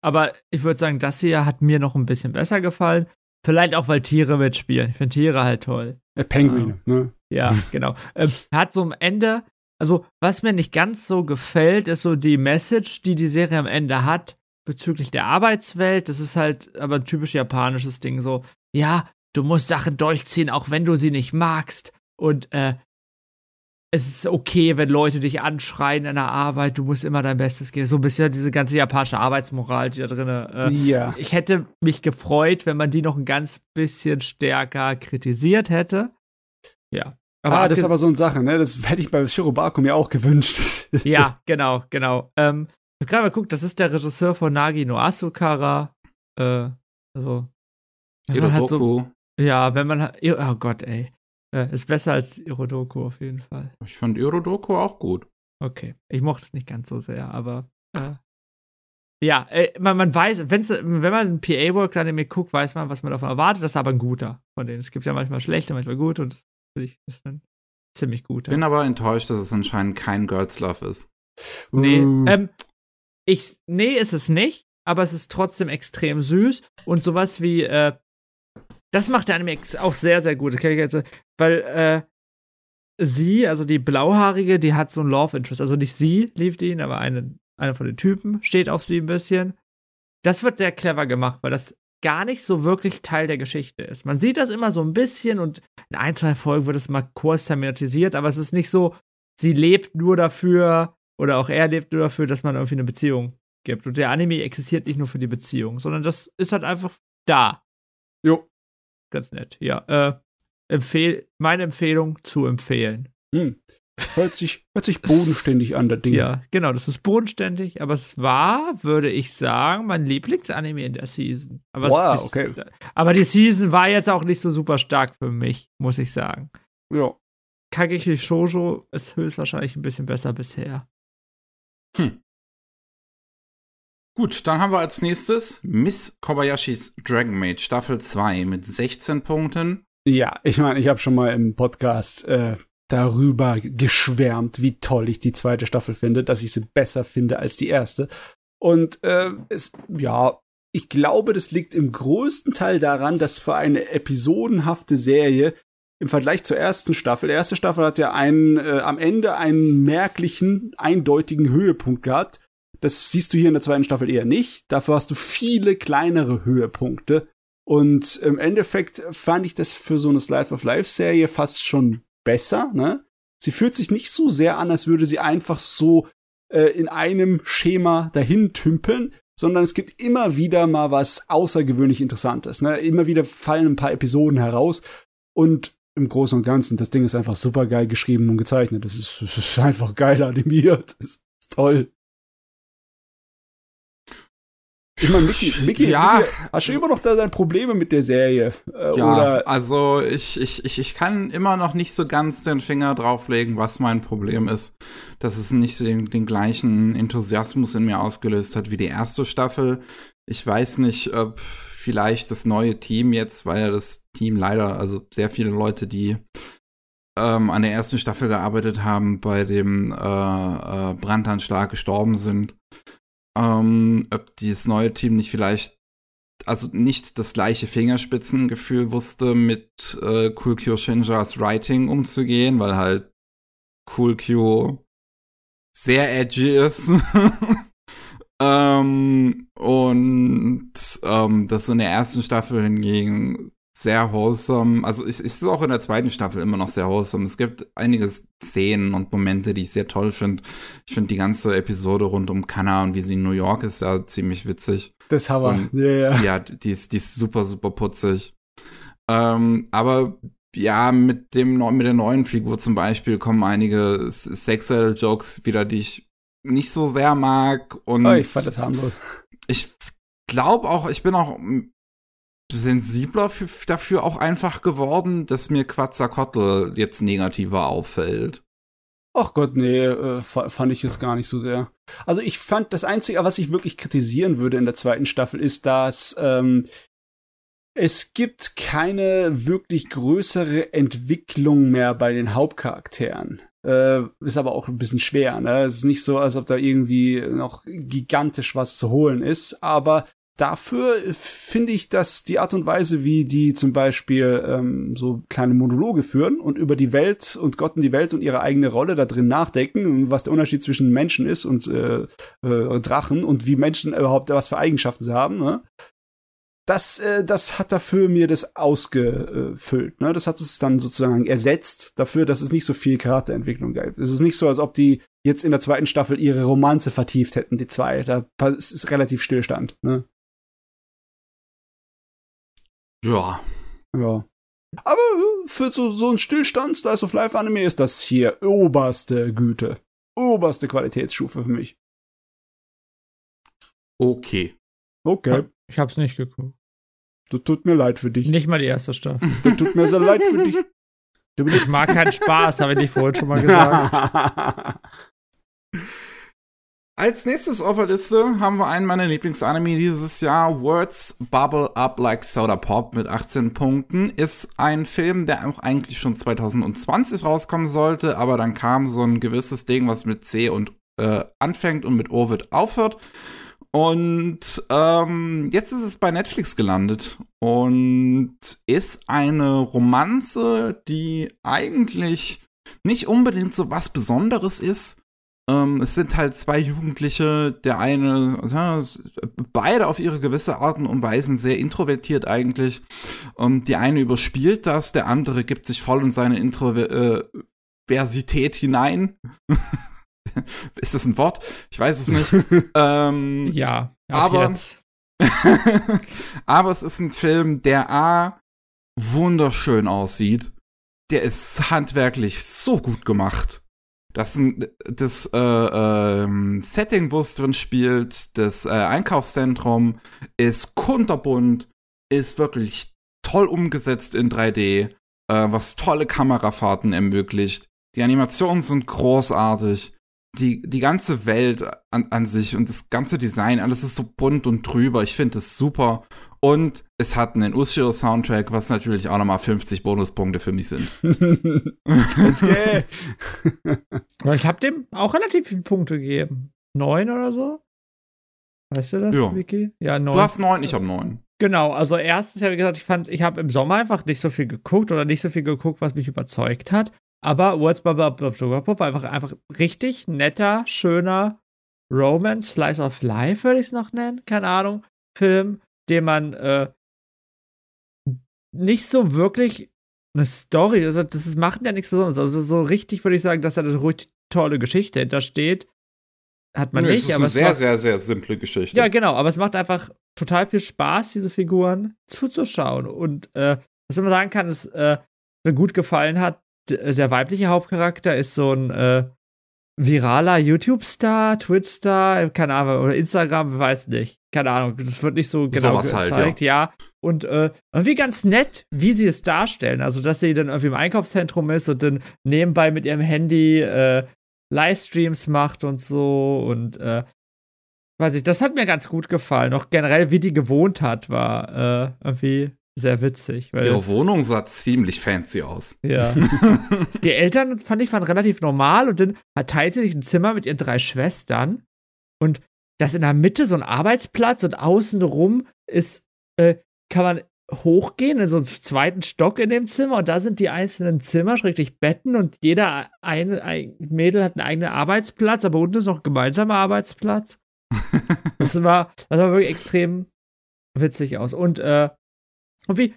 Aber ich würde sagen, das hier hat mir noch ein bisschen besser gefallen. Vielleicht auch, weil Tiere mitspielen. Ich finde Tiere halt toll. Äh, Penguin, ja. ne? Ja, genau. Ähm, hat so am Ende, also was mir nicht ganz so gefällt, ist so die Message, die die Serie am Ende hat bezüglich der Arbeitswelt. Das ist halt aber ein typisch japanisches Ding. So, ja, du musst Sachen durchziehen, auch wenn du sie nicht magst. Und äh, es ist okay, wenn Leute dich anschreien in der Arbeit, du musst immer dein Bestes geben. So ein bisschen diese ganze japanische Arbeitsmoral, die da drin. Äh, ja. Ich hätte mich gefreut, wenn man die noch ein ganz bisschen stärker kritisiert hätte. Ja. Aber ah, das ist aber so eine Sache, ne? Das hätte ich bei Shirobako mir auch gewünscht. ja, genau, genau. Ähm, ich habe gerade mal geguckt, das ist der Regisseur von Nagi no Asukara. Äh, also. Hirodoku. So, ja, wenn man oh Gott, ey. Äh, ist besser als Irodoku auf jeden Fall. Ich fand Irodoku auch gut. Okay. Ich mochte es nicht ganz so sehr, aber äh, ja, äh, man, man weiß, wenn's, wenn man ein PA-Work-Anime guckt, weiß man, was man davon erwartet. Das ist aber ein guter von denen. Es gibt ja manchmal schlechte, manchmal gut und das finde ich ist ein ziemlich guter. Bin aber enttäuscht, dass es anscheinend kein Girls Love ist. Nee, uh. ähm, ich, nee, ist es nicht, aber es ist trotzdem extrem süß und sowas wie, äh, das macht der Anime auch sehr, sehr gut. Weil, äh, sie, also die Blauhaarige, die hat so ein Love Interest. Also nicht sie liebt ihn, aber eine, einer von den Typen steht auf sie ein bisschen. Das wird sehr clever gemacht, weil das gar nicht so wirklich Teil der Geschichte ist. Man sieht das immer so ein bisschen und in ein, zwei Folgen wird es mal kurz thematisiert, aber es ist nicht so, sie lebt nur dafür oder auch er lebt nur dafür, dass man irgendwie eine Beziehung gibt. Und der Anime existiert nicht nur für die Beziehung, sondern das ist halt einfach da. Jo ganz nett. Ja, äh, empfehl meine Empfehlung zu empfehlen. Hm. Hört sich, hört sich bodenständig an, der Ding. Ja, genau, das ist bodenständig, aber es war, würde ich sagen, mein Lieblingsanime in der Season. Aber wow, ist, okay. Aber die Season war jetzt auch nicht so super stark für mich, muss ich sagen. Ja. Kagekishi Shoujo ist höchstwahrscheinlich ein bisschen besser bisher. Hm. Gut, dann haben wir als nächstes Miss Kobayashis Dragon Maid Staffel 2 mit 16 Punkten. Ja, ich meine, ich habe schon mal im Podcast äh, darüber geschwärmt, wie toll ich die zweite Staffel finde, dass ich sie besser finde als die erste. Und äh, es, ja, ich glaube, das liegt im größten Teil daran, dass für eine episodenhafte Serie im Vergleich zur ersten Staffel, die erste Staffel hat ja einen, äh, am Ende einen merklichen, eindeutigen Höhepunkt gehabt das siehst du hier in der zweiten Staffel eher nicht. Dafür hast du viele kleinere Höhepunkte. Und im Endeffekt fand ich das für so eine Slice of Life Serie fast schon besser, ne? Sie fühlt sich nicht so sehr an, als würde sie einfach so äh, in einem Schema dahin tümpeln, sondern es gibt immer wieder mal was außergewöhnlich Interessantes. Ne? Immer wieder fallen ein paar Episoden heraus und im Großen und Ganzen, das Ding ist einfach super geil geschrieben und gezeichnet. Das ist, ist einfach geil animiert. Das ist toll. Ich meine, Mickey, Mickey, ja, Mickey, hast du immer noch da deine Probleme mit der Serie? Äh, ja, oder? also ich, ich, ich, ich kann immer noch nicht so ganz den Finger drauflegen, was mein Problem ist. Dass es nicht den, den gleichen Enthusiasmus in mir ausgelöst hat wie die erste Staffel. Ich weiß nicht, ob vielleicht das neue Team jetzt, weil ja das Team leider, also sehr viele Leute, die ähm, an der ersten Staffel gearbeitet haben, bei dem äh, äh, Brandanschlag gestorben sind ähm, ob dieses neue Team nicht vielleicht, also nicht das gleiche Fingerspitzengefühl wusste, mit äh, Cool Kyo Shinjas Writing umzugehen, weil halt Cool Kyo sehr edgy ist. ähm, und ähm, das in der ersten Staffel hingegen sehr wholesome. Also ich, ich ist auch in der zweiten Staffel immer noch sehr wholesome. Es gibt einige Szenen und Momente, die ich sehr toll finde. Ich finde die ganze Episode rund um Kanna und wie sie in New York ist ja ziemlich witzig. Das haben wir. Ja, ja. ja die, ist, die ist super, super putzig. Ähm, aber ja, mit dem mit der neuen Figur zum Beispiel kommen einige sexuelle Jokes wieder, die ich nicht so sehr mag. Und oh, ich fand das harmlos. Ich glaube auch, ich bin auch sensibler für, dafür auch einfach geworden, dass mir Quetzalcoatl jetzt negativer auffällt. Ach Gott, nee, äh, fand ich jetzt gar nicht so sehr. Also ich fand, das Einzige, was ich wirklich kritisieren würde in der zweiten Staffel, ist, dass ähm, es gibt keine wirklich größere Entwicklung mehr bei den Hauptcharakteren. Äh, ist aber auch ein bisschen schwer. Ne? Es ist nicht so, als ob da irgendwie noch gigantisch was zu holen ist. Aber dafür finde ich, dass die Art und Weise, wie die zum Beispiel ähm, so kleine Monologe führen und über die Welt und Gott und die Welt und ihre eigene Rolle da drin nachdenken und was der Unterschied zwischen Menschen ist und äh, äh, Drachen und wie Menschen überhaupt was für Eigenschaften sie haben, ne? das, äh, das hat dafür mir das ausgefüllt. Ne? Das hat es dann sozusagen ersetzt dafür, dass es nicht so viel Charakterentwicklung gibt. Es ist nicht so, als ob die jetzt in der zweiten Staffel ihre Romanze vertieft hätten, die zwei. Da ist relativ Stillstand. Ne? Ja. Ja. Aber für so, so ein Stillstand Slice of Life Anime ist das hier oberste Güte. Oberste Qualitätsstufe für mich. Okay. Okay. Ich hab's nicht geguckt. Das tut mir leid für dich. Nicht mal die erste Staffel. Das tut mir sehr leid für dich. Ich mag keinen Spaß, habe ich nicht vorhin schon mal gesagt. Als nächstes auf der Liste haben wir einen meiner Lieblingsanime dieses Jahr, Words Bubble Up Like Soda Pop mit 18 Punkten. Ist ein Film, der auch eigentlich schon 2020 rauskommen sollte, aber dann kam so ein gewisses Ding, was mit C und äh, anfängt und mit Ovid aufhört. Und ähm, jetzt ist es bei Netflix gelandet und ist eine Romanze, die eigentlich nicht unbedingt so was Besonderes ist. Ähm, es sind halt zwei Jugendliche, der eine, ja, beide auf ihre gewisse Arten und Weisen sehr introvertiert eigentlich. Und die eine überspielt das, der andere gibt sich voll in seine Introversität hinein. Ist das ein Wort? Ich weiß es nicht. ähm, ja, aber, aber es ist ein Film, der A wunderschön aussieht. Der ist handwerklich so gut gemacht. Das, das äh, äh, Setting, wo es drin spielt, das äh, Einkaufszentrum, ist kunterbunt, ist wirklich toll umgesetzt in 3D, äh, was tolle Kamerafahrten ermöglicht. Die Animationen sind großartig die, die ganze Welt an, an sich und das ganze Design, alles ist so bunt und drüber. Ich finde es super. Und es hat einen Ushio-Soundtrack, was natürlich auch nochmal 50 Bonuspunkte für mich sind. Let's go. ich habe dem auch relativ viele Punkte gegeben. Neun oder so? Weißt du das, ja. Vicky? Ja, neun. Du hast neun, ich habe neun. Genau, also erstens habe ich gesagt, ich fand, ich habe im Sommer einfach nicht so viel geguckt oder nicht so viel geguckt, was mich überzeugt hat. Aber Words by war einfach, einfach richtig netter, schöner Romance, Slice of Life würde ich es noch nennen, keine Ahnung, Film, den man äh, nicht so wirklich eine Story, also das ist, macht ja nichts Besonderes. Also so richtig würde ich sagen, dass da eine ruhig tolle Geschichte hintersteht. Hat man nee, nicht, es ist aber eine sehr, macht, sehr, sehr simple Geschichte. Ja, genau, aber es macht einfach total viel Spaß, diese Figuren zuzuschauen. Und äh, was man sagen kann, ist, äh, mir gut gefallen hat, der weibliche Hauptcharakter ist so ein äh, viraler YouTube-Star, Twitch-Star, keine Ahnung, oder Instagram, weiß nicht. Keine Ahnung, das wird nicht so genau so gezeigt, halt, ja. ja. Und äh, irgendwie ganz nett, wie sie es darstellen. Also, dass sie dann irgendwie im Einkaufszentrum ist und dann nebenbei mit ihrem Handy äh, Livestreams macht und so und äh, weiß ich, das hat mir ganz gut gefallen. Auch generell, wie die gewohnt hat, war äh, irgendwie sehr witzig. Weil, Ihre Wohnung sah ziemlich fancy aus. Ja. die Eltern, fand ich, waren relativ normal und dann teilt sie sich ein Zimmer mit ihren drei Schwestern und das in der Mitte so ein Arbeitsplatz und außenrum ist, äh, kann man hochgehen in so einen zweiten Stock in dem Zimmer und da sind die einzelnen Zimmer, schräglich Betten und jeder eine, ein Mädel hat einen eigenen Arbeitsplatz, aber unten ist noch ein gemeinsamer Arbeitsplatz. das war, das war wirklich extrem witzig aus. Und äh, und wie,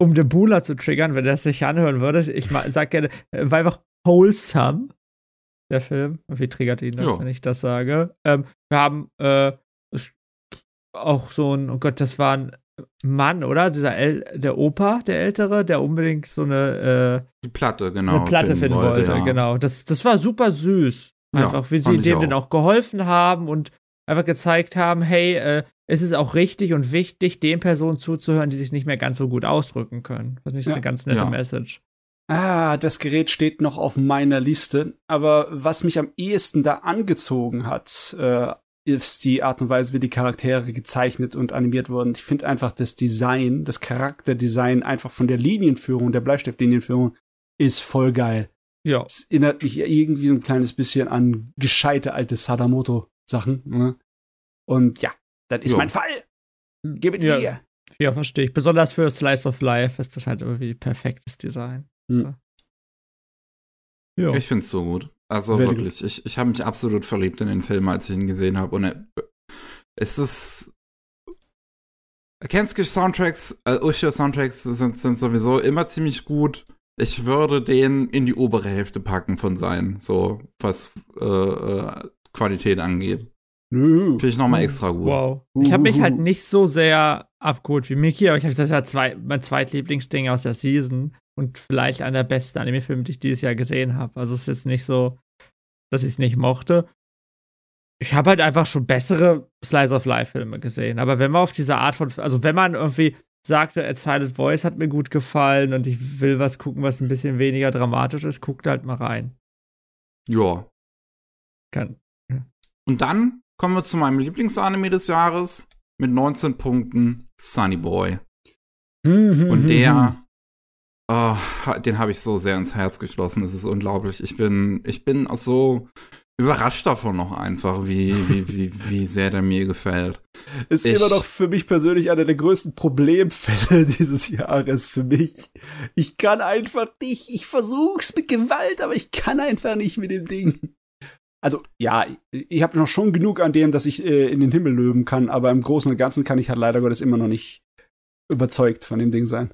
um den Buhler zu triggern, wenn er es sich anhören würde, ich sag gerne, äh, war einfach wholesome, der Film. Wie triggert ihn das, jo. wenn ich das sage? Ähm, wir haben äh, auch so ein, oh Gott, das war ein Mann, oder? Dieser El der Opa, der Ältere, der unbedingt so eine, äh, Die Platte, genau. Eine Platte finden, wollte, ja. genau. Das, das war super süß. Einfach, ja, wie sie dem auch. denn auch geholfen haben und einfach gezeigt haben, hey, äh, es ist auch richtig und wichtig, den Personen zuzuhören, die sich nicht mehr ganz so gut ausdrücken können. Das ist ja. eine ganz nette ja. Message. Ah, das Gerät steht noch auf meiner Liste. Aber was mich am ehesten da angezogen hat, äh, ist die Art und Weise, wie die Charaktere gezeichnet und animiert wurden. Ich finde einfach das Design, das Charakterdesign einfach von der Linienführung, der Bleistiftlinienführung, ist voll geil. Ja. Es erinnert mich irgendwie ein kleines bisschen an gescheite alte Sadamoto-Sachen. Ne? Und ja, das ist jo. mein Fall. Gib ja. mir. Ja, verstehe ich. Besonders für Slice of Life ist das halt irgendwie perfektes Design. Hm. So. Ich finde es so gut. Also Very wirklich, good. ich, ich habe mich absolut verliebt in den Film, als ich ihn gesehen habe. Und er, es ist. Kensky Soundtracks, äh, Usher Soundtracks sind, sind sowieso immer ziemlich gut. Ich würde den in die obere Hälfte packen von seinen, so was äh, äh, Qualität angeht. Finde ich nochmal extra gut. Wow. Ich habe mich halt nicht so sehr abgeholt wie Mickey, aber ich habe das ja zwei, mein zweitlieblingsding aus der Season und vielleicht einer der besten Anime-Filme, die ich dieses Jahr gesehen habe. Also es ist nicht so, dass ich es nicht mochte. Ich habe halt einfach schon bessere Slice of Life-Filme gesehen. Aber wenn man auf diese Art von, also wenn man irgendwie sagte, A Silent Voice hat mir gut gefallen und ich will was gucken, was ein bisschen weniger dramatisch ist, guckt halt mal rein. Ja. Kann. Und dann kommen wir zu meinem Lieblingsanime des Jahres mit 19 Punkten, Sunny Boy. Mhm, und der Oh, den habe ich so sehr ins Herz geschlossen. Es ist unglaublich. Ich bin, ich bin auch so überrascht davon noch einfach, wie, wie, wie, wie sehr der mir gefällt. Ist ich, immer noch für mich persönlich einer der größten Problemfälle dieses Jahres für mich. Ich kann einfach nicht, ich versuch's mit Gewalt, aber ich kann einfach nicht mit dem Ding. Also, ja, ich habe noch schon genug an dem, dass ich äh, in den Himmel löben kann, aber im Großen und Ganzen kann ich halt leider Gottes immer noch nicht überzeugt von dem Ding sein.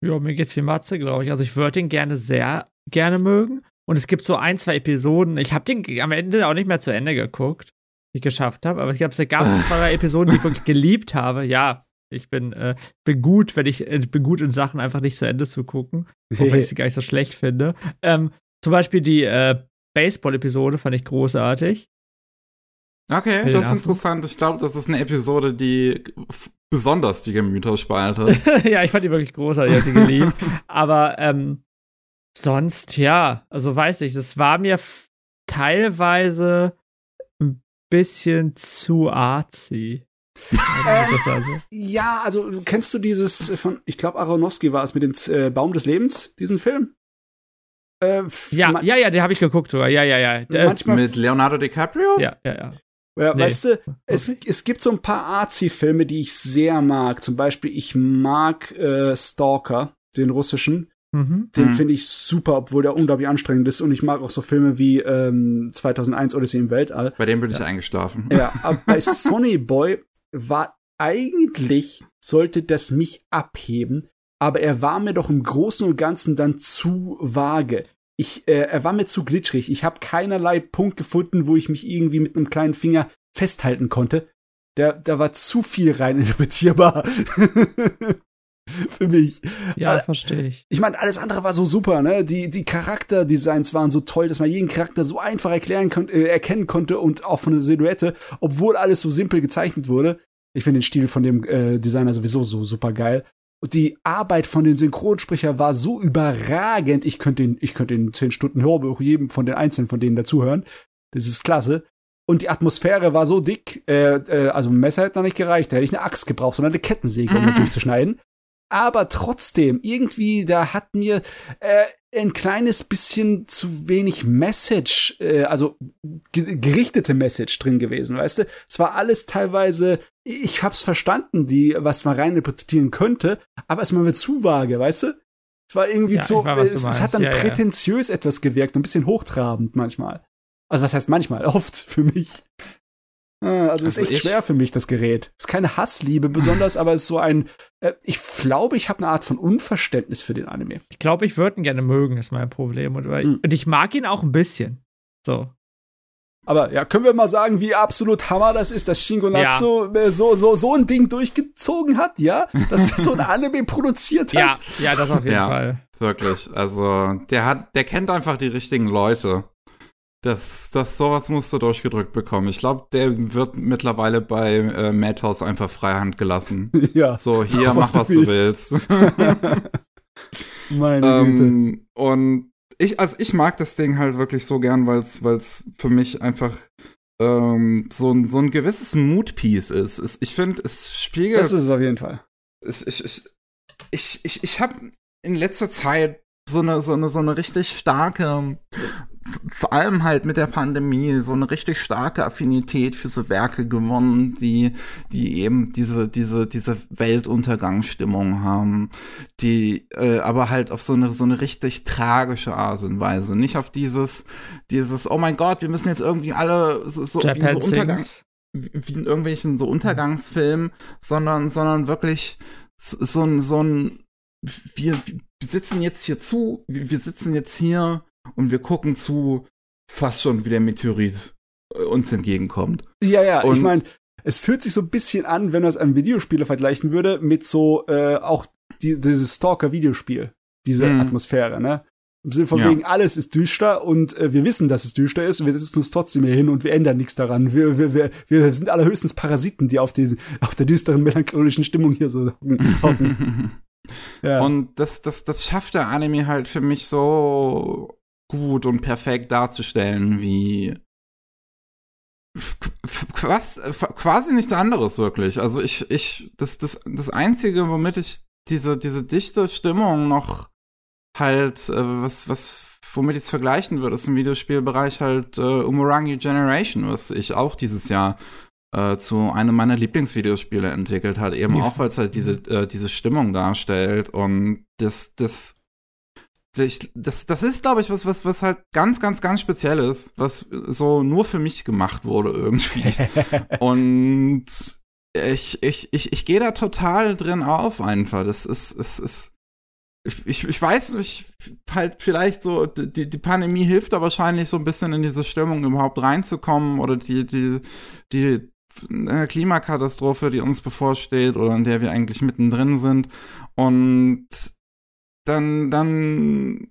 Ja, mir geht's wie Matze, glaube ich. Also ich würde ihn gerne sehr gerne mögen. Und es gibt so ein, zwei Episoden. Ich habe den am Ende auch nicht mehr zu Ende geguckt, die ich geschafft habe. Aber ich glaube, es gab zwei, drei Episoden, die ich wirklich geliebt habe. Ja, ich bin, äh, bin gut, wenn ich, ich bin gut in Sachen einfach nicht zu Ende zu gucken. Auch wenn ich sie gar nicht so schlecht finde. Ähm, zum Beispiel die äh, Baseball-Episode fand ich großartig. Okay, das ist interessant. Ich glaube, das ist eine Episode, die besonders die Gemüter spaltet. ja, ich fand die wirklich großartig, ich hab die geliebt. Aber ähm, sonst, ja, also weiß ich, es war mir teilweise ein bisschen zu artsy. Äh, ja, also kennst du dieses von, ich glaube Aronofsky war es mit dem äh, Baum des Lebens, diesen Film? Äh, ja, ja, ja, den habe ich geguckt sogar. Ja, ja, ja. Manchmal mit Leonardo DiCaprio? Ja, ja, ja. Ja, nee. Weißt du, es, es gibt so ein paar Arzi-Filme, die ich sehr mag. Zum Beispiel, ich mag äh, Stalker, den russischen. Mhm. Den mhm. finde ich super, obwohl der unglaublich anstrengend ist. Und ich mag auch so Filme wie ähm, 2001 Odyssey im Weltall. Bei dem bin ich eingeschlafen. Ja, aber bei Sonny Boy war eigentlich, sollte das mich abheben, aber er war mir doch im Großen und Ganzen dann zu vage ich, äh, er war mir zu glitschrig. Ich habe keinerlei Punkt gefunden, wo ich mich irgendwie mit einem kleinen Finger festhalten konnte. Da, da war zu viel rein interpretierbar. Für mich. Ja, äh, verstehe ich. Ich meine, alles andere war so super, ne? Die, die Charakterdesigns waren so toll, dass man jeden Charakter so einfach erklären kon äh, erkennen konnte und auch von der Silhouette, obwohl alles so simpel gezeichnet wurde. Ich finde den Stil von dem äh, Designer sowieso so super geil. Die Arbeit von den Synchronsprecher war so überragend. Ich könnte ihn, ich könnte in zehn Stunden Hörbuch jedem von den Einzelnen von denen dazuhören. Das ist klasse. Und die Atmosphäre war so dick, äh, äh, also ein Messer hätte noch nicht gereicht, da hätte ich eine Axt gebraucht, sondern eine Kettensäge, um mhm. durchzuschneiden. Aber trotzdem, irgendwie, da hat mir äh, ein kleines bisschen zu wenig Message, äh, also gerichtete Message drin gewesen, weißt du? Es war alles teilweise ich hab's verstanden, die, was man reininterpretieren könnte, aber es war mir zu vage, weißt du? Es war irgendwie ja, so, weiß, es, es, hat dann ja, prätentiös ja. etwas gewirkt, ein bisschen hochtrabend manchmal. Also was heißt manchmal? Oft für mich. Ah, also, also ist echt ich, schwer für mich, das Gerät. Ist keine Hassliebe besonders, aber ist so ein, äh, ich glaube, ich habe eine Art von Unverständnis für den Anime. Ich glaube, ich würde ihn gerne mögen, ist mein Problem. Und, mhm. und ich mag ihn auch ein bisschen. So. Aber ja, können wir mal sagen, wie absolut Hammer das ist, dass Shingo Natsu ja. Äh, so, so, so ein Ding durchgezogen hat, ja? Dass er so ein Anime produziert hat. Ja, ja, das auf jeden ja, Fall. Wirklich. Also, der hat, der kennt einfach die richtigen Leute. Das, das sowas musst du durchgedrückt bekommen. Ich glaube, der wird mittlerweile bei äh, Madhouse einfach freihand gelassen. Ja. So, hier, mach, was, du willst. Meine ähm, Güte. Und ich, also ich mag das Ding halt wirklich so gern, weil es für mich einfach ähm, so, ein, so ein gewisses Mood-Piece ist. Es, ich finde, es spiegelt. Das ist es auf jeden Fall. Ich, ich, ich, ich, ich, ich habe in letzter Zeit so eine, so eine, so eine richtig starke vor allem halt mit der Pandemie so eine richtig starke Affinität für so Werke gewonnen, die, die eben diese, diese, diese Weltuntergangsstimmung haben, die äh, aber halt auf so eine, so eine richtig tragische Art und Weise. Nicht auf dieses, dieses, oh mein Gott, wir müssen jetzt irgendwie alle so, so, wie so Untergang, wie in irgendwelchen so Untergangsfilmen, sondern, sondern wirklich so, so ein, so ein, wir, wir sitzen jetzt hier zu, wir sitzen jetzt hier und wir gucken zu, fast schon wie der Meteorit äh, uns entgegenkommt. Ja, ja, und ich meine, es fühlt sich so ein bisschen an, wenn man es an Videospiele vergleichen würde, mit so äh, auch die, dieses Stalker-Videospiel, diese mhm. Atmosphäre, ne? Im Sinne von ja. wegen, alles ist düster und äh, wir wissen, dass es düster ist und wir setzen uns trotzdem hier hin und wir ändern nichts daran. Wir, wir, wir, wir sind allerhöchstens Parasiten, die auf, diesen, auf der düsteren, melancholischen Stimmung hier so hocken. ja. Und das, das, das schafft der Anime halt für mich so gut und perfekt darzustellen wie was, quasi nichts anderes wirklich. Also ich, ich, das, das, das Einzige, womit ich diese, diese dichte Stimmung noch halt, äh, was, was, womit ich es vergleichen würde, ist im Videospielbereich halt äh, Umurangi Generation, was ich auch dieses Jahr äh, zu einem meiner Lieblingsvideospiele entwickelt hat, eben auch, weil es halt diese, äh, diese Stimmung darstellt und das, das ich, das, das ist, glaube ich, was, was, was halt ganz, ganz, ganz speziell ist, was so nur für mich gemacht wurde irgendwie. und ich, ich, ich, ich gehe da total drin auf einfach. Das ist, es ist, ich, ich weiß nicht, halt vielleicht so, die, die Pandemie hilft da wahrscheinlich so ein bisschen in diese Stimmung überhaupt reinzukommen oder die, die, die äh, Klimakatastrophe, die uns bevorsteht oder in der wir eigentlich mittendrin sind. Und dann, dann,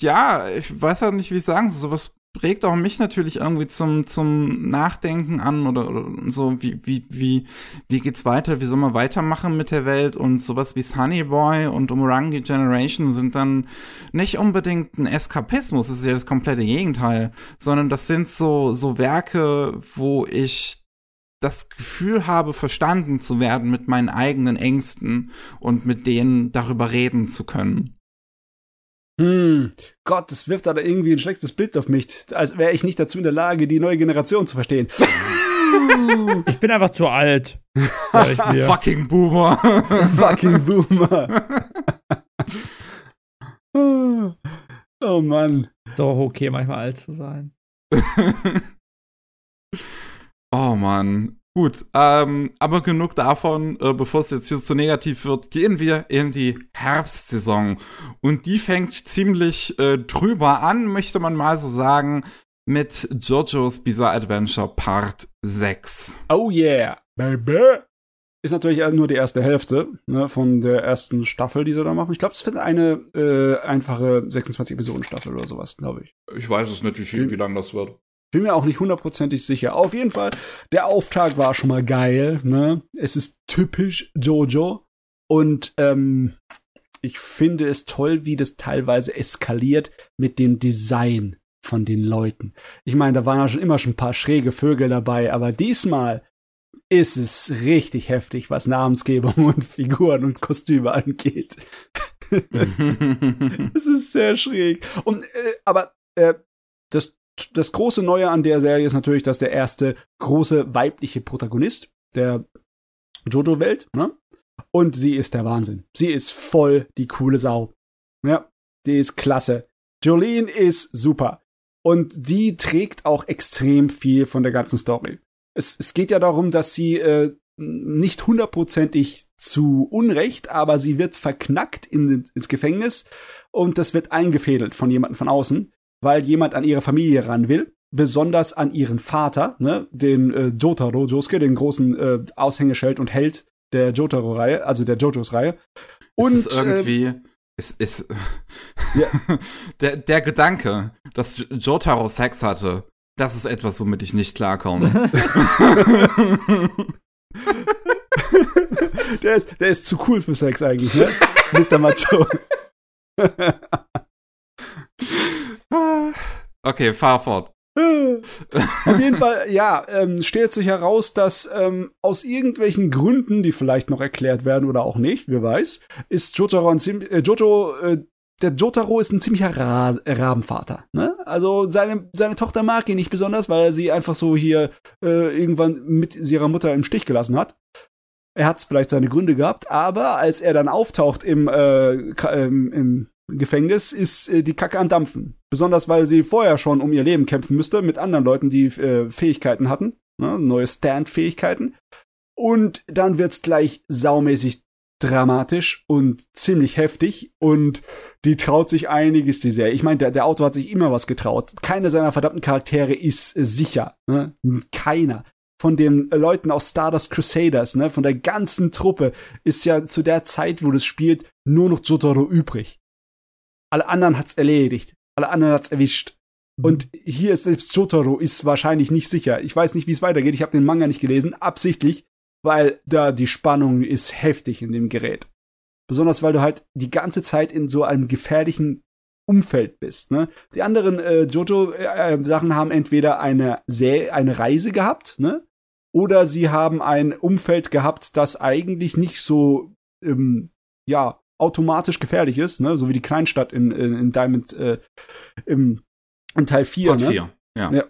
ja, ich weiß halt nicht, wie ich sagen soll. Sowas regt auch mich natürlich irgendwie zum, zum Nachdenken an oder, oder so, wie, wie, wie, wie geht's weiter, wie soll man weitermachen mit der Welt und sowas wie Sunny Boy und Umurangi Generation sind dann nicht unbedingt ein Eskapismus, das ist ja das komplette Gegenteil, sondern das sind so, so Werke, wo ich das Gefühl habe, verstanden zu werden mit meinen eigenen Ängsten und mit denen darüber reden zu können. Hm, Gott, das wirft aber irgendwie ein schlechtes Bild auf mich, als wäre ich nicht dazu in der Lage, die neue Generation zu verstehen. ich bin einfach zu alt. Fucking Boomer. Fucking Boomer. oh Mann. Doch okay, manchmal alt zu sein. Oh Mann. Gut, ähm, aber genug davon, äh, bevor es jetzt hier zu negativ wird, gehen wir in die Herbstsaison. Und die fängt ziemlich äh, drüber an, möchte man mal so sagen, mit JoJo's Bizarre Adventure Part 6. Oh yeah, baby. Ist natürlich nur die erste Hälfte ne, von der ersten Staffel, die sie da machen. Ich glaube, es wird eine äh, einfache 26-Episoden-Staffel oder sowas, glaube ich. Ich weiß es nicht, wie, viel, wie lang das wird. Bin mir auch nicht hundertprozentig sicher. Auf jeden Fall, der Auftakt war schon mal geil. Ne? Es ist typisch Jojo. Und ähm, ich finde es toll, wie das teilweise eskaliert mit dem Design von den Leuten. Ich meine, da waren ja schon immer schon ein paar schräge Vögel dabei, aber diesmal ist es richtig heftig, was Namensgebung und Figuren und Kostüme angeht. es ist sehr schräg. Und äh, aber äh, das das große Neue an der Serie ist natürlich, dass der erste große weibliche Protagonist der Jojo-Welt, ne? Und sie ist der Wahnsinn. Sie ist voll die coole Sau. Ja, die ist klasse. Jolene ist super. Und die trägt auch extrem viel von der ganzen Story. es, es geht ja darum, dass sie äh, nicht hundertprozentig zu Unrecht, aber sie wird verknackt in, ins Gefängnis und das wird eingefädelt von jemandem von außen, weil jemand an ihre Familie ran will, besonders an ihren Vater, ne, den äh, Jotaro Josuke, den großen äh, Aushängeschild und Held der Jotaro-Reihe, also der Jojos-Reihe. Und es ist irgendwie, äh, es ist ja. der, der Gedanke, dass Jotaro Sex hatte, das ist etwas, womit ich nicht klarkomme. der, ist, der ist zu cool für Sex eigentlich, ne? Mr. Macho. Okay, fahr fort. Auf jeden Fall, ja, ähm, stellt sich heraus, dass ähm, aus irgendwelchen Gründen, die vielleicht noch erklärt werden oder auch nicht, wer weiß, ist Jotaro, äh, Jojo äh, der Jotaro ist ein ziemlicher Ra Rabenvater. Ne? Also seine, seine Tochter mag ihn nicht besonders, weil er sie einfach so hier äh, irgendwann mit ihrer Mutter im Stich gelassen hat. Er hat vielleicht seine Gründe gehabt, aber als er dann auftaucht im, äh, ähm, im Gefängnis, ist äh, die Kacke am Dampfen. Besonders weil sie vorher schon um ihr Leben kämpfen müsste mit anderen Leuten, die äh, Fähigkeiten hatten, ne? neue Stand-Fähigkeiten. Und dann wird's gleich saumäßig dramatisch und ziemlich heftig und die traut sich einiges, die Serie. Ich meine, der, der Autor hat sich immer was getraut. Keine seiner verdammten Charaktere ist äh, sicher. Ne? Keiner. Von den Leuten aus Stardust Crusaders, ne, von der ganzen Truppe, ist ja zu der Zeit, wo das spielt, nur noch Jotaro übrig. Alle anderen hat's erledigt. Alle anderen hat's erwischt. Mhm. Und hier ist selbst Jotaro ist wahrscheinlich nicht sicher. Ich weiß nicht, wie es weitergeht. Ich habe den Manga nicht gelesen, absichtlich, weil da die Spannung ist heftig in dem Gerät. Besonders weil du halt die ganze Zeit in so einem gefährlichen Umfeld bist. Ne? Die anderen äh, Jojo-Sachen äh, haben entweder eine, Sä eine Reise gehabt, ne? oder sie haben ein Umfeld gehabt, das eigentlich nicht so, ähm, ja, automatisch gefährlich ist, ne? so wie die Kleinstadt in, in, in Diamond, äh, im, in Teil 4. Teil 4, ne? ja. ja.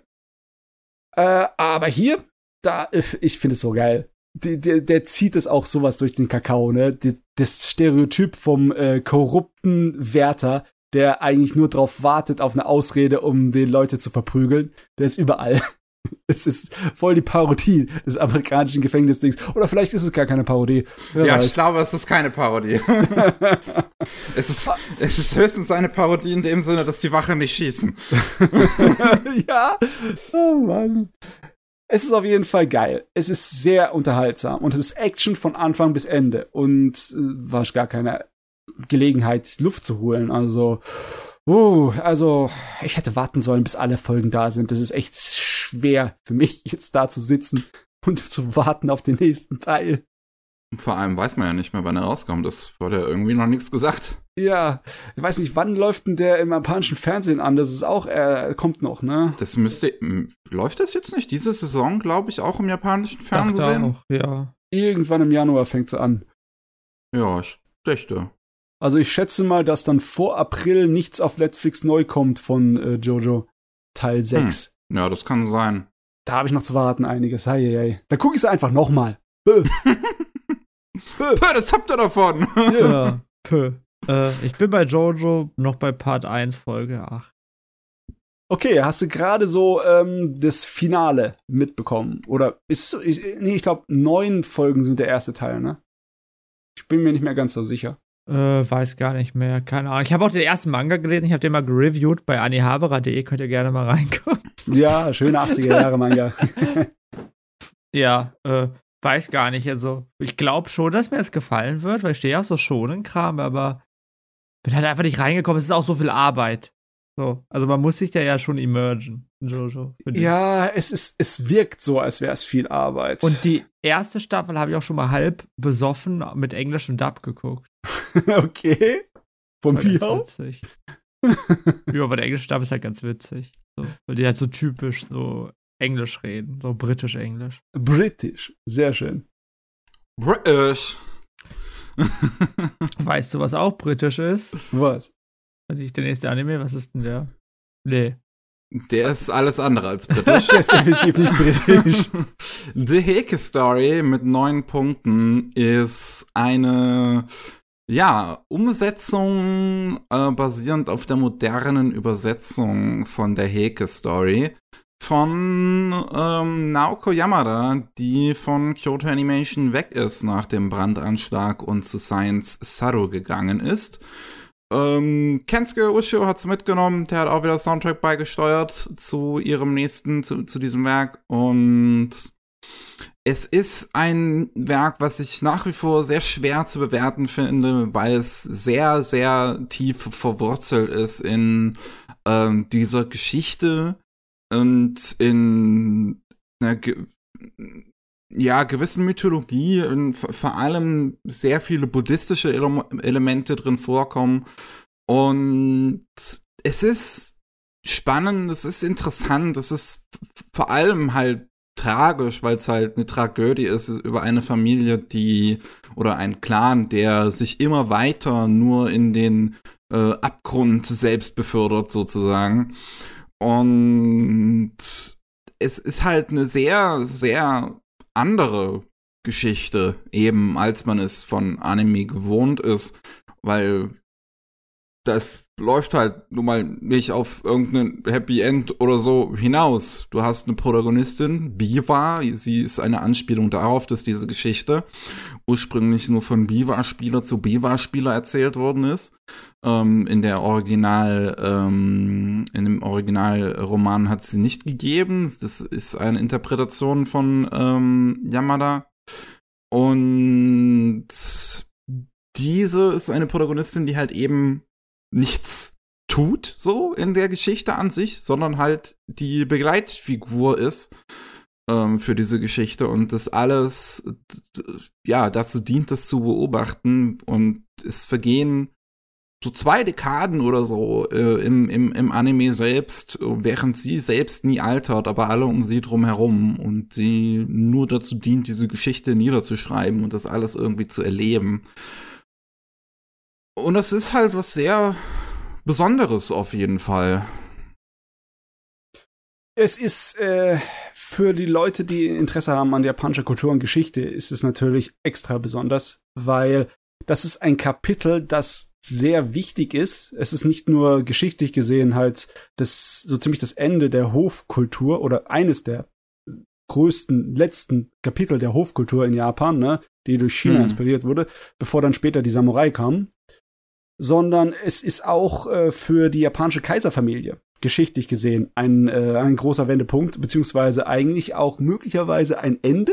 Äh, aber hier, da, ich finde es so geil der, der, der zieht es auch sowas durch den Kakao, ne? Das Stereotyp vom äh, korrupten Wärter, der eigentlich nur drauf wartet auf eine Ausrede, um die Leute zu verprügeln, der ist überall. Es ist voll die Parodie des amerikanischen Gefängnisdings. Oder vielleicht ist es gar keine Parodie. Wer ja, weiß. ich glaube, es ist keine Parodie. es, ist, es ist höchstens eine Parodie in dem Sinne, dass die Wache nicht schießen. ja. Oh Mann. Es ist auf jeden Fall geil. Es ist sehr unterhaltsam und es ist Action von Anfang bis Ende und äh, war gar keine Gelegenheit, Luft zu holen. Also, uh, also ich hätte warten sollen, bis alle Folgen da sind. Das ist echt schwer für mich, jetzt da zu sitzen und zu warten auf den nächsten Teil. Vor allem weiß man ja nicht mehr, wann er rauskommt. Das wurde ja irgendwie noch nichts gesagt. Ja, ich weiß nicht, wann läuft denn der im japanischen Fernsehen an? Das ist auch, er kommt noch, ne? Das müsste, läuft das jetzt nicht? Diese Saison, glaube ich, auch im japanischen Fernsehen? Auch, ja. Irgendwann im Januar fängt sie an. Ja, ich dächte. Also ich schätze mal, dass dann vor April nichts auf Netflix neu kommt von äh, Jojo Teil 6. Hm. Ja, das kann sein. Da habe ich noch zu warten, einiges. Hei, hei. Da gucke ich es einfach nochmal. Pö, das habt ihr davon. Ja, pö. Äh, ich bin bei Jojo noch bei Part 1, Folge 8. Okay, hast du gerade so ähm, das Finale mitbekommen? Oder ist ich, nee, ich glaube, neun Folgen sind der erste Teil, ne? Ich bin mir nicht mehr ganz so sicher. Äh, weiß gar nicht mehr, keine Ahnung. Ich habe auch den ersten Manga gelesen, ich habe den mal gereviewt bei anihabera.de, könnt ihr gerne mal reingucken. Ja, schöne 80er Jahre Manga. ja, äh, weiß gar nicht. Also, ich glaube schon, dass mir es gefallen wird, weil ich stehe ja auch so schonen Kram, aber bin halt einfach nicht reingekommen. Es ist auch so viel Arbeit. So, also man muss sich da ja schon immergen, Jojo. Ja, es ist, es wirkt so, als wäre es viel Arbeit. Und die erste Staffel habe ich auch schon mal halb besoffen mit englischem Dub geguckt. okay. Von Bier ja, aber der englische Dub ist halt ganz witzig. So, weil die halt so typisch so Englisch reden, so britisch-Englisch. Britisch, sehr schön. British. weißt du, was auch britisch ist? Was? Nicht der nächste Anime, was ist denn der? Nee. Der ist alles andere als britisch. der ist definitiv nicht britisch. The Heke Story mit neun Punkten ist eine ja, Umsetzung äh, basierend auf der modernen Übersetzung von der Heke Story von ähm, Naoko Yamada, die von Kyoto Animation weg ist nach dem Brandanschlag und zu Science Saru gegangen ist. Ähm, Kensuke Ushio hat's mitgenommen, der hat auch wieder Soundtrack beigesteuert zu ihrem nächsten, zu, zu diesem Werk. Und es ist ein Werk, was ich nach wie vor sehr schwer zu bewerten finde, weil es sehr, sehr tief verwurzelt ist in ähm, dieser Geschichte und in einer ja, gewissen Mythologie und vor allem sehr viele buddhistische Ele Elemente drin vorkommen. Und es ist spannend, es ist interessant, es ist vor allem halt tragisch, weil es halt eine Tragödie ist über eine Familie, die oder ein Clan, der sich immer weiter nur in den äh, Abgrund selbst befördert sozusagen. Und es ist halt eine sehr, sehr andere Geschichte, eben als man es von Anime gewohnt ist, weil das läuft halt nun mal nicht auf irgendein Happy End oder so hinaus. Du hast eine Protagonistin, Biva, sie ist eine Anspielung darauf, dass diese Geschichte ursprünglich nur von Biva-Spieler zu Biva-Spieler erzählt worden ist. Ähm, in der Original, ähm, in dem Originalroman hat sie nicht gegeben. Das ist eine Interpretation von ähm, Yamada. Und diese ist eine Protagonistin, die halt eben nichts tut, so in der Geschichte an sich, sondern halt die Begleitfigur ist ähm, für diese Geschichte und das alles, ja, dazu dient, das zu beobachten und es vergehen so zwei Dekaden oder so äh, im, im, im Anime selbst, während sie selbst nie altert, aber alle um sie drum herum und sie nur dazu dient, diese Geschichte niederzuschreiben und das alles irgendwie zu erleben. Und es ist halt was sehr Besonderes auf jeden Fall. Es ist äh, für die Leute, die Interesse haben an japanischer Kultur und Geschichte, ist es natürlich extra besonders, weil das ist ein Kapitel, das sehr wichtig ist. Es ist nicht nur geschichtlich gesehen halt das so ziemlich das Ende der Hofkultur oder eines der größten letzten Kapitel der Hofkultur in Japan, ne, die durch China hm. inspiriert wurde, bevor dann später die Samurai kamen sondern es ist auch äh, für die japanische Kaiserfamilie geschichtlich gesehen ein, äh, ein großer Wendepunkt, beziehungsweise eigentlich auch möglicherweise ein Ende.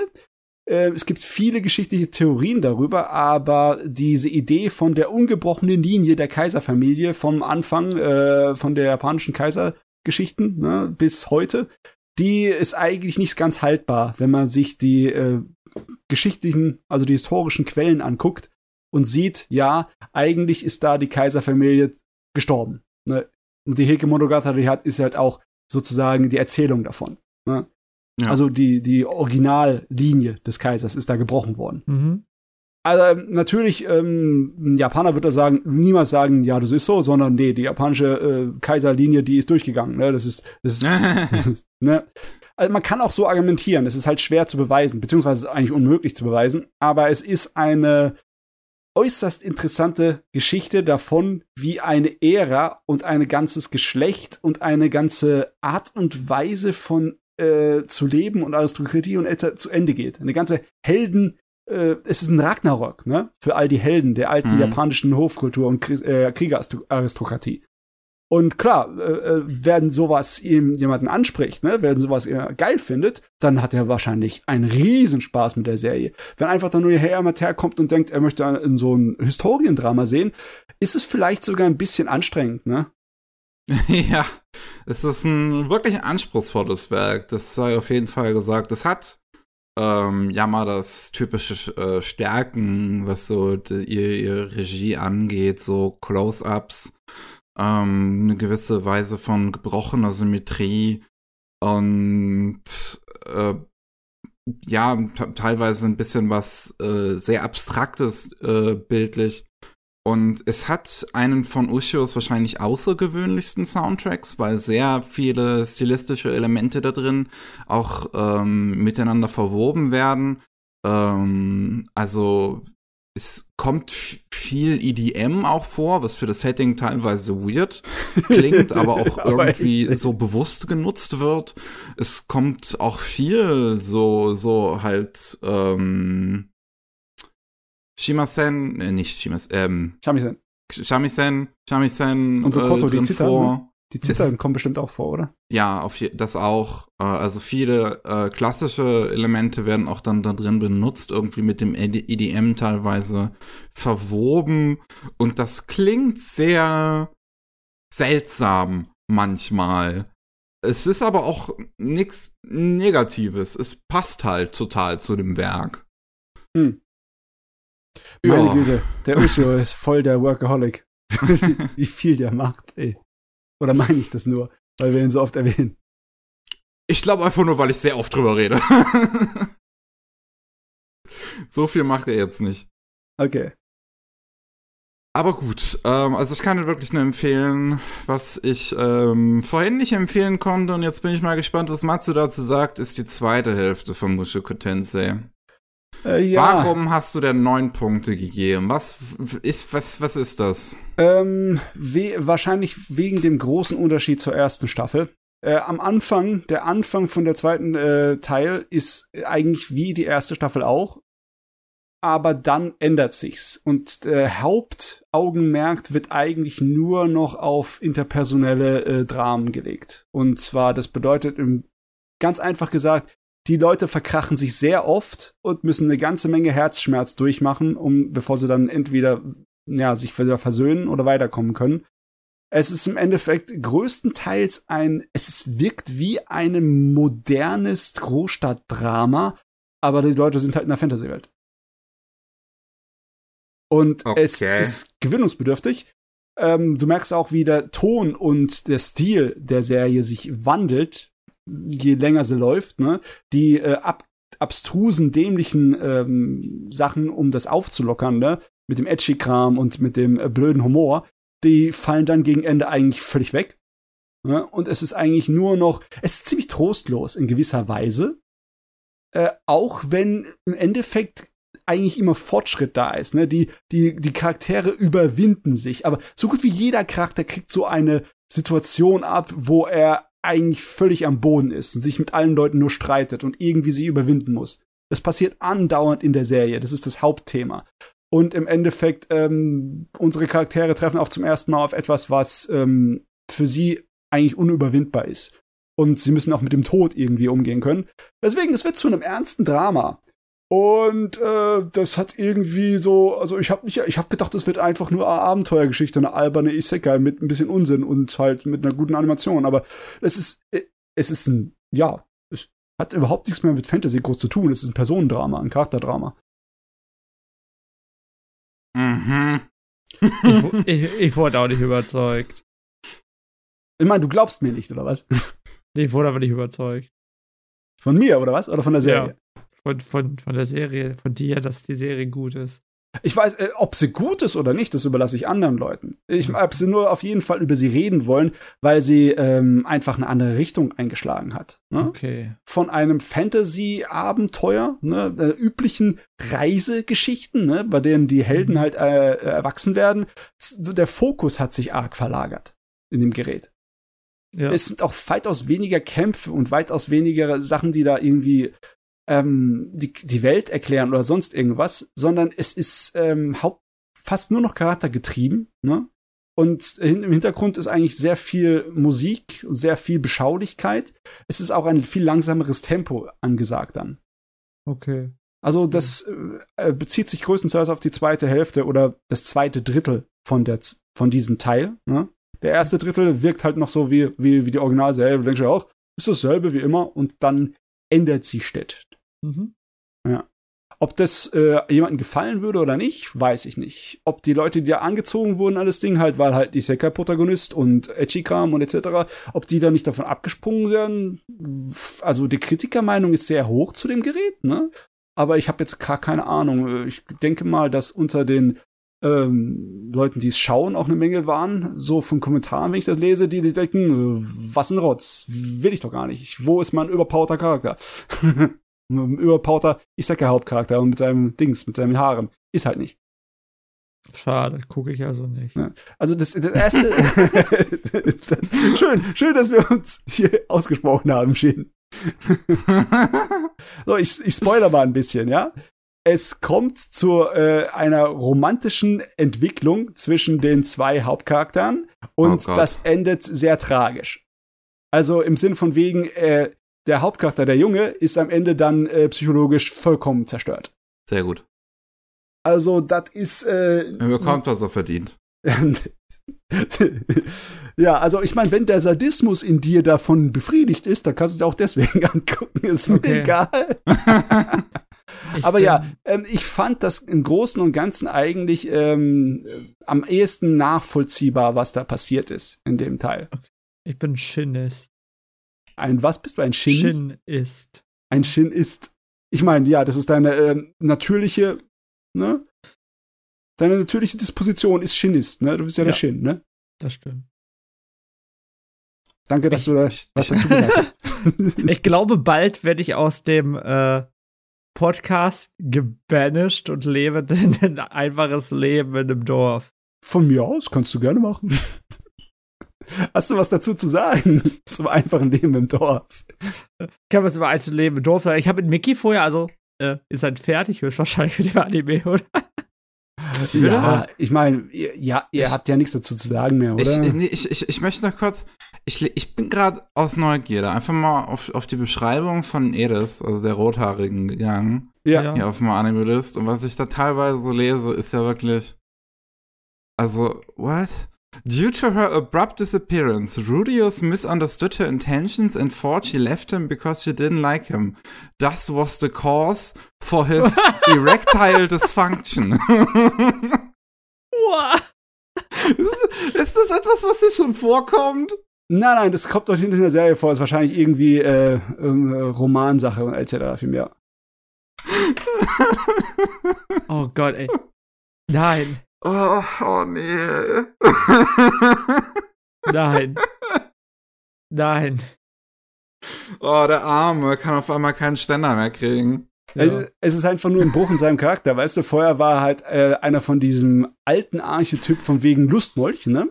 Äh, es gibt viele geschichtliche Theorien darüber, aber diese Idee von der ungebrochenen Linie der Kaiserfamilie vom Anfang äh, von der japanischen Kaisergeschichten ne, bis heute, die ist eigentlich nicht ganz haltbar, wenn man sich die äh, geschichtlichen, also die historischen Quellen anguckt und sieht, ja, eigentlich ist da die Kaiserfamilie gestorben. Ne? Und die Heike Monogatari hat, ist halt auch sozusagen die Erzählung davon. Ne? Ja. Also die, die Originallinie des Kaisers ist da gebrochen worden. Mhm. Also natürlich, ähm, ein Japaner würde sagen, niemals sagen, ja, das ist so, sondern nee, die japanische äh, Kaiserlinie, die ist durchgegangen. Ne? Das ist, das ist ne? Also man kann auch so argumentieren. Es ist halt schwer zu beweisen, beziehungsweise eigentlich unmöglich zu beweisen. Aber es ist eine äußerst interessante Geschichte davon, wie eine Ära und ein ganzes Geschlecht und eine ganze Art und Weise von äh, zu leben und Aristokratie und etc. zu Ende geht. Eine ganze Helden, äh, es ist ein Ragnarok, ne? Für all die Helden der alten mhm. japanischen Hofkultur und äh, Kriegeraristokratie. Und klar, äh, äh, werden sowas ihm jemanden anspricht, ne, werden sowas er geil findet, dann hat er wahrscheinlich einen Riesenspaß mit der Serie. Wenn einfach dann nur Herr Amateur kommt und denkt, er möchte in so ein Historiendrama sehen, ist es vielleicht sogar ein bisschen anstrengend, ne? ja, es ist ein wirklich anspruchsvolles Werk, das sei auf jeden Fall gesagt. Es hat ähm, das typische äh, Stärken, was so die, ihr, ihr Regie angeht, so Close-ups ähm, eine gewisse Weise von gebrochener Symmetrie und äh, ja, teilweise ein bisschen was äh, sehr Abstraktes äh, bildlich. Und es hat einen von Ushios wahrscheinlich außergewöhnlichsten Soundtracks, weil sehr viele stilistische Elemente da drin auch ähm, miteinander verwoben werden. Ähm, also es kommt viel EDM auch vor, was für das Setting teilweise weird klingt, aber auch aber irgendwie so bewusst genutzt wird. Es kommt auch viel so, so halt, ähm, Shimasen, äh, nicht Shimasen, ähm, Shamisen. Shamisen, Shamisen, und so Koto, äh, drin die Zittern, vor. Ne? Die Zittern das, kommen bestimmt auch vor, oder? Ja, auf das auch. Äh, also viele äh, klassische Elemente werden auch dann da drin benutzt, irgendwie mit dem EDM teilweise verwoben. Und das klingt sehr seltsam manchmal. Es ist aber auch nichts Negatives. Es passt halt total zu dem Werk. Hm. Meine Güte, der Usho ist voll der Workaholic. Wie viel der macht, ey. Oder meine ich das nur, weil wir ihn so oft erwähnen? Ich glaube einfach nur, weil ich sehr oft drüber rede. so viel macht er jetzt nicht. Okay. Aber gut, ähm, also ich kann dir wirklich nur empfehlen, was ich ähm, vorhin nicht empfehlen konnte und jetzt bin ich mal gespannt, was Matsu dazu sagt, ist die zweite Hälfte von Mushoku Tensei. Äh, ja. Warum hast du denn neun Punkte gegeben? Was ist, was, was ist das? Ähm, we wahrscheinlich wegen dem großen Unterschied zur ersten Staffel. Äh, am Anfang, der Anfang von der zweiten äh, Teil ist eigentlich wie die erste Staffel auch. Aber dann ändert sich's. Und äh, Hauptaugenmerk wird eigentlich nur noch auf interpersonelle äh, Dramen gelegt. Und zwar, das bedeutet im, ganz einfach gesagt, die Leute verkrachen sich sehr oft und müssen eine ganze Menge Herzschmerz durchmachen, um bevor sie dann entweder ja, sich wieder versöhnen oder weiterkommen können. Es ist im Endeffekt größtenteils ein, es ist, wirkt wie ein modernes Großstadtdrama, aber die Leute sind halt in der Fantasy-Welt. Und okay. es ist gewinnungsbedürftig. Ähm, du merkst auch, wie der Ton und der Stil der Serie sich wandelt, je länger sie läuft, ne? Die äh, ab abstrusen, dämlichen ähm, Sachen, um das aufzulockern, ne? Mit dem Edgy-Kram und mit dem äh, blöden Humor, die fallen dann gegen Ende eigentlich völlig weg. Ne? Und es ist eigentlich nur noch, es ist ziemlich trostlos in gewisser Weise. Äh, auch wenn im Endeffekt eigentlich immer Fortschritt da ist. Ne? Die, die, die Charaktere überwinden sich. Aber so gut wie jeder Charakter kriegt so eine Situation ab, wo er eigentlich völlig am Boden ist und sich mit allen Leuten nur streitet und irgendwie sie überwinden muss. Das passiert andauernd in der Serie. Das ist das Hauptthema. Und im Endeffekt, ähm, unsere Charaktere treffen auch zum ersten Mal auf etwas, was ähm, für sie eigentlich unüberwindbar ist. Und sie müssen auch mit dem Tod irgendwie umgehen können. Deswegen, es wird zu einem ernsten Drama. Und äh, das hat irgendwie so, also ich habe nicht, ich habe gedacht, es wird einfach nur eine Abenteuergeschichte, eine alberne Isekai mit ein bisschen Unsinn und halt mit einer guten Animation. Aber es ist, äh, es ist ein, ja, es hat überhaupt nichts mehr mit Fantasy groß zu tun. Es ist ein Personendrama, ein Charakterdrama. Mhm. ich, ich, ich wurde auch nicht überzeugt. Ich meine, du glaubst mir nicht, oder was? Ich wurde aber nicht überzeugt. Von mir, oder was? Oder von der Serie? Ja von, von, von der Serie, von dir, dass die Serie gut ist. Ich weiß, äh, ob sie gut ist oder nicht, das überlasse ich anderen Leuten. Ich habe sie nur auf jeden Fall über sie reden wollen, weil sie ähm, einfach eine andere Richtung eingeschlagen hat. Ne? Okay. Von einem Fantasy-Abenteuer, ne, äh, üblichen Reisegeschichten, ne, bei denen die Helden mhm. halt äh, erwachsen werden. Der Fokus hat sich arg verlagert in dem Gerät. Ja. Es sind auch weitaus weniger Kämpfe und weitaus weniger Sachen, die da irgendwie ähm, die, die Welt erklären oder sonst irgendwas, sondern es ist ähm, haupt fast nur noch charaktergetrieben, ne? Und im Hintergrund ist eigentlich sehr viel Musik und sehr viel Beschaulichkeit. Es ist auch ein viel langsameres Tempo angesagt dann. Okay. Also das äh, bezieht sich größtenteils auf die zweite Hälfte oder das zweite Drittel von, der, von diesem Teil. Ne? Der erste Drittel wirkt halt noch so wie, wie, wie die Originalserie. Du denkst ja auch, ist dasselbe wie immer und dann ändert sich Städt. Mhm. Ja. Ob das äh, jemandem gefallen würde oder nicht, weiß ich nicht. Ob die Leute, die da angezogen wurden das Ding, halt, weil halt die Sekai-Protagonist und Echikram und etc., ob die da nicht davon abgesprungen werden. Also die Kritikermeinung ist sehr hoch zu dem Gerät, ne? Aber ich habe jetzt gar keine Ahnung. Ich denke mal, dass unter den ähm, Leuten, die es schauen, auch eine Menge waren. So von Kommentaren, wenn ich das lese, die, die denken, äh, was ein Rotz, will ich doch gar nicht. Wo ist mein überpowerter Charakter? überpauter, ich sag ja Hauptcharakter und mit seinem Dings, mit seinen Haaren. Ist halt nicht. Schade, gucke ich also nicht. Ja. Also das, das erste. schön, schön, dass wir uns hier ausgesprochen haben, Shin. so, ich, ich spoiler mal ein bisschen, ja. Es kommt zu äh, einer romantischen Entwicklung zwischen den zwei Hauptcharakteren und oh das endet sehr tragisch. Also im Sinn von wegen, äh, der Hauptcharakter, der Junge, ist am Ende dann äh, psychologisch vollkommen zerstört. Sehr gut. Also, das ist. Äh, er bekommt, was er verdient. ja, also ich meine, wenn der Sadismus in dir davon befriedigt ist, dann kannst du es auch deswegen angucken. Ist okay. mir egal. Aber ja, ähm, ich fand das im Großen und Ganzen eigentlich ähm, am ehesten nachvollziehbar, was da passiert ist in dem Teil. Okay. Ich bin Shinist. Ein was bist du? Ein Shinist? Shin ist. Ein Shin ist. Ich meine, ja, das ist deine äh, natürliche ne? Deine natürliche Disposition ist Shinist, ne? Du bist ja, ja der Shin, ne? Das stimmt. Danke, dass ich, du da was dazu gesagt hast. ich glaube, bald werde ich aus dem äh, Podcast gebanished und lebe ein einfaches Leben in einem Dorf. Von mir aus, kannst du gerne machen. Hast du was dazu zu sagen zum einfachen Leben im Dorf? Ich kann was über einzelne Leben im Dorf sagen. Ich habe mit Mickey vorher, also äh, ihr seid fertig höchstwahrscheinlich mit dem Anime, oder? Ja, ich meine, ja, ihr ich, habt ja nichts dazu zu sagen mehr, oder? Ich, ich, ich, ich möchte noch kurz, ich, ich bin gerade aus Neugierde einfach mal auf, auf die Beschreibung von Edis, also der Rothaarigen, gegangen. Ja. Hier auf dem Anime-List. Und was ich da teilweise lese, ist ja wirklich. Also, what? Due to her abrupt disappearance, Rudius misunderstood her intentions and thought she left him because she didn't like him. This was the cause for his erectile dysfunction. ist, ist, das etwas, was hier schon vorkommt? Nein, nein, das kommt doch hinter der Serie vor. Das ist wahrscheinlich irgendwie äh, irgendeine Romansache und etc. für mehr. oh Gott, ey. Nein. Oh, oh nee. Nein. Nein. Oh, der Arme kann auf einmal keinen Ständer mehr kriegen. Ja. Es ist einfach nur ein Bruch in seinem Charakter, weißt du? Vorher war er halt äh, einer von diesem alten Archetyp von wegen Lustmolch, ne?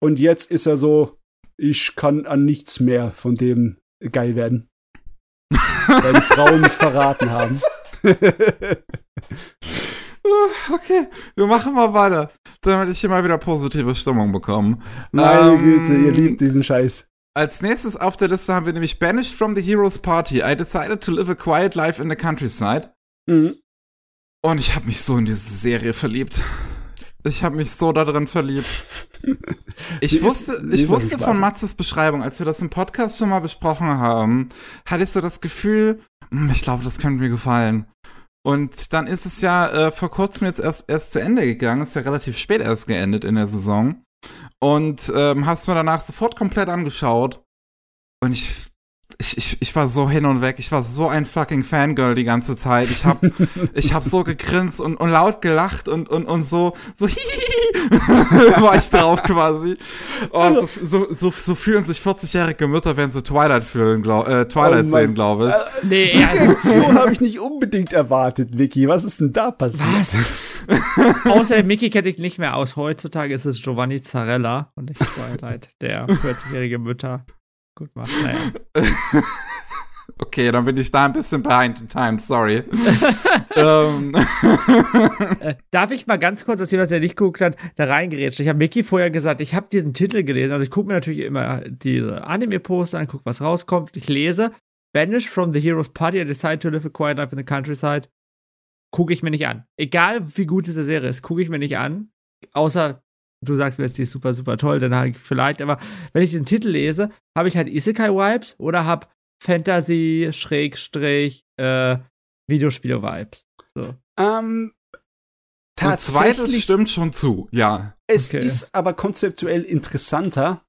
Und jetzt ist er so, ich kann an nichts mehr von dem geil werden. weil die Frauen mich verraten haben. Okay, wir machen mal weiter, damit ich hier mal wieder positive Stimmung bekomme. Meine ähm, Güte, ihr liebt diesen Scheiß. Als nächstes auf der Liste haben wir nämlich Banished from the Heroes Party. I decided to live a quiet life in the countryside. Mhm. Und ich habe mich so in diese Serie verliebt. Ich habe mich so da drin verliebt. Ich die wusste, ist, ich wusste von Matzes Beschreibung, als wir das im Podcast schon mal besprochen haben, hatte ich so das Gefühl, hm, ich glaube, das könnte mir gefallen. Und dann ist es ja äh, vor kurzem jetzt erst, erst zu Ende gegangen, ist ja relativ spät erst geendet in der Saison. Und ähm, hast mir danach sofort komplett angeschaut. Und ich ich, ich, ich war so hin und weg. Ich war so ein fucking Fangirl die ganze Zeit. Ich hab, ich hab so gegrinst und, und laut gelacht und, und, und so, so hihihi war ich drauf quasi. Oh, also, so, so, so, so fühlen sich 40-jährige Mütter, wenn sie Twilight fühlen, glaub, äh, Twilight oh sehen, glaube ich. Äh, nee, die Reaktion habe ich nicht unbedingt erwartet, Vicky. Was ist denn da passiert? Was? Außer Mickey kenne ich nicht mehr aus. Heutzutage ist es Giovanni Zarella und nicht Twilight, der 40-jährige Mütter gut macht. Naja. Okay, dann bin ich da ein bisschen behind in time, sorry. ähm. äh, darf ich mal ganz kurz, dass jemand, der nicht geguckt hat, da reingerätscht? Ich habe Mickey vorher gesagt, ich habe diesen Titel gelesen. Also ich gucke mir natürlich immer diese Anime-Poster an, gucke, was rauskommt. Ich lese Banished from the Heroes Party I decide to live a quiet life in the countryside. Gucke ich mir nicht an. Egal wie gut diese Serie ist, gucke ich mir nicht an. Außer du sagst mir, die ist super, super toll, dann habe ich vielleicht, aber wenn ich diesen Titel lese, habe ich halt Isekai-Vibes oder habe Fantasy, Schrägstrich, äh, Videospiele-Vibes. So. Ähm, tatsächlich. Zweites stimmt schon zu, ja. Es okay. ist aber konzeptuell interessanter.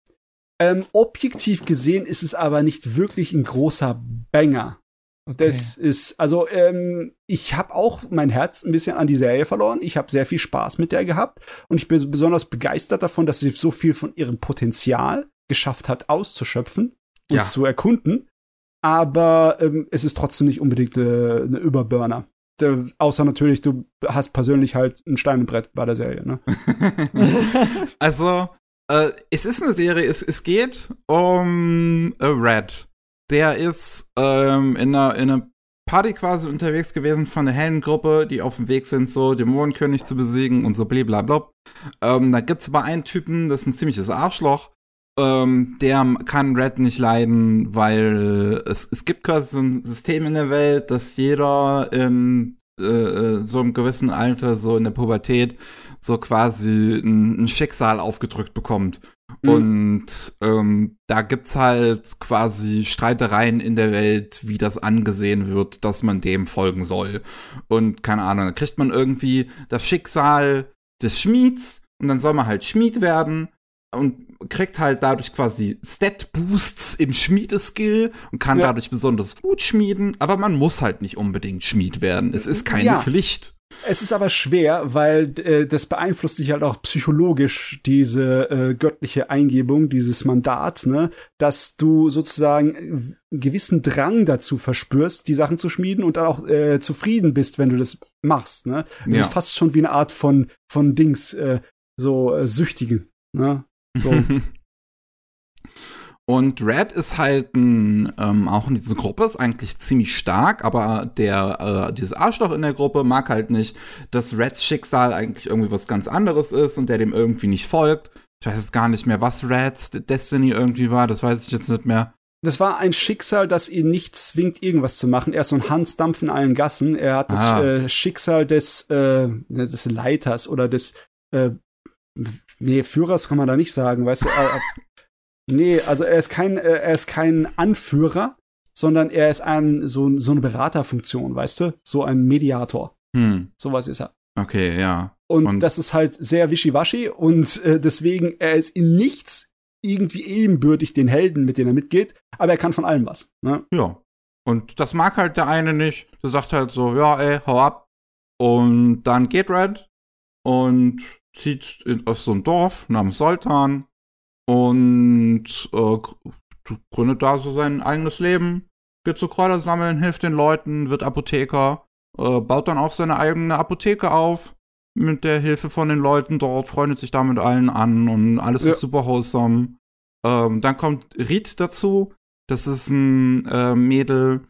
Ähm, objektiv gesehen ist es aber nicht wirklich ein großer Banger. Okay. Das ist, also ähm, ich habe auch mein Herz ein bisschen an die Serie verloren. Ich habe sehr viel Spaß mit der gehabt und ich bin besonders begeistert davon, dass sie so viel von ihrem Potenzial geschafft hat auszuschöpfen und ja. zu erkunden. Aber ähm, es ist trotzdem nicht unbedingt äh, eine Überburner. äh, außer natürlich, du hast persönlich halt ein Steinbrett bei der Serie, ne? also, äh, es ist eine Serie, es, es geht um äh, Red. Der ist ähm, in einer, in einer Party quasi unterwegs gewesen von einer hellen Gruppe, die auf dem Weg sind, so Dämonenkönig zu besiegen und so blablabla. Ähm, da gibt's aber einen Typen, das ist ein ziemliches Arschloch. Ähm, der kann Red nicht leiden, weil es, es gibt quasi so ein System in der Welt, dass jeder in äh, äh so einem gewissen Alter, so in der Pubertät, so quasi ein, ein Schicksal aufgedrückt bekommt. Mhm. Und ähm, da gibt's halt quasi Streitereien in der Welt, wie das angesehen wird, dass man dem folgen soll. Und keine Ahnung, da kriegt man irgendwie das Schicksal des Schmieds und dann soll man halt Schmied werden und kriegt halt dadurch quasi Stat-Boosts im Schmiedeskill und kann ja. dadurch besonders gut schmieden, aber man muss halt nicht unbedingt Schmied werden. Es ist keine ja. Pflicht. Es ist aber schwer, weil äh, das beeinflusst dich halt auch psychologisch, diese äh, göttliche Eingebung, dieses Mandat, ne, dass du sozusagen einen gewissen Drang dazu verspürst, die Sachen zu schmieden und dann auch äh, zufrieden bist, wenn du das machst. Ne? Es ja. ist fast schon wie eine Art von, von Dings, äh, so äh, Süchtigen. Ne? So. Und Red ist halt ein, ähm, auch in dieser Gruppe ist eigentlich ziemlich stark, aber der, äh, dieses Arschloch in der Gruppe mag halt nicht, dass Reds Schicksal eigentlich irgendwie was ganz anderes ist und der dem irgendwie nicht folgt. Ich weiß jetzt gar nicht mehr, was Reds Destiny irgendwie war, das weiß ich jetzt nicht mehr. Das war ein Schicksal, das ihn nicht zwingt, irgendwas zu machen. Er ist so ein Hansdampf in allen Gassen. Er hat das ah. äh, Schicksal des, äh, des Leiters oder des äh, Nee, Führers kann man da nicht sagen, weißt du. Nee, also er ist kein, äh, er ist kein Anführer, sondern er ist ein, so, so eine Beraterfunktion, weißt du? So ein Mediator. Hm. Sowas ist er. Okay, ja. Und, und das ist halt sehr wischiwaschi und äh, deswegen, er ist in nichts irgendwie ebenbürtig den Helden, mit denen er mitgeht, aber er kann von allem was. Ne? Ja. Und das mag halt der eine nicht. Der sagt halt so, ja, ey, hau ab. Und dann geht Red und zieht in, auf so ein Dorf namens Soltan und äh, gründet da so sein eigenes Leben, geht zu Kräuter sammeln, hilft den Leuten, wird Apotheker, äh, baut dann auch seine eigene Apotheke auf mit der Hilfe von den Leuten dort, freundet sich da mit allen an und alles ja. ist super wholesome. Ähm, dann kommt Riet dazu, das ist ein äh, Mädel,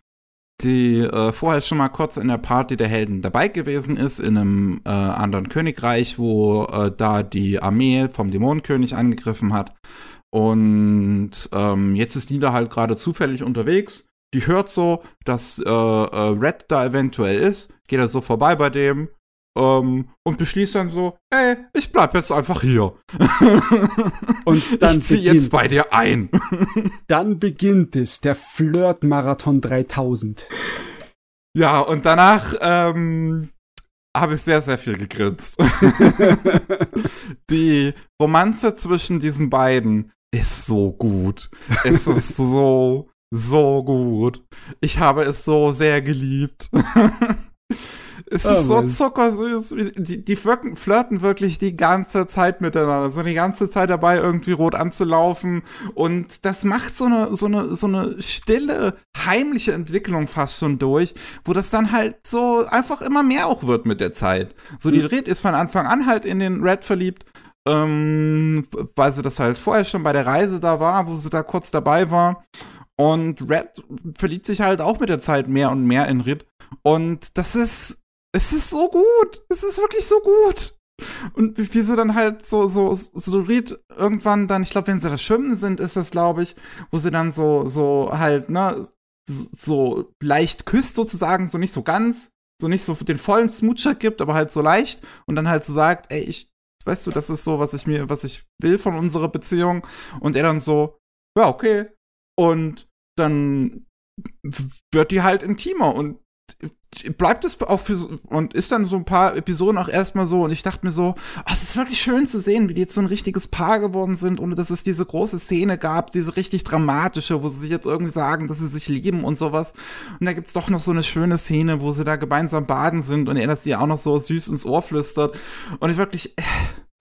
die äh, vorher schon mal kurz in der Party der Helden dabei gewesen ist, in einem äh, anderen Königreich, wo äh, da die Armee vom Dämonenkönig angegriffen hat. Und ähm, jetzt ist Nida halt gerade zufällig unterwegs. Die hört so, dass äh, äh, Red da eventuell ist, geht er so vorbei bei dem, ähm, und beschließt dann so, ey, ich bleib jetzt einfach hier. und dann ich zieh jetzt bei dir ein. dann beginnt es, der Flirt-Marathon 3000. Ja, und danach ähm, habe ich sehr, sehr viel gegrinst. Die Romanze zwischen diesen beiden ist so gut. Es ist so, so gut. Ich habe es so sehr geliebt. Es ist oh, so zuckersüß. Die, die flirten wirklich die ganze Zeit miteinander. So die ganze Zeit dabei, irgendwie rot anzulaufen. Und das macht so eine, so eine, so eine stille, heimliche Entwicklung fast schon durch, wo das dann halt so einfach immer mehr auch wird mit der Zeit. So, die mhm. Red ist von Anfang an halt in den Red verliebt. Ähm, weil sie das halt vorher schon bei der Reise da war, wo sie da kurz dabei war. Und Red verliebt sich halt auch mit der Zeit mehr und mehr in Rid. Und das ist es ist so gut. Es ist wirklich so gut. Und wie, wie sie dann halt so, so, so Ried irgendwann dann, ich glaube, wenn sie das Schwimmen sind, ist das, glaube ich, wo sie dann so, so halt, ne, so leicht küsst sozusagen, so nicht so ganz, so nicht so den vollen Smoocher gibt, aber halt so leicht und dann halt so sagt, ey, ich, weißt du, das ist so, was ich mir, was ich will von unserer Beziehung und er dann so, ja, okay. Und dann wird die halt intimer und bleibt es auch für so, und ist dann so ein paar Episoden auch erstmal so und ich dachte mir so, oh, es ist wirklich schön zu sehen, wie die jetzt so ein richtiges Paar geworden sind, ohne dass es diese große Szene gab, diese richtig dramatische, wo sie sich jetzt irgendwie sagen, dass sie sich lieben und sowas. Und da gibt's doch noch so eine schöne Szene, wo sie da gemeinsam baden sind und er das ihr auch noch so süß ins Ohr flüstert und ich wirklich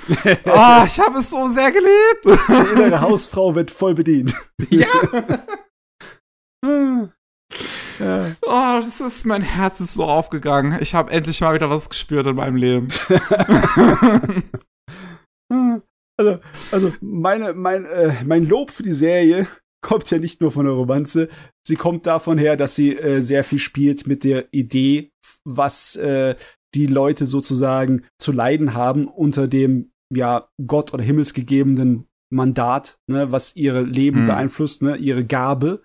oh, ich habe es so sehr geliebt. Die innere Hausfrau wird voll bedient. Ja. Ja. Oh, das ist, mein Herz ist so aufgegangen. Ich habe endlich mal wieder was gespürt in meinem Leben. also, also meine, mein, äh, mein Lob für die Serie kommt ja nicht nur von der Romanze, sie kommt davon her, dass sie äh, sehr viel spielt mit der Idee, was äh, die Leute sozusagen zu leiden haben unter dem ja Gott oder himmelsgegebenen Mandat, ne, was ihre Leben hm. beeinflusst, ne, ihre Gabe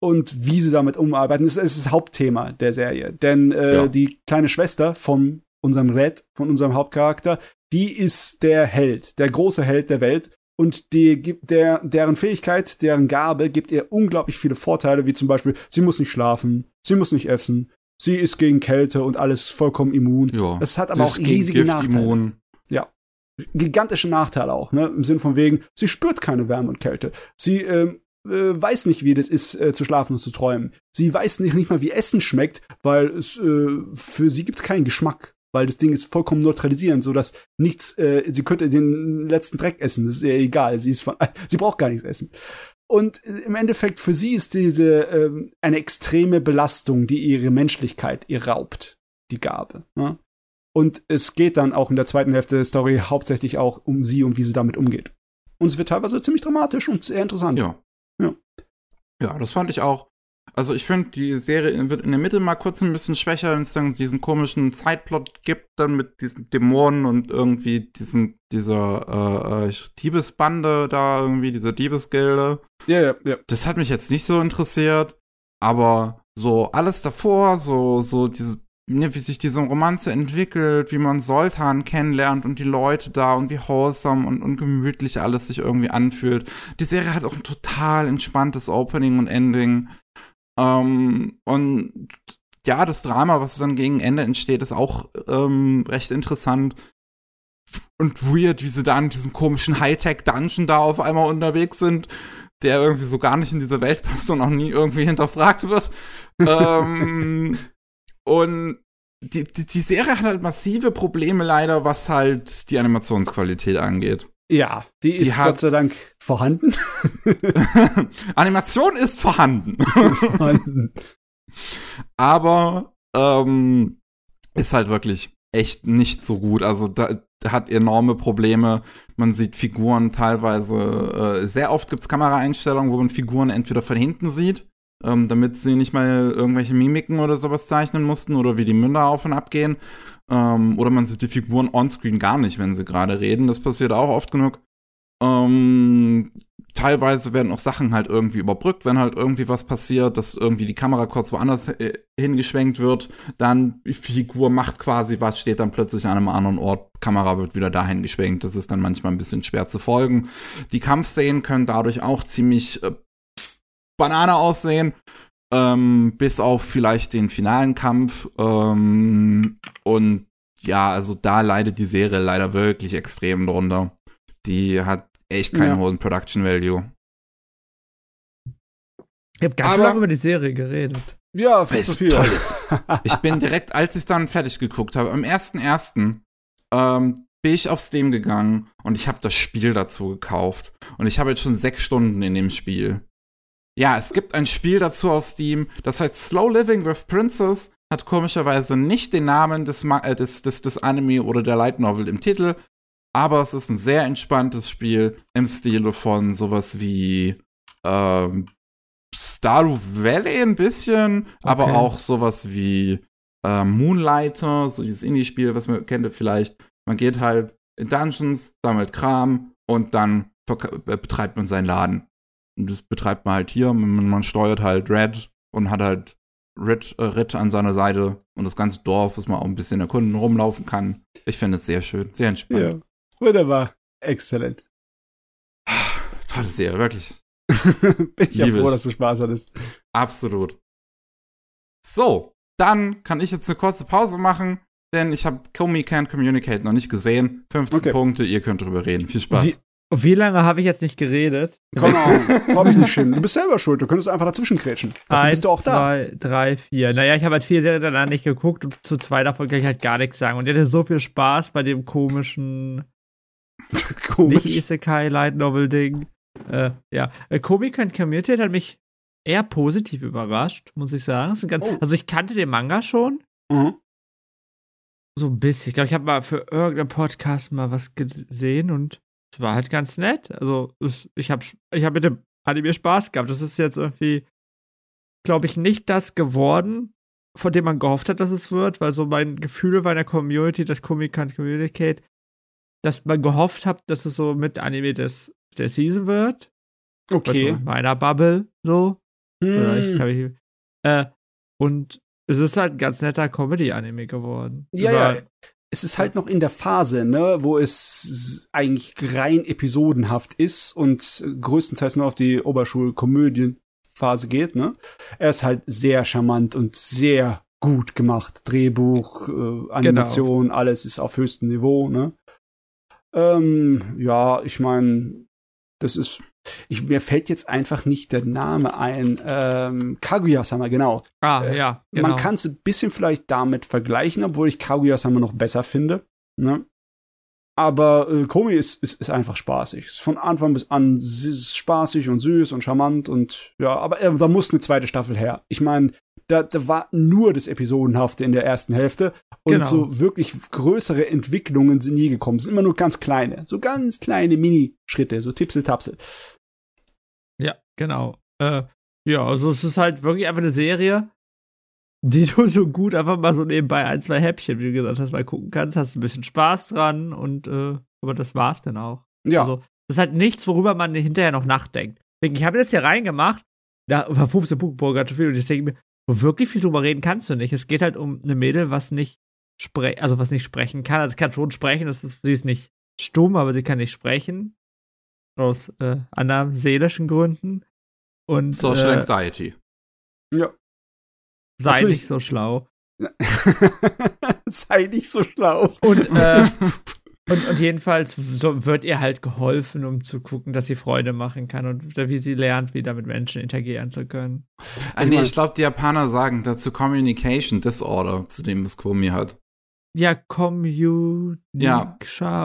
und wie sie damit umarbeiten. Das ist das Hauptthema der Serie, denn äh, ja. die kleine Schwester von unserem Red, von unserem Hauptcharakter, die ist der Held, der große Held der Welt und die gibt der, deren Fähigkeit, deren Gabe gibt ihr unglaublich viele Vorteile, wie zum Beispiel, sie muss nicht schlafen, sie muss nicht essen, sie ist gegen Kälte und alles vollkommen immun. Ja, es hat aber auch riesige Nachteile. Immun. Ja. Gigantische Nachteile auch, ne? Im Sinn von wegen, sie spürt keine Wärme und Kälte. Sie ähm, äh, weiß nicht, wie das ist, äh, zu schlafen und zu träumen. Sie weiß nicht, nicht mal, wie Essen schmeckt, weil es äh, für sie gibt es keinen Geschmack weil das Ding ist vollkommen neutralisierend, so dass nichts, äh, sie könnte den letzten Dreck essen, das ist ihr egal, sie ist von, sie braucht gar nichts essen. Und äh, im Endeffekt für sie ist diese ähm, eine extreme Belastung, die ihre Menschlichkeit ihr raubt, die Gabe. Ne? Und es geht dann auch in der zweiten Hälfte der Story hauptsächlich auch um sie und wie sie damit umgeht. Und es wird teilweise ziemlich dramatisch und sehr interessant. Ja. Ja, ja das fand ich auch. Also ich finde, die Serie wird in der Mitte mal kurz ein bisschen schwächer, wenn es dann diesen komischen Zeitplot gibt, dann mit diesen Dämonen und irgendwie diesen, dieser äh, äh, Diebesbande da, irgendwie, diese Diebesgilde. Ja, ja, ja. Das hat mich jetzt nicht so interessiert, aber so alles davor, so, so diese, wie sich diese Romanze entwickelt, wie man Soltan kennenlernt und die Leute da und wie wholesome und, und gemütlich alles sich irgendwie anfühlt. Die Serie hat auch ein total entspanntes Opening und Ending. Ähm, und ja, das Drama, was dann gegen Ende entsteht, ist auch ähm, recht interessant und weird, wie sie da in diesem komischen Hightech-Dungeon da auf einmal unterwegs sind, der irgendwie so gar nicht in diese Welt passt und auch nie irgendwie hinterfragt wird. ähm, und die, die, die Serie hat halt massive Probleme leider, was halt die Animationsqualität angeht. Ja, die, die ist hat, Gott sei Dank vorhanden. Animation ist vorhanden. ist vorhanden. Aber ähm, ist halt wirklich echt nicht so gut. Also da, da hat enorme Probleme. Man sieht Figuren teilweise, äh, sehr oft gibt's Kameraeinstellungen, wo man Figuren entweder von hinten sieht, ähm, damit sie nicht mal irgendwelche Mimiken oder sowas zeichnen mussten oder wie die Münder auf und ab gehen. Ähm, oder man sieht die Figuren onscreen gar nicht, wenn sie gerade reden. Das passiert auch oft genug. Ähm, teilweise werden auch Sachen halt irgendwie überbrückt, wenn halt irgendwie was passiert, dass irgendwie die Kamera kurz woanders äh, hingeschwenkt wird, dann die Figur macht quasi was, steht dann plötzlich an einem anderen Ort, Kamera wird wieder dahin geschwenkt. Das ist dann manchmal ein bisschen schwer zu folgen. Die Kampfszenen können dadurch auch ziemlich äh, Banane aussehen. Ähm, bis auf vielleicht den finalen Kampf. Ähm, und ja, also da leidet die Serie leider wirklich extrem drunter. Die hat echt keinen ja. hohen Production Value. Ich habe ganz lange über die Serie geredet. Ja, viel zu viel. Tolles. ich bin direkt, als ich dann fertig geguckt habe, am 1.1. Ähm, bin ich auf Steam gegangen und ich habe das Spiel dazu gekauft. Und ich habe jetzt schon sechs Stunden in dem Spiel. Ja, es gibt ein Spiel dazu auf Steam, das heißt Slow Living with Princess, hat komischerweise nicht den Namen des, äh, des, des, des Anime oder der Light Novel im Titel, aber es ist ein sehr entspanntes Spiel im Stile von sowas wie ähm, Stardew Valley ein bisschen, okay. aber auch sowas wie äh, Moonlighter, so dieses Indie-Spiel, was man kennt vielleicht. Man geht halt in Dungeons, sammelt Kram und dann äh, betreibt man seinen Laden. Das betreibt man halt hier. Man, man steuert halt Red und hat halt Red, äh, Red an seiner Seite und das ganze Dorf, was man auch ein bisschen erkunden, rumlaufen kann. Ich finde es sehr schön, sehr entspannt. Ja, wunderbar. Exzellent. Tolle Serie, wirklich. Bin ich ja froh, dass du Spaß hattest. Absolut. So, dann kann ich jetzt eine kurze Pause machen, denn ich habe Comey Can't Communicate noch nicht gesehen. 15 okay. Punkte, ihr könnt drüber reden. Viel Spaß. Wie, wie lange habe ich jetzt nicht geredet? Komm auf, komm ich nicht hin. Du bist selber schuld, du könntest einfach dazwischen kretschen. Dafür Eins, bist du auch da. Zwei, drei, vier. Naja, ich habe halt vier Serien danach nicht geguckt und zu zwei davon kann ich halt gar nichts sagen. Und ich hatte so viel Spaß bei dem komischen Komisch. nicht Isekai Light Novel Ding. Äh, ja, äh, Comic and Community hat mich eher positiv überrascht, muss ich sagen. Ganz, oh. Also ich kannte den Manga schon. Mhm. So ein bisschen. Ich glaube, ich habe mal für irgendeinen Podcast mal was gesehen und es war halt ganz nett. Also ich habe ich hab mit dem Anime Spaß gehabt. Das ist jetzt irgendwie, glaube ich, nicht das geworden, von dem man gehofft hat, dass es wird, weil so mein Gefühl bei der Community, das Comic Can't Communicate, dass man gehofft hat, dass es so mit Anime des, der Season wird. Okay. Also meiner Bubble so. Hm. Ich, äh, und es ist halt ein ganz netter Comedy-Anime geworden. Ja, ja. Es ist halt noch in der Phase, ne, wo es eigentlich rein episodenhaft ist und größtenteils nur auf die Oberschulkomödienphase geht, ne. Er ist halt sehr charmant und sehr gut gemacht. Drehbuch, äh, Animation, genau. alles ist auf höchstem Niveau, ne. Ähm, ja, ich meine, das ist ich, mir fällt jetzt einfach nicht der Name ein. Ähm, Kaguya-sama, genau. Ah, äh, ja. Genau. Man kann es ein bisschen vielleicht damit vergleichen, obwohl ich Kaguya-sama noch besser finde. Ne? Aber äh, Komi ist, ist, ist einfach spaßig. Ist von Anfang bis an spaßig und süß und charmant und ja, aber äh, da muss eine zweite Staffel her. Ich meine, da, da war nur das Episodenhafte in der ersten Hälfte und genau. so wirklich größere Entwicklungen sind nie gekommen. Es sind immer nur ganz kleine, so ganz kleine Mini-Schritte, so Tipsel-Tapsel. Ja, genau. Äh, ja, also es ist halt wirklich einfach eine Serie, die du so gut einfach mal so nebenbei ein, zwei Häppchen, wie du gesagt hast, mal gucken kannst, hast ein bisschen Spaß dran und äh, aber das war's dann auch. Ja. Also, das ist halt nichts, worüber man hinterher noch nachdenkt. Ich habe das hier reingemacht, da war 15 Buchburger zu viel und ich denke mir, wo wirklich viel drüber reden kannst du nicht. Es geht halt um eine Mädel, was nicht spre also was nicht sprechen kann. Also sie kann schon sprechen, das ist, sie ist nicht stumm, aber sie kann nicht sprechen. Aus äh, anderen seelischen Gründen. Und, Social äh, Anxiety. Ja. Sei Natürlich. nicht so schlau. sei nicht so schlau. Und äh, Und, und jedenfalls so wird ihr halt geholfen, um zu gucken, dass sie Freude machen kann und wie sie lernt, wieder mit Menschen interagieren zu können. Ah, nee, ich glaube, die Japaner sagen dazu Communication Disorder, zu dem es Komi hat. Ja, Commu ja.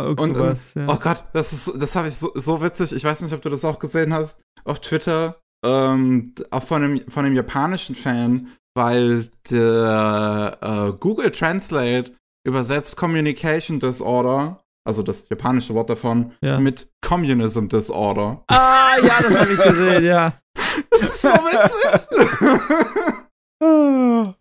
irgendwas. Ja. Oh Gott, das ist, das habe ich so, so witzig. Ich weiß nicht, ob du das auch gesehen hast auf Twitter. Ähm, auch von einem, von einem japanischen Fan, weil der äh, Google Translate übersetzt Communication Disorder also das japanische Wort davon, ja. mit Communism Disorder. Ah, ja, das habe ich gesehen, ja. Das ist so witzig.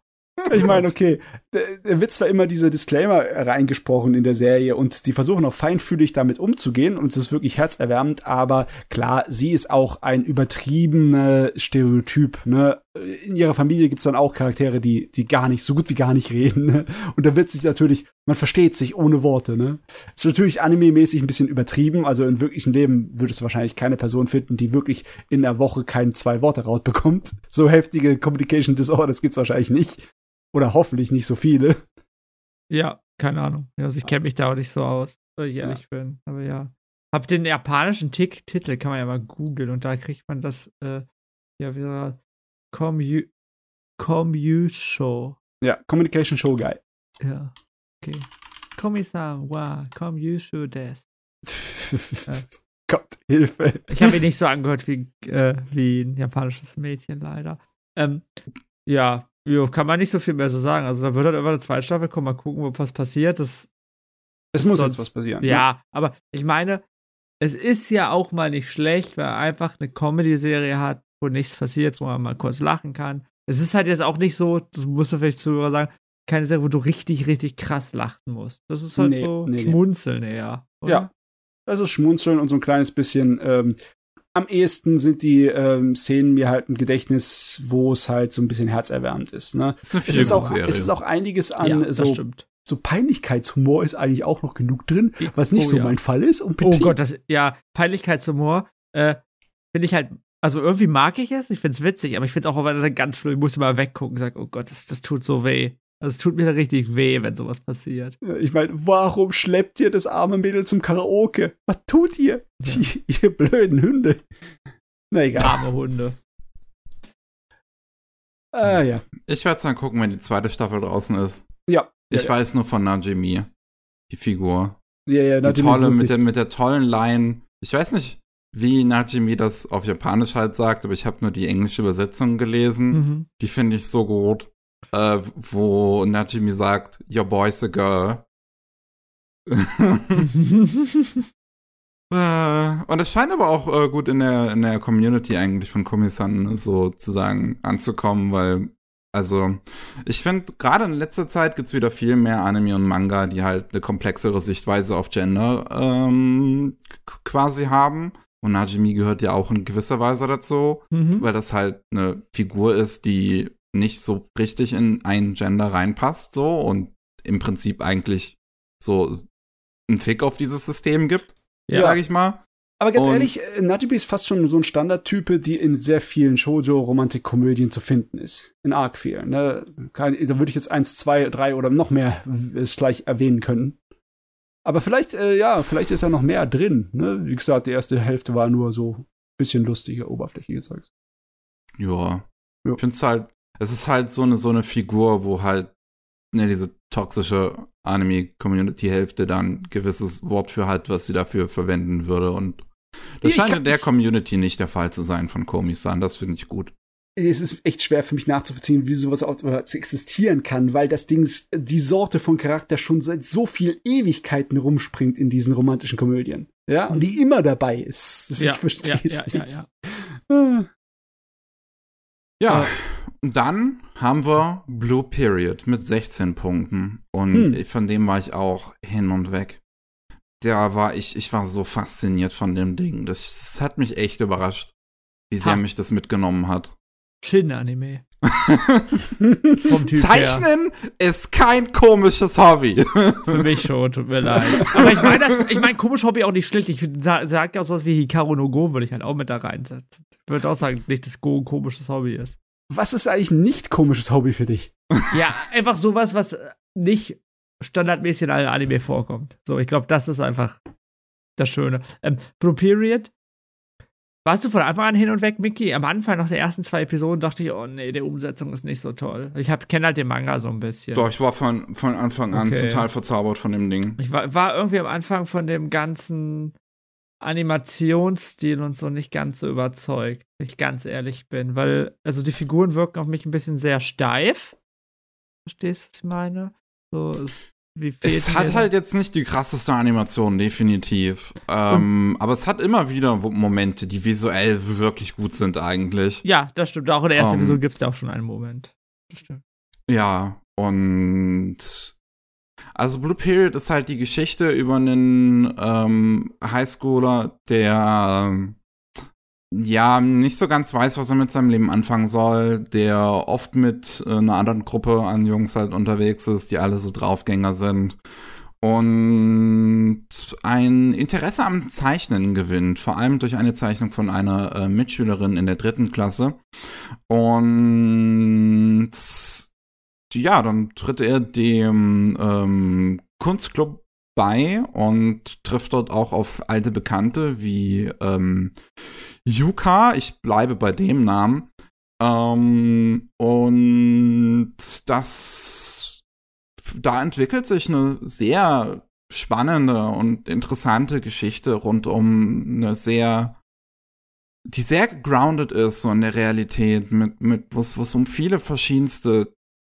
Ich meine, okay, da wird zwar immer dieser Disclaimer reingesprochen in der Serie und die versuchen auch feinfühlig damit umzugehen und es ist wirklich herzerwärmend, aber klar, sie ist auch ein übertriebener Stereotyp, ne? In ihrer Familie gibt's dann auch Charaktere, die, die gar nicht, so gut wie gar nicht reden, ne? Und da wird sich natürlich, man versteht sich ohne Worte, ne? Ist natürlich anime-mäßig ein bisschen übertrieben, also im wirklichen Leben würdest du wahrscheinlich keine Person finden, die wirklich in der Woche kein zwei Worte raut bekommt. So heftige Communication Disorders gibt's wahrscheinlich nicht. Oder hoffentlich nicht so viele. Ja, keine Ahnung. Also ich kenne mich da auch nicht so aus, soll ich ehrlich ja. bin. Aber ja. Hab den japanischen Tick Titel, kann man ja mal googeln und da kriegt man das, äh, ja, wieder Commu Show. Ja, Communication Show Guy. Ja, okay. Kommissar wa Commu des. Gott, Hilfe. Ich habe ihn nicht so angehört wie, äh, wie ein japanisches Mädchen, leider. Ähm, ja, Jo, kann man nicht so viel mehr so sagen. Also da wird halt immer eine zweite Staffel kommen, mal gucken, ob was passiert. Das, es muss sonst, jetzt was passieren. Ja, ne? aber ich meine, es ist ja auch mal nicht schlecht, weil er einfach eine Comedy-Serie hat, wo nichts passiert, wo man mal kurz lachen kann. Es ist halt jetzt auch nicht so, das musst du vielleicht zu sagen, keine Serie, wo du richtig, richtig krass lachen musst. Das ist halt nee, so nee, Schmunzeln nee. eher. Oder? Ja. Das ist Schmunzeln und so ein kleines bisschen ähm, am ehesten sind die ähm, Szenen mir halt im Gedächtnis, wo es halt so ein bisschen herzerwärmend ist. Ne? Das ist es, ist auch, es ist auch einiges an ja, so, so Peinlichkeitshumor ist eigentlich auch noch genug drin, was nicht oh, so ja. mein Fall ist. Und oh Gott, das, ja, Peinlichkeitshumor äh, finde ich halt, also irgendwie mag ich es, ich finde es witzig, aber ich finde es auch aber ganz schlimm, ich muss immer weggucken und sagen, oh Gott, das, das tut so weh. Also es tut mir richtig weh, wenn sowas passiert. Ja, ich meine, warum schleppt ihr das arme Mädel zum Karaoke? Was tut ihr? Ja. ihr blöden Hunde. Na egal. Arme Hunde. Ah, ja. Ich werde es dann gucken, wenn die zweite Staffel draußen ist. Ja. Ich ja, weiß nur von Najimi. Die Figur. Ja, ja, die tolle, mit der, mit der tollen Line. Ich weiß nicht, wie Najimi das auf Japanisch halt sagt, aber ich habe nur die englische Übersetzung gelesen. Mhm. Die finde ich so gut, äh, wo Najimi sagt, Your boy's a girl. Äh, und es scheint aber auch äh, gut in der, in der Community eigentlich von Komisan sozusagen anzukommen, weil, also, ich finde, gerade in letzter Zeit gibt's wieder viel mehr Anime und Manga, die halt eine komplexere Sichtweise auf Gender ähm, quasi haben. Und Najimi gehört ja auch in gewisser Weise dazu, mhm. weil das halt eine Figur ist, die nicht so richtig in ein Gender reinpasst, so und im Prinzip eigentlich so einen Fick auf dieses System gibt, ja. sag ich mal. Aber ganz und ehrlich, äh, Najimi ist fast schon so ein Standardtype, die in sehr vielen Shoujo-Romantik-Komödien zu finden ist. In arg vielen. Ne? da würde ich jetzt eins, zwei, drei oder noch mehr es gleich erwähnen können. Aber vielleicht, äh, ja, vielleicht ist ja noch mehr drin. Ne? Wie gesagt, die erste Hälfte war nur so ein bisschen lustige, oberflächliche Zeugs. Ja. ja. Ich finde es halt, es ist halt so eine, so eine Figur, wo halt ne, diese toxische Anime-Community-Hälfte dann gewisses Wort für hat, was sie dafür verwenden würde. Und das ich scheint in der Community nicht der Fall zu sein von Komi-san. Das finde ich gut es ist echt schwer für mich nachzuvollziehen, wie sowas auch existieren kann, weil das Ding, die Sorte von Charakter schon seit so viel Ewigkeiten rumspringt in diesen romantischen Komödien. Ja, und die mhm. immer dabei ist. Ja, ich verstehe ja, es ja, nicht. Ja, ja. ja. Äh, dann haben wir Blue Period mit 16 Punkten. Und hm. von dem war ich auch hin und weg. Da war ich, ich war so fasziniert von dem Ding. Das, das hat mich echt überrascht, wie sehr ha. mich das mitgenommen hat. Shin-Anime. Zeichnen her. ist kein komisches Hobby. Für mich schon, tut mir leid. Aber ich meine, ich meine, komisch Hobby auch nicht schlecht. Ich sag ja auch sowas wie Hikaru no Go, würde ich halt auch mit da reinsetzen. Ich würde auch sagen, nicht, dass Go ein komisches Hobby ist. Was ist eigentlich ein nicht komisches Hobby für dich? Ja, einfach sowas, was nicht standardmäßig in allen Anime vorkommt. So, ich glaube, das ist einfach das Schöne. Ähm, Pro Period warst du von Anfang an hin und weg, Mickey? Am Anfang nach der ersten zwei Episoden dachte ich, oh nee, die Umsetzung ist nicht so toll. Ich kenne halt den Manga so ein bisschen. Doch, ich war von, von Anfang an okay. total verzaubert von dem Ding. Ich war, war irgendwie am Anfang von dem ganzen Animationsstil und so nicht ganz so überzeugt, wenn ich ganz ehrlich bin. Weil, also die Figuren wirken auf mich ein bisschen sehr steif. Verstehst du, was ich meine? So, es es hat halt jetzt nicht die krasseste Animation, definitiv. Ähm, aber es hat immer wieder Momente, die visuell wirklich gut sind, eigentlich. Ja, das stimmt. Auch in der ersten um, Episode gibt es da auch schon einen Moment. Das stimmt. Ja, und also Blue Period ist halt die Geschichte über einen ähm, Highschooler, der ähm, ja nicht so ganz weiß, was er mit seinem Leben anfangen soll, der oft mit äh, einer anderen Gruppe an Jungs halt unterwegs ist, die alle so Draufgänger sind und ein Interesse am Zeichnen gewinnt, vor allem durch eine Zeichnung von einer äh, Mitschülerin in der dritten Klasse. Und ja, dann tritt er dem ähm, Kunstclub bei und trifft dort auch auf alte Bekannte wie ähm, Yuka, ich bleibe bei dem Namen. Ähm, und das, da entwickelt sich eine sehr spannende und interessante Geschichte rund um eine sehr, die sehr grounded ist so in der Realität, mit, mit, wo es um viele verschiedenste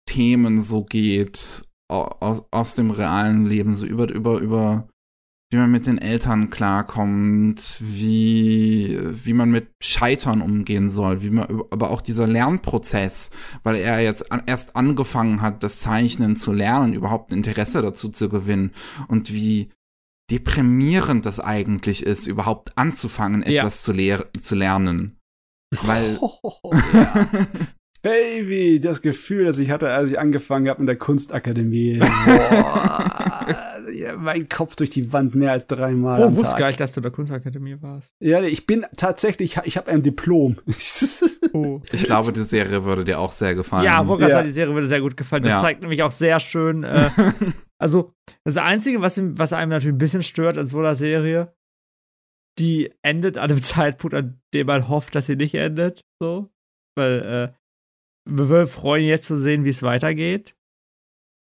Themen so geht, aus, aus dem realen Leben, so über, über, über wie man mit den Eltern klarkommt, wie, wie man mit Scheitern umgehen soll, wie man, aber auch dieser Lernprozess, weil er jetzt an, erst angefangen hat, das Zeichnen zu lernen, überhaupt ein Interesse dazu zu gewinnen und wie deprimierend das eigentlich ist, überhaupt anzufangen, etwas ja. zu, zu lernen. Weil, oh, ja. Baby, das Gefühl, das ich hatte, als ich angefangen habe in der Kunstakademie. Boah, ja, mein Kopf durch die Wand mehr als dreimal. Oh, wusste gar nicht, dass du in der Kunstakademie warst. Ja, ich bin tatsächlich, ich habe ein Diplom. oh. Ich glaube, die Serie würde dir auch sehr gefallen. Ja, Burger ja. die Serie würde sehr gut gefallen. Das ja. zeigt nämlich auch sehr schön. Äh, also, das Einzige, was, was einem natürlich ein bisschen stört an so einer Serie, die endet an einem Zeitpunkt, an dem man hofft, dass sie nicht endet. So. Weil, äh, wir würden freuen, jetzt zu sehen, wie es weitergeht.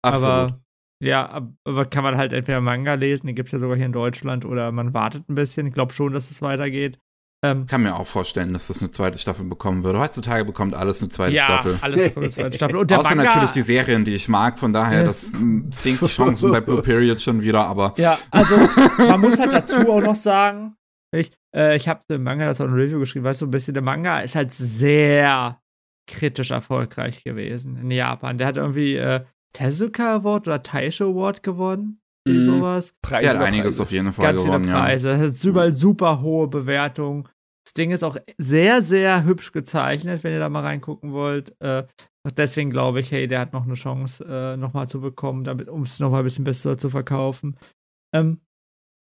Absolut. Aber ja, aber kann man halt entweder Manga lesen, den gibt es ja sogar hier in Deutschland, oder man wartet ein bisschen. Ich glaube schon, dass es weitergeht. Ähm, kann mir auch vorstellen, dass das eine zweite Staffel bekommen würde. Heutzutage bekommt alles eine zweite ja, Staffel. Ja, alles bekommt eine zweite Staffel. Und der Außer Manga, natürlich die Serien, die ich mag. Von daher, das sinkt die Chancen bei Blue Period schon wieder. Aber ja, also man muss halt dazu auch noch sagen, ich, äh, ich habe im Manga das auch ein Review geschrieben, weißt du, ein bisschen, der Manga ist halt sehr kritisch erfolgreich gewesen in Japan. Der hat irgendwie äh, Tezuka Award oder Taisho Award gewonnen. Mhm. Sowas. Preise der hat einiges Preise. auf jeden Fall Ganz gewonnen, viele Preise. Ja. Das ist überall super hohe Bewertungen. Das Ding ist auch sehr, sehr hübsch gezeichnet, wenn ihr da mal reingucken wollt. Äh, deswegen glaube ich, hey, der hat noch eine Chance, äh, nochmal zu bekommen, um es nochmal ein bisschen besser zu verkaufen. Ähm,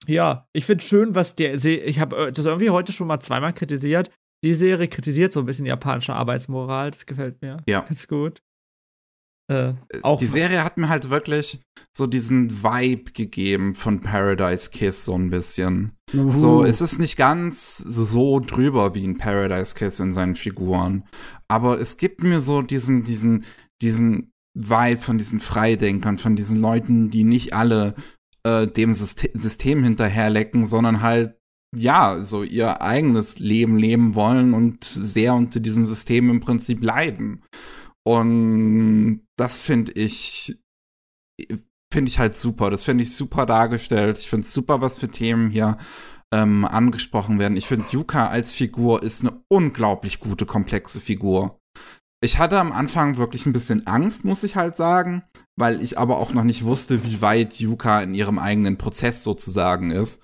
ja, ich finde schön, was der. Ich habe äh, das irgendwie heute schon mal zweimal kritisiert. Die Serie kritisiert so ein bisschen japanische Arbeitsmoral. Das gefällt mir. Ja. Ganz gut. Äh, auch die Serie hat mir halt wirklich so diesen Vibe gegeben von Paradise Kiss so ein bisschen. Uhu. So, es ist nicht ganz so drüber wie in Paradise Kiss in seinen Figuren, aber es gibt mir so diesen diesen diesen Vibe von diesen Freidenkern, von diesen Leuten, die nicht alle äh, dem System, System hinterherlecken, sondern halt ja, so ihr eigenes Leben leben wollen und sehr unter diesem System im Prinzip leiden. Und das finde ich, finde ich halt super. Das finde ich super dargestellt. Ich finde super, was für Themen hier ähm, angesprochen werden. Ich finde, Yuka als Figur ist eine unglaublich gute, komplexe Figur. Ich hatte am Anfang wirklich ein bisschen Angst, muss ich halt sagen, weil ich aber auch noch nicht wusste, wie weit Yuka in ihrem eigenen Prozess sozusagen ist.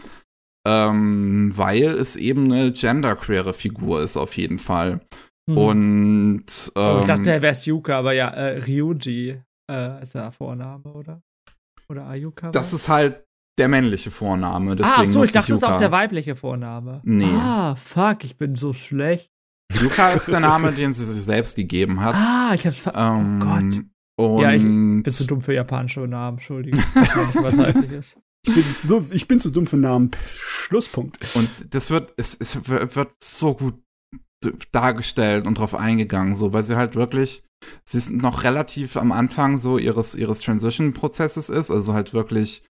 Ähm, weil es eben eine genderqueere Figur ist, auf jeden Fall. Mhm. Und ähm, oh, ich dachte, er wäre Yuka, aber ja, äh, Ryuji äh, ist der Vorname, oder? Oder Ayuka? Das ist halt der männliche Vorname. ah, so, ich dachte, das ist auch der weibliche Vorname. Nee. Ah, fuck, ich bin so schlecht. Yuka ist der Name, den sie sich selbst gegeben hat. Ah, ich hab's ver oh ähm, Oh Gott. ja, ich bin zu dumm für japanische Namen, Entschuldigung. ich weiß nicht, was weiblich ist. Ich bin, so, ich bin zu dumm für Namen. Schlusspunkt. Und das wird, es, es wird so gut dargestellt und drauf eingegangen, so, weil sie halt wirklich, sie ist noch relativ am Anfang so ihres, ihres Transition-Prozesses ist, also halt wirklich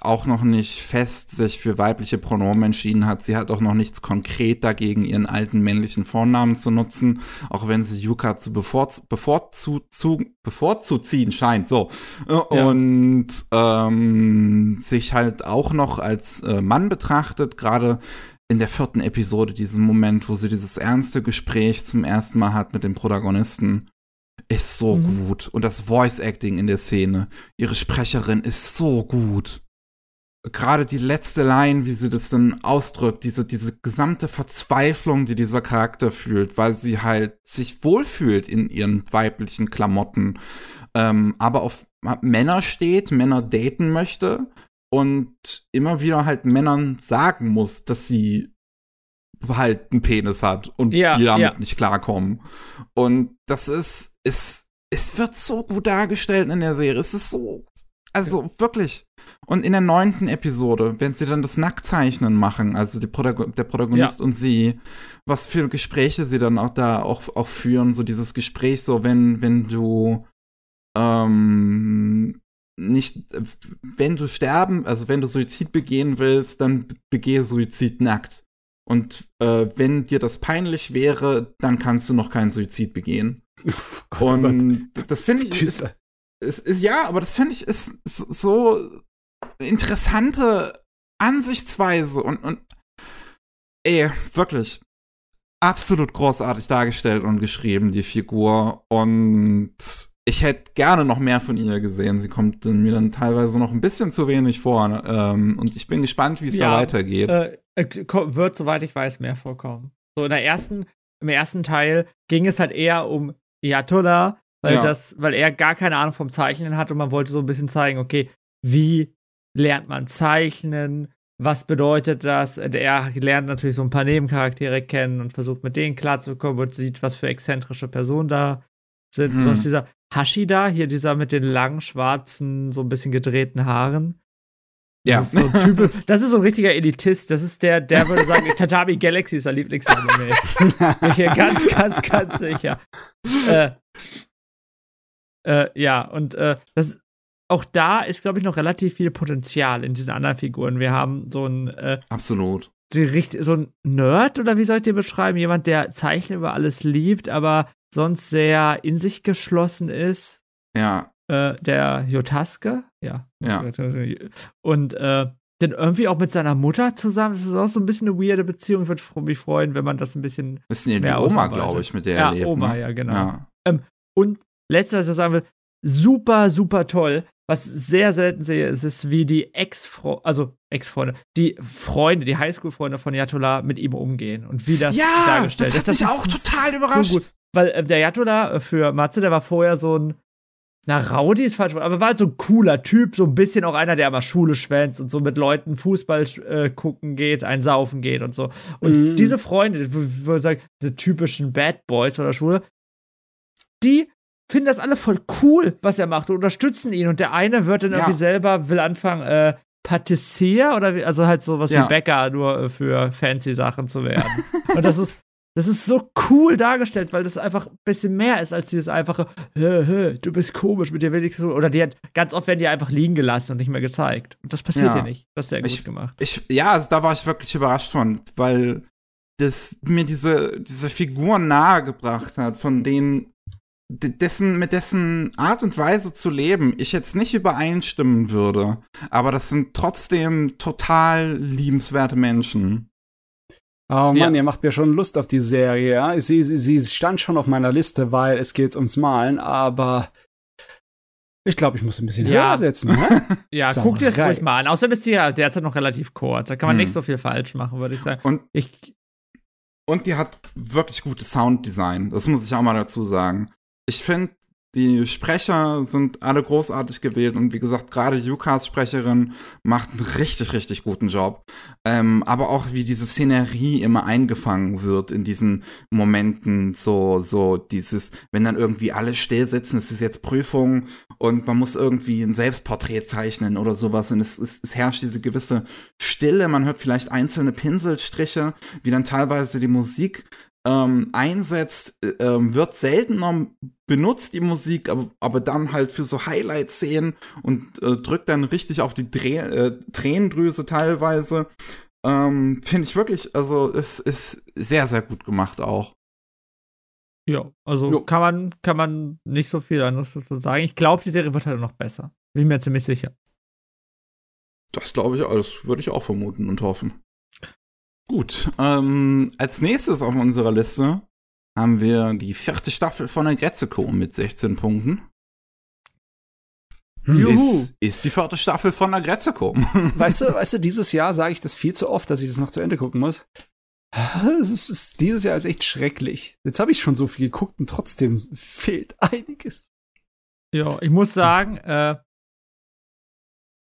auch noch nicht fest sich für weibliche Pronomen entschieden hat. Sie hat auch noch nichts konkret dagegen, ihren alten männlichen Vornamen zu nutzen, auch wenn sie Yuka zu bevorzu bevorzu zu bevorzuziehen scheint, so. Ja. Und ähm, sich halt auch noch als äh, Mann betrachtet, gerade in der vierten Episode diesen Moment, wo sie dieses ernste Gespräch zum ersten Mal hat mit dem Protagonisten, ist so mhm. gut. Und das Voice Acting in der Szene, ihre Sprecherin ist so gut. Gerade die letzte Line, wie sie das dann ausdrückt, diese, diese gesamte Verzweiflung, die dieser Charakter fühlt, weil sie halt sich wohlfühlt in ihren weiblichen Klamotten, ähm, aber auf Männer steht, Männer daten möchte und immer wieder halt Männern sagen muss, dass sie halt einen Penis hat und ja, die damit ja. nicht klarkommen. Und das ist, ist, es wird so gut dargestellt in der Serie. Es ist so, also ja. wirklich. Und in der neunten Episode, wenn sie dann das Nacktzeichnen machen, also Protagon der Protagonist und sie, was für Gespräche sie dann auch da auch, auch führen, so dieses Gespräch, so wenn, wenn du ähm, nicht, wenn du sterben, also wenn du Suizid begehen willst, dann begehe Suizid nackt. Und äh, wenn dir das peinlich wäre, dann kannst du noch keinen Suizid begehen. Oh Gott, und oh das finde ich. Ist, ist, ist, ja, aber das finde ich ist so interessante Ansichtsweise und, und ey, wirklich absolut großartig dargestellt und geschrieben, die Figur. Und ich hätte gerne noch mehr von ihr gesehen. Sie kommt mir dann teilweise noch ein bisschen zu wenig vor. Ne? Ähm, und ich bin gespannt, wie es ja, da weitergeht. Äh, wird, soweit ich weiß, mehr vorkommen. So in der ersten, im ersten Teil ging es halt eher um Yatola, weil ja. das, weil er gar keine Ahnung vom Zeichnen hat und man wollte so ein bisschen zeigen, okay, wie lernt man zeichnen? Was bedeutet das? Er lernt natürlich so ein paar Nebencharaktere kennen und versucht mit denen klarzukommen und sieht, was für exzentrische Personen da sind. Hm. Sonst dieser Hashida, hier dieser mit den langen, schwarzen, so ein bisschen gedrehten Haaren. Ja. Das ist, so ein typ, das ist so ein richtiger Elitist. Das ist der, der würde sagen, Tatami Galaxy ist sein Lieblingsanime. Bin ich hier ganz, ganz, ganz sicher. Äh, äh, ja, und äh, das, auch da ist, glaube ich, noch relativ viel Potenzial in diesen anderen Figuren. Wir haben so ein. Äh, Absolut. die, so ein Nerd oder wie soll ich dir beschreiben? Jemand, der Zeichnen über alles liebt, aber sonst sehr in sich geschlossen ist. Ja. Äh, der Jotaske, ja. Ja. Und äh, denn irgendwie auch mit seiner Mutter zusammen. Das ist auch so ein bisschen eine weirde Beziehung. Ich würde mich freuen, wenn man das ein bisschen. Das ist die mehr Oma, glaube ich, mit der ja, er lebt. Oma, ne? ja, genau. Ja. Ähm, und letztes, was ich sagen will, super, super toll. Was ich sehr selten sehe, ist es, wie die Ex-Freunde, also Ex-Freunde, die Freunde, die Highschool-Freunde von Yatola mit ihm umgehen und wie das ja, dargestellt das ist. hat mich auch total überrascht. So Weil äh, der Yatola äh, für Matze, der war vorher so ein, na, Rowdy ist falsch, aber war halt so ein cooler Typ, so ein bisschen auch einer, der immer Schule schwänzt und so mit Leuten Fußball äh, gucken geht, ein Saufen geht und so. Und Mhm. diese Freunde, ich sagen, diese typischen Bad Boys von der Schule, die finden das alle voll cool, was er macht und unterstützen ihn. Und der eine wird dann Ja. irgendwie selber, will anfangen, äh, Patissier oder wie, also halt sowas Ja. wie Bäcker, nur äh, für fancy Sachen zu werden. und das ist, das ist so cool dargestellt, weil das einfach ein bisschen mehr ist als dieses einfache, hä, hä, du bist komisch, mit dir will ich so. Oder die hat, ganz oft werden die einfach liegen gelassen und nicht mehr gezeigt. Und das passiert Ja. hier nicht. Das ist sehr gut Ich- gemacht. Ich, ja, also da war ich wirklich überrascht von, weil das mir diese, diese Figuren nahegebracht hat, von denen, de- dessen, mit dessen Art und Weise zu leben, ich jetzt nicht übereinstimmen würde. Aber das sind trotzdem total liebenswerte Menschen. Oh Mann, Ja. ihr macht mir schon Lust auf die Serie, ja. Sie, sie, sie stand schon auf meiner Liste, weil es geht ums Malen, aber ich glaube, ich muss ein bisschen Ja. höher setzen, ne? Ja, Sauerei. guck dir das ruhig mal an. Außerdem ist die ja derzeit noch relativ kurz. Da kann man Hm. nicht so viel falsch machen, würde ich sagen. Und, Ich, und die hat wirklich gutes Sounddesign. Das muss ich auch mal dazu sagen. Ich finde, die Sprecher sind alle großartig gewählt und wie gesagt, gerade Yukas Sprecherin macht einen richtig, richtig guten Job. Ähm, aber auch wie diese Szenerie immer eingefangen wird in diesen Momenten, so, so dieses, wenn dann irgendwie alle still sitzen, es ist jetzt Prüfung und man muss irgendwie ein Selbstporträt zeichnen oder sowas und es, es, es herrscht diese gewisse Stille, man hört vielleicht einzelne Pinselstriche, wie dann teilweise die Musik ähm, einsetzt, äh, ähm, wird seltener benutzt, die Musik, aber, aber dann halt für so Highlight-Szenen und äh, drückt dann richtig auf die Dreh, äh, Tränendrüse teilweise. Ähm, Finde ich wirklich, also es ist sehr, sehr gut gemacht auch. ja, also Jo. kann man, kann man nicht so viel anderes dazu sagen. Ich glaube, die Serie wird halt noch besser. Bin mir ziemlich sicher. Das glaube ich, das würde ich auch vermuten und hoffen. Gut, ähm, als nächstes auf unserer Liste haben wir die vierte Staffel von der Gretzeco mit 16 Punkten. Juhu. Ist, ist die vierte Staffel von der Gretzeco. Weißt du, weißt du, dieses Jahr sage ich das viel zu oft, dass ich das noch zu Ende gucken muss. Es ist, es, dieses Jahr ist echt schrecklich. Jetzt habe ich schon so viel geguckt und trotzdem fehlt einiges. Ja, ich muss sagen, äh,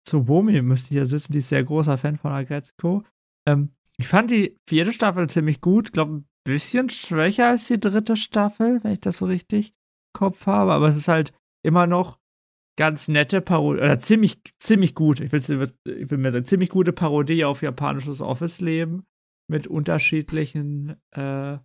zu Bomi müsste ich ja sitzen, die ist sehr großer Fan von Agretzko. Ähm, ich fand die vierte Staffel ziemlich gut, glaube ein bisschen schwächer als die dritte Staffel, wenn ich das so richtig im Kopf habe, aber es ist halt immer noch ganz nette Parodie, oder ziemlich, ziemlich gut, ich will, ich will mir sagen, ziemlich gute Parodie auf japanisches Office-Leben mit unterschiedlichen äh,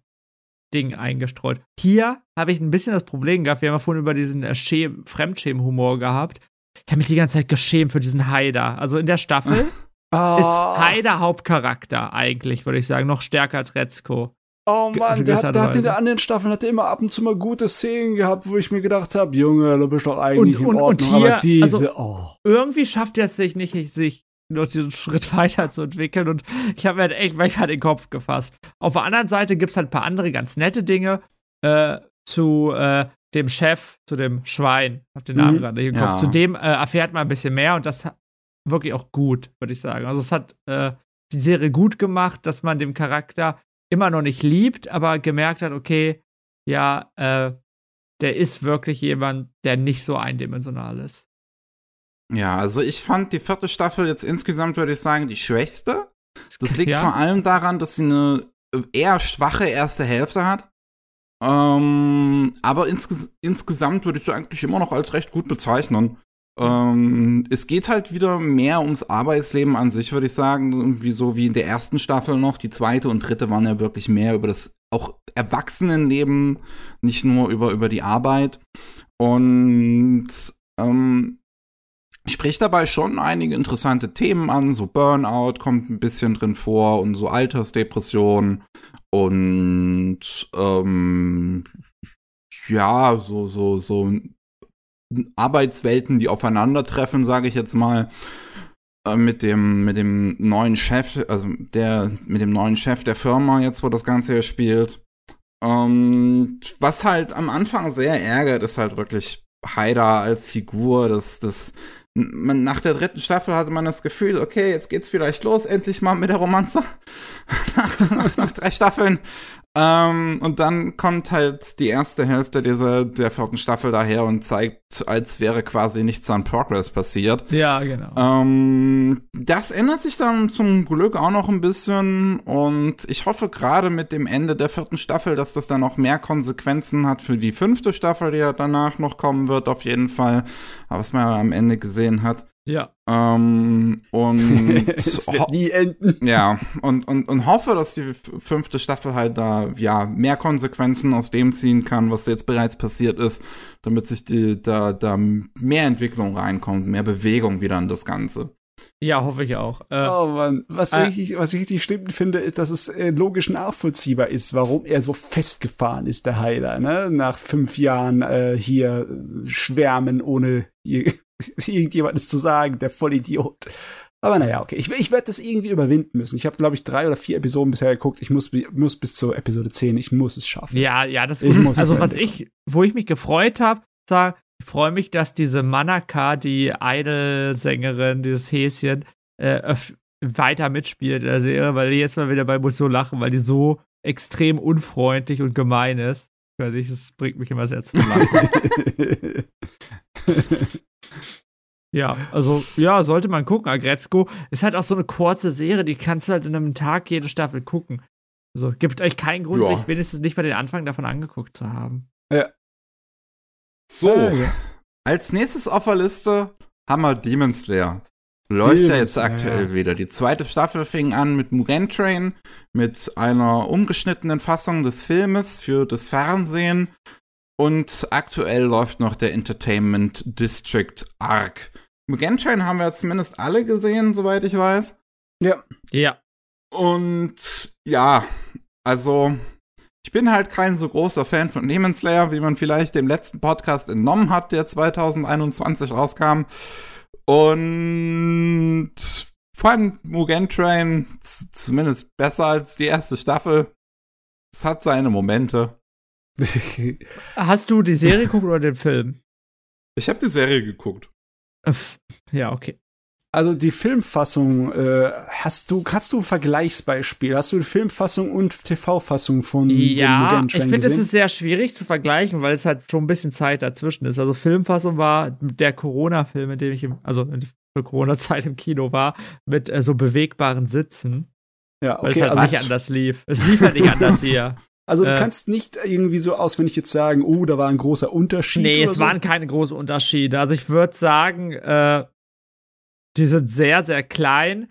Dingen eingestreut. Hier habe ich ein bisschen das Problem gehabt, wir haben ja vorhin über diesen äh, Schäm Fremdschämen-Humor gehabt. Ich habe mich die ganze Zeit geschämt für diesen Haider. Also in der Staffel Oh, ist Haider Hauptcharakter eigentlich, würde ich sagen, noch stärker als Retzko. oh Mann, der, gewisser hat, der hat in der anderen Staffeln hat er immer ab und zu mal gute Szenen gehabt, wo ich mir gedacht habe, Junge, du bist doch eigentlich Und- in und- und Ordnung. hier, aber diese, also- oh. Irgendwie schafft er es sich nicht, sich noch diesen Schritt weiterzuentwickeln und ich habe mir halt echt manchmal den Kopf gefasst. Auf der anderen Seite gibt es halt ein paar andere ganz nette Dinge äh, zu äh, dem Chef, zu dem Schwein, hab den Namen Mhm. gerade nicht im Ja. Kopf, zu dem äh, erfährt man ein bisschen mehr und das wirklich auch gut, würde ich sagen. Also es hat äh, die Serie gut gemacht, dass man dem Charakter immer noch nicht liebt, aber gemerkt hat, okay, ja, äh, der ist wirklich jemand, der nicht so eindimensional ist. Ja, also ich fand die vierte Staffel jetzt insgesamt, würde ich sagen, die schwächste. Das liegt Ja. vor allem daran, dass sie eine eher schwache erste Hälfte hat. Ähm, aber insges insgesamt würde ich sie eigentlich immer noch als recht gut bezeichnen. Ähm, es geht halt wieder mehr ums Arbeitsleben an sich, würde ich sagen. Irgendwie so wie in der ersten Staffel noch. Die zweite und dritte waren ja wirklich mehr über das auch Erwachsenenleben, nicht nur über, über die Arbeit. Und ähm, spricht dabei schon einige interessante Themen an, so Burnout kommt ein bisschen drin vor und so Altersdepression und ähm, ja, so, so, so Arbeitswelten, die aufeinandertreffen, sage ich jetzt mal, äh, mit dem, mit dem neuen Chef, also der, mit dem neuen Chef der Firma jetzt, wo das Ganze hier spielt. Und was halt am Anfang sehr ärgert, ist halt wirklich Haida als Figur, das, das, man, nach der dritten Staffel hatte man das Gefühl, okay, jetzt geht's vielleicht los, endlich mal mit der Romanze. nach, nach, nach drei Staffeln ähm, und dann kommt halt die erste Hälfte dieser, der vierten Staffel daher und zeigt, als wäre quasi nichts an Progress passiert. Ja, genau. Ähm, das ändert sich dann zum Glück auch noch ein bisschen und ich hoffe gerade mit dem Ende der vierten Staffel, dass das dann noch mehr Konsequenzen hat für die fünfte Staffel, die ja danach noch kommen wird, auf jeden Fall. Aber was man ja am Ende gesehen hat. Ja. Ähm, und es wird nie enden. Ja, und, und, und hoffe, dass die fünfte Staffel halt da ja mehr Konsequenzen aus dem ziehen kann, was jetzt bereits passiert ist, damit sich die, da, da mehr Entwicklung reinkommt, mehr Bewegung wieder in das Ganze. Ja, hoffe ich auch. Äh, oh Mann, was, äh, ich, was ich richtig schlimm finde, ist, dass es äh, logisch nachvollziehbar ist, warum er so festgefahren ist, der Heiler, ne? Nach fünf Jahren äh, hier schwärmen, ohne irgendjemandes zu sagen, der Vollidiot. Aber naja, okay. Ich, ich werde das irgendwie überwinden müssen. Ich habe, glaube ich, drei oder vier Episoden bisher geguckt. Ich muss, muss bis zur Episode 10, ich muss es schaffen. Ja, ja, das ich muss Also, was ich, wo ich mich gefreut habe, sag, ich freue mich, dass diese Manaka, die Idol-Sängerin, dieses Häschen, äh, weiter mitspielt in der Serie, weil die jetzt mal wieder bei muss so lachen, weil die so extrem unfreundlich und gemein ist. Das bringt mich immer sehr zum Lachen. Ja, also ja, sollte man gucken. Agretzko ist halt auch so eine kurze Serie, die kannst du halt in einem Tag jede Staffel gucken. Also gibt euch keinen Grund, ja. sich wenigstens nicht mal den Anfang davon angeguckt zu haben. Ja. So, äh, ja. als nächstes auf der Liste haben wir Demon Slayer. Läuft Demon ja jetzt aktuell ja. wieder. Die zweite Staffel fing an mit Mugen Train, mit einer umgeschnittenen Fassung des Filmes für das Fernsehen. Und aktuell läuft noch der Entertainment District Arc. Mugen Train haben wir zumindest alle gesehen, soweit ich weiß. Ja. Ja. Und ja, also ich bin halt kein so großer Fan von Demon Slayer, wie man vielleicht dem letzten Podcast entnommen hat, der 2021 rauskam. Und vor allem Mugen Train, zumindest besser als die erste Staffel. Es hat seine Momente. Hast du die Serie geguckt oder den Film? Ich habe die Serie geguckt. Ja, okay. Also die Filmfassung, äh, hast du, hast du ein Vergleichsbeispiel? Hast du die Filmfassung und TV-Fassung von Ja, ich finde, es ist sehr schwierig zu vergleichen, weil es halt schon ein bisschen Zeit dazwischen ist. Also Filmfassung war der Corona-Film, in dem ich im, also für Corona-Zeit im Kino war, mit äh, so bewegbaren Sitzen. Ja, okay. Weil es halt also nicht anders lief. Es lief halt nicht anders hier. Also du äh, kannst nicht irgendwie so auswendig jetzt sagen, oh, da war ein großer Unterschied. Nee, es so. waren keine großen Unterschiede. Also ich würde sagen, äh, die sind sehr, sehr klein.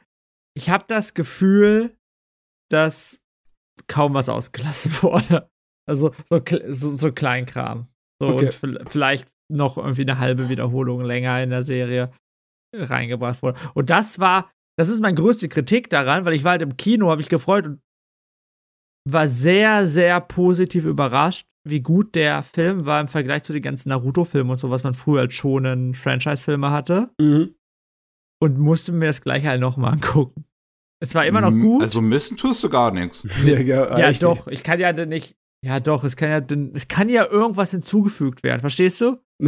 Ich habe das Gefühl, dass kaum was ausgelassen wurde. Also so, so, so Kleinkram. So okay. und vielleicht noch irgendwie eine halbe Wiederholung länger in der Serie reingebracht wurde. Und das war, das ist meine größte Kritik daran, weil ich war halt im Kino, habe mich gefreut und war sehr, sehr positiv überrascht, wie gut der Film war im Vergleich zu den ganzen Naruto-Filmen und so, was man früher als schonen Franchise-Filme hatte. Mhm. Und musste mir das gleich halt nochmal angucken. Es war immer noch gut. Also missen tust du gar nichts. ja, ja, ja doch. Ich kann ja nicht. Ja, doch, es kann ja, es kann ja irgendwas hinzugefügt werden, verstehst du?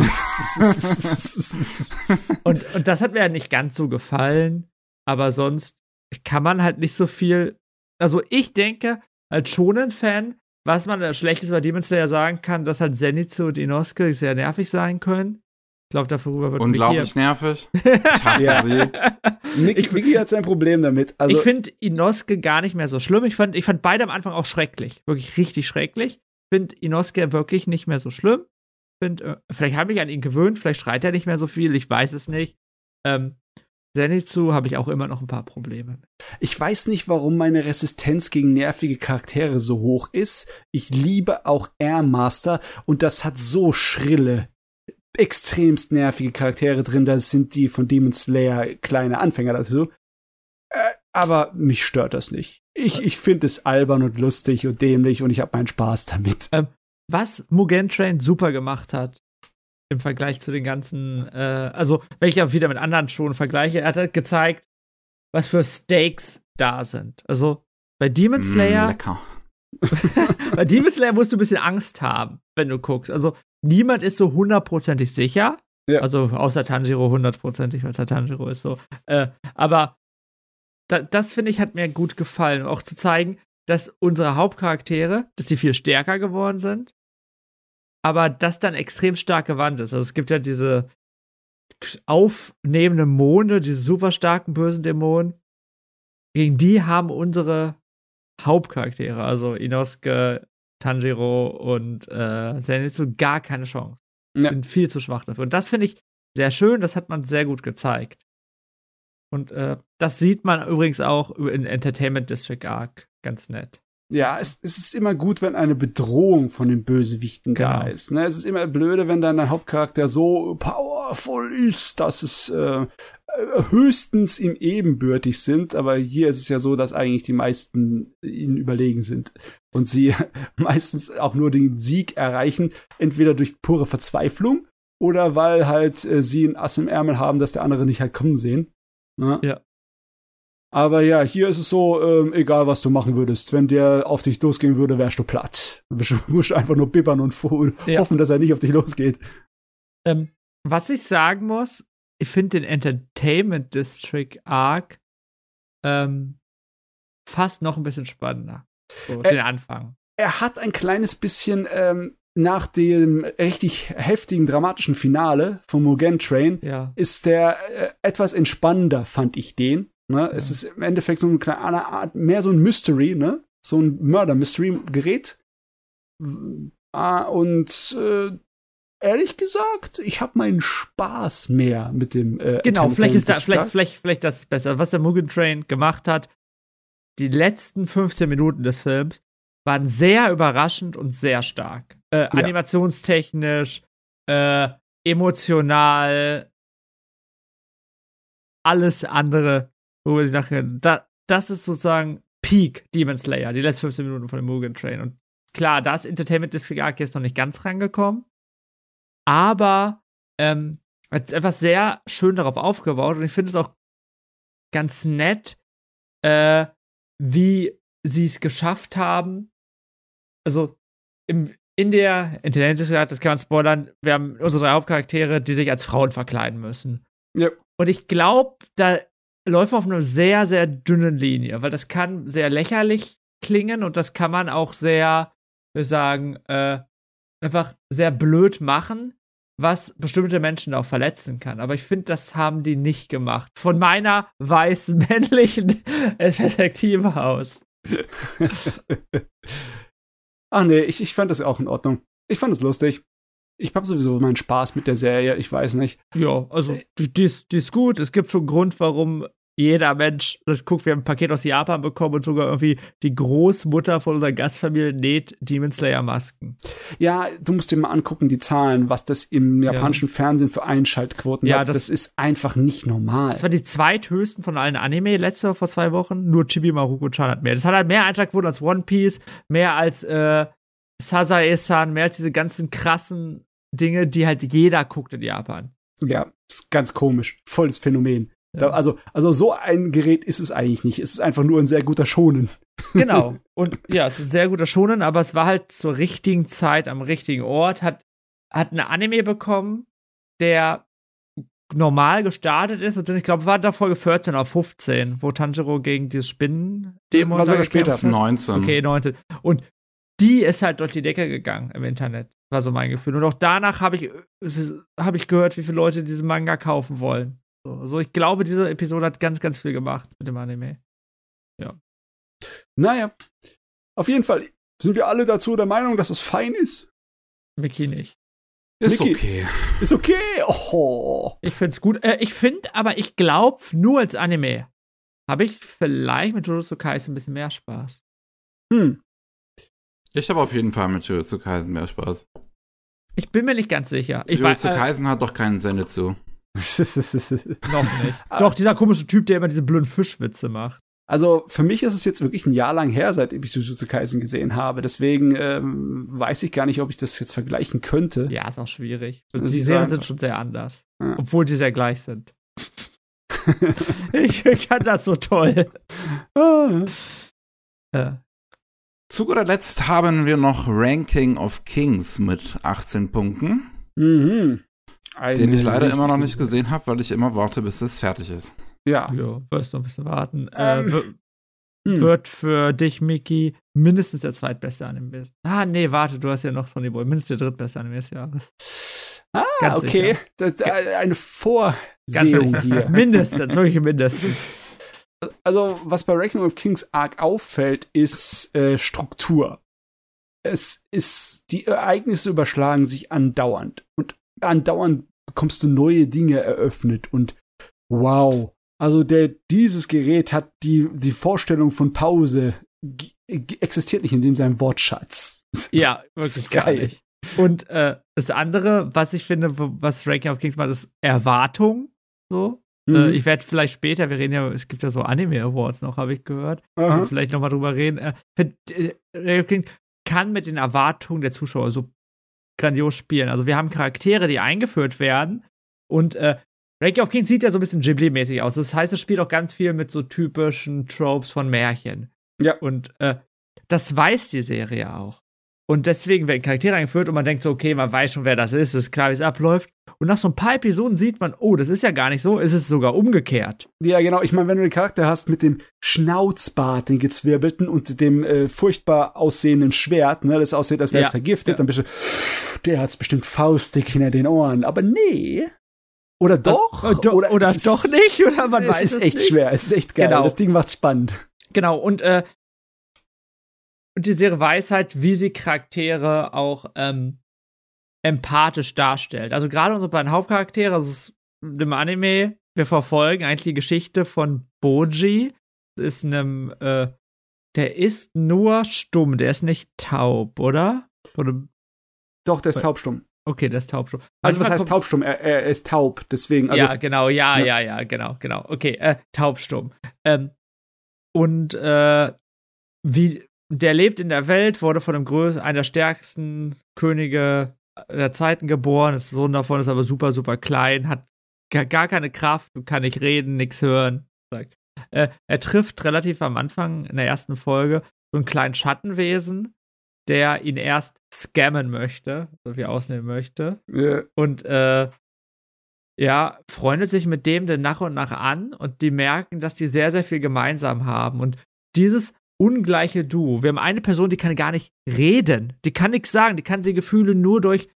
und, und das hat mir ja nicht ganz so gefallen, aber sonst kann man halt nicht so viel. Also ich denke, als Shonen-Fan, was man als Schlechtes bei Demon Slayer sagen kann, dass halt Zenitsu und Inosuke sehr nervig sein können. Ich glaube, darüber wird Unglaublich nervig. Ich hasse ja. sie. Nick, Vicky hat sein Problem damit. Also ich finde Inosuke gar nicht mehr so schlimm. Ich fand, ich fand beide am Anfang auch schrecklich. Wirklich richtig schrecklich. Ich finde Inosuke wirklich nicht mehr so schlimm. Find, äh, vielleicht habe ich an ihn gewöhnt, vielleicht schreit er nicht mehr so viel, ich weiß es nicht. Ähm, Zenitsu habe ich auch immer noch ein paar Probleme. Ich weiß nicht, warum meine Resistenz gegen nervige Charaktere so hoch ist. Ich liebe auch Air Master und das hat so schrille extremst nervige Charaktere drin. Da sind die von Demon Slayer kleine Anfänger dazu. Äh, aber mich stört das nicht. Ich, ich finde es albern und lustig und dämlich und ich habe meinen Spaß damit. Ähm, was Mugen Train super gemacht hat, im Vergleich zu den ganzen, äh, also wenn ich auch wieder mit anderen schon vergleiche, er hat halt gezeigt, was für Stakes da sind. Also bei Demon mm, Slayer. Mm, lecker. bei Demon Slayer musst du ein bisschen Angst haben, wenn du guckst. Also niemand ist so hundertprozentig sicher. Ja. Also außer Tanjiro hundertprozentig, weil Tanjiro ist so. Äh, aber da, das finde ich hat mir gut gefallen, auch zu zeigen, dass unsere Hauptcharaktere, dass sie viel stärker geworden sind, aber das dann extrem stark gewandt ist. Also es gibt ja diese aufnehmenden Monde, diese super starken bösen Dämonen. Gegen die haben unsere Hauptcharaktere, also Inosuke, Tanjiro und äh, Zenitsu, gar keine Chance. Ja. Sind viel zu schwach dafür. Und das finde ich sehr schön, das hat man sehr gut gezeigt. Und äh, das sieht man übrigens auch in Entertainment District Arc ganz nett. Ja, es, es ist immer gut, wenn eine Bedrohung von den Bösewichten genau. da ist. Ne? Es ist immer blöde, wenn dann der Hauptcharakter so powerful ist, dass es äh, höchstens ihm ebenbürtig sind. Aber hier ist es ja so, dass eigentlich die meisten ihnen überlegen sind. Und sie meistens auch nur den Sieg erreichen, entweder durch pure Verzweiflung oder weil halt äh, sie ein Ass im Ärmel haben, dass der andere nicht halt kommen sehen. Ne? Ja. Aber ja, hier ist es so, ähm, egal was du machen würdest, wenn der auf dich losgehen würde, wärst du platt. Du musst einfach nur bibbern und ja. hoffen, dass er nicht auf dich losgeht. Ähm, was ich sagen muss, ich finde den Entertainment District Arc ähm, fast noch ein bisschen spannender. So, äh, den Anfang. Er hat ein kleines bisschen ähm, nach dem richtig heftigen, dramatischen Finale von Mugen Train ja. ist der äh, etwas entspannender, fand ich den. Ne? Es ist im Endeffekt so eine Art, mehr so ein Mystery, ne? So ein Murder-Mystery-Gerät. Ah, und äh, ehrlich gesagt, ich habe meinen Spaß mehr mit dem. Äh, genau, vielleicht ist da, vielleicht, vielleicht, vielleicht das besser. Was der Mugen Train gemacht hat, die letzten 15 Minuten des Films waren sehr überraschend und sehr stark. Äh, ja. Animationstechnisch, äh, emotional, alles andere, wo wir sich nachher, da, das ist sozusagen Peak Demon Slayer, die letzten 15 Minuten von dem Mugen Train. Und klar, da ist Entertainment District Arc jetzt noch nicht ganz rangekommen, aber ähm, hat etwas sehr schön darauf aufgebaut und ich finde es auch ganz nett, äh, wie sie es geschafft haben, also im, in der Intelligence das kann man spoilern, wir haben unsere drei Hauptcharaktere, die sich als Frauen verkleiden müssen. Ja. Und ich glaube, da läuft man auf einer sehr, sehr dünnen Linie, weil das kann sehr lächerlich klingen und das kann man auch sehr, wir sagen, äh, einfach sehr blöd machen, was bestimmte Menschen auch verletzen kann. Aber ich finde, das haben die nicht gemacht. Von meiner weißen männlichen Perspektive aus. Ach nee, ich, ich fand das auch in Ordnung. Ich fand es lustig. Ich habe sowieso meinen Spaß mit der Serie, ich weiß nicht. Ja, also die, die, ist, die ist gut. Es gibt schon einen Grund, warum jeder Mensch das guckt. Wir haben ein Paket aus Japan bekommen und sogar irgendwie die Großmutter von unserer Gastfamilie näht Demon Slayer Masken. Ja, du musst dir mal angucken, die Zahlen, was das im japanischen ja. Fernsehen für Einschaltquoten ja, hat. Das, das, ist einfach nicht normal. Das war die zweithöchsten von allen Anime letzte vor zwei Wochen. Nur Chibi Maruko-chan hat mehr. Das hat halt mehr Einschaltquoten als One Piece, mehr als äh, Sazae-san, mehr als diese ganzen krassen Dinge, die halt jeder guckt in Japan. Ja, ist ganz komisch. Volles Phänomen. Da, also, also so ein Gerät ist es eigentlich nicht. Es ist einfach nur ein sehr guter Schonen. Genau. Und ja, es ist ein sehr guter Schonen, aber es war halt zur richtigen Zeit am richtigen Ort. Hat, hat eine Anime bekommen, der normal gestartet ist und ich glaube, war da Folge 14 auf 15, wo Tanjiro gegen dieses Spinnen-Demo war sogar später. 19. Okay, 19. Und die ist halt durch die Decke gegangen im Internet. War so mein Gefühl. Und auch danach habe ich, hab ich gehört, wie viele Leute diesen Manga kaufen wollen. So, also ich glaube, diese Episode hat ganz, ganz viel gemacht mit dem Anime. Ja. Naja. Auf jeden Fall sind wir alle dazu der Meinung, dass es fein ist. Mickey nicht. Ist Mickey, okay. Ist okay. Oh. Ich find's gut. Äh, ich finde, aber ich glaube, nur als Anime habe ich vielleicht mit Jujutsu Kaisen ein bisschen mehr Spaß. Hm. Ich habe auf jeden Fall mit Jujutsu Kaisen mehr Spaß. Ich bin mir nicht ganz sicher. Ich Jujutsu äh, Kaisen hat doch keinen Sende zu. noch nicht. doch, dieser komische Typ, der immer diese blöden Fischwitze macht. Also für mich ist es jetzt wirklich ein Jahr lang her, seitdem ich Jujutsu Kaisen gesehen habe. Deswegen ähm, weiß ich gar nicht, ob ich das jetzt vergleichen könnte. Ja, ist auch schwierig. Also die Serien sind schon sehr anders. Ja. Obwohl sie sehr gleich sind. ich, ich kann das so toll. Ah. Ja. Zu guter Letzt haben wir noch Ranking of Kings mit 18 Punkten. Mhm. den ich leider immer noch nicht gesehen habe, weil ich immer warte, bis es fertig ist. Ja. Ja, wirst noch ein bisschen warten. Äh, ähm. Äh, wird für dich, Miki, mindestens der zweitbeste Anime. Ah, nee, warte, du hast ja noch Sonny Boy. Mindestens der drittbeste Anime des Jahres. Ah, Ganz okay. Das ist eine Vorsehung hier. mindestens, wirklich mindestens. Also, was bei Ranking of Kings arg auffällt, ist äh, Struktur. Es ist, die Ereignisse überschlagen sich andauernd. Und andauernd bekommst du neue Dinge eröffnet und wow. Also der, dieses Gerät hat die, die Vorstellung von Pause existiert nicht in dem seinem Wortschatz. Ja, wirklich geil. Und äh, das andere, was ich finde, was Ranking of Kings macht, ist Erwartung. So. Äh, mhm. Äh, ich werde vielleicht später, wir reden ja, es gibt ja so Anime Awards noch, habe ich gehört. Vielleicht nochmal drüber reden. Äh, find, äh, kann mit den Erwartungen der Zuschauer so grandios spielen. Also wir haben Charaktere, die eingeführt werden und äh, Ranking of Kings sieht ja so ein bisschen Ghibli-mäßig aus. Das heißt, es spielt auch ganz viel mit so typischen Tropes von Märchen. Ja. Und äh, das weiß die Serie auch. Und deswegen werden Charaktere eingeführt und man denkt so, okay, man weiß schon, wer das ist, es ist klar, wie es abläuft. Und nach so ein paar Episoden sieht man, oh, das ist ja gar nicht so, ist es sogar umgekehrt. Ja, genau. Ich meine, wenn du einen Charakter hast mit dem Schnauzbart, den gezwirbelten und dem äh, furchtbar aussehenden Schwert, ne, das aussieht, als wäre es vergiftet, ja. dann bist du, der hat's bestimmt faustig hinter den Ohren. Aber nee, oder doch? Äh, do, oder, oder doch nicht? Oder man es weiß ist es echt nicht. schwer. Es ist echt geil. Genau. Das Ding macht spannend. Genau. Und äh, und die Serie weiß halt, wie sie Charaktere auch ähm, empathisch darstellt. Also gerade unsere beiden Hauptcharaktere, also dem Anime, wir verfolgen eigentlich die Geschichte von Boji. Das ist einem, äh, der ist nur stumm, der ist nicht taub, oder? oder Doch, der ist taubstumm. Okay, der ist taubstumm. Also, was heißt taubstumm? Er, er, ist taub, deswegen. Also, ja, genau, ja, ja, ja, ja, genau, genau. Okay, äh, taubstumm. Ähm, und äh, wie, der lebt in der Welt, wurde von einem größten, einer der stärksten Könige der Zeiten geboren, ist Sohn davon, ist aber super, super klein, hat gar keine Kraft, kann nicht reden, nichts hören. Äh, er trifft relativ am Anfang in der ersten Folge so einen kleinen Schattenwesen, der ihn erst scammen möchte, so wie ausnehmen möchte. Yeah. Und äh, ja, freundet sich mit dem dann nach und nach an und die merken, dass die sehr, sehr viel gemeinsam haben. Und dieses ungleiche Duo. Wir haben eine Person, die kann gar nicht reden. Die kann nichts sagen. Die kann sie Gefühle nur durch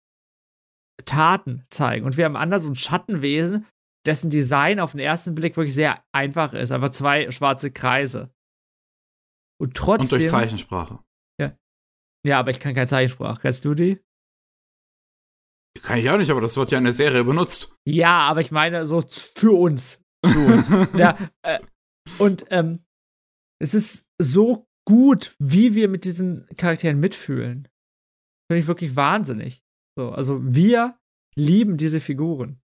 Taten zeigen. Und wir haben anders so ein Schattenwesen, dessen Design auf den ersten Blick wirklich sehr einfach ist. Einfach zwei schwarze Kreise. Und trotzdem. Und durch Zeichensprache. Ja. Ja, aber ich kann keine Zeichensprache. Kennst du die? Kann ich auch nicht, aber das wird ja in der Serie benutzt. Ja, aber ich meine, so für uns. Für uns. ja, äh, und ähm, es ist so gut, wie wir mit diesen Charakteren mitfühlen. Finde ich wirklich wahnsinnig. So, also wir lieben diese Figuren.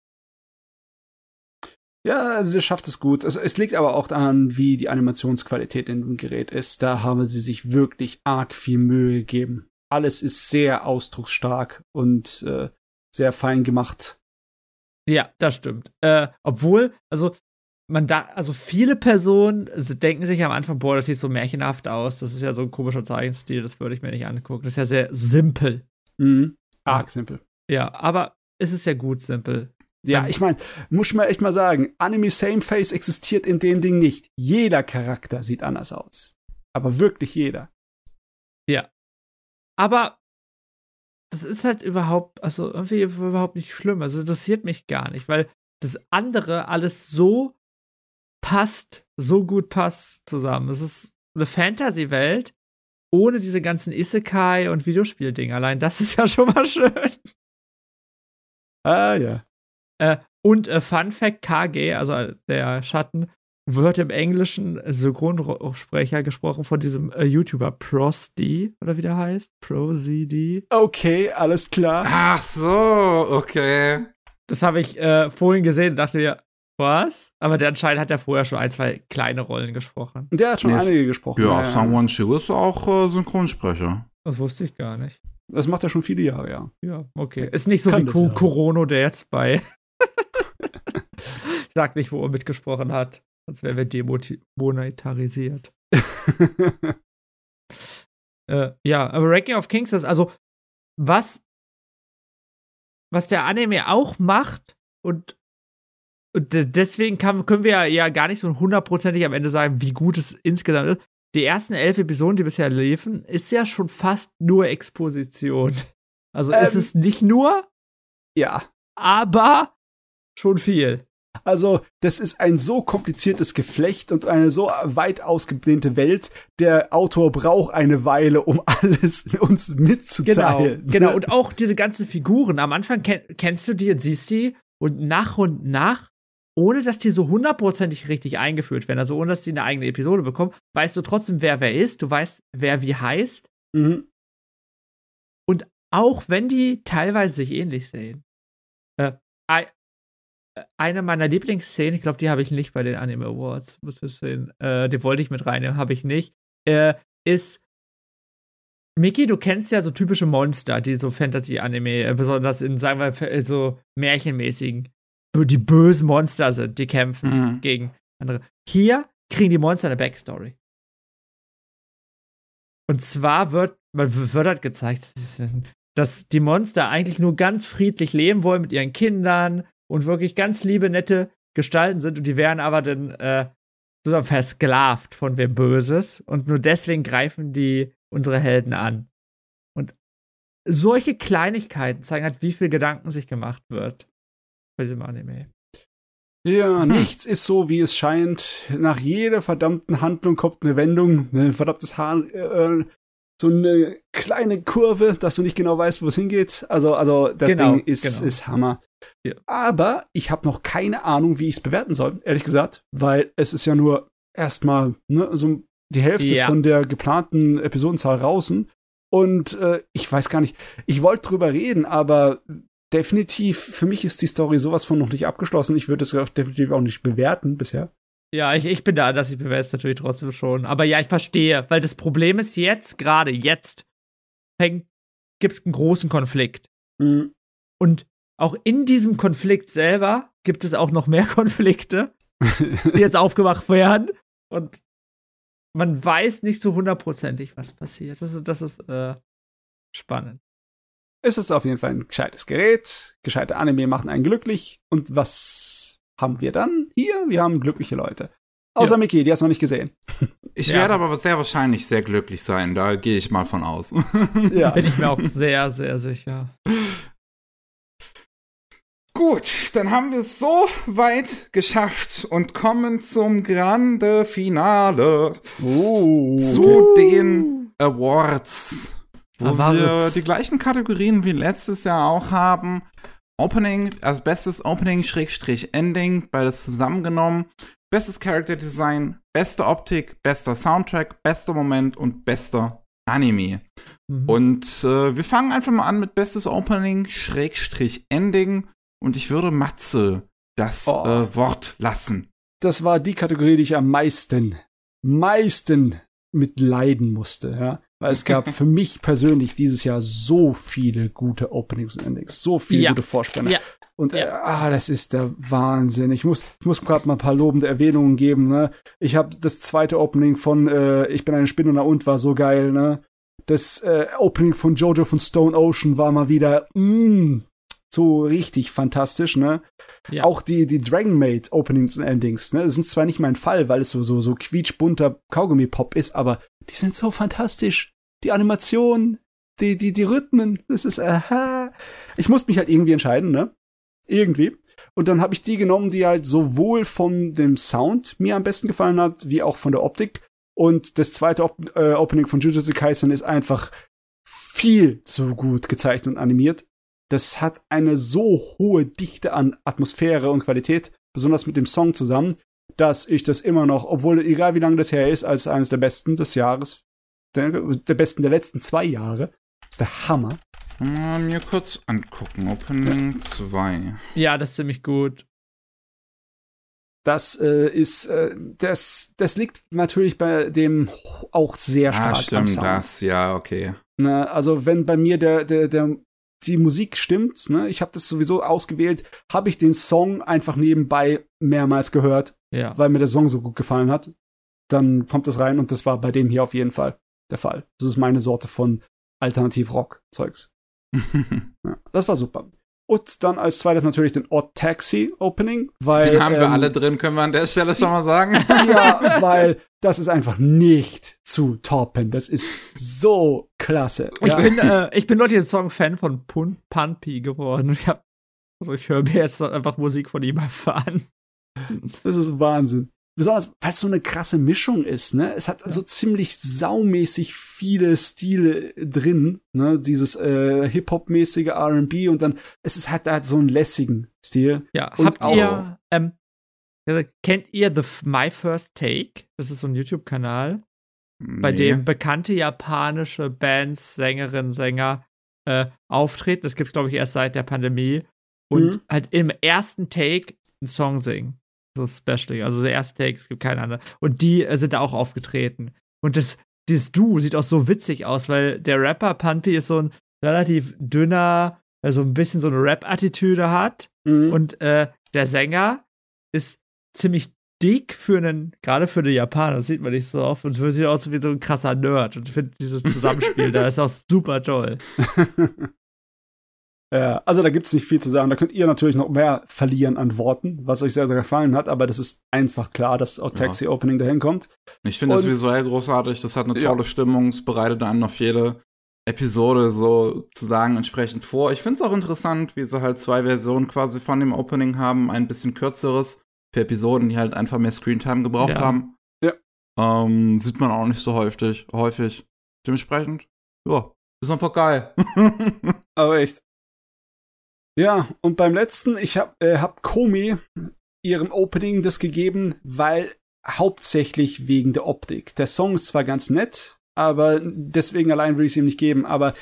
Ja, also sie schafft es gut. Also, es liegt aber auch daran, wie die Animationsqualität in dem Gerät ist. Da haben sie sich wirklich arg viel Mühe gegeben. Alles ist sehr ausdrucksstark und äh, sehr fein gemacht. Ja, das stimmt. Äh, obwohl, also man da, also viele Personen denken sich am Anfang, boah, das sieht so märchenhaft aus. Das ist ja so ein komischer Zeichenstil, das würde ich mir nicht angucken. Das ist ja sehr simpel. Mhm. Arg simpel. Ja, aber es ist ja gut simpel. Ja, ich meine, muss ich mal echt mal sagen, Anime Same Face existiert in dem Ding nicht. Jeder Charakter sieht anders aus. Aber wirklich jeder. Ja. Aber das ist halt überhaupt, also irgendwie überhaupt nicht schlimm. Also es interessiert mich gar nicht, weil das andere alles so passt, so gut passt zusammen. Es ist eine Fantasy-Welt ohne diese ganzen Isekai und Videospiel-Dinge. Allein das ist ja schon mal schön. Ah, ja. Äh, und äh, Fun Fact: KG, also der Schatten, wird im Englischen Synchronsprecher gesprochen von diesem äh, YouTuber Prosty oder wie der heißt? ProZD. Okay, alles klar. Ach so, okay. Das habe ich äh, vorhin gesehen und dachte mir, was? Aber der anscheinend hat ja vorher schon ein, zwei kleine Rollen gesprochen. Der hat schon nee, einige gesprochen. Ja, ja, Someone Chill ist auch äh, Synchronsprecher. Das wusste ich gar nicht. Das macht er schon viele Jahre, ja. Ja, okay. Ist nicht so Kann wie Co Corona, der jetzt bei. ich sag nicht, wo er mitgesprochen hat. Sonst wären wir demonetarisiert. äh, ja, aber Ranking of Kings ist also, was, was der Anime auch macht und und deswegen kann, können wir ja gar nicht so hundertprozentig am Ende sagen, wie gut es insgesamt ist. Die ersten elf Episoden, die bisher liefen, ist ja schon fast nur Exposition. Also ähm, ist es nicht nur. Ja. Aber schon viel. Also, das ist ein so kompliziertes Geflecht und eine so weit ausgedehnte Welt. Der Autor braucht eine Weile, um alles uns mitzuteilen. Genau, genau. Und auch diese ganzen Figuren. Am Anfang kenn kennst du die und siehst sie und nach und nach ohne dass die so hundertprozentig richtig eingeführt werden, also ohne dass die eine eigene Episode bekommen, weißt du trotzdem, wer wer ist, du weißt, wer wie heißt. Mhm. Und auch wenn die teilweise sich ähnlich sehen. Äh, eine meiner Lieblingsszenen, ich glaube, die habe ich nicht bei den Anime Awards, muss ich sehen, äh, die wollte ich mit reinnehmen, habe ich nicht, äh, ist Miki, du kennst ja so typische Monster, die so Fantasy-Anime, äh, besonders in, sagen wir, so märchenmäßigen die bösen Monster sind, die kämpfen mhm. gegen andere. Hier kriegen die Monster eine Backstory. Und zwar wird, wird halt gezeigt, dass die Monster eigentlich nur ganz friedlich leben wollen mit ihren Kindern und wirklich ganz liebe, nette Gestalten sind und die werden aber dann äh, sozusagen versklavt von wem Böses und nur deswegen greifen die unsere Helden an. Und solche Kleinigkeiten zeigen halt, wie viel Gedanken sich gemacht wird bei diesem Anime. Ja, hm. nichts ist so, wie es scheint. Nach jeder verdammten Handlung kommt eine Wendung, ein verdammtes Haar, äh, so eine kleine Kurve, dass du nicht genau weißt, wo es hingeht. Also, also das genau, Ding ist, genau. ist Hammer. Ja. Aber ich habe noch keine Ahnung, wie ich es bewerten soll, ehrlich gesagt, weil es ist ja nur erstmal ne, so die Hälfte ja. von der geplanten Episodenzahl draußen. Und äh, ich weiß gar nicht, ich wollte drüber reden, aber definitiv, für mich ist die Story sowas von noch nicht abgeschlossen. Ich würde es definitiv auch nicht bewerten bisher. Ja, ich, ich bin da, dass ich bewerte es natürlich trotzdem schon. Aber ja, ich verstehe, weil das Problem ist jetzt, gerade jetzt, gibt es einen großen Konflikt. Mhm. Und auch in diesem Konflikt selber gibt es auch noch mehr Konflikte, die jetzt aufgemacht werden. Und man weiß nicht so hundertprozentig, was passiert. Das ist, das ist äh, spannend ist es auf jeden Fall ein gescheites Gerät. Gescheite Anime machen einen glücklich. Und was haben wir dann hier? Wir haben glückliche Leute. Außer ja. Mickey, die hast du noch nicht gesehen. Ich ja. werde aber sehr wahrscheinlich sehr glücklich sein, da gehe ich mal von aus. Ja. Bin ich mir auch sehr, sehr sicher. Gut, dann haben wir es so weit geschafft und kommen zum Grande Finale. Oh. Zu den Awards wo Aber wir die gleichen Kategorien wie letztes Jahr auch haben. Opening, also bestes Opening Schrägstrich Ending, beides zusammengenommen. Bestes Character Design, beste Optik, bester Soundtrack, bester Moment und bester Anime. Mhm. Und äh, wir fangen einfach mal an mit bestes Opening Schrägstrich Ending. Und ich würde Matze das oh. äh, Wort lassen. Das war die Kategorie, die ich am meisten, meisten mitleiden musste, ja. Weil es gab für mich persönlich dieses Jahr so viele gute Openings und Endings, so viele ja. gute Vorspänne. Ja. Und ja. Äh, ah, das ist der Wahnsinn. Ich muss, ich muss gerade mal ein paar lobende Erwähnungen geben. Ne? Ich habe das zweite Opening von äh, Ich bin eine Spinne und war so geil. Ne? Das äh, Opening von Jojo von Stone Ocean war mal wieder mm, so richtig fantastisch. Ne? Ja. Auch die die Dragon Maid Openings und Endings. Ne? Das sind zwar nicht mein Fall, weil es so so so quietschbunter Kaugummi Pop ist, aber die sind so fantastisch. Die Animation, die, die, die Rhythmen, das ist, aha. Ich musste mich halt irgendwie entscheiden, ne? Irgendwie. Und dann habe ich die genommen, die halt sowohl von dem Sound mir am besten gefallen hat, wie auch von der Optik. Und das zweite Op äh, Opening von Jujutsu Kaisen ist einfach viel zu gut gezeichnet und animiert. Das hat eine so hohe Dichte an Atmosphäre und Qualität, besonders mit dem Song zusammen. dass ich das immer noch, obwohl, egal wie lange das her ist, als eines der besten des Jahres, der, der besten der letzten zwei Jahre, ist der Hammer. Mal mir kurz angucken. Opening 2. Ja, das ist ziemlich gut. Das äh, ist, äh, das, das liegt natürlich bei dem auch sehr stark ah, stimmt, am Sound. das, ja, okay. Na, also wenn bei mir der, der, der, die Musik stimmt, ne, ich habe das sowieso ausgewählt, habe ich den Song einfach nebenbei mehrmals gehört, ja. weil mir der Song so gut gefallen hat. Dann kommt das rein und das war bei dem hier auf jeden Fall der Fall. Das ist meine Sorte von Alternativ-Rock-Zeugs. ja, das war super. Und dann als zweites natürlich den Odd Taxi Opening, weil. Den haben ähm, wir alle drin, können wir an der Stelle schon mal sagen. ja, weil das ist einfach nicht zu toppen. Das ist so klasse. Ich, ja. bin, äh, ich bin Leute den Song-Fan von Pun Punpy geworden. Ich, hab, also ich höre mir jetzt einfach Musik von ihm erfahren. Das ist Wahnsinn besonders weil es so eine krasse Mischung ist, ne? Es hat ja. so ziemlich saumäßig viele Stile drin, ne? Dieses äh, Hip-Hop-mäßige R&B und dann es ist halt, halt so einen lässigen Stil. Ja, und habt ihr, ähm, kennt ihr The My First Take? Das ist so ein YouTube-Kanal, nee. bei dem bekannte japanische Bands, Sängerinnen, Sänger äh, auftreten. Das gibt's, glaube ich, erst seit der Pandemie. Und mhm. halt im ersten Take einen Song singen so Special. Also der erste Take, es gibt keine andere. Und die äh, sind da auch aufgetreten. Und das, dieses Du sieht auch so witzig aus, weil der Rapper Pumpy ist so ein relativ dünner, also ein bisschen so eine Rap-Attitüde hat. Mhm. Und äh, der Sänger ist ziemlich dick für einen, gerade für einen Japaner, das sieht man nicht so oft, und sieht aus wie so ein krasser Nerd. Und ich finde dieses Zusammenspiel da ist auch super toll. Ja, also da gibt's nicht viel zu sagen. Da könnt ihr natürlich noch mehr verlieren an Worten, was euch sehr, sehr gefallen hat, aber das ist einfach klar, dass auch Taxi ja. Opening dahin kommt. Ich finde das visuell großartig, das hat eine tolle ja. Stimmung, es bereitet einen auf jede Episode sozusagen entsprechend vor. Ich finde es auch interessant, wie sie halt zwei Versionen quasi von dem Opening haben, ein bisschen kürzeres für Episoden, die halt einfach mehr Screentime gebraucht ja. haben. Ja. Ähm, sieht man auch nicht so häufig, häufig. Dementsprechend, ja, ist einfach geil. Aber echt. Ja, und beim letzten, ich habe äh, hab Komi ihrem Opening das gegeben, weil hauptsächlich wegen der Optik. Der Song ist zwar ganz nett, aber deswegen allein würde ich es ihm nicht geben, aber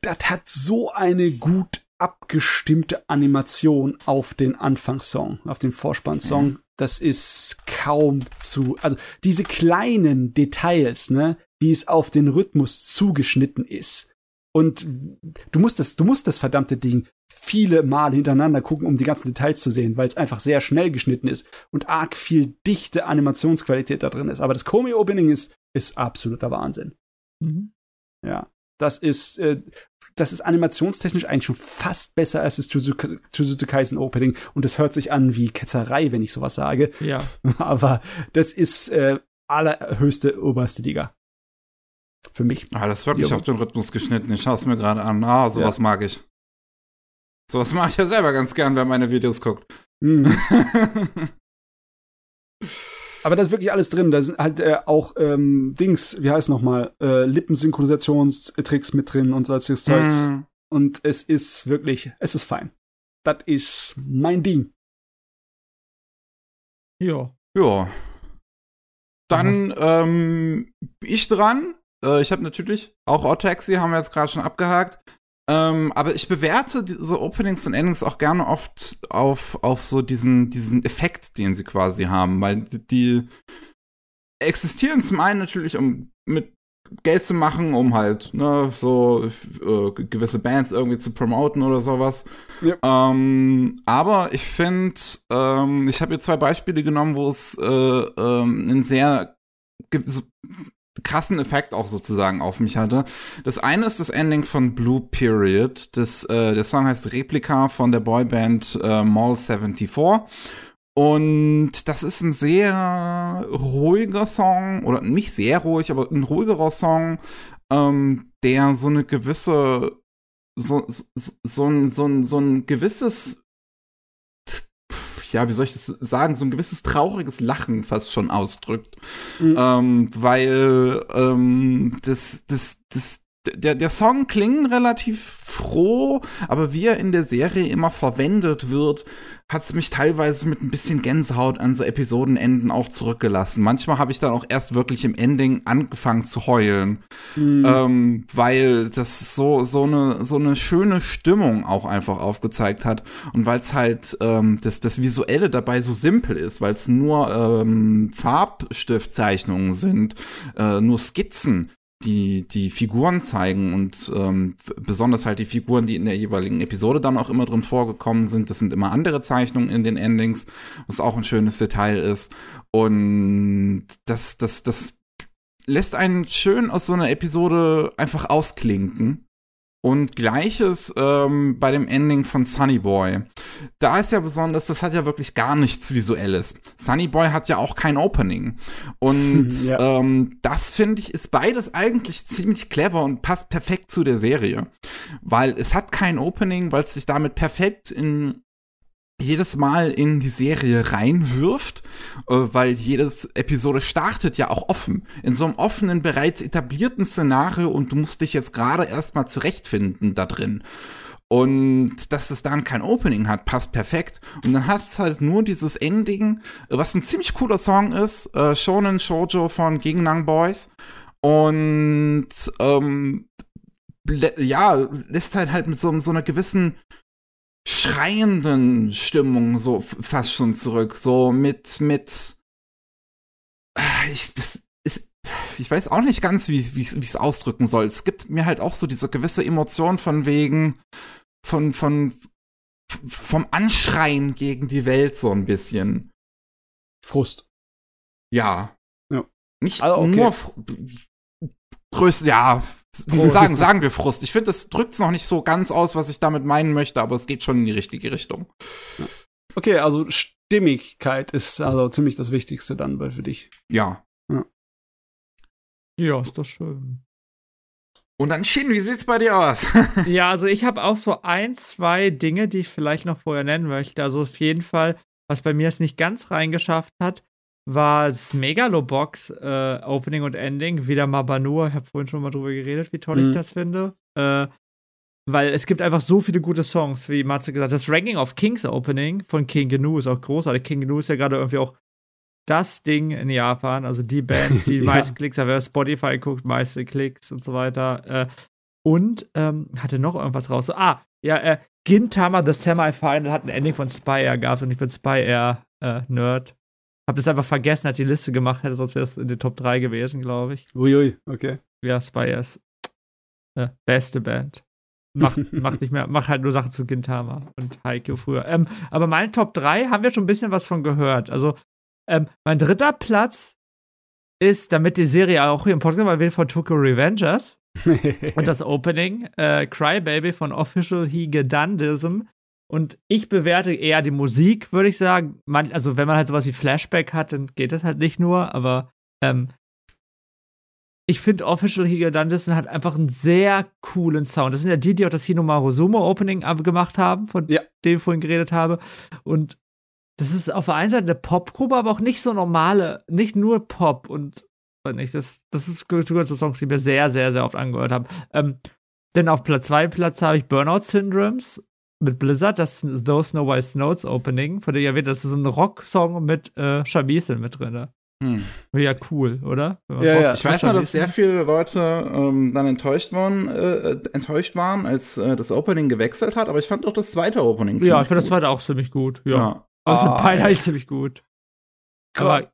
das hat so eine gut abgestimmte Animation auf den Anfangssong, auf den Vorspannsong. Das ist kaum zu, also diese kleinen Details, ne, wie es auf den Rhythmus zugeschnitten ist. Und du musst das, du musst das verdammte Ding viele Mal hintereinander gucken, um die ganzen Details zu sehen, weil es einfach sehr schnell geschnitten ist und arg viel dichte Animationsqualität da drin ist. Aber das Komi-Opening ist, ist absoluter Wahnsinn. Mhm. Ja, das ist, äh, das ist animationstechnisch eigentlich schon fast besser als das Jujutsu Kaisen Opening und das hört sich an wie Ketzerei, wenn ich sowas sage. Ja. Aber das ist äh, allerhöchste oberste Liga. Für mich. Ah, das ist wirklich ja. auf den Rhythmus geschnitten. Ich schaue es mir gerade an. Ah, sowas ja. mag ich. Sowas mache ich ja selber ganz gern, wer meine Videos guckt. Mhm. Aber da ist wirklich alles drin. Da sind halt äh, auch ähm, Dings, wie heißt nochmal, äh, Lippensynchronisation-Tricks mit drin und solches Zeugs. Mhm. Und es ist wirklich, es ist fein. Das ist mein Ding. Ja. Ja. Dann ähm, ich dran. Äh, ich habe natürlich auch Odd Taxi, haben wir jetzt gerade schon abgehakt. Ähm, aber ich bewerte diese Openings und Endings auch gerne oft auf, auf so diesen, diesen Effekt, den sie quasi haben, weil die existieren zum einen natürlich, um mit Geld zu machen, um halt, ne, so äh, gewisse Bands irgendwie zu promoten oder sowas. Ja. Ähm, aber ich finde, ähm, ich habe hier zwei Beispiele genommen, wo es äh, ähm, einen sehr krassen Effekt auch sozusagen auf mich hatte. Das eine ist das Ending von Blue Period. Das, äh, der Song heißt Replika von der Boyband äh, Mall 74. Und das ist ein sehr ruhiger Song, oder nicht sehr ruhig, aber ein ruhigerer Song, ähm, der so eine gewisse, so, so, so, ein, so, ein, so ein gewisses ja, wie soll ich das sagen, so ein gewisses trauriges Lachen fast schon ausdrückt. Mhm. Ähm, weil ähm, das, das, das, der, der Song klingt relativ froh, aber wie er in der Serie immer verwendet wird, hat es mich teilweise mit ein bisschen Gänsehaut an so Episodenenden auch zurückgelassen. Manchmal habe ich dann auch erst wirklich im Ending angefangen zu heulen, mhm. ähm, weil das so so eine so eine schöne Stimmung auch einfach aufgezeigt hat und weil es halt ähm, das das visuelle dabei so simpel ist, weil es nur ähm, Farbstiftzeichnungen sind, äh, nur Skizzen die, die Figuren zeigen und ähm, besonders halt die Figuren, die in der jeweiligen Episode dann auch immer drin vorgekommen sind. Das sind immer andere Zeichnungen in den Endings, was auch ein schönes Detail ist. Und das, das, das lässt einen schön aus so einer Episode einfach ausklinken. Und gleiches ähm, bei dem Ending von Sunny Boy. Da ist ja besonders, das hat ja wirklich gar nichts Visuelles. Sunny Boy hat ja auch kein Opening. Und ja. ähm, das finde ich, ist beides eigentlich ziemlich clever und passt perfekt zu der Serie. Weil es hat kein Opening, weil es sich damit perfekt in jedes Mal in die Serie reinwirft, äh, weil jedes Episode startet ja auch offen. In so einem offenen, bereits etablierten Szenario und du musst dich jetzt gerade erstmal zurechtfinden da drin. Und dass es dann kein Opening hat, passt perfekt. Und dann hat es halt nur dieses Ending, was ein ziemlich cooler Song ist, äh, Shonen Shoujo von Gingnang Boys. Und ähm, ja, lässt halt halt mit so, so einer gewissen schreienden Stimmung so fast schon zurück. So mit, mit, ich, das ist, ich weiß auch nicht ganz, wie ich es ausdrücken soll. Es gibt mir halt auch so diese gewisse Emotion von wegen, von, von, vom Anschreien gegen die Welt so ein bisschen. Frust. Ja. Ja. Nicht also, okay. nur größte, ja, Sagen, sagen wir Frust. Ich finde, das drückt es noch nicht so ganz aus, was ich damit meinen möchte, aber es geht schon in die richtige Richtung. Okay, also Stimmigkeit ist also ziemlich das Wichtigste dann für dich. Ja. Ja, ja ist doch schön. Und dann Shin, wie sieht's bei dir aus? ja, also ich habe auch so ein, zwei Dinge, die ich vielleicht noch vorher nennen möchte. Also auf jeden Fall, was bei mir es nicht ganz reingeschafft hat, war das Megalobox äh, Opening und Ending. Wieder mal Banur. Ich habe vorhin schon mal drüber geredet, wie toll mhm. ich das finde. Äh, weil es gibt einfach so viele gute Songs, wie Matze gesagt hat. Das Ranking of Kings Opening von King Gnu ist auch großartig. King Gnu ist ja gerade irgendwie auch das Ding in Japan, also die Band, die ja. meisten Klicks hat, wer Spotify guckt, meiste Klicks und so weiter. Äh, und ähm, hatte noch irgendwas raus. So, ah, ja, äh, Gintama The Semifinal hat ein Ending von Spy gehabt und ich bin Spy Air äh, Nerd. Hab das einfach vergessen, als ich die Liste gemacht hätte, sonst wäre es in den Top 3 gewesen, glaube ich. Uiui, okay. Ja, Spires. Ja, beste Band. Macht, macht nicht mehr, macht halt nur Sachen zu Gintama und Haikyuu früher. Ähm, aber meine Top 3 haben wir schon ein bisschen was von gehört. Also, ähm, mein dritter Platz ist, damit die Serie auch hier im Podcast mal von Tokyo Revengers. und das Opening, äh, Crybaby von Official Higedandism und ich bewerte eher die Musik, würde ich sagen. Man, also, wenn man halt sowas wie Flashback hat, dann geht das halt nicht nur, aber ähm, ich finde Official Higedandison hat einfach einen sehr coolen Sound. Das sind ja die, die auch das Hinomaru Sumo Opening gemacht haben, von ja. dem ich vorhin geredet habe. Und das ist auf der einen Seite eine Popgruppe, aber auch nicht so normale, nicht nur Pop und nicht. Das, das ist sogar so Songs, die mir sehr, sehr, sehr oft angehört haben. Ähm, denn auf Platz 2 Platz habe ich Burnout Syndromes mit Blizzard, das Those Snow White Snows Opening, von dem ich erwähnt, das ist ein Rock-Song mit äh, Shamisen mit drin. Hm. Ja, cool, oder? Ja, ja. Ich weiß noch, dass sehr viele Leute ähm, dann enttäuscht waren, äh, enttäuscht waren, als äh, das Opening gewechselt hat, aber ich fand auch das zweite Opening Ja, ich finde das zweite auch ziemlich gut, ja. ja. Also ah, beide halt ziemlich gut. Gott. Aber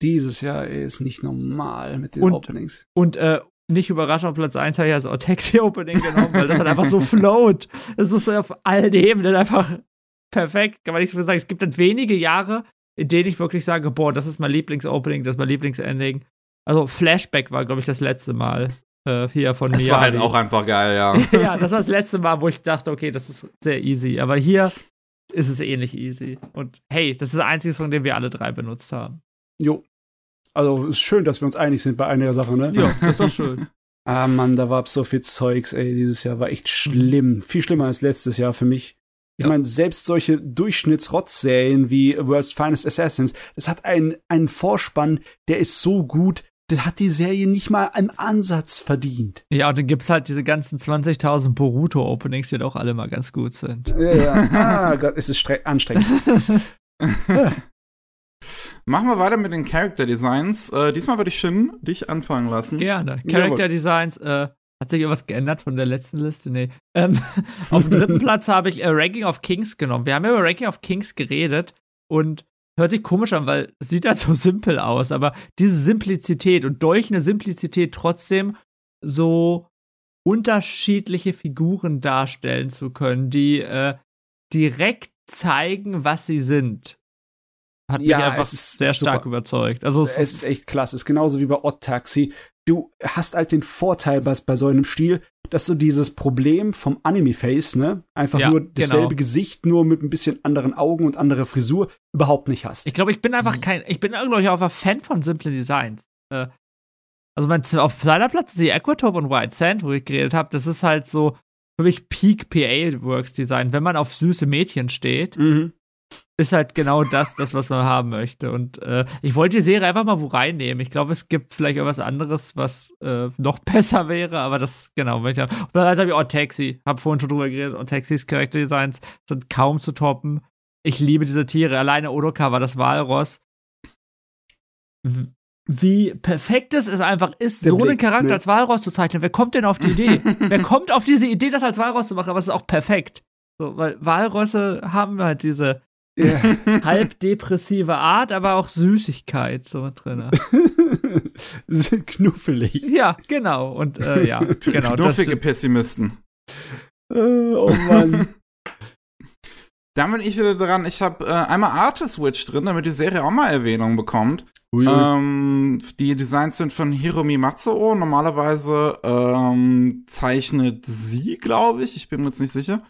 dieses Jahr ist nicht normal mit den und, Openings. Und äh, nicht überraschend auf Platz 1 habe ich das Taxi-Opening genommen, weil das halt einfach so float. Es ist auf allen Ebenen einfach perfekt. Kann man nicht so sagen. Es gibt dann wenige Jahre, in denen ich wirklich sage, boah, das ist mein Lieblingsopening, das ist mein Lieblingsending. Also Flashback war, glaube ich, das letzte Mal äh, hier von mir. Das war halt auch einfach geil, ja. ja, das war das letzte Mal, wo ich dachte, okay, das ist sehr easy. Aber hier ist es ähnlich easy. Und hey, das ist der einzige Song, den wir alle drei benutzt haben. Jo. Also ist schön, dass wir uns einig sind bei einiger Sache, ne? Ja, das ist doch schön. ah Mann, da war so viel Zeugs, ey, dieses Jahr war echt schlimm. Mhm. Viel schlimmer als letztes Jahr für mich. Ich meine, selbst solche Durchschnittsrott-Serien wie World's Finest Assassins, das hat einen, einen Vorspann, der ist so gut, das hat die Serie nicht mal im Ansatz verdient. Ja, und dann gibt's halt diese ganzen 20.000 Boruto-Openings, die doch alle mal ganz gut sind. Ja, ja. Ah Gott, es ist anstrengend. Machen wir weiter mit den Character Designs. Äh, diesmal würde ich Shin dich anfangen lassen. Gerne. Character Designs, äh, hat sich irgendwas geändert von der letzten Liste? Nee. Ähm, auf dem dritten Platz habe ich äh, Ranking of Kings genommen. Wir haben ja über Ranking of Kings geredet und hört sich komisch an, weil es sieht ja so simpel aus, aber diese Simplizität und durch eine Simplizität trotzdem so unterschiedliche Figuren darstellen zu können, die äh, direkt zeigen, was sie sind hat ja, mich einfach sehr super. stark überzeugt. Also es, es ist echt klasse. Es ist genauso wie bei Odd Taxi. Du hast halt den Vorteil bei, bei so einem Stil, dass du dieses Problem vom Anime-Face, ne, einfach ja, nur dasselbe genau. Gesicht, nur mit ein bisschen anderen Augen und anderer Frisur, überhaupt nicht hast. Ich glaube, ich bin einfach kein, ich bin irgendwie auch ein Fan von simplen Designs. Äh, also mein, auf seiner Platz die Aquatope und White Sand, wo ich geredet habe, das ist halt so für mich Peak PA Works Design. Wenn man auf süße Mädchen steht, mhm ist halt genau das, das, was man haben möchte. Und äh, ich wollte die Serie einfach mal wo reinnehmen. Ich glaube, es gibt vielleicht auch was anderes, was äh, noch besser wäre, aber das, genau, möchte ich. Und dann habe ich auch Taxi, habe vorhin schon drüber geredet, und Taxis Charakterdesigns sind kaum zu toppen. Ich liebe diese Tiere. Alleine Odoka war das Walross. Wie perfekt es einfach ist, Der so Blick, einen Charakter ne? als Walross zu zeichnen. Wer kommt denn auf die Idee? Wer kommt auf diese Idee, das als Walross zu machen? Aber es ist auch perfekt. So, weil Walrosse haben halt diese ja. halb depressive Art, aber auch Süßigkeit so drin. Knuffelig. Ja, genau. Und äh, ja, genau. Knuffige Pessimisten. Äh, oh Mann. Dann bin ich wieder dran. Ich habe äh, einmal Artist Switch drin, damit die Serie auch mal Erwähnung bekommt. Ähm, die Designs sind von Hiromi Matsuo. Normalerweise ähm, zeichnet sie, glaube ich. Ich bin mir jetzt nicht sicher.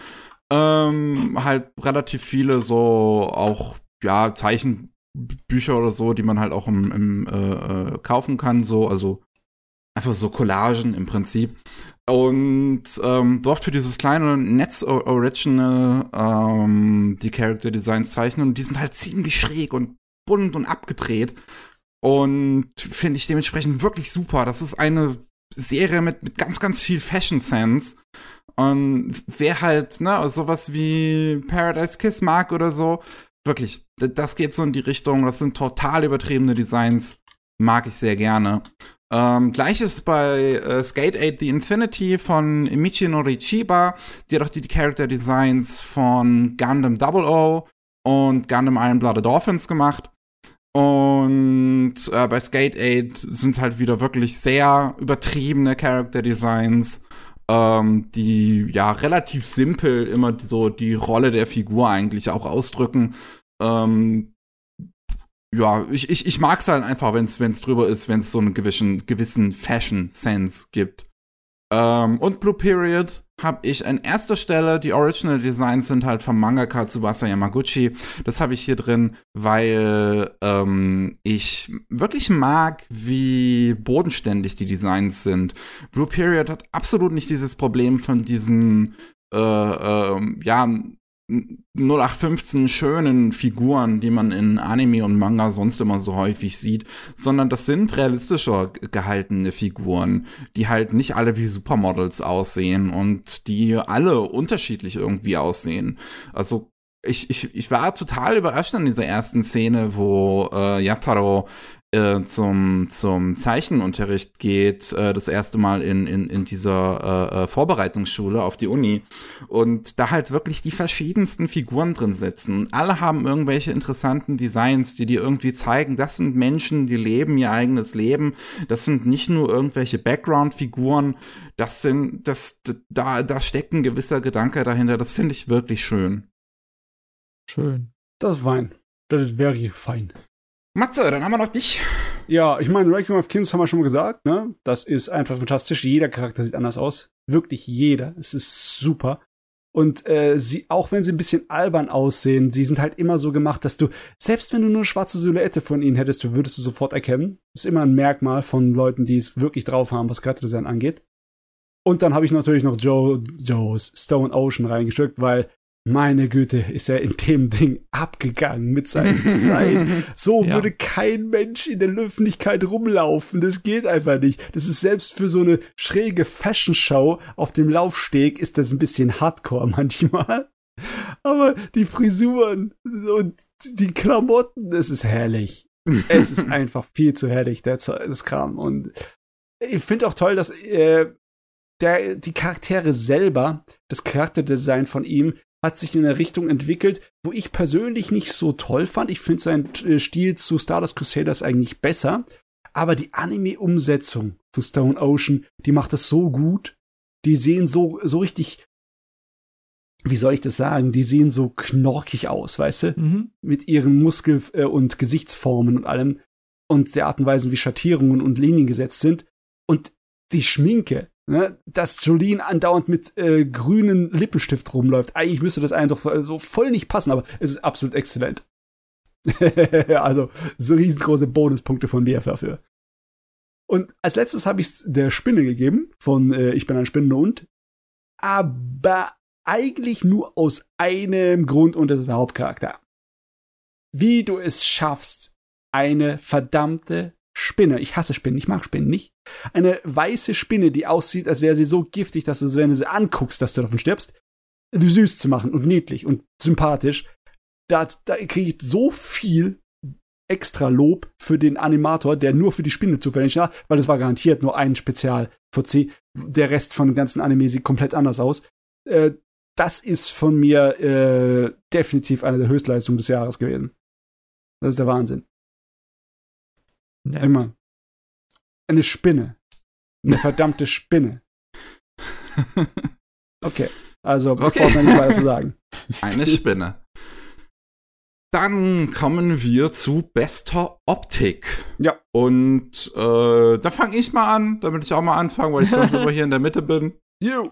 Ähm, halt relativ viele so auch, ja, Zeichenbücher oder so, die man halt auch im, im äh, äh, kaufen kann, so, also einfach so Collagen im Prinzip. Und ähm, dort für dieses kleine Netz Original ähm, die Character Designs zeichnen und die sind halt ziemlich schräg und bunt und abgedreht. Und finde ich dementsprechend wirklich super. Das ist eine Serie mit, mit ganz, ganz viel Fashion Sense. Und wer halt, ne, sowas wie Paradise Kiss mag oder so, wirklich, das geht so in die Richtung, das sind total übertriebene Designs, mag ich sehr gerne. Ähm, Gleiches bei äh, Skate 8 The Infinity von Michino Chiba, die hat auch die Character Designs von Gundam 00 und Gundam Iron Blooded Dolphins gemacht. Und äh, bei Skate 8 sind halt wieder wirklich sehr übertriebene Character Designs ähm, die ja relativ simpel immer so die Rolle der Figur eigentlich auch ausdrücken. Ähm, ja, ich, ich, ich mag es halt einfach, wenn es drüber ist, wenn es so einen gewissen, gewissen Fashion-Sense gibt. Ähm, und Blue Period habe ich an erster Stelle, die Original Designs sind halt vom Mangaka Tsubasa Yamaguchi. Das habe ich hier drin, weil ähm, ich wirklich mag, wie bodenständig die Designs sind. Blue Period hat absolut nicht dieses Problem von diesem äh, äh, ja, 0815 schönen Figuren, die man in Anime und Manga sonst immer so häufig sieht, sondern das sind realistischer gehaltene Figuren, die halt nicht alle wie Supermodels aussehen und die alle unterschiedlich irgendwie aussehen. Also ich, ich, ich war total überrascht in dieser ersten Szene, wo äh, Yataro äh, zum, zum Zeichenunterricht geht, äh, das erste Mal in, in, in dieser äh, äh, Vorbereitungsschule auf die Uni und da halt wirklich die verschiedensten Figuren drin sitzen. Alle haben irgendwelche interessanten Designs, die dir irgendwie zeigen, das sind Menschen, die leben ihr eigenes Leben. Das sind nicht nur irgendwelche Background-Figuren, das sind, das, da, da steckt ein gewisser Gedanke dahinter. Das finde ich wirklich schön. Schön. Das ist fein. Das ist wirklich fein. Matze, dann haben wir noch dich. Ja, ich meine, Ranking of Kings haben wir schon mal gesagt, ne? Das ist einfach fantastisch. Jeder Charakter sieht anders aus. Wirklich jeder. Es ist super. Und äh, sie, auch wenn sie ein bisschen albern aussehen, sie sind halt immer so gemacht, dass du, selbst wenn du nur eine schwarze Silhouette von ihnen hättest, du würdest du sofort erkennen. Ist immer ein Merkmal von Leuten, die es wirklich drauf haben, was Charakterdesign angeht. Und dann habe ich natürlich noch Joe, Joe's Stone Ocean reingeschickt, weil meine Güte, ist er in dem Ding abgegangen mit seinem Design. So ja. würde kein Mensch in der Öffentlichkeit rumlaufen. Das geht einfach nicht. Das ist selbst für so eine schräge Fashion-Show auf dem Laufsteg ist das ein bisschen hardcore manchmal. Aber die Frisuren und die Klamotten, es ist herrlich. es ist einfach viel zu herrlich, der, das Kram. Und ich finde auch toll, dass äh, der, die Charaktere selber, das Charakterdesign von ihm, hat sich in eine Richtung entwickelt, wo ich persönlich nicht so toll fand. Ich finde seinen äh, Stil zu Stardust Crusaders eigentlich besser. Aber die Anime-Umsetzung von Stone Ocean, die macht das so gut. Die sehen so, so richtig, wie soll ich das sagen? Die sehen so knorkig aus, weißt du? Mhm. Mit ihren Muskel- äh, und Gesichtsformen und allem. Und der Art und Weise, wie Schattierungen und Linien gesetzt sind. Und die Schminke, ne, dass Jolene andauernd mit äh, grünen Lippenstift rumläuft. Eigentlich müsste das einfach so voll nicht passen, aber es ist absolut exzellent. also so riesengroße Bonuspunkte von mir dafür. Und als letztes habe ich der Spinne gegeben, von äh, Ich bin ein Spinnenhund. Aber eigentlich nur aus einem Grund und das ist der Hauptcharakter. Wie du es schaffst, eine verdammte Spinne. Ich hasse Spinnen, ich mag Spinnen nicht. Eine weiße Spinne, die aussieht, als wäre sie so giftig, dass du, wenn du sie anguckst, dass du davon stirbst, süß zu machen und niedlich und sympathisch. Da, da kriege ich so viel extra Lob für den Animator, der nur für die Spinne zufällig war, weil es war garantiert nur ein Spezial VC. Der Rest von dem ganzen Anime sieht komplett anders aus. Äh, das ist von mir äh, definitiv eine der Höchstleistungen des Jahres gewesen. Das ist der Wahnsinn. Nett. Immer. Eine Spinne. Eine verdammte Spinne. Okay, also okay. braucht man nicht weiter zu sagen. Eine Spinne. Dann kommen wir zu bester Optik. Ja. Und äh, da fange ich mal an, damit ich auch mal anfange, weil ich sonst immer hier in der Mitte bin. You.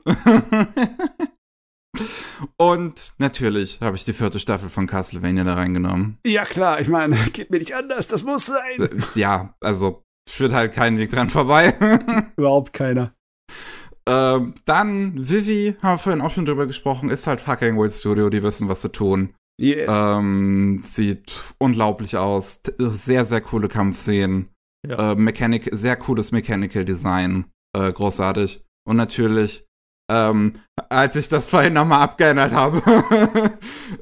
Und natürlich habe ich die vierte Staffel von Castlevania da reingenommen. Ja, klar, ich meine, geht mir nicht anders, das muss sein. Äh, ja, also führt halt keinen Weg dran vorbei. Überhaupt keiner. Ähm, dann, Vivi, haben wir vorhin auch schon drüber gesprochen, ist halt fucking World Studio, die wissen, was sie tun. Yes. Ähm, sieht unglaublich aus. Sehr, sehr coole Kampfszenen. Ja. Äh, Mechanic, sehr cooles Mechanical Design. Äh, großartig. Und natürlich ähm, als ich das vorhin nochmal abgeändert habe,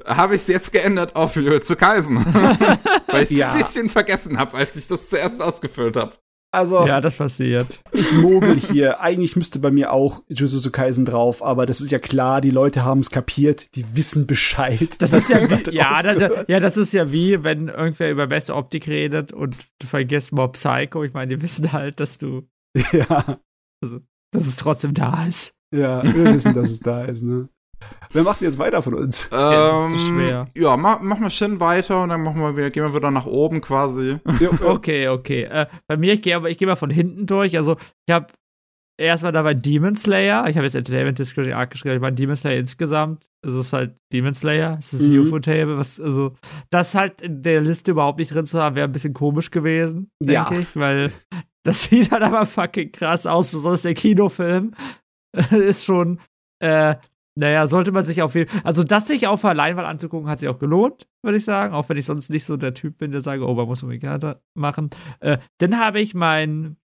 habe ich es jetzt geändert auf zu Kaisen. Weil ich es ja. ein bisschen vergessen habe, als ich das zuerst ausgefüllt habe. Also, ja, das passiert. Ich mogel hier. Eigentlich müsste bei mir auch Jujutsu Kaisen drauf, aber das ist ja klar, die Leute haben es kapiert, die wissen Bescheid. Das ist ja wie, ja, das, ja, das ist ja wie, wenn irgendwer über beste Optik redet und du vergisst Mob Psycho. Ich meine, die wissen halt, dass du. Ja. Also, dass es trotzdem da ist. Ja, wir wissen, dass es da ist, ne? Wer macht jetzt weiter von uns? Ähm, schwer. Ja, mach, mach mal Shin weiter und dann machen wir wieder, gehen wir wieder nach oben quasi. okay, okay. Äh, bei mir, ich gehe aber, ich gehe mal von hinten durch. Also, ich habe erstmal dabei Demon Slayer. Ich habe jetzt Entertainment Discovery Arc geschrieben. Ich meine, Demon Slayer insgesamt. Es ist halt Demon Slayer. Es ist mhm. UFO-Table. Was, also, das halt in der Liste überhaupt nicht drin zu haben, wäre ein bisschen komisch gewesen, denke ja. ich. Weil das sieht halt aber fucking krass aus, besonders der Kinofilm. ist schon, äh, naja, sollte man sich auf jeden Fall, also das sich auf der Leinwand anzugucken, hat sich auch gelohnt, würde ich sagen, auch wenn ich sonst nicht so der Typ bin, der sage, oh, man muss unbedingt machen. Äh, dann habe ich mein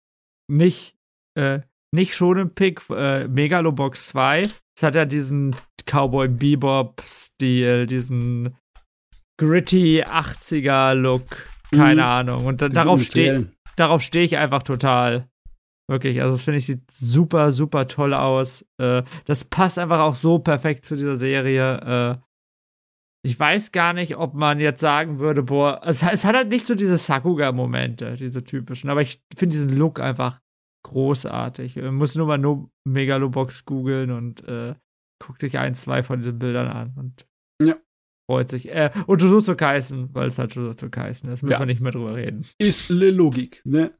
nicht, äh, nicht schon im Pick, äh, Megalobox 2. Das hat ja diesen Cowboy Bebop-Stil, diesen gritty 80er-Look, keine mhm. Ahnung. Und da, darauf stehe darauf steh ich einfach total. Wirklich, also das finde ich sieht super, super toll aus. Äh, das passt einfach auch so perfekt zu dieser Serie. Äh, ich weiß gar nicht, ob man jetzt sagen würde, boah, es, es hat halt nicht so diese Sakuga-Momente, diese typischen, aber ich finde diesen Look einfach großartig. Man muss nur mal nur Megalobox googeln und äh, guckt sich ein, zwei von diesen Bildern an und ja. freut sich. Äh, und Jujutsu Kaisen, weil es halt Jujutsu Kaisen ist, müssen ja. wir nicht mehr drüber reden. Ist le Logik, ne?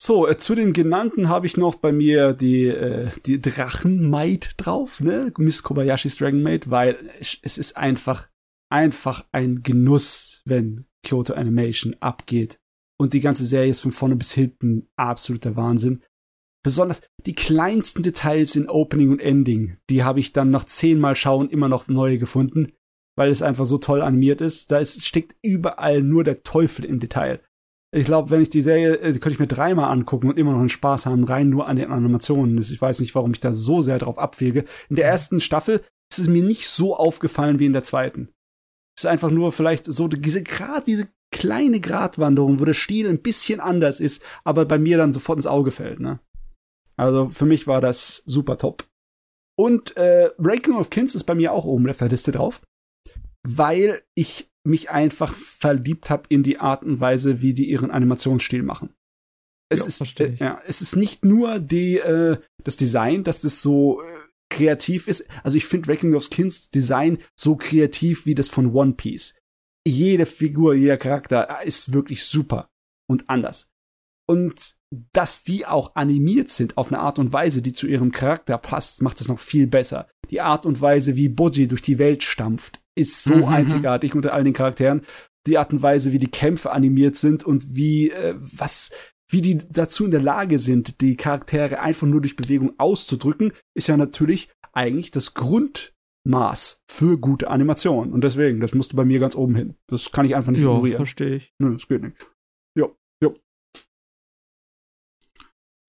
So, äh, zu dem genannten habe ich noch bei mir die, äh, die Drachenmaid drauf, ne? Miss Kobayashis Dragon Maid, weil es, ist einfach, einfach ein Genuss, wenn Kyoto Animation abgeht. Und die ganze Serie ist von vorne bis hinten absoluter Wahnsinn. besonders die kleinsten Details in Opening und Ending, die habe ich dann nach zehnmal Schauen immer noch neue gefunden, weil es einfach so toll animiert ist. Da ist, steckt überall nur der Teufel im Detail. Ich glaube, wenn ich die Serie, äh, die könnte ich mir dreimal angucken und immer noch einen Spaß haben, rein nur an den Animationen. Ich weiß nicht, warum ich da so sehr drauf abwäge. In der ersten Staffel ist es mir nicht so aufgefallen wie in der zweiten. Es ist einfach nur vielleicht so diese gerade diese kleine Gratwanderung, wo der Stil ein bisschen anders ist, aber bei mir dann sofort ins Auge fällt. Ne? Also für mich war das super top. Und äh, Ranking of Kins ist bei mir auch oben auf der Liste drauf, weil ich mich einfach verliebt habe in die Art und Weise, wie die ihren Animationsstil machen. Es, jo, ist, äh, ja, es ist nicht nur die, äh, das Design, dass das so äh, kreativ ist. Also ich finde Wrecking of Skins Design so kreativ wie das von One Piece. Jede Figur, jeder Charakter ist wirklich super und anders. Und dass die auch animiert sind auf eine Art und Weise, die zu ihrem Charakter passt, macht es noch viel besser. Die Art und Weise, wie Boji durch die Welt stampft, ist so mhm. einzigartig unter all den Charakteren. Die Art und Weise, wie die Kämpfe animiert sind und wie äh, was wie die dazu in der Lage sind, die Charaktere einfach nur durch Bewegung auszudrücken, ist ja natürlich eigentlich das Grundmaß für gute Animation. Und deswegen, das musste bei mir ganz oben hin. Das kann ich einfach nicht ja, ignorieren. verstehe ich. Nö, das geht nicht. Jo, jo.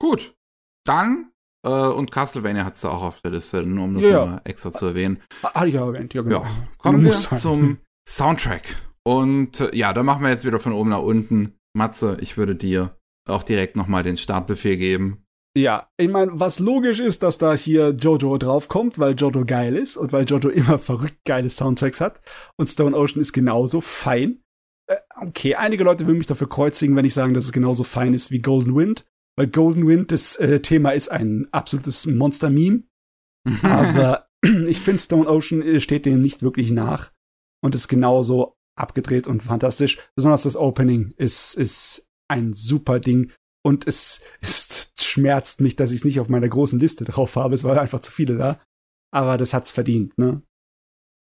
Gut. Dann äh, und Castlevania hat es auch auf der Liste, nur um das ja, mal extra zu erwähnen. Hatte ich ja erwähnt, ja genau. Ja. Kommen wir zum Soundtrack. Und äh, ja, da machen wir jetzt wieder von oben nach unten. Matze, ich würde dir auch direkt nochmal den Startbefehl geben. Ja, ich meine, was logisch ist, dass da hier Jojo draufkommt, weil Jojo geil ist und weil Jojo immer verrückt geile Soundtracks hat. Und Stone Ocean ist genauso fein. Äh, okay, einige Leute würden mich dafür kreuzigen, wenn ich sage, dass es genauso fein ist wie Golden Wind weil Golden Wind, das äh, Thema ist ein absolutes Monster-Meme. Aber ich finde, Stone Ocean äh, steht dem nicht wirklich nach und ist genauso abgedreht und fantastisch. Besonders das Opening ist, ist ein super Ding. Und es, es schmerzt mich, dass ich es nicht auf meiner großen Liste drauf habe. Es waren einfach zu viele da. Aber das hat's verdient, ne?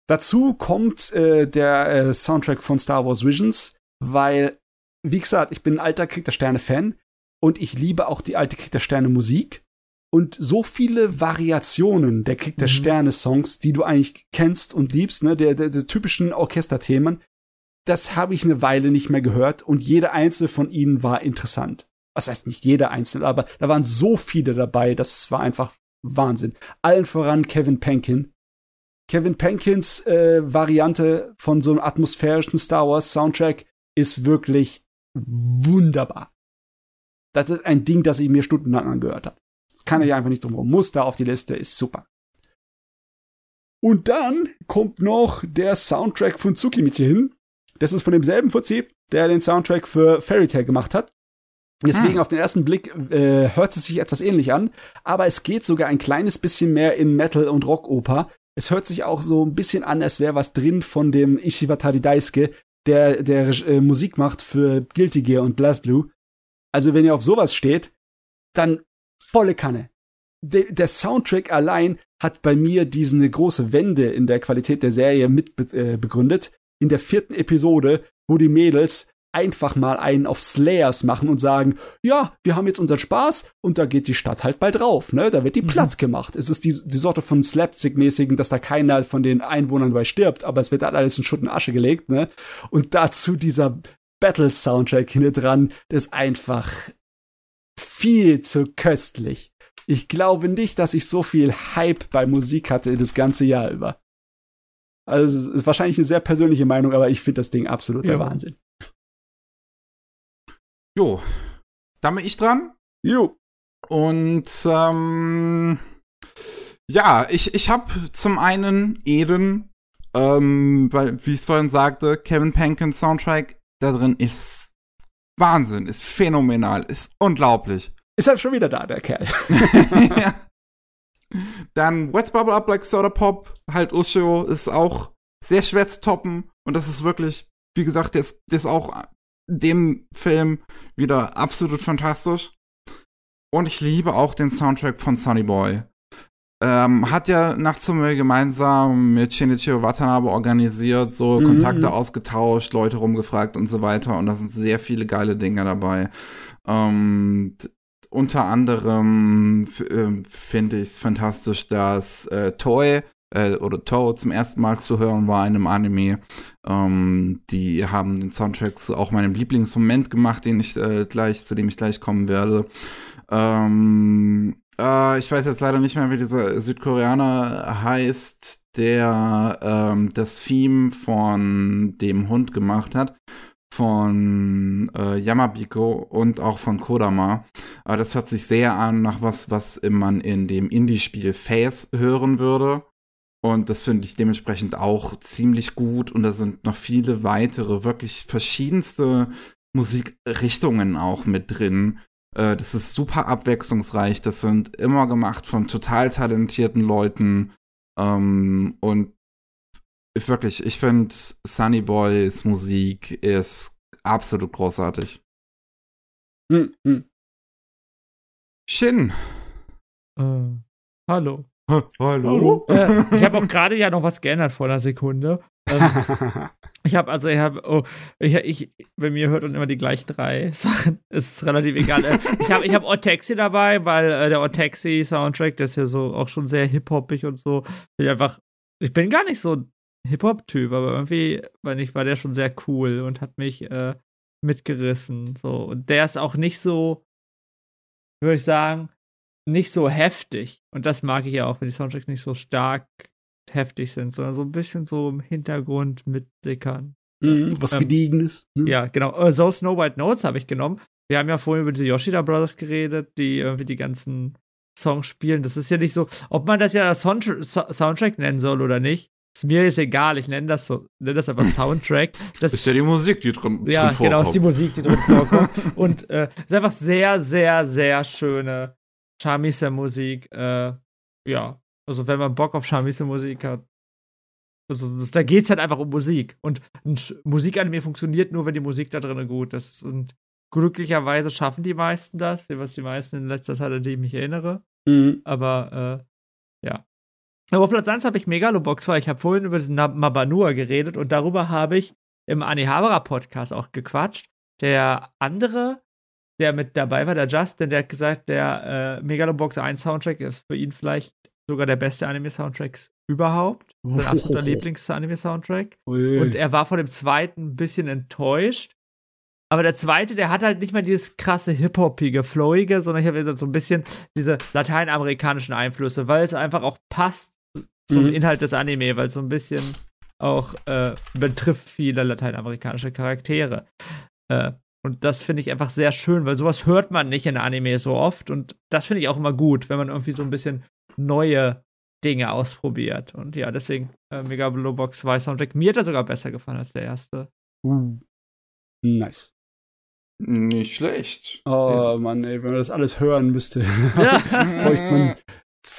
Dazu kommt äh, der äh, Soundtrack von Star Wars Visions, weil, wie gesagt, ich bin ein alter Krieg der Sterne-Fan. Und ich liebe auch die alte Krieg der Sterne Musik. Und so viele Variationen der Krieg der mhm. Sterne Songs, die du eigentlich kennst und liebst, ne, der, der, der typischen Orchesterthemen, das habe ich eine Weile nicht mehr gehört und jeder einzelne von ihnen war interessant. Was heißt nicht jeder einzelne, aber da waren so viele dabei, das war einfach Wahnsinn. Allen voran Kevin Penkin. Kevin Penkins äh, Variante von so einem atmosphärischen Star Wars Soundtrack ist wirklich wunderbar. Das ist ein Ding, das ich mir stundenlang angehört habe. Kann ich einfach nicht drum herum. Muss da auf die Liste, ist super. Und dann kommt noch der Soundtrack von Tsukimichi hin. Das ist von demselben Fuzzi, der den Soundtrack für Fairy Tail gemacht hat. Deswegen hm. auf den ersten Blick äh, hört es sich etwas ähnlich an, aber es geht sogar ein kleines bisschen mehr in Metal und Rockoper. Es hört sich auch so ein bisschen an, als wäre was drin von dem Ishiwatari Daisuke, der der äh, Musik macht für Guilty Gear und BlazBlue. Also wenn ihr auf sowas steht, dann volle Kanne. De der Soundtrack allein hat bei mir diese große Wende in der Qualität der Serie mit be äh, begründet. In der vierten Episode, wo die Mädels einfach mal einen auf Slayers machen und sagen, ja, wir haben jetzt unseren Spaß und da geht die Stadt halt bald drauf, ne? Da wird die mhm. platt gemacht. Es ist die, die Sorte von Slapstick-mäßigen, dass da keiner von den Einwohnern bei stirbt, aber es wird halt alles in Schutt und Asche gelegt, ne? Und dazu dieser Battle-Soundtrack hinter dran, das ist einfach viel zu köstlich. Ich glaube nicht, dass ich so viel Hype bei Musik hatte das ganze Jahr über. Also, es ist wahrscheinlich eine sehr persönliche Meinung, aber ich finde das Ding absolut der Wahnsinn. Jo, da bin ich dran. Jo. Und ähm, ja, ich, ich habe zum einen Eden, ähm, weil, wie ich es vorhin sagte, Kevin Pankins Soundtrack da drin ist Wahnsinn, ist phänomenal, ist unglaublich. Ist halt schon wieder da, der Kerl. ja. Dann Wet Bubble Up Like Soda Pop, halt Ushio, ist auch sehr schwer zu toppen. Und das ist wirklich, wie gesagt, der ist, auch dem Film wieder absolut fantastisch. Und ich liebe auch den Soundtrack von Sonny Boy. Ähm, hat ja nach Nachtsumme gemeinsam mit Shinichiro Watanabe organisiert, so mhm. Kontakte ausgetauscht, Leute rumgefragt und so weiter. Und da sind sehr viele geile Dinge dabei. Ähm, unter anderem äh, finde ich es fantastisch, dass äh, Toy äh, oder Toho zum ersten Mal zu hören war in einem Anime. Ähm, die haben den Soundtrack zu auch meinem Lieblingsmoment gemacht, den ich äh, gleich, zu dem ich gleich kommen werde. Ähm, äh, ich weiß jetzt leider nicht mehr, wie dieser Südkoreaner heißt, der ähm, das Theme von dem Hund gemacht hat von äh, Yamabiko und auch von Kodama. Aber das hört sich sehr an nach was, was man in dem Indie-Spiel Phase hören würde. Und das finde ich dementsprechend auch ziemlich gut. Und da sind noch viele weitere, wirklich verschiedenste Musikrichtungen auch mit drin. Äh, das ist super abwechslungsreich. Das sind immer gemacht von total talentierten Leuten. Ähm, und wirklich, ich finde Sunny Boys Musik ist absolut großartig. Hm, hm. Shin. Äh, hallo. Hallo. Äh, ich habe auch gerade ja noch was geändert vor einer Sekunde. Ähm, ich habe also, ich habe, oh, ich, ich, bei mir hört man immer die gleichen drei Sachen. Ist relativ egal. Äh, ich habe, ich habe Otaxi dabei, weil äh, der Otaxi Soundtrack, der ist ja so auch schon sehr hip-hoppig und so. Ich einfach, ich bin gar nicht so ein Hip-Hop-Typ, aber irgendwie, weil ich war der schon sehr cool und hat mich äh, mitgerissen. So und der ist auch nicht so, würde ich sagen nicht so heftig. Und das mag ich ja auch, wenn die Soundtracks nicht so stark heftig sind, sondern so ein bisschen so im Hintergrund mitsickern. Mhm, was ähm, Gediegenes. Mhm. Ja, genau. Uh, so Snow White Notes habe ich genommen. Wir haben ja vorhin über die Yoshida Brothers geredet, die irgendwie die ganzen Songs spielen. Das ist ja nicht so, ob man das ja Sound Soundtrack nennen soll oder nicht. Ist mir ist egal, ich nenne das so, nenne das einfach Soundtrack. Das ist ja die Musik, die drin, ja, drin vorkommt. Ja, genau, ist die Musik, die drin vorkommt. Und äh, ist einfach sehr, sehr, sehr schöne Charmise-Musik, äh, ja, also wenn man Bock auf Charmise-Musik hat, also da geht's halt einfach um Musik. Und ein Musikanime funktioniert nur, wenn die Musik da drin gut ist. Und glücklicherweise schaffen die meisten das, was die meisten in letzter Zeit, an die ich mich erinnere. Mhm. Aber, äh, ja. Aber auf Platz 1 habe ich Megalobox, weil ich habe vorhin über diesen Mabanua geredet und darüber habe ich im Anihabara Podcast auch gequatscht. Der andere der mit dabei war, der Justin, der hat gesagt, der äh, Megalobox 1 Soundtrack ist für ihn vielleicht sogar der beste Anime-Soundtrack überhaupt. Sein absoluter Lieblings-Anime-Soundtrack. Und er war von dem zweiten ein bisschen enttäuscht. Aber der zweite, der hat halt nicht mal dieses krasse Hip-Hopige, Flowige, sondern ich habe so ein bisschen diese lateinamerikanischen Einflüsse, weil es einfach auch passt zum mhm. Inhalt des Anime, weil es so ein bisschen auch äh, betrifft viele lateinamerikanische Charaktere. Äh, und das finde ich einfach sehr schön, weil sowas hört man nicht in Anime so oft. Und das finde ich auch immer gut, wenn man irgendwie so ein bisschen neue Dinge ausprobiert. Und ja, deswegen äh, Mega Blue Box 2 Soundtrack. Mir hat er sogar besser gefallen als der erste. Uh. Nice. Nicht schlecht. Oh ja. Mann, ey, wenn man das alles hören müsste, ja. bräuchte man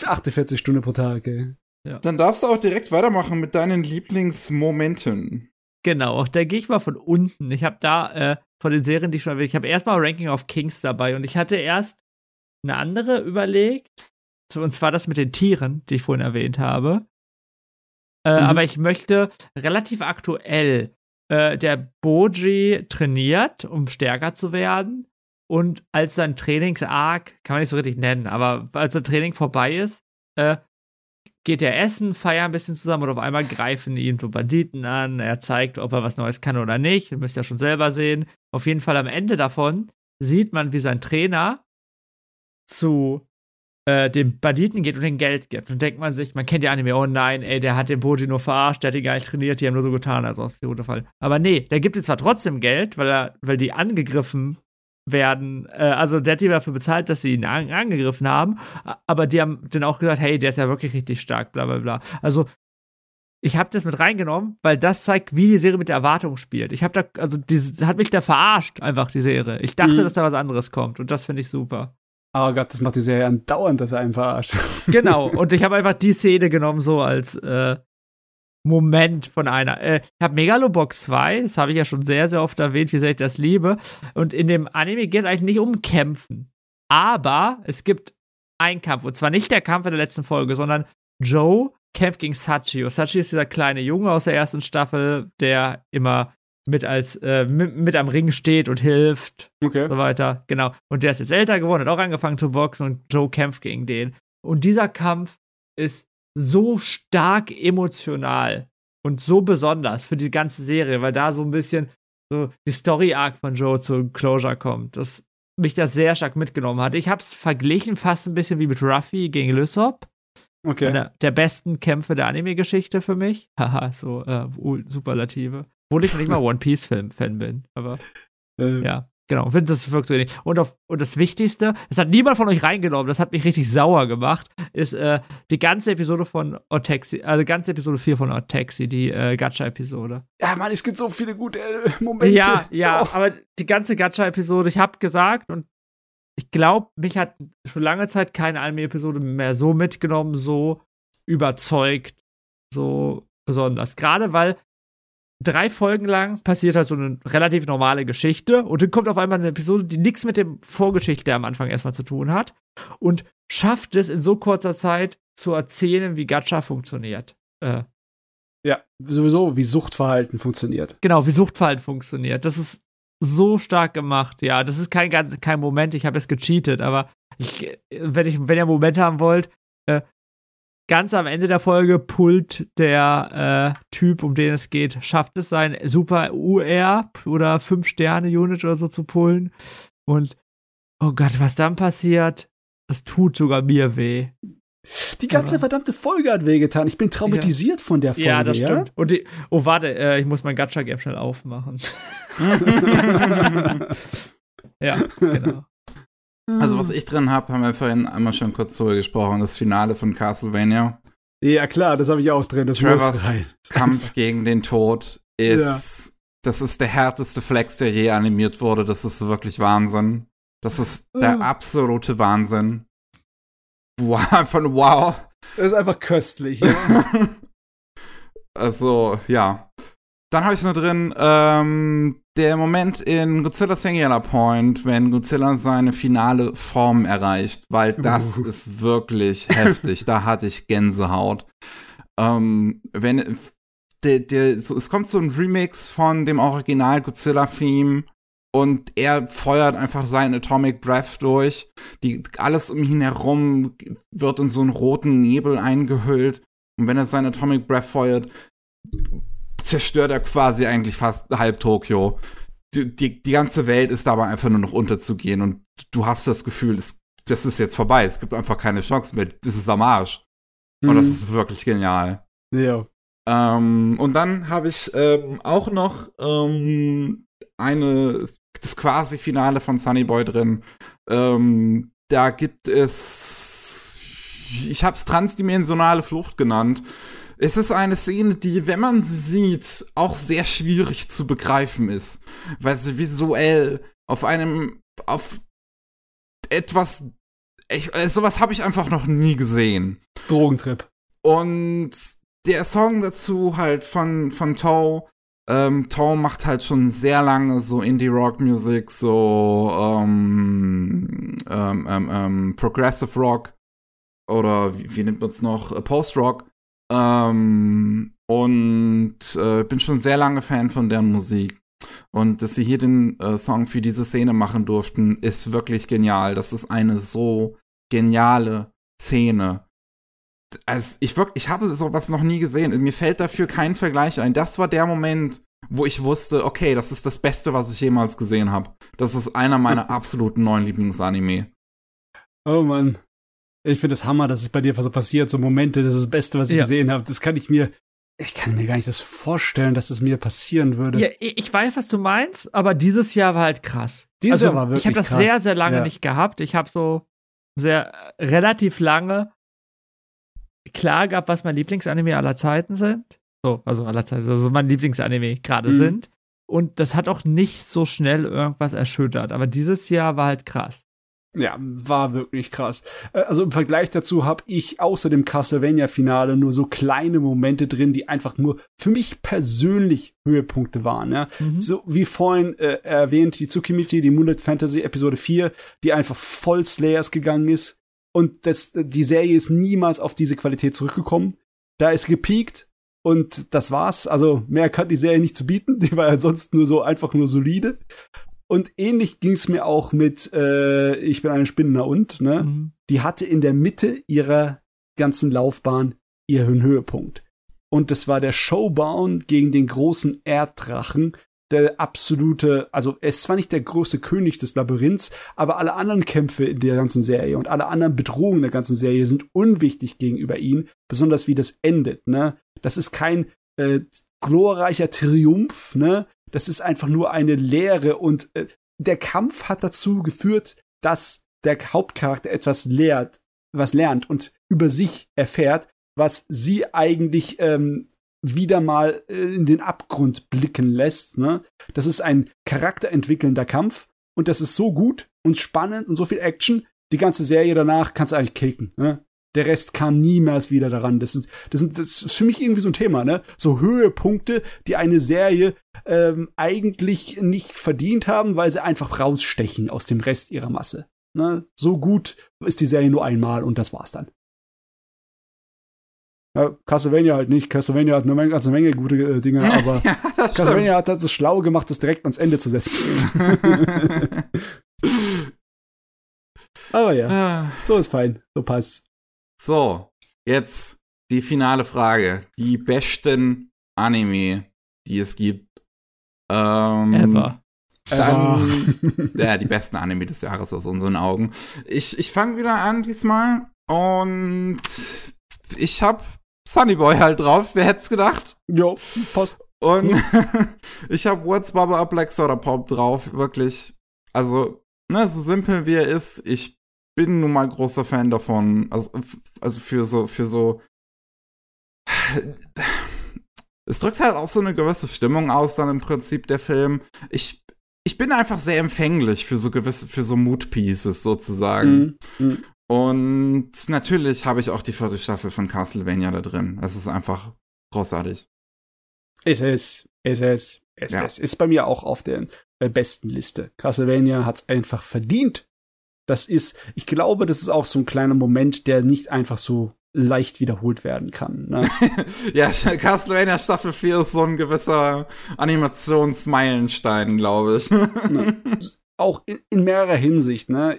48 Stunden pro Tag, ey. Ja. Dann darfst du auch direkt weitermachen mit deinen Lieblingsmomenten. Genau, da gehe ich mal von unten. Ich habe da äh, von den Serien, die ich schon erwähnt ich habe erstmal Ranking of Kings dabei und ich hatte erst eine andere überlegt. Und zwar das mit den Tieren, die ich vorhin erwähnt habe. Äh, mhm. Aber ich möchte relativ aktuell, äh, der Boji trainiert, um stärker zu werden. Und als sein Trainingsarg, kann man nicht so richtig nennen, aber als sein Training vorbei ist, äh, geht er essen, feiern ein bisschen zusammen und auf einmal greifen ihn so Banditen an. Er zeigt, ob er was Neues kann oder nicht. Ihr müsst ja schon selber sehen. Auf jeden Fall am Ende davon sieht man, wie sein Trainer zu äh, dem Banditen geht und den Geld gibt. Und denkt man sich, man kennt ja Anime, oh nein, ey, der hat den Boji nur verarscht, der hat ihn gar nicht trainiert, die haben nur so getan, also auf die runterfallen. Aber nee, der gibt ihm zwar trotzdem Geld, weil er, weil die angegriffen werden. Äh, also der hat die dafür bezahlt, dass sie ihn an angegriffen haben, aber die haben dann auch gesagt, hey, der ist ja wirklich richtig stark, bla bla bla. Also ich habe das mit reingenommen, weil das zeigt, wie die Serie mit der Erwartung spielt. Ich habe da, also die hat mich da verarscht, einfach die Serie. Ich dachte, mhm. dass da was anderes kommt und das finde ich super. Oh Gott, das macht die Serie andauernd, dass er einen verarscht. Genau, und ich habe einfach die Szene genommen, so als äh, Moment von einer. Äh, ich habe Megalobox 2, das habe ich ja schon sehr, sehr oft erwähnt, wie sehr ich das liebe. Und in dem Anime geht es eigentlich nicht um Kämpfen. Aber es gibt einen Kampf. Und zwar nicht der Kampf in der letzten Folge, sondern Joe kämpft gegen Sachi. Und Sachi ist dieser kleine Junge aus der ersten Staffel, der immer mit als äh, mit, mit, am Ring steht und hilft okay. und so weiter. Genau. Und der ist jetzt älter geworden, hat auch angefangen zu boxen und Joe kämpft gegen den. Und dieser Kampf ist so stark emotional und so besonders für die ganze Serie, weil da so ein bisschen so die Story Arc von Joe zu Closure kommt. Das mich das sehr stark mitgenommen hat. Ich habe es verglichen fast ein bisschen wie mit Ruffy gegen Lysop. Okay. Einer der besten Kämpfe der Anime-Geschichte für mich. Haha, so äh, Superlative. Obwohl ich nicht mal One Piece-Fan bin, aber äh. ja. Genau, finde das wirkt so ähnlich. Und, auf, und das Wichtigste, das hat niemand von euch reingenommen, das hat mich richtig sauer gemacht, ist äh, die ganze Episode von Otexi, also die ganze Episode 4 von Otexi, die äh, Gacha-Episode. Ja, Mann, es gibt so viele gute äh, Momente. Ja, ja, oh. aber die ganze Gacha-Episode, ich habe gesagt und ich glaube, mich hat schon lange Zeit keine Anime-Episode mehr so mitgenommen, so überzeugt, so besonders. Gerade weil drei Folgen lang passiert halt so eine relativ normale Geschichte und dann kommt auf einmal eine Episode, die nichts mit dem Vorgeschichte am Anfang erstmal zu tun hat und schafft es in so kurzer Zeit zu erzählen, wie Gacha funktioniert. Äh. Ja, sowieso, wie Suchtverhalten funktioniert. Genau, wie Suchtverhalten funktioniert. Das ist so stark gemacht. Ja, das ist kein, kein Moment, ich habe es gecheatet, aber ich, wenn, ich, wenn ihr einen Moment haben wollt, äh, ganz am Ende der Folge pullt der äh, Typ, um den es geht, schafft es sein super UR oder 5-Sterne-Unit oder so zu pullen. Und oh Gott, was dann passiert, das tut sogar mir weh. Die ganze Aber, verdammte Folge hat wehgetan. Ich bin traumatisiert ja. von der Folge. Ja, das stimmt. Und die, oh, warte, äh, ich muss mein Gacha-Game schnell aufmachen. ja, genau. Also was ich drin habe, haben wir vorhin einmal schon kurz drüber gesprochen, das Finale von Castlevania. Ja, klar, das habe ich auch drin. Das Trevors Kampf gegen den Tod ist, ja. das ist der härteste Flex, der je animiert wurde. Das ist wirklich Wahnsinn. Das ist der absolute Wahnsinn. Wow, von wow. Das ist einfach köstlich. Ja. also, ja. Dann habe ich noch drin, ähm, der Moment in Godzilla Singular Point, wenn Godzilla seine finale Form erreicht, weil das uh. ist wirklich heftig. Da hatte ich Gänsehaut. Ähm, wenn der, der, es kommt so ein Remix von dem Original Godzilla-Theme und er feuert einfach seinen Atomic Breath durch. Die, alles um ihn herum wird in so einen roten Nebel eingehüllt. Und wenn er seinen Atomic Breath feuert, zerstört er quasi eigentlich fast halb Tokio. Die, die, die ganze Welt ist dabei einfach nur noch unterzugehen und du hast das Gefühl, es, das ist jetzt vorbei. Es gibt einfach keine Chance mehr. Das ist am Arsch. Mhm. Und das mhm. ist wirklich genial. Ja. Ähm, und dann habe ich ähm, auch noch ähm, eine das quasi Finale von Sunny Boy drin. Ähm, da gibt es, ich habe es transdimensionale Flucht genannt. Es ist eine Szene, die, wenn man sie sieht, auch sehr schwierig zu begreifen ist, weil sie visuell auf einem, auf etwas, ich, äh, sowas habe ich einfach noch nie gesehen. Drogentrip. Und der Song dazu halt von, von Toe, ähm, Tom macht halt schon sehr lange so Indie-Rock-Musik, so ähm, ähm, ähm, ähm, Progressive Rock oder wie, wie nennt man es noch? Äh, Post-Rock. Ähm, und äh, bin schon sehr lange Fan von deren Musik. Und dass sie hier den äh, Song für diese Szene machen durften, ist wirklich genial. Das ist eine so geniale Szene. Also ich wirklich, ich habe sowas noch nie gesehen. Mir fällt dafür kein Vergleich ein. Das war der Moment, wo ich wusste, okay, das ist das Beste, was ich jemals gesehen habe. Das ist einer meiner absoluten neuen Lieblingsanime. Oh Mann. Ich finde es das Hammer, dass es bei dir so passiert, so Momente, das ist das Beste, was ich ja. gesehen habe. Das kann ich mir, ich kann mir gar nicht das vorstellen, dass es mir passieren würde. Ja, ich weiß, was du meinst, aber dieses Jahr war halt krass. Dieses also, Jahr war wirklich Ich habe das krass. sehr, sehr lange ja. nicht gehabt. Ich habe so sehr relativ lange klar gehabt, was mein Lieblingsanime aller Zeiten sind. So, also aller Zeiten, also mein Lieblingsanime gerade mhm. sind. Und das hat auch nicht so schnell irgendwas erschüttert. Aber dieses Jahr war halt krass. Ja, war wirklich krass. Äh, also im Vergleich dazu habe ich außer dem Castlevania-Finale nur so kleine Momente drin, die einfach nur für mich persönlich Höhepunkte waren. Ja? Mhm. So wie vorhin äh, erwähnt, die Tsukimichi, die Moonlight Fantasy Episode 4, die einfach voll Slayers gegangen ist. Und das, die Serie ist niemals auf diese Qualität zurückgekommen. Da ist gepiekt Und das war's. Also mehr kann die Serie nicht zu bieten. Die war ja sonst nur so einfach nur solide. Und ähnlich ging es mir auch mit äh, Ich bin ein Spinner und, ne? Mhm. Die hatte in der Mitte ihrer ganzen Laufbahn ihren Höhepunkt. Und das war der Showdown gegen den großen Erddrachen, der absolute, also er ist zwar nicht der große König des Labyrinths, aber alle anderen Kämpfe in der ganzen Serie und alle anderen Bedrohungen der ganzen Serie sind unwichtig gegenüber ihm, besonders wie das endet, ne? Das ist kein äh, glorreicher Triumph, ne? Das ist einfach nur eine Lehre und äh, der Kampf hat dazu geführt, dass der Hauptcharakter etwas lehrt, was lernt und über sich erfährt, was sie eigentlich ähm, wieder mal äh, in den Abgrund blicken lässt. Ne? Das ist ein charakterentwickelnder Kampf und das ist so gut und spannend und so viel Action. Die ganze Serie danach kannst du eigentlich kicken. Ne? Der Rest kam niemals wieder daran. Das ist, das, sind, das ist für mich irgendwie so ein Thema, ne? So Höhepunkte, die eine Serie ähm, eigentlich nicht verdient haben, weil sie einfach rausstechen aus dem Rest ihrer Masse. Ne? So gut ist die Serie nur einmal und das war's dann. Ja, Castlevania halt nicht. Castlevania hat eine ganze Menge gute äh, Dinge, aber ja, Castlevania stimmt. hat halt das schlau gemacht, das direkt ans Ende zu setzen. aber ja, ah. so ist fein. So passt. So, jetzt die finale Frage. Die besten Anime, die es gibt. Ähm, Ever. Dann, ja, die besten Anime des Jahres aus unseren Augen. Ich, ich fange wieder an diesmal und ich habe Sunnyboy halt drauf. Wer hätte es gedacht? Jo, passt. Und ich habe What's Bubble Up Black Soda Pop drauf. Wirklich. Also, ne, so simpel wie er ist. Ich bin nun mal großer Fan davon. Also, also für so, für so. Es drückt halt auch so eine gewisse Stimmung aus, dann im Prinzip der Film. Ich, ich bin einfach sehr empfänglich für so gewisse, für so Mood Pieces sozusagen. Mhm. Mhm. Und natürlich habe ich auch die vierte Staffel von Castlevania da drin. Es ist einfach großartig. Ist es, ist es, ist ja. es. Ist bei mir auch auf der äh, besten Liste. Castlevania hat es einfach verdient. Das ist, ich glaube, das ist auch so ein kleiner Moment, der nicht einfach so leicht wiederholt werden kann. Ne? ja, Castlevania Staffel 4 ist so ein gewisser Animationsmeilenstein, glaube ich. ne? Auch in, in mehrerer Hinsicht. Ne?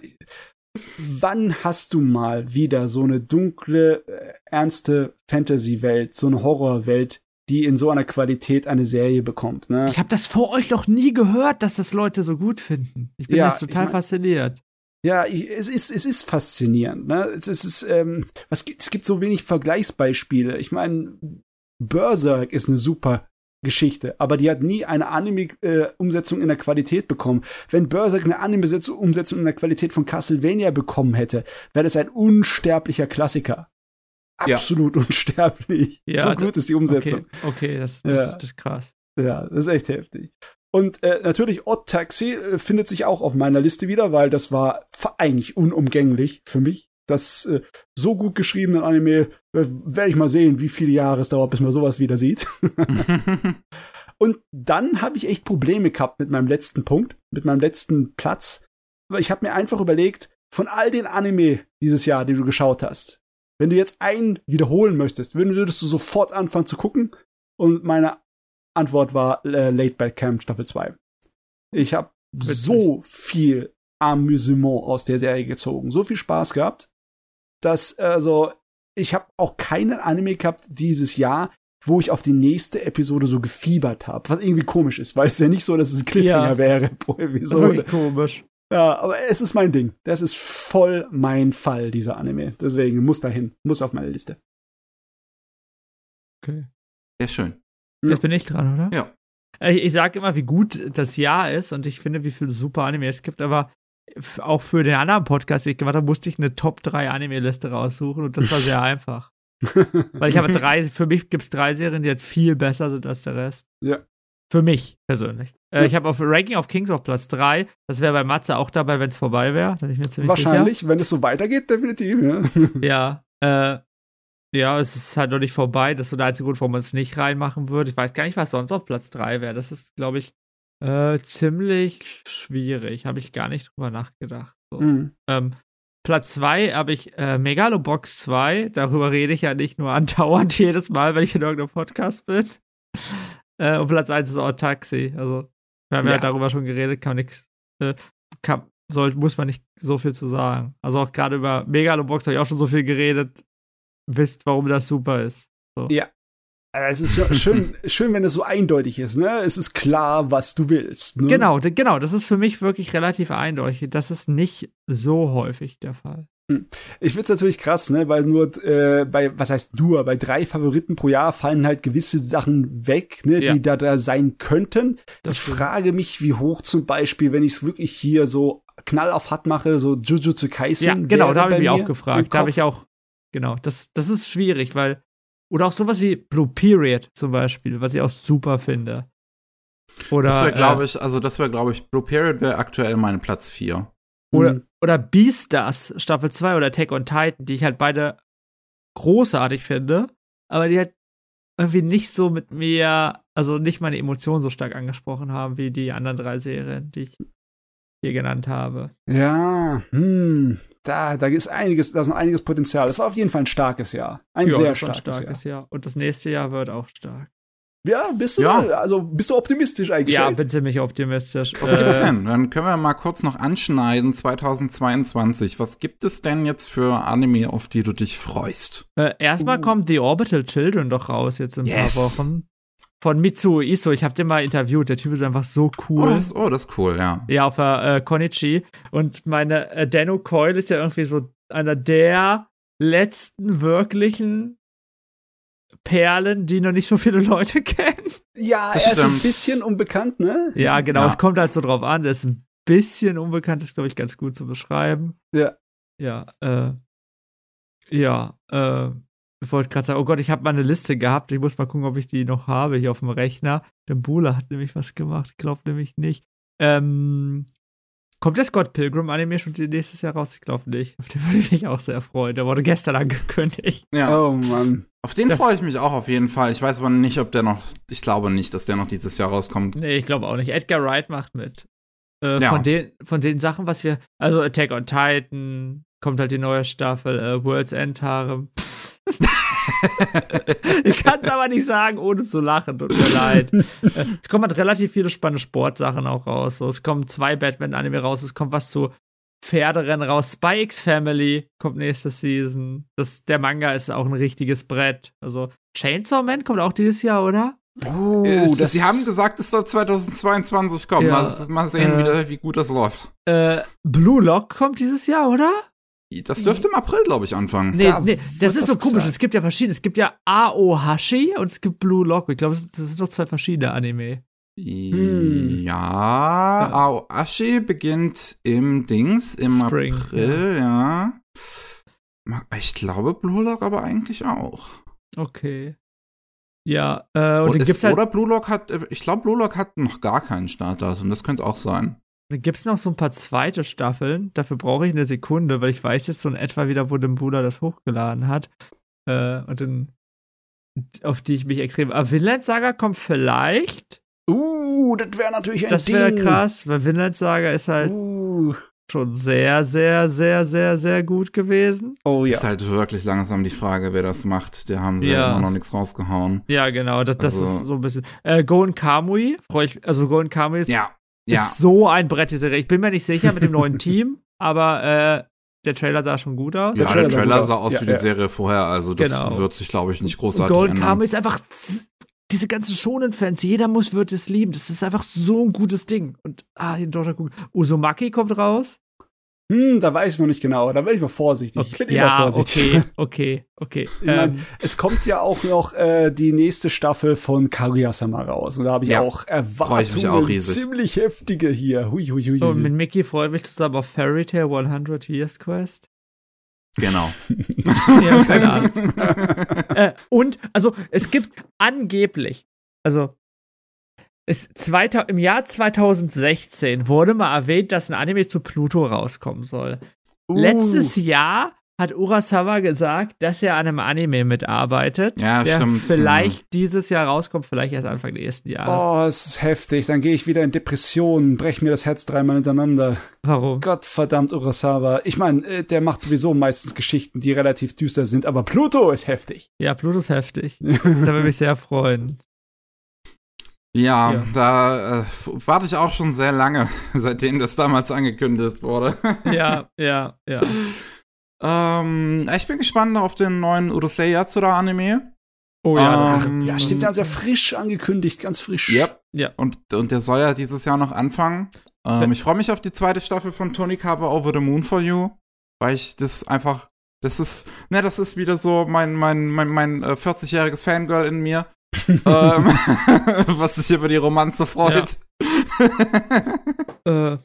wann hast du mal wieder so eine dunkle, äh, ernste Fantasy-Welt, so eine Horrorwelt, die in so einer Qualität eine Serie bekommt? Ne? Ich habe das vor euch noch nie gehört, dass das Leute so gut finden. Ich bin ja, jetzt total ich mein, fasziniert. Ja, ich, es ist es ist faszinierend. Ne? Es, es ist ähm, was gibt, es gibt so wenig Vergleichsbeispiele. Ich meine, Berserk ist eine super Geschichte, aber die hat nie eine Anime-Umsetzung in der Qualität bekommen. Wenn Berserk eine Anime-Umsetzung in der Qualität von Castlevania bekommen hätte, wäre das ein unsterblicher Klassiker. Absolut ja. unsterblich. Ja, so gut ist die Umsetzung. Okay, okay das, das, ja. das, ist krass. Ja, das ist echt heftig. Und äh, natürlich Odd Taxi äh, findet sich auch auf meiner Liste wieder, weil das war eigentlich unumgänglich für mich das äh, so gut geschriebenen Anime äh, werde ich mal sehen, wie viele Jahre es dauert, bis man sowas wieder sieht. Und dann habe ich echt Probleme gehabt mit meinem letzten Punkt, mit meinem letzten Platz. Weil ich habe mir einfach überlegt, von all den Anime dieses Jahr, die du geschaut hast, wenn du jetzt einen wiederholen möchtest, würdest du sofort anfangen zu gucken? Und meine Antwort war äh, Late Bad Camp Staffel 2. Ich habe so viel Amüsement aus der Serie gezogen, so viel Spaß gehabt dass also ich habe auch keinen Anime gehabt dieses Jahr, wo ich auf die nächste Episode so gefiebert habe, was irgendwie komisch ist, weil es ja nicht so, dass es ein Cliffhanger ja. wäre pro Episode. komisch. Ja, aber es ist mein Ding. Das ist voll mein Fall, dieser Anime. Deswegen muss dahin, muss auf meine Liste. Okay. Sehr schön. Jetzt bin ich dran, oder? Ja. Ich, ich sage immer, wie gut das Jahr ist und ich finde, wie viele super Anime es gibt, aber auch für den anderen Podcast, den ich gemacht habe, musste ich eine Top 3 Anime-Liste raussuchen und das war sehr einfach. Weil ich habe drei, für mich gibt es drei Serien, die halt viel besser sind als der Rest. Ja. Für mich persönlich. Äh, ich habe auf Ranking of Kings auf Platz 3. Das wäre bei Matze auch dabei, wenn es vorbei wäre. Wahrscheinlich, sicher. wenn es so weitergeht, definitiv. Ja. ja, äh, ja, es ist halt noch nicht vorbei. Das ist so der einzige Grund, warum man es nicht reinmachen würde. Ich weiß gar nicht, was sonst auf Platz 3 wäre. Das ist, glaube ich, äh, ziemlich schwierig. Habe ich gar nicht drüber nachgedacht. So. Mhm. Ähm, Platz 2 habe ich äh, Megalobox 2. Darüber rede ich ja nicht nur andauernd jedes Mal, wenn ich in irgendeinem Podcast bin. Äh, und Platz 1 ist auch Taxi. Also, wir haben ja, ja darüber schon geredet, kann nichts, äh, soll, muss man nicht so viel zu sagen. Also auch gerade über Megalobox habe ich auch schon so viel geredet. Wisst, warum das super ist. So. Ja. Also es ist schön, schön, wenn es so eindeutig ist, ne? Es ist klar, was du willst. Ne? Genau, genau. Das ist für mich wirklich relativ eindeutig. Das ist nicht so häufig der Fall. Hm. Ich find's natürlich krass, ne, weil nur äh, bei, was heißt nur, bei drei Favoriten pro Jahr fallen halt gewisse Sachen weg, ne, ja. die da da sein könnten. Das ich stimmt. frage mich, wie hoch zum Beispiel, wenn ich es wirklich hier so knall auf hart mache, so Jujutsu Kaisen. Ja, genau, da habe ich mich auch gefragt. Da habe ich auch, genau, das, das ist schwierig, weil oder auch sowas wie Blue Period zum Beispiel, was ich auch super finde. Oder, das wäre, glaube äh, ich, also das wäre, glaube ich, Blue Period wäre aktuell mein Platz 4. Oder, mhm. oder Beastars Staffel 2 oder Tech on Titan, die ich halt beide großartig finde, aber die halt irgendwie nicht so mit mir, also nicht meine Emotionen so stark angesprochen haben wie die anderen drei Serien, die ich hier genannt habe. Ja, hm, da, da ist einiges, da ist noch einiges Potenzial. Es war auf jeden Fall ein starkes Jahr. Ein ja, sehr starkes, ein starkes Jahr. Jahr. Und das nächste Jahr wird auch stark. Ja, bist du, ja. also bist du optimistisch eigentlich? Ja, bin ziemlich optimistisch. Was gibt es denn? Dann können wir mal kurz noch anschneiden, 2022. Was gibt es denn jetzt für Anime, auf die du dich freust? Äh, erstmal uh. kommt The Orbital Children doch raus jetzt in ein yes. paar Wochen von Mitsuo Iso. Ich habe den mal interviewt. Der Typ ist einfach so cool. Oh, das, ist, oh, das ist cool, ja. Ja, auf der äh, Konichi. Und meine äh, Dano Coil ist ja irgendwie so einer der letzten wirklichen Perlen, die noch nicht so viele Leute kennen. Ja, das er stimmt. ist ein bisschen unbekannt, ne? Ja, genau. Ja. Es kommt halt so drauf an. Der ist ein bisschen unbekannt, ist, glaube ich, ganz gut zu beschreiben. Ja. Ja, äh. Ja, äh wollte gerade sagen, oh Gott, ich habe mal eine Liste gehabt. Ich muss mal gucken, ob ich die noch habe hier auf dem Rechner. Der Bula hat nämlich was gemacht. Ich glaube nämlich nicht. Ähm, kommt der Scott Pilgrim Anime schon nächstes Jahr raus? Ich glaube nicht. Auf den würde ich mich auch sehr freuen. Der wurde gestern angekündigt. Ja. Oh Mann. Auf den freue ich mich auch auf jeden Fall. Ich weiß aber nicht, ob der noch. Ich glaube nicht, dass der noch dieses Jahr rauskommt. Nee, ich glaube auch nicht. Edgar Wright macht mit. Äh, ja. von, den, von den Sachen, was wir. Also Attack on Titan, kommt halt die neue Staffel, äh, World's End Harem. Pff ich kann es aber nicht sagen, ohne zu lachen. Tut mir leid. es kommen halt relativ viele spannende Sportsachen auch raus. Es kommen zwei Batman-Anime raus. Es kommt was zu Pferderennen raus. X Family kommt nächste Season. Das, der Manga ist auch ein richtiges Brett. Also Chainsaw Man kommt auch dieses Jahr, oder? Oh, äh, Sie haben gesagt, es soll 2022 kommen. Ja, mal, mal, sehen, äh, wie, wie, gut das läuft. Äh, Blue Lock kommt dieses Jahr, oder? Das dürfte im April, glaube ich, anfangen. Nee, da nee, das ist so komisch. Gesagt. Es gibt ja verschiedene. Es gibt ja Aohashi und es gibt Blue Lock. Ich glaube, das sind doch zwei verschiedene Anime. Hm. Ja, ja. Aohashi beginnt im Dings, im Spring, April, ja. ja. Ich glaube, Blue Lock aber eigentlich auch. Okay. Ja, äh, und, und ist, halt Oder Blue Lock hat, ich glaube, Blue Lock hat noch gar keinen Startdatum. Das könnte auch sein. Dann gibt es noch so ein paar zweite Staffeln. Dafür brauche ich eine Sekunde, weil ich weiß jetzt so in etwa wieder, wo der Bruder das hochgeladen hat. Äh, und dann, auf die ich mich extrem. Aber Vinland Saga kommt vielleicht. Uh, das wäre natürlich ein Das wäre krass, weil Vinland Saga ist halt uh. schon sehr, sehr, sehr, sehr, sehr gut gewesen. Oh ja. Ist halt wirklich langsam die Frage, wer das macht. Der haben sie ja. immer noch nichts rausgehauen. Ja, genau. Das, das also. ist so ein bisschen. Äh, Golden Kamui, freue ich. Also Golden Kamui ist. Ja ja. ist so ein Brett, die Serie. Ich bin mir nicht sicher mit dem neuen Team, aber äh, der Trailer sah schon gut aus. Ja, der Trailer, der Trailer sah aus ja, wie die Serie vorher, also das genau. wird sich, glaube ich, nicht großartig Golden ändern. Kamuy ist einfach diese ganzen schonen Fans, jeder muss wird es lieben. Das ist einfach so ein gutes Ding. Und ah, den Dota gucken. Uzumaki kommt raus. Hm, da weiß ich noch nicht genau. Da bin ich mal vorsichtig. Okay. Ich bin ja, immer vorsichtig. Okay, okay, okay. Ich mein, ähm. Es kommt ja auch noch äh, die nächste Staffel von Kaguya-sama raus. Und da habe ich ja. auch Erwartungen auch ziemlich heftige hier. Hui, hui, hui. Und mit Mickey freue ich mich zusammen auf Fairy Tale 100 Years Quest. Genau. ja, keine Ahnung. äh, und, also, es gibt angeblich, also ist Im Jahr 2016 wurde mal erwähnt, dass ein Anime zu Pluto rauskommen soll. Uh. Letztes Jahr hat Urasawa gesagt, dass er an einem Anime mitarbeitet. Ja, der stimmt. Vielleicht dieses Jahr rauskommt, vielleicht erst Anfang nächsten Jahres. Oh, es ist heftig. Dann gehe ich wieder in Depressionen, brech mir das Herz dreimal hintereinander. Warum? Gottverdammt, Urasawa. Ich meine, äh, der macht sowieso meistens Geschichten, die relativ düster sind, aber Pluto ist heftig. Ja, Pluto ist heftig. da würde mich sehr freuen. Ja, ja, da äh, warte ich auch schon sehr lange, seitdem das damals angekündigt wurde. ja, ja, ja. Ähm, ich bin gespannt auf den neuen Urusei Yatsura Anime. Oh ja, ähm, ja, stimmt, der ist ja frisch angekündigt, ganz frisch. Yep. Ja. Und, und der soll ja dieses Jahr noch anfangen. Ähm, ich freue mich auf die zweite Staffel von Tony Cover Over the Moon for You, weil ich das einfach, das ist, ne, das ist wieder so mein, mein, mein, mein äh, 40-jähriges Fangirl in mir, ähm, was sich über die Romanze freut. Ja. äh,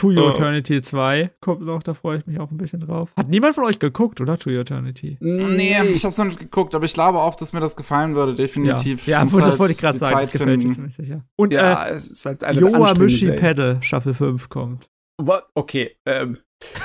To Your oh. Eternity 2 kommt noch, da freue ich mich auch ein bisschen drauf. Hat niemand von euch geguckt, oder? To Your Eternity? Nee, ich hab's noch nicht geguckt, aber ich glaube auch, dass mir das gefallen würde, definitiv. Ja, ja das halt wollte ich gerade sagen, es gefällt mir sicher. Und ja, äh, es ist halt eine Yoamishi Pedal, Staffel 5 kommt. What? Okay, ähm,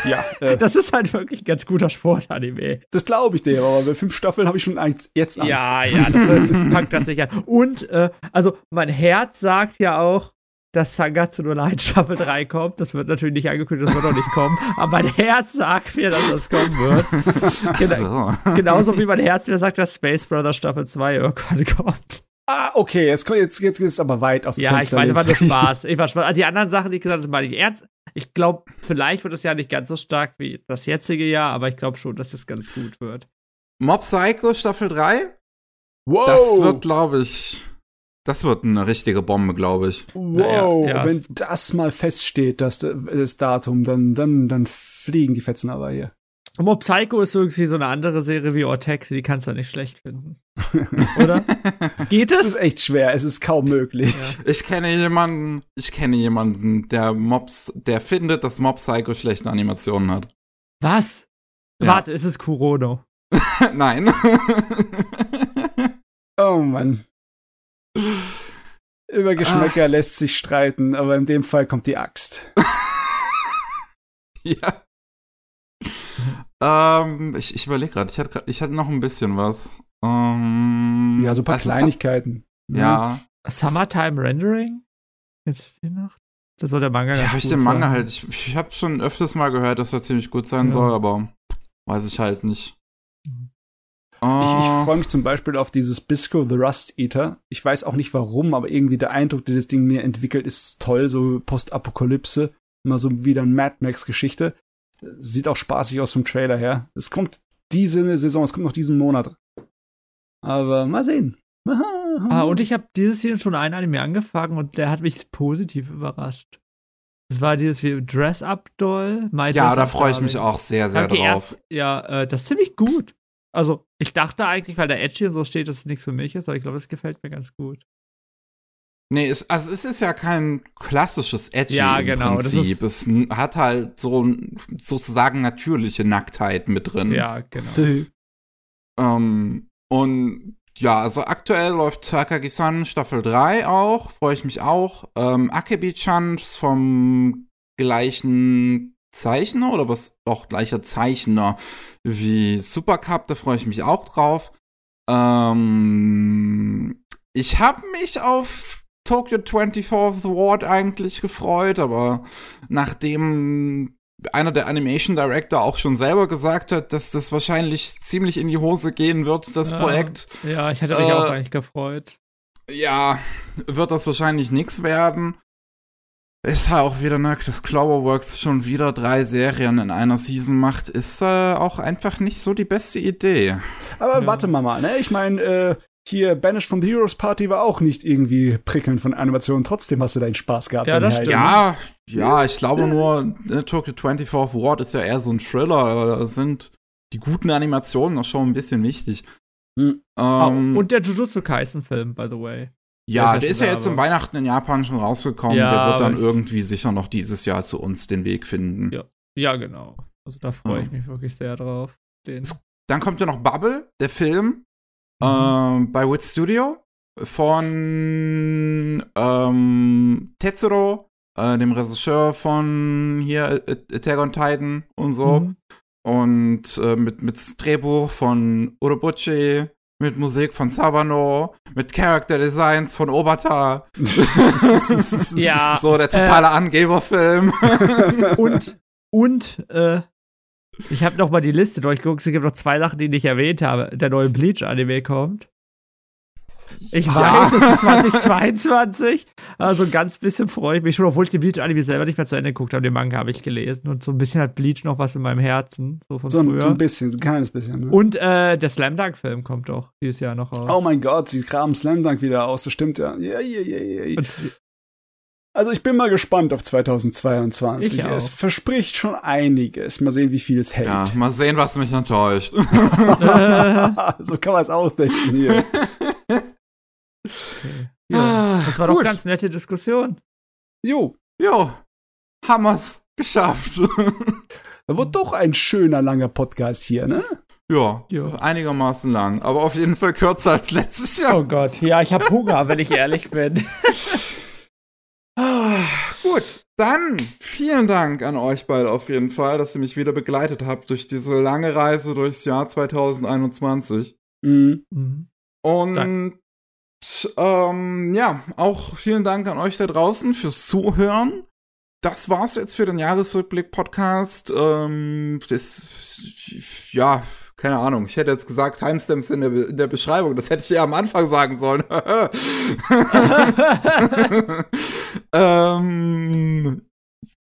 ja. Äh, das ist halt wirklich ein ganz guter Sport-Anime. Das glaube ich dir, aber bei fünf Staffeln habe ich schon jetzt Angst. Ja, ja, das wird, packt das nicht an. Und, äh, also, mein Herz sagt ja auch, dass Sangatsu no Light Staffel 3 kommt. Das wird natürlich nicht angekündigt, das wird auch nicht kommen. Aber mein Herz sagt mir, dass das kommen wird. Gena so. Genauso wie mein Herz mir sagt, dass Space Brothers Staffel 2 irgendwann kommt. Ah, okay, jetzt, jetzt, jetzt geht es aber weit aus dem Ja, Fenster ich meine, war nur Spaß. Ich war Spaß. Also die anderen Sachen, die ich gesagt habe, meine ich ernst. Ich glaube, vielleicht wird es ja nicht ganz so stark wie das jetzige Jahr, aber ich glaube schon, dass es ganz gut wird. Mob Psycho Staffel 3? Wow. Das wird, glaube ich, das wird eine richtige Bombe, glaube ich. Wow, ja, ja. wenn das mal feststeht, das, das Datum, dann, dann, dann fliegen die Fetzen aber hier. Mob Psycho ist irgendwie so eine andere Serie wie Ortex, die kannst du nicht schlecht finden. Oder? Geht es? Es ist echt schwer, es ist kaum möglich. Ja. Ich kenne jemanden, ich kenne jemanden, der Mobs, der findet, dass Mob Psycho schlechte Animationen hat. Was? Ja. Warte, ist es Kurono? Nein. oh Mann. Über Geschmäcker ah. lässt sich streiten, aber in dem Fall kommt die Axt. ja. Ähm, ich ich überlege gerade, ich hatte, ich hatte noch ein bisschen was. Ähm, ja, so ein paar Kleinigkeiten. Das, ja. Summertime Rendering? Jetzt die Nacht? Das soll der Manga Ja, habe ich den Manga sein. halt. Ich, ich habe schon öfters mal gehört, dass er ziemlich gut sein ja. soll, aber weiß ich halt nicht. Oh. Ich, ich freue mich zum Beispiel auf dieses Bisco the Rust Eater. Ich weiß auch nicht warum, aber irgendwie der Eindruck, den das Ding mir entwickelt, ist toll. So Postapokalypse. Immer so wieder ein Mad Max-Geschichte. Sieht auch spaßig aus vom Trailer her. Es kommt diese Saison, es kommt noch diesen Monat. Aber mal sehen. ah, und ich habe dieses Jahr schon einen Anime angefangen und der hat mich positiv überrascht. Das war dieses wie Dress Up Doll. ja, da freue ich mich auch sehr, sehr drauf. Erst, ja, äh, das ist ziemlich gut. Also, ich dachte eigentlich, weil der Edgy und so steht, dass es nichts für mich ist, aber ich glaube, es gefällt mir ganz gut. Nee, es, also es ist ja kein klassisches Edgy ja, genau, Prinzip. es hat halt so sozusagen natürliche Nacktheit mit drin. Ja, genau. ähm, und ja, also aktuell läuft Takagi-san Staffel 3 auch, freue ich mich auch. Ähm, Akebi-chan vom gleichen Zeichner oder was auch gleicher Zeichner wie Supercup, da freue ich mich auch drauf. Ähm, ich habe mich auf Tokyo 24th Ward eigentlich gefreut, aber nachdem einer der Animation Director auch schon selber gesagt hat, dass das wahrscheinlich ziemlich in die Hose gehen wird, das ja, Projekt. Ja, ich hätte mich äh, auch eigentlich gefreut. Ja, wird das wahrscheinlich nichts werden. Ist halt auch wieder, ne, dass Cloverworks schon wieder drei Serien in einer Season macht, ist äh, auch einfach nicht so die beste Idee. Aber ja. warte mal, mal, ne? Ich meine, äh, hier Banished from the Heroes Party war auch nicht irgendwie prickelnd von Animationen. Trotzdem hast du deinen Spaß gehabt. Ja, das stimmt. Ja, ja, ich glaube nur, Tokyo 24 Ward ist ja eher so ein Thriller. Da sind die guten Animationen noch schon ein bisschen wichtig. Hm. Ähm, oh, und der Jujutsu Kaisen Film, by the way. Ja, der ist ja jetzt im Weihnachten in Japan schon rausgekommen. Ja, der wird dann irgendwie sicher noch dieses Jahr zu uns den Weg finden. Ja, ja genau. Also da freue ich mich wirklich sehr drauf. Den. Dann kommt ja noch Bubble, der Film, mhm. Ähm, bei Wit Studio von ähm, Tetsuro, äh, dem Regisseur von hier Attack on Titan und so. Mhm. und äh, mit, mit Drehbuch von Urobuchi, mit Musik von Savano, mit Character Designs von Obata. ja. So der totale äh, Angeberfilm. und, und, äh, ich habe noch mal die Liste durchgeguckt. Es gibt noch zwei Sachen, die ich nicht erwähnt habe. Der neue Bleach-Anime kommt. Ich ja. weiß, es ist 2022. Also ein ganz bisschen freue ich mich schon, obwohl ich den Bleach-Anime selber nicht mehr zu Ende geguckt habe. Den Manga habe ich gelesen. Und so ein bisschen hat Bleach noch was in meinem Herzen. So von so, früher. So ein bisschen, ein kleines bisschen. Ne? Und äh, der Slam Dunk-Film kommt doch dieses Jahr noch raus. Oh mein Gott, sie graben Slam Dunk wieder aus. Das stimmt ja. Ja, ja, ja, ja. Also ich bin mal gespannt auf 2022. Ich es verspricht schon einiges. Mal sehen, wie viel es hält. Ja, mal sehen, was mich enttäuscht. so kann man es ausdenken hier. Okay. Ja, ah, das war gut. doch eine ganz nette Diskussion. Jo. Jo. Haben wir's geschafft. Da wird doch ein schöner, langer Podcast hier, ne? Ja, ja, einigermaßen lang, aber auf jeden Fall kürzer als letztes Jahr. Oh Gott, ja, ich habe Hunger, wenn ich ehrlich bin. gut, dann vielen Dank an euch beide auf jeden Fall, dass ihr mich wieder begleitet habt durch diese lange Reise durchs Jahr 2021. Mhm. mhm. Und Dank ähm, ja, auch vielen Dank an euch da draußen fürs Zuhören. Das war's jetzt für den Jahresrückblick-Podcast. Ähm, das, ja, keine Ahnung. Ich hätte jetzt gesagt Timestamps in der, in der Beschreibung. Das hätte ich ja am Anfang sagen sollen. ähm,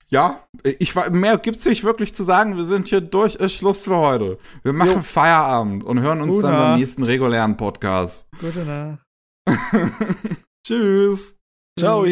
ja, ich war, mehr gibt's nicht wirklich zu sagen. Wir sind hier durch, ist Schluss für heute. Wir machen jo. Feierabend und hören uns Gute dann beim nächsten regulären Podcast. Gute Nacht. Tschüss. Ciao.